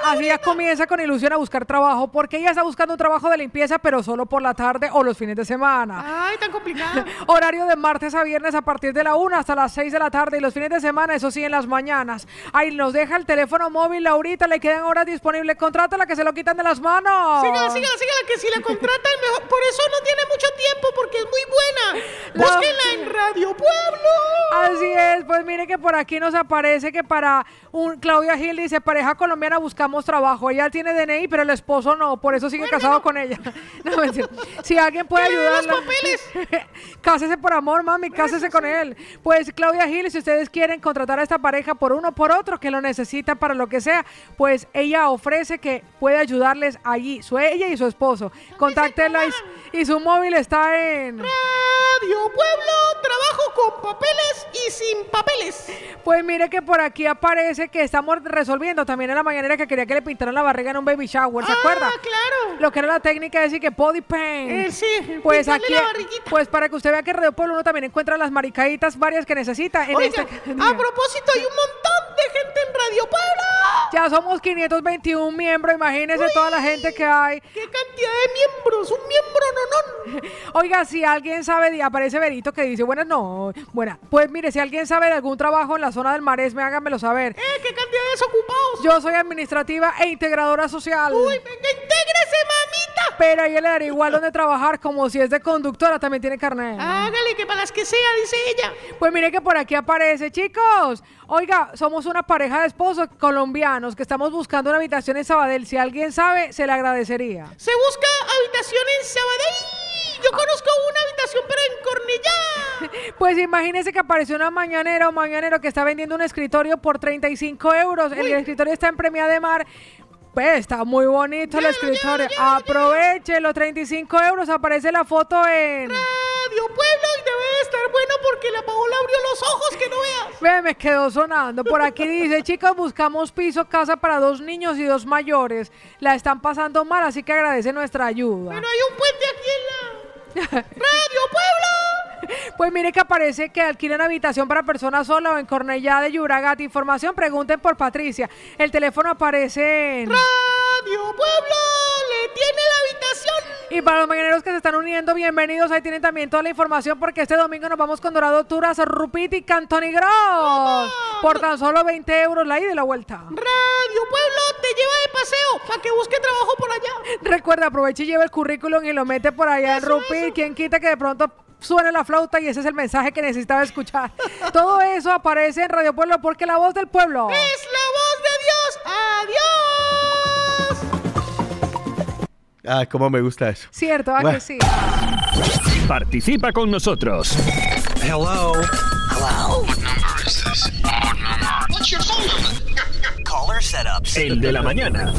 Speaker 3: Así ya comienza con ilusión a buscar trabajo porque ella está buscando un trabajo de limpieza pero solo por la tarde o los fines de semana.
Speaker 47: ¡Ay, tan complicado! <laughs>
Speaker 3: Horario de martes a viernes a partir de la 1 hasta las 6 de la tarde y los fines de semana, eso sí, en las mañanas. Ahí nos deja el teléfono móvil, Laurita, le quedan horas disponibles. Contrátala que se lo quitan de las manos.
Speaker 47: Sígala, sígala, sígala, que si la contratan mejor. Por eso no tiene mucho tiempo, porque es muy buena.
Speaker 3: La-
Speaker 47: Búsquenla en Radio Pueblo.
Speaker 3: Así es, pues mire que por aquí nos aparece que para un Claudia Gil dice pareja colombiana buscamos trabajo. Ella tiene DNI, pero el esposo no, por eso sigue casado con ella. <laughs> No. Si alguien puede ayudarla. <laughs> cásese por amor, mami, cásese con él. Pues Claudia Gil, si ustedes quieren contratar a esta pareja por uno o por otro que lo necesita para lo que sea, pues ella ofrece que puede ayudarles allí, su ella y su esposo. Contáctenla y, y su móvil está en
Speaker 47: Radio Pueblo, trabajo con papeles y sin papeles.
Speaker 3: Pues mire que por aquí aparece que estamos resolviendo también en la mañanera que quería que le pintaran la barriga en un baby shower, ¿se acuerda?
Speaker 47: Ah, claro.
Speaker 3: Lo que era la técnica de decir que body paint.
Speaker 47: Eh, sí,
Speaker 3: Pues aquí,
Speaker 47: la barriguita.
Speaker 3: pues para que usted vea que Radio Pueblo uno también encuentra las maricaditas varias que necesita. En
Speaker 47: Oiga,
Speaker 3: este-
Speaker 47: a propósito, hay un montón de gente en Radio Pueblo.
Speaker 3: Ya somos 521 miembros, imagínense toda la gente que hay.
Speaker 47: ¡Qué cantidad de miembros! ¡Un miembro no, no!
Speaker 3: Oiga, si alguien sabe, aparece Berito que dice, buenas no, buena. Pues mire, si alguien sabe de algún trabajo en la zona del Maresme, háganmelo saber.
Speaker 47: ¡Eh, qué cantidad de desocupados!
Speaker 3: Yo soy administrativa e integradora social.
Speaker 47: ¡Uy, venga, intégrese, mamita!
Speaker 3: Pero a ella le daría igual donde trabajar, como si es de conductora, también tiene carnet.
Speaker 47: Hágale, que para las que sea, dice ella.
Speaker 3: Pues mire que por aquí aparece, chicos. Oiga, somos una pareja de esposos colombianos que estamos buscando una habitación en Sabadell. Si alguien sabe, se le agradecería.
Speaker 47: Se busca habitación en Sabadell. Yo conozco una habitación, pero en. <laughs>
Speaker 3: Pues imagínese que apareció una mañanera o mañanero que está vendiendo un escritorio por 35 euros. El escritorio está en Premia de Mar. Pues está muy bonito el escritorio. Aproveche los 35 euros. Aparece la foto en.
Speaker 47: Radio Pueblo y debe de estar bueno porque la Paola abrió los ojos, que no veas.
Speaker 3: Ve, me quedó sonando. Por aquí dice, <laughs> chicos, buscamos piso, casa para dos niños y dos mayores. La están pasando mal, así que agradece nuestra ayuda.
Speaker 47: Pero hay un puente aquí en la... Radio Pueblo. <laughs>
Speaker 3: Pues mire que aparece que alquilan habitación para personas sola o en Cornellá de Llobregat. Información, pregunten por Patricia. El teléfono aparece en...
Speaker 47: Radio Pueblo le tiene la habitación.
Speaker 3: Y para los mañaneros que se están uniendo, bienvenidos. Ahí tienen también toda la información porque este domingo nos vamos con Dorado Turas, Rupit y Cantoni Gross. Por tan solo 20 euros la ida y la vuelta.
Speaker 47: Radio Pueblo te lleva de paseo para que busque trabajo por allá.
Speaker 3: Recuerda, aproveche y lleva el currículum y lo mete por allá en Rupit. Quien quita que de pronto suene la flauta y ese es el mensaje que necesitaba escuchar. <laughs> Todo eso aparece en Radio Pueblo porque la voz del pueblo.
Speaker 47: Es la voz de Dios. Adiós.
Speaker 4: Ah, cómo me gusta eso.
Speaker 3: Cierto, ¿a
Speaker 4: Bueno.
Speaker 3: que sí?
Speaker 1: Participa con nosotros.
Speaker 21: Hello. Hello. What number is this? What number? What's your phone number? Caller setups.
Speaker 1: El de la mañana.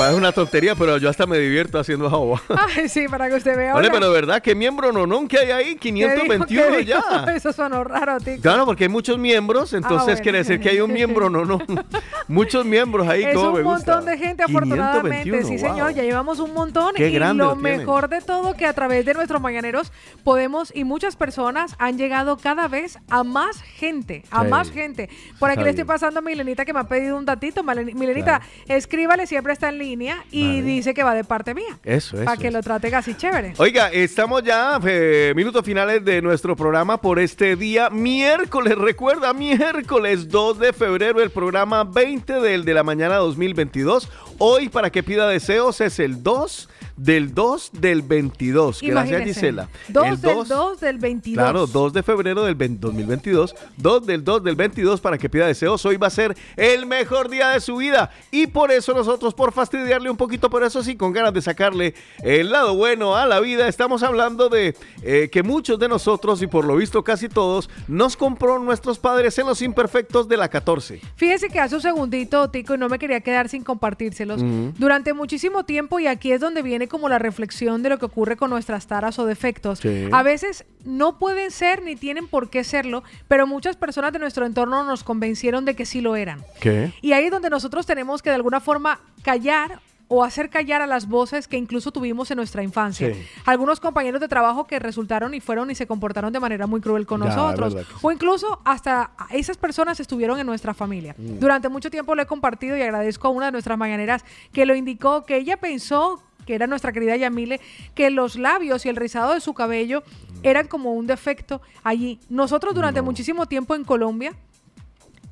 Speaker 4: Parece una tontería, pero yo hasta me divierto haciendo agua.
Speaker 3: Ay, sí, para que usted vea.
Speaker 4: Vale, pero ¿verdad? ¿Qué miembro no, no? que hay ahí?
Speaker 3: ¿qué dijo?
Speaker 4: 521
Speaker 3: ¿Qué dijo?
Speaker 4: ya. <laughs>
Speaker 3: Eso sonó raro, Tico.
Speaker 4: Claro, porque hay muchos miembros, entonces
Speaker 3: Ah, bueno.
Speaker 4: quiere decir que hay un miembro, no, no. <laughs> Muchos miembros ahí,
Speaker 3: Es
Speaker 4: como
Speaker 3: un
Speaker 4: me gusta.
Speaker 3: montón de gente, afortunadamente.
Speaker 4: 521,
Speaker 3: sí, señor, ya llevamos un montón.
Speaker 4: Qué
Speaker 3: y
Speaker 4: grande
Speaker 3: lo mejor de todo, que a través de nuestros mañaneros podemos, y muchas personas han llegado cada vez a más gente, a
Speaker 4: Sí.
Speaker 3: más gente. Por aquí
Speaker 4: Está
Speaker 3: le estoy pasando a Milenita que me ha pedido un datito. Milenita, escríbale, siempre está en línea y dice que va de parte mía.
Speaker 4: Eso, eso.
Speaker 3: Para que lo trate así chévere.
Speaker 4: Oiga, estamos ya eh, minutos finales de nuestro programa por este día miércoles. Recuerda, miércoles 2 de febrero, el programa 20 del de la mañana 2022. Hoy, para que pida deseos, es el 2 del 2 del 22. Gracias. Gisela.
Speaker 3: 2
Speaker 4: El
Speaker 3: del
Speaker 4: 2
Speaker 3: 2 del 22.
Speaker 4: Claro, 2 de febrero del 20 2022, 2 del 2 del 22 para que pida deseos. Hoy va a ser el mejor día de su vida y por eso nosotros, por fastidiarle un poquito, pero eso sí, con ganas de sacarle el lado bueno a la vida, estamos hablando de eh, que muchos de nosotros y por lo visto casi todos nos compró nuestros padres en los imperfectos de la 14.
Speaker 3: Fíjese que hace un segundito, Tico, y no me quería quedar sin compartírselos. Durante muchísimo tiempo, y aquí es donde viene como la reflexión de lo que ocurre con nuestras taras o defectos.
Speaker 48: Sí.
Speaker 3: A veces no pueden ser ni tienen por qué serlo, pero muchas personas de nuestro entorno nos convencieron de que sí lo eran.
Speaker 4: ¿Qué?
Speaker 3: Y ahí es donde nosotros tenemos que de alguna forma callar o hacer callar a las voces que incluso tuvimos en nuestra infancia.
Speaker 48: Sí.
Speaker 3: Algunos compañeros de trabajo que resultaron y fueron y se comportaron de manera muy cruel con
Speaker 48: Ya,
Speaker 3: nosotros.
Speaker 48: sí.
Speaker 3: O incluso hasta esas personas estuvieron en nuestra familia.
Speaker 48: Mm.
Speaker 3: Durante mucho tiempo lo he compartido y agradezco a una de nuestras mañaneras que lo indicó, que ella pensó que era nuestra querida Yamile, que los labios y el rizado de su cabello eran como un defecto allí. Nosotros durante muchísimo tiempo en Colombia,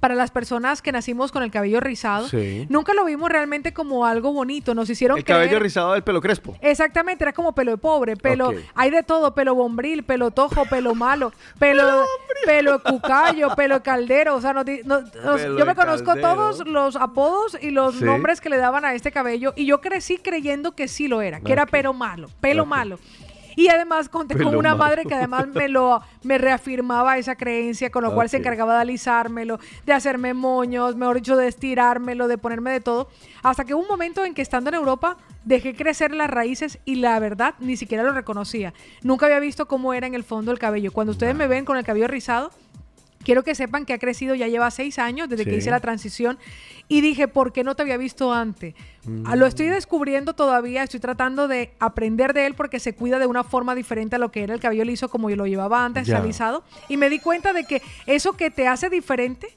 Speaker 3: para las personas que nacimos con el cabello rizado,
Speaker 4: Sí.
Speaker 3: nunca lo vimos realmente como algo bonito. Nos hicieron
Speaker 4: El cabello rizado del pelo crespo.
Speaker 3: Exactamente, era como pelo de pobre, pelo, hay de todo, pelo bombril, pelo tojo, pelo malo, <laughs> pelo, pelo cucayo, pelo de caldero, o sea, nos yo me conozco
Speaker 48: caldero.
Speaker 3: todos los apodos y los
Speaker 48: Sí.
Speaker 3: nombres que le daban a este cabello y yo crecí creyendo que sí lo era, que era pelo malo, pelo malo. Y además conté con una madre que además me lo me reafirmaba esa creencia, con lo cual se encargaba de alisármelo, de hacerme moños, mejor dicho, de estirármelo, de ponerme de todo. Hasta que hubo un momento en que estando en Europa dejé crecer las raíces y la verdad ni siquiera lo reconocía. Nunca había visto cómo era en el fondo el cabello. Cuando ustedes me ven con el cabello rizado, quiero que sepan que ha crecido, ya lleva seis años desde que hice la transición y dije, ¿por qué no te había visto antes? Ah, Lo estoy descubriendo todavía, estoy tratando de aprender de él porque se cuida de una forma diferente a lo que era el cabello liso como yo lo llevaba antes,
Speaker 48: Ya.
Speaker 3: alisado. Y me di cuenta de que eso que te hace diferente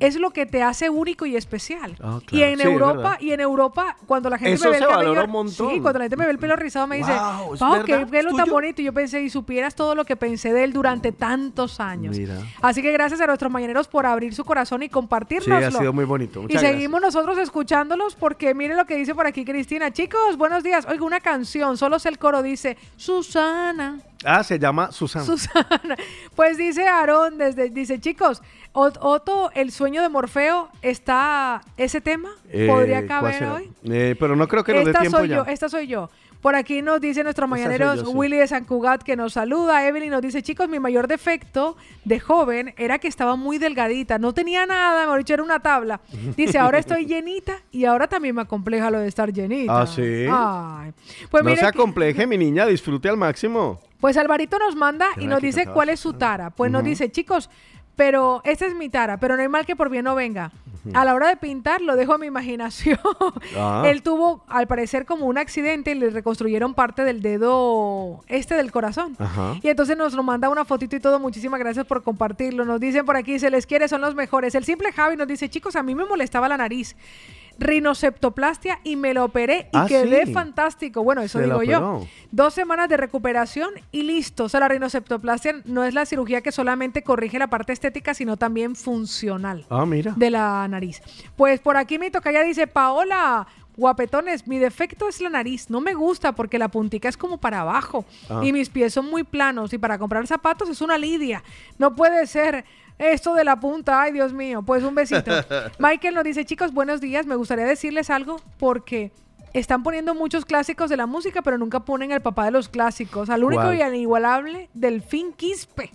Speaker 3: es lo que te hace único y especial.
Speaker 4: Ah,
Speaker 3: Y en
Speaker 4: Sí, es
Speaker 3: Europa, y en Europa, cuando la gente
Speaker 4: Eso
Speaker 3: me ve el cabello, sí, cuando la gente me ve el pelo rizado me dice,
Speaker 4: Wow, ¿es
Speaker 3: "Pau, qué pelo
Speaker 4: ¿Es
Speaker 3: tan
Speaker 4: tuyo?"
Speaker 3: bonito. Y yo pensé, y supieras todo lo que pensé de él durante tantos años.
Speaker 4: Mira.
Speaker 3: Así que gracias a nuestros mañaneros por abrir su corazón y
Speaker 4: Sí,
Speaker 3: compartirnoslo.
Speaker 4: ha sido muy bonito.
Speaker 3: Y seguimos nosotros escuchándolos porque miren lo que dice por aquí Cristina. Chicos, buenos días. Oiga, una canción, solo sé el coro, dice Susana.
Speaker 4: Ah, se llama Susana.
Speaker 3: Susana. <laughs> Pues dice Aarón, desde, dice, chicos, Ot- Otto, el sueño de Morfeo, ¿está ese tema?
Speaker 4: Eh,
Speaker 3: ¿Podría
Speaker 4: ¿cuál
Speaker 3: caber hoy?
Speaker 4: Eh, pero no creo que nos dé tiempo
Speaker 3: soy
Speaker 4: ya.
Speaker 3: yo, esta soy yo. Por aquí nos dice nuestros mañaneros
Speaker 4: yo, sí.
Speaker 3: Willy de San Cugat que nos saluda. Evelyn nos dice, chicos, mi mayor defecto de joven era que estaba muy delgadita. No tenía nada, mejor dicho, era una tabla. <laughs> Dice, ahora estoy llenita y ahora también me acompleja lo de estar llenita.
Speaker 4: Ah, ¿sí?
Speaker 3: Ay. Pues
Speaker 4: no se
Speaker 3: que-
Speaker 4: acompleje, mi niña, disfrute al máximo.
Speaker 3: pues Alvarito nos manda y nos dice cuál es su tara. Pues nos dice, chicos, pero esta es mi tara, pero no hay mal que por bien no venga. A la hora de pintar lo dejo a mi imaginación. <laughs>
Speaker 4: Ah.
Speaker 3: Él tuvo, al parecer, como un accidente y le reconstruyeron parte del dedo este del corazón.
Speaker 4: Ajá.
Speaker 3: Y entonces nos lo manda una fotito y todo. Muchísimas gracias por compartirlo. Nos dicen por aquí, se les quiere, son los mejores. El simple Javi nos dice, chicos, a mí me molestaba la nariz. Rinoceptoplastia y me lo operé y
Speaker 4: Ah,
Speaker 3: quedé
Speaker 4: sí.
Speaker 3: fantástico. Bueno, eso
Speaker 4: Se
Speaker 3: digo yo. Dos semanas de recuperación y listo. O sea, la rinoceptoplastia no es la cirugía que solamente corrige la parte estética, sino también funcional
Speaker 4: Ah, mira.
Speaker 3: de la nariz. Pues por aquí mi tocaya dice, Paola, guapetones, mi defecto es la nariz. No me gusta porque la puntica es como para abajo
Speaker 48: Ah.
Speaker 3: y mis pies son muy planos y para comprar zapatos es una lidia. No puede ser esto de la punta. Ay, Dios mío. Pues un besito. <laughs> Michael nos dice, chicos, buenos días. Me gustaría decirles algo porque... Están poniendo muchos clásicos de la música, pero nunca ponen el papá de los clásicos, al único y al inigualable Delfín Quispe,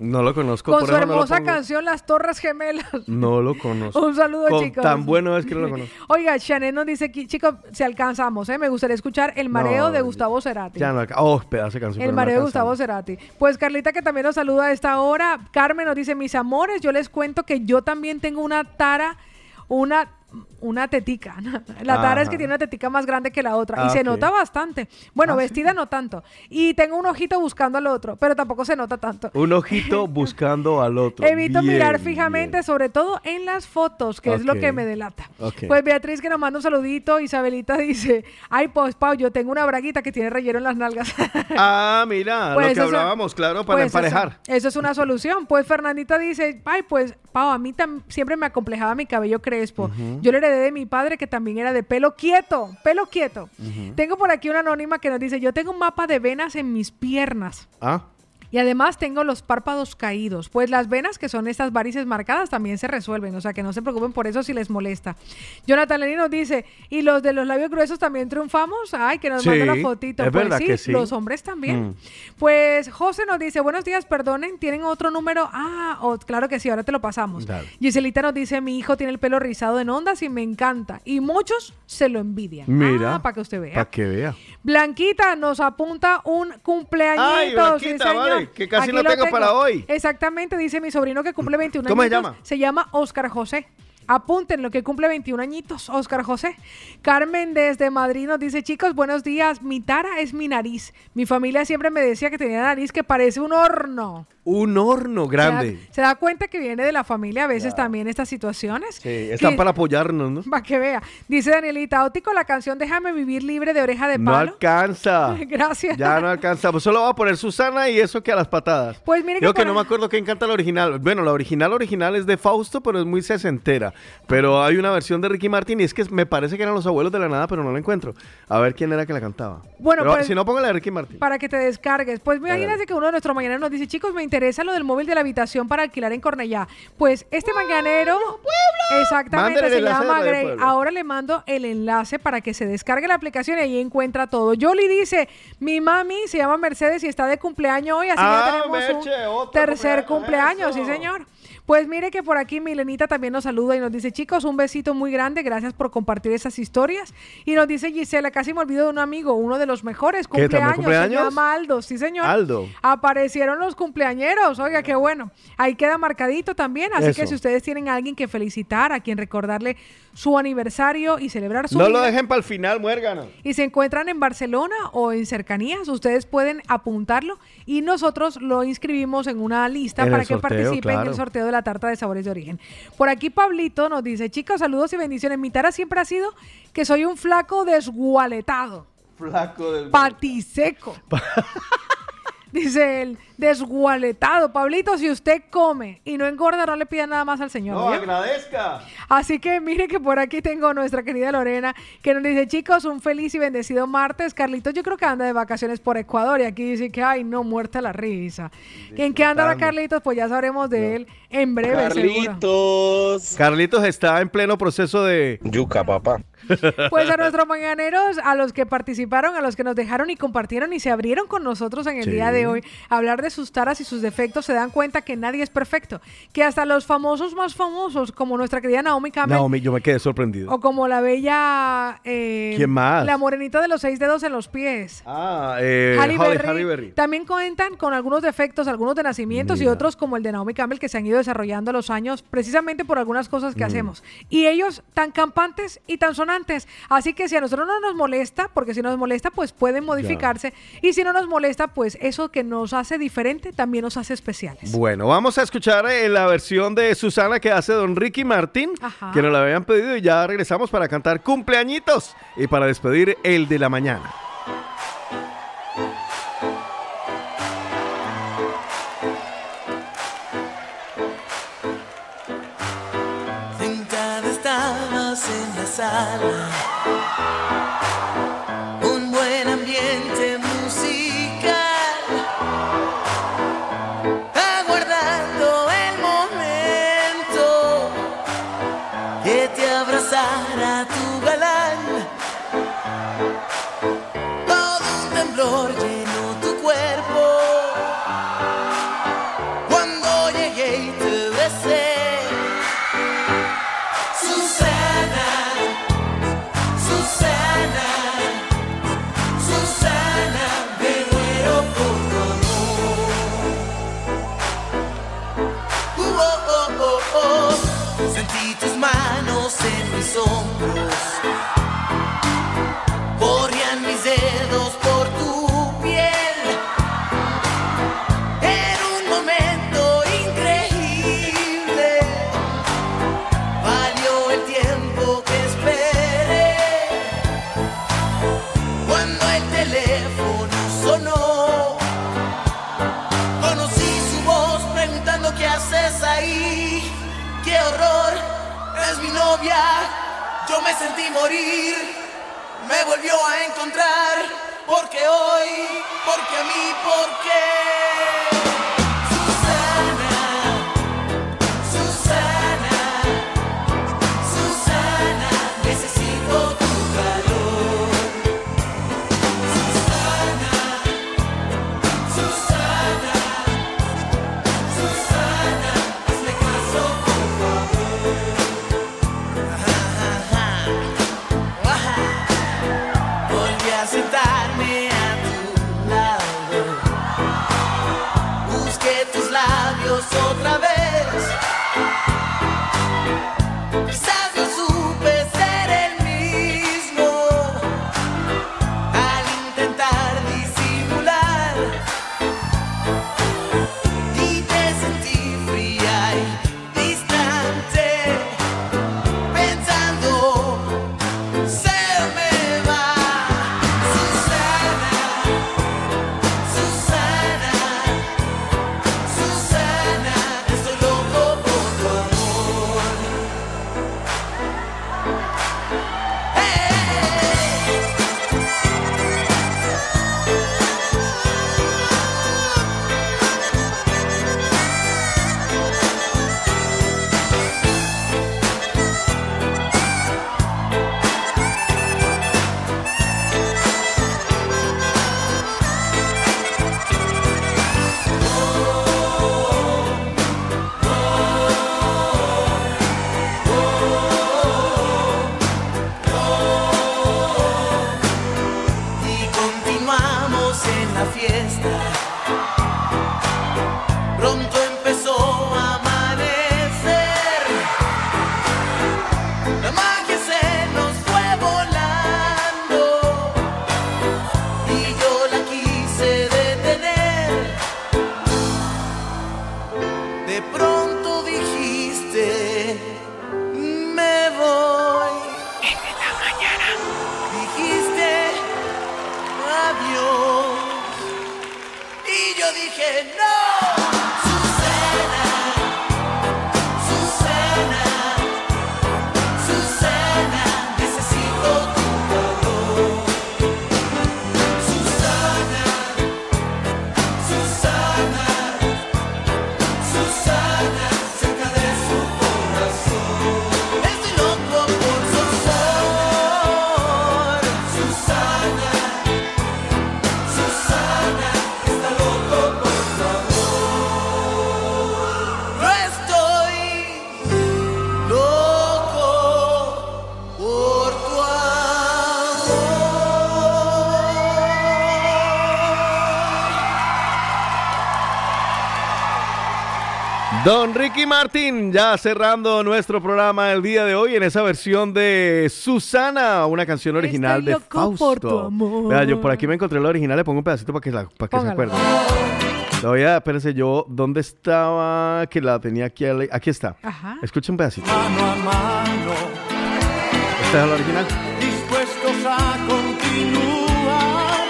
Speaker 4: No lo conozco.
Speaker 3: con
Speaker 4: por
Speaker 3: su
Speaker 4: eso
Speaker 3: hermosa canción Las Torres Gemelas.
Speaker 4: No lo conozco. <laughs>
Speaker 3: Un saludo,
Speaker 4: Con-
Speaker 3: chicos.
Speaker 4: Tan bueno es que no lo conozco. <laughs>
Speaker 3: Oiga, Chanel nos dice aquí, chicos, si alcanzamos, ¿eh? me gustaría escuchar El mareo
Speaker 4: No,
Speaker 3: de Gustavo Cerati.
Speaker 4: Ya no Oh, pedazo de canción.
Speaker 3: El mareo de. Gustavo Cerati. Pues Carlita que también nos saluda a esta hora. Carmen nos dice, mis amores, yo les cuento que yo también tengo una tara, una una tetica. La tara es que
Speaker 48: Ajá.
Speaker 3: tiene una tetica más grande que la otra.
Speaker 48: Ah,
Speaker 3: y se
Speaker 48: ok.
Speaker 3: nota bastante. Bueno,
Speaker 4: Ah,
Speaker 3: vestida no tanto. Y tengo un ojito buscando al otro, pero tampoco se nota tanto.
Speaker 4: Un ojito <laughs> buscando al otro.
Speaker 3: Evito
Speaker 4: Bien,
Speaker 3: mirar fijamente, sobre todo en las fotos, que es lo que me delata. Pues Beatriz que nos manda un saludito, Isabelita dice, ay pues Pau, yo tengo una braguita que tiene relleno en las nalgas. <laughs>
Speaker 4: Ah, mira,
Speaker 3: Pues
Speaker 4: lo que
Speaker 3: eso-
Speaker 4: hablábamos, claro, para
Speaker 3: Pues
Speaker 4: emparejar.
Speaker 3: Eso, es una solución. Pues Fernandita dice, ay, pues, Pau, a mí siempre me acomplejaba mi cabello crespo. Yo lo heredé de mi padre, que también era de pelo quieto, pelo quieto. Tengo por aquí una anónima que nos dice, yo tengo un mapa de venas en mis piernas.
Speaker 4: Ah,
Speaker 3: Y además tengo los párpados caídos. Pues las venas, que son estas varices marcadas, también se resuelven. O sea que no se preocupen por eso si les molesta. Jonathan Lenny nos dice, ¿y los de los labios gruesos también triunfamos? Ay, que nos
Speaker 4: Sí,
Speaker 3: manda una fotito.
Speaker 4: es
Speaker 3: pues
Speaker 4: verdad
Speaker 3: sí,
Speaker 4: que sí.
Speaker 3: los hombres también.
Speaker 4: Mm.
Speaker 3: Pues José nos dice, buenos días, perdonen, ¿tienen otro número? Ah, oh, claro que sí, ahora te lo pasamos.
Speaker 4: Dale.
Speaker 3: Giselita nos dice, mi hijo tiene el pelo rizado en ondas y me encanta. Y muchos se lo envidian.
Speaker 4: Mira.
Speaker 3: Ah, para que usted vea.
Speaker 4: Para que vea.
Speaker 3: Blanquita nos apunta un cumpleañito.
Speaker 4: Ay, Blanquita, vale, que casi lo tengo para hoy.
Speaker 3: Exactamente, dice mi sobrino que cumple 21
Speaker 4: ¿Cómo se llama?
Speaker 3: Se llama Oscar José. Apunten lo que cumple 21 añitos, Oscar José. Carmen desde Madrid nos dice, chicos, buenos días. Mi tara es mi nariz. Mi familia siempre me decía que tenía nariz que parece un horno.
Speaker 4: Un horno
Speaker 3: ¿Se da,
Speaker 4: grande.
Speaker 3: se da cuenta que viene de la familia a veces también estas situaciones?
Speaker 4: Sí, están
Speaker 3: Que-
Speaker 4: para apoyarnos, ¿no?
Speaker 3: Para que vea. Dice Danielita Ótico, la canción Déjame vivir libre de oreja de
Speaker 4: No
Speaker 3: palo.
Speaker 4: alcanza. <laughs>
Speaker 3: Gracias.
Speaker 4: Ya no alcanza. Pues solo va a poner Susana y eso que a las patadas.
Speaker 3: Pues mire que
Speaker 4: Yo que no me acuerdo quién canta la original. Bueno, la original original es de Fausto, pero es muy sesentera. Pero hay una versión de Ricky Martin y es que me parece que eran los abuelos de la nada, pero no la encuentro. A ver quién era que la cantaba.
Speaker 3: Bueno,
Speaker 4: Pero
Speaker 3: pues-
Speaker 4: si no, pongo la de Ricky Martin.
Speaker 3: Para que te descargues. Pues imagínate que uno de nuestros mañaneros nos dice, chicos, me interesa lo del móvil de la habitación para alquilar en Cornellá. Pues este mañanero, exactamente, se llama Grey.
Speaker 4: Pueblo.
Speaker 3: Ahora le mando el enlace para que se descargue la aplicación y ahí encuentra todo. Yoli dice, mi mami se llama Mercedes y está de cumpleaños hoy, así que
Speaker 4: Ah,
Speaker 3: ya tenemos
Speaker 4: Merche,
Speaker 3: un tercer
Speaker 4: cumpleaños,
Speaker 3: cumpleaños, sí señor. Pues mire que por aquí Milenita también nos saluda y nos dice, chicos, un besito muy grande, gracias por compartir esas historias. Y nos dice Gisela, casi me olvido de un amigo, uno de los mejores
Speaker 4: ¿Qué, también
Speaker 3: cumpleaños, se
Speaker 4: cumpleaños?
Speaker 3: llama Aldo, sí señor.
Speaker 4: Aldo.
Speaker 3: Aparecieron los cumpleañeros, oiga, qué bueno. Ahí queda marcadito también, así que si ustedes tienen a alguien que felicitar, a quien recordarle su aniversario y celebrar su
Speaker 4: No lo dejen para el final, muérgano.
Speaker 3: y se encuentran en Barcelona o en cercanías, ustedes pueden apuntarlo y nosotros lo inscribimos en una lista
Speaker 4: En
Speaker 3: para que
Speaker 4: sorteo,
Speaker 3: participen en
Speaker 4: claro.
Speaker 3: el sorteo de la tarta de sabores de origen. Por aquí Pablito nos dice, chicos, saludos y bendiciones. Mi tara siempre ha sido que soy un flaco desgualetado,
Speaker 4: Flaco del...
Speaker 3: patiseco. <laughs> Dice él, desgualetado. Pablito, si usted come y no engorda, no le pida nada más al Señor.
Speaker 4: No,
Speaker 3: ¿oyó?
Speaker 4: agradezca.
Speaker 3: Así que mire que por aquí tengo a nuestra querida Lorena que nos dice, chicos, un feliz y bendecido martes. Carlitos yo creo que anda de vacaciones por Ecuador y aquí dice que, ay, no, muerta la risa. ¿En qué andará. Carlitos? Pues ya sabremos de él en breve, seguro.
Speaker 4: Carlitos. Carlitos está en pleno proceso de...
Speaker 12: Yuca, papá.
Speaker 3: Pues a nuestros mañaneros, a los que participaron, a los que nos dejaron y compartieron y se abrieron con nosotros en el
Speaker 4: Sí.
Speaker 3: día de hoy, a hablar de sus taras y sus defectos, se dan cuenta que nadie es perfecto. Que hasta los famosos más famosos, como nuestra querida Naomi Campbell,
Speaker 4: Naomi, yo me quedé sorprendido.
Speaker 3: O como la bella. eh,
Speaker 4: ¿Quién más?
Speaker 3: La morenita de los seis dedos en los pies.
Speaker 4: Ah, eh,
Speaker 3: Halle
Speaker 4: Holly-
Speaker 3: Berry.
Speaker 4: Halle Berry.
Speaker 3: También cuentan con algunos defectos, algunos de nacimientos y
Speaker 4: Mira.
Speaker 3: otros como el de Naomi Campbell que se han ido desarrollando a los años precisamente por algunas cosas que
Speaker 4: Mm.
Speaker 3: hacemos. Y ellos tan campantes y tan sonantes. Así que si a nosotros no nos molesta, porque si nos molesta, pues pueden modificarse. Y si no nos molesta, pues eso que nos hace diferente también nos hace especiales.
Speaker 4: Bueno, vamos a escuchar eh, la versión de Susana que hace don Ricky Martín,
Speaker 3: Ajá.
Speaker 4: que nos la habían pedido y ya regresamos para cantar cumpleañitos y para despedir el de la mañana.
Speaker 2: En en Yo me sentí morir. Me volvió a encontrar. Porque hoy, porque a mí, porque. Y yo dije, no.
Speaker 4: Don Ricky Martin, ya cerrando nuestro programa el día de hoy en esa versión de Susana, una canción original de
Speaker 3: loco
Speaker 4: Fausto.
Speaker 3: por tu amor.
Speaker 4: Vea, yo por aquí me encontré la original, le pongo un pedacito para que, la- para que se acuerden. La voy a, espérense, yo, ¿dónde estaba? Que la tenía aquí, aquí está.
Speaker 3: Ajá.
Speaker 4: Escuchen un pedacito.
Speaker 2: Mano a mano,
Speaker 4: Esta es la original.
Speaker 2: dispuestos a continuar.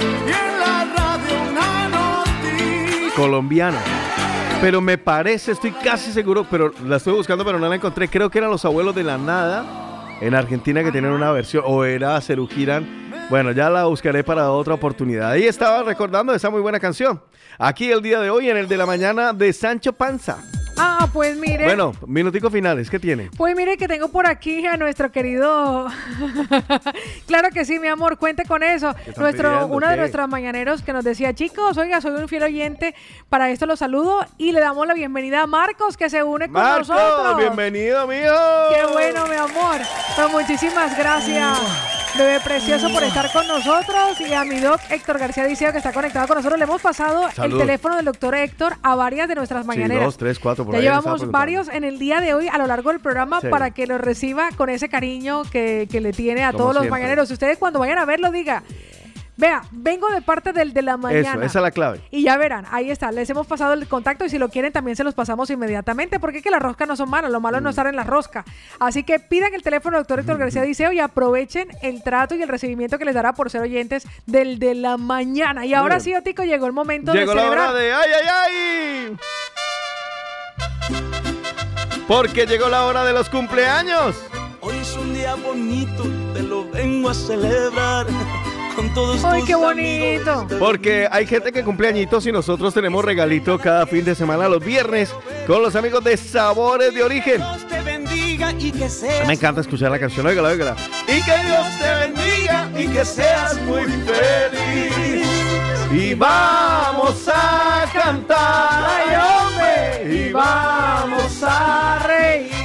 Speaker 2: Y en la radio una noticia.
Speaker 4: colombiana. Pero me parece, estoy casi seguro, pero la estoy buscando, pero no la encontré. Creo que eran los abuelos de la nada en Argentina que tenían una versión, o era Cerú. Bueno, ya la buscaré para otra oportunidad. Ahí estaba recordando esa muy buena canción. Aquí el día de hoy, en el de la mañana de Sancho Panza.
Speaker 3: Ah, pues mire.
Speaker 4: Bueno, minuticos finales, ¿qué tiene?
Speaker 3: Pues mire que tengo por aquí a nuestro querido. <laughs> claro que sí, mi amor, cuente con eso. Nuestro,
Speaker 4: pidiendo?
Speaker 3: uno de nuestros mañaneros que nos decía, chicos, oiga, soy un fiel oyente. Para esto los saludo y le damos la bienvenida a Marcos que se une con
Speaker 4: Marcos,
Speaker 3: nosotros.
Speaker 4: bienvenido, mijo.
Speaker 3: Qué bueno, mi amor. Pues muchísimas gracias, bebé precioso, por estar con nosotros. Y a mi doc Héctor García Diceo, que está conectado con nosotros. Le hemos pasado
Speaker 4: Salud.
Speaker 3: el teléfono del doctor Héctor a varias de nuestras
Speaker 4: Sí,
Speaker 3: mañaneras.
Speaker 4: dos, tres, cuatro, por
Speaker 3: ya
Speaker 4: ahí
Speaker 3: llevamos varios en el día de hoy a lo largo del programa
Speaker 4: Sí.
Speaker 3: para que lo reciba con ese cariño que, que le tiene a
Speaker 4: Como
Speaker 3: todos los mañaneros. Ustedes cuando vayan a verlo, diga, vea, vengo de parte del de la mañana.
Speaker 4: Eso, esa es la clave.
Speaker 3: Y ya verán, ahí está, les hemos pasado el contacto y si lo quieren también se los pasamos inmediatamente, porque es que las roscas no son malas, lo malo es no estar en la rosca. Así que pidan el teléfono del doctor Héctor García Diceo y aprovechen el trato y el recibimiento que les dará por ser oyentes del de la mañana. Y ahora
Speaker 4: Bien.
Speaker 3: sí, Otico, llegó el momento
Speaker 4: Llegó
Speaker 3: de
Speaker 4: la
Speaker 3: celebrar.
Speaker 4: hora de ¡ay, ay, ay! Porque llegó la hora de los cumpleaños.
Speaker 2: Hoy es un día bonito, te lo vengo a celebrar con todos
Speaker 3: ¡Ay, qué
Speaker 2: amigos.
Speaker 3: bonito!
Speaker 4: Porque hay gente que cumple añitos y nosotros tenemos regalito cada fin de semana los viernes con los amigos de Sabores de Origen.
Speaker 2: Dios te bendiga y que seas
Speaker 4: Me encanta escuchar la canción, óigala, óigala. Y que Dios te bendiga y que seas muy feliz. Y vamos a cantar, ay hombre, y vamos a reír.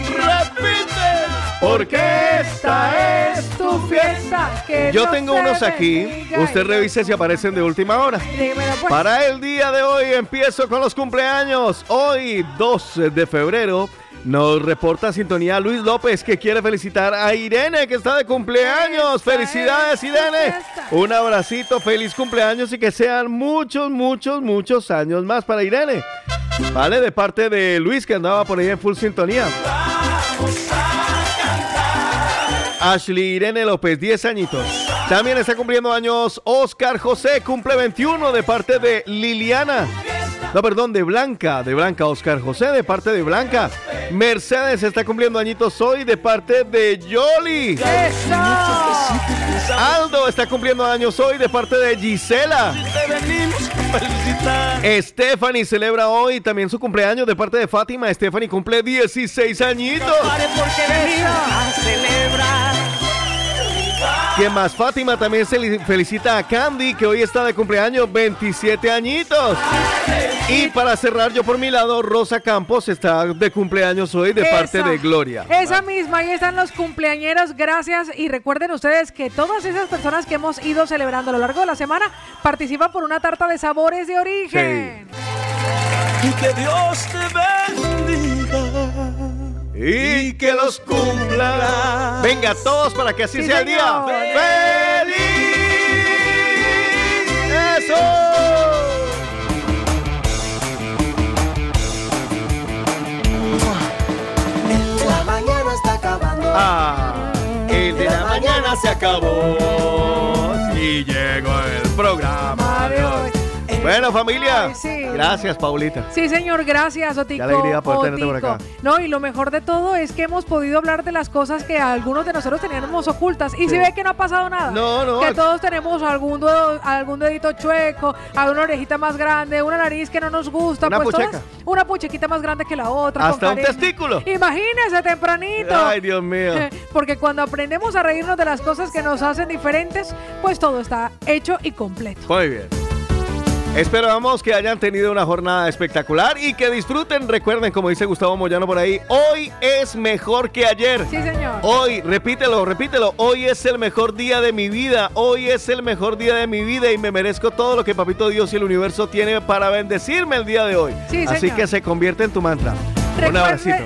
Speaker 4: Porque esta es tu fiesta.
Speaker 3: Que
Speaker 4: Yo tengo
Speaker 3: te
Speaker 4: unos aquí, usted revise si aparecen de última hora.
Speaker 3: Pues.
Speaker 4: Para el día de hoy empiezo con los cumpleaños. Hoy, 2 de febrero, nos reporta sintonía Luis López que quiere felicitar a Irene que está de cumpleaños. Felicidades Irene. Un abracito, feliz cumpleaños y que sean muchos, muchos, muchos años más para Irene. Vale, de parte de Luis que andaba por ahí en full sintonía. Ashley Irene López, 10 añitos. También está cumpliendo años Oscar José, cumple 21 de parte de Liliana. No, perdón, de Blanca, de Blanca, Oscar José, de parte de Blanca. Mercedes está cumpliendo añitos hoy de parte de Yoli. Aldo está cumpliendo años hoy de parte de Gisela. Stephanie celebra hoy también su cumpleaños de parte de Fátima. Stephanie cumple 16 añitos.
Speaker 2: Celebrar.
Speaker 4: ¿Quién más? Fátima también se li- felicita a Candy, que hoy está de cumpleaños, 27 añitos. Y para cerrar, yo por mi lado, Rosa Campos está de cumpleaños hoy de parte de Gloria.
Speaker 3: Esa misma, ahí están los cumpleañeros, gracias. Y recuerden ustedes que todas esas personas que hemos ido celebrando a lo largo de la semana participan por una tarta de sabores de origen.
Speaker 16: Y que Dios te bendiga.
Speaker 4: Y que los cumpla. Venga, todos para que así
Speaker 16: Sí,
Speaker 4: sea el día. ¡Feliz! ¡Eso!
Speaker 2: El de la mañana está acabando.
Speaker 4: Ah, el de la mañana se acabó. Y llegó el programa. Bueno, familia.
Speaker 3: Ay, sí.
Speaker 4: Gracias, Paulita.
Speaker 3: Sí, señor, gracias, Otico.
Speaker 4: Qué alegría poder tenerte por acá.
Speaker 3: No, y lo mejor de todo es que hemos podido hablar de las cosas que algunos de nosotros teníamos ocultas. Y
Speaker 4: Sí.
Speaker 3: si ve que no ha pasado nada.
Speaker 4: No, no.
Speaker 3: Que todos tenemos algún, dedo- algún dedito chueco, alguna orejita más grande, una nariz que no nos gusta.
Speaker 4: Una
Speaker 3: pues todas- una puchequita más grande que la otra. con
Speaker 4: Hasta un
Speaker 3: cariño.
Speaker 4: testículo.
Speaker 3: Imagínese tempranito.
Speaker 4: Ay, Dios mío. <laughs>
Speaker 3: Porque cuando aprendemos a reírnos de las cosas que nos hacen diferentes, pues todo está hecho y completo.
Speaker 4: Muy bien. Esperamos que hayan tenido una jornada espectacular y que disfruten. Recuerden, como dice Gustavo Moyano por ahí, hoy es mejor que ayer.
Speaker 3: Sí, señor.
Speaker 4: Hoy, repítelo, repítelo, hoy es el mejor día de mi vida, hoy es el mejor día de mi vida y me merezco todo lo que Papito Dios y el universo tiene para bendecirme el día de hoy.
Speaker 3: Sí,
Speaker 4: Así
Speaker 3: señor.
Speaker 4: que se convierte en tu mantra.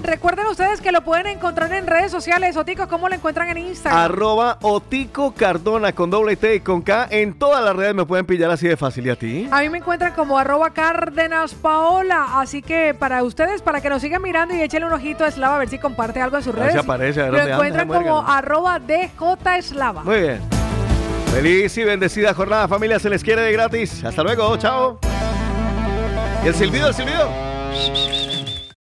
Speaker 3: Recuerden ustedes que lo pueden encontrar en redes sociales. Otico, ¿cómo lo encuentran en Instagram?
Speaker 4: Arroba Otico Cardona con doble T y con K. En todas las redes me pueden pillar así de fácil. ¿Y a ti?
Speaker 3: A mí me encuentran como arroba Cárdenas Paola. Así que para ustedes, para que nos sigan mirando y échenle un ojito a Eslava a ver si comparte algo en sus redes.
Speaker 4: aparece, a ver
Speaker 3: Lo
Speaker 4: anda,
Speaker 3: encuentran como arroba DJ.
Speaker 4: Muy bien. Feliz y bendecida jornada, familia. Se les quiere de gratis. Hasta luego. Chao. ¿Y el silbido, el silbido?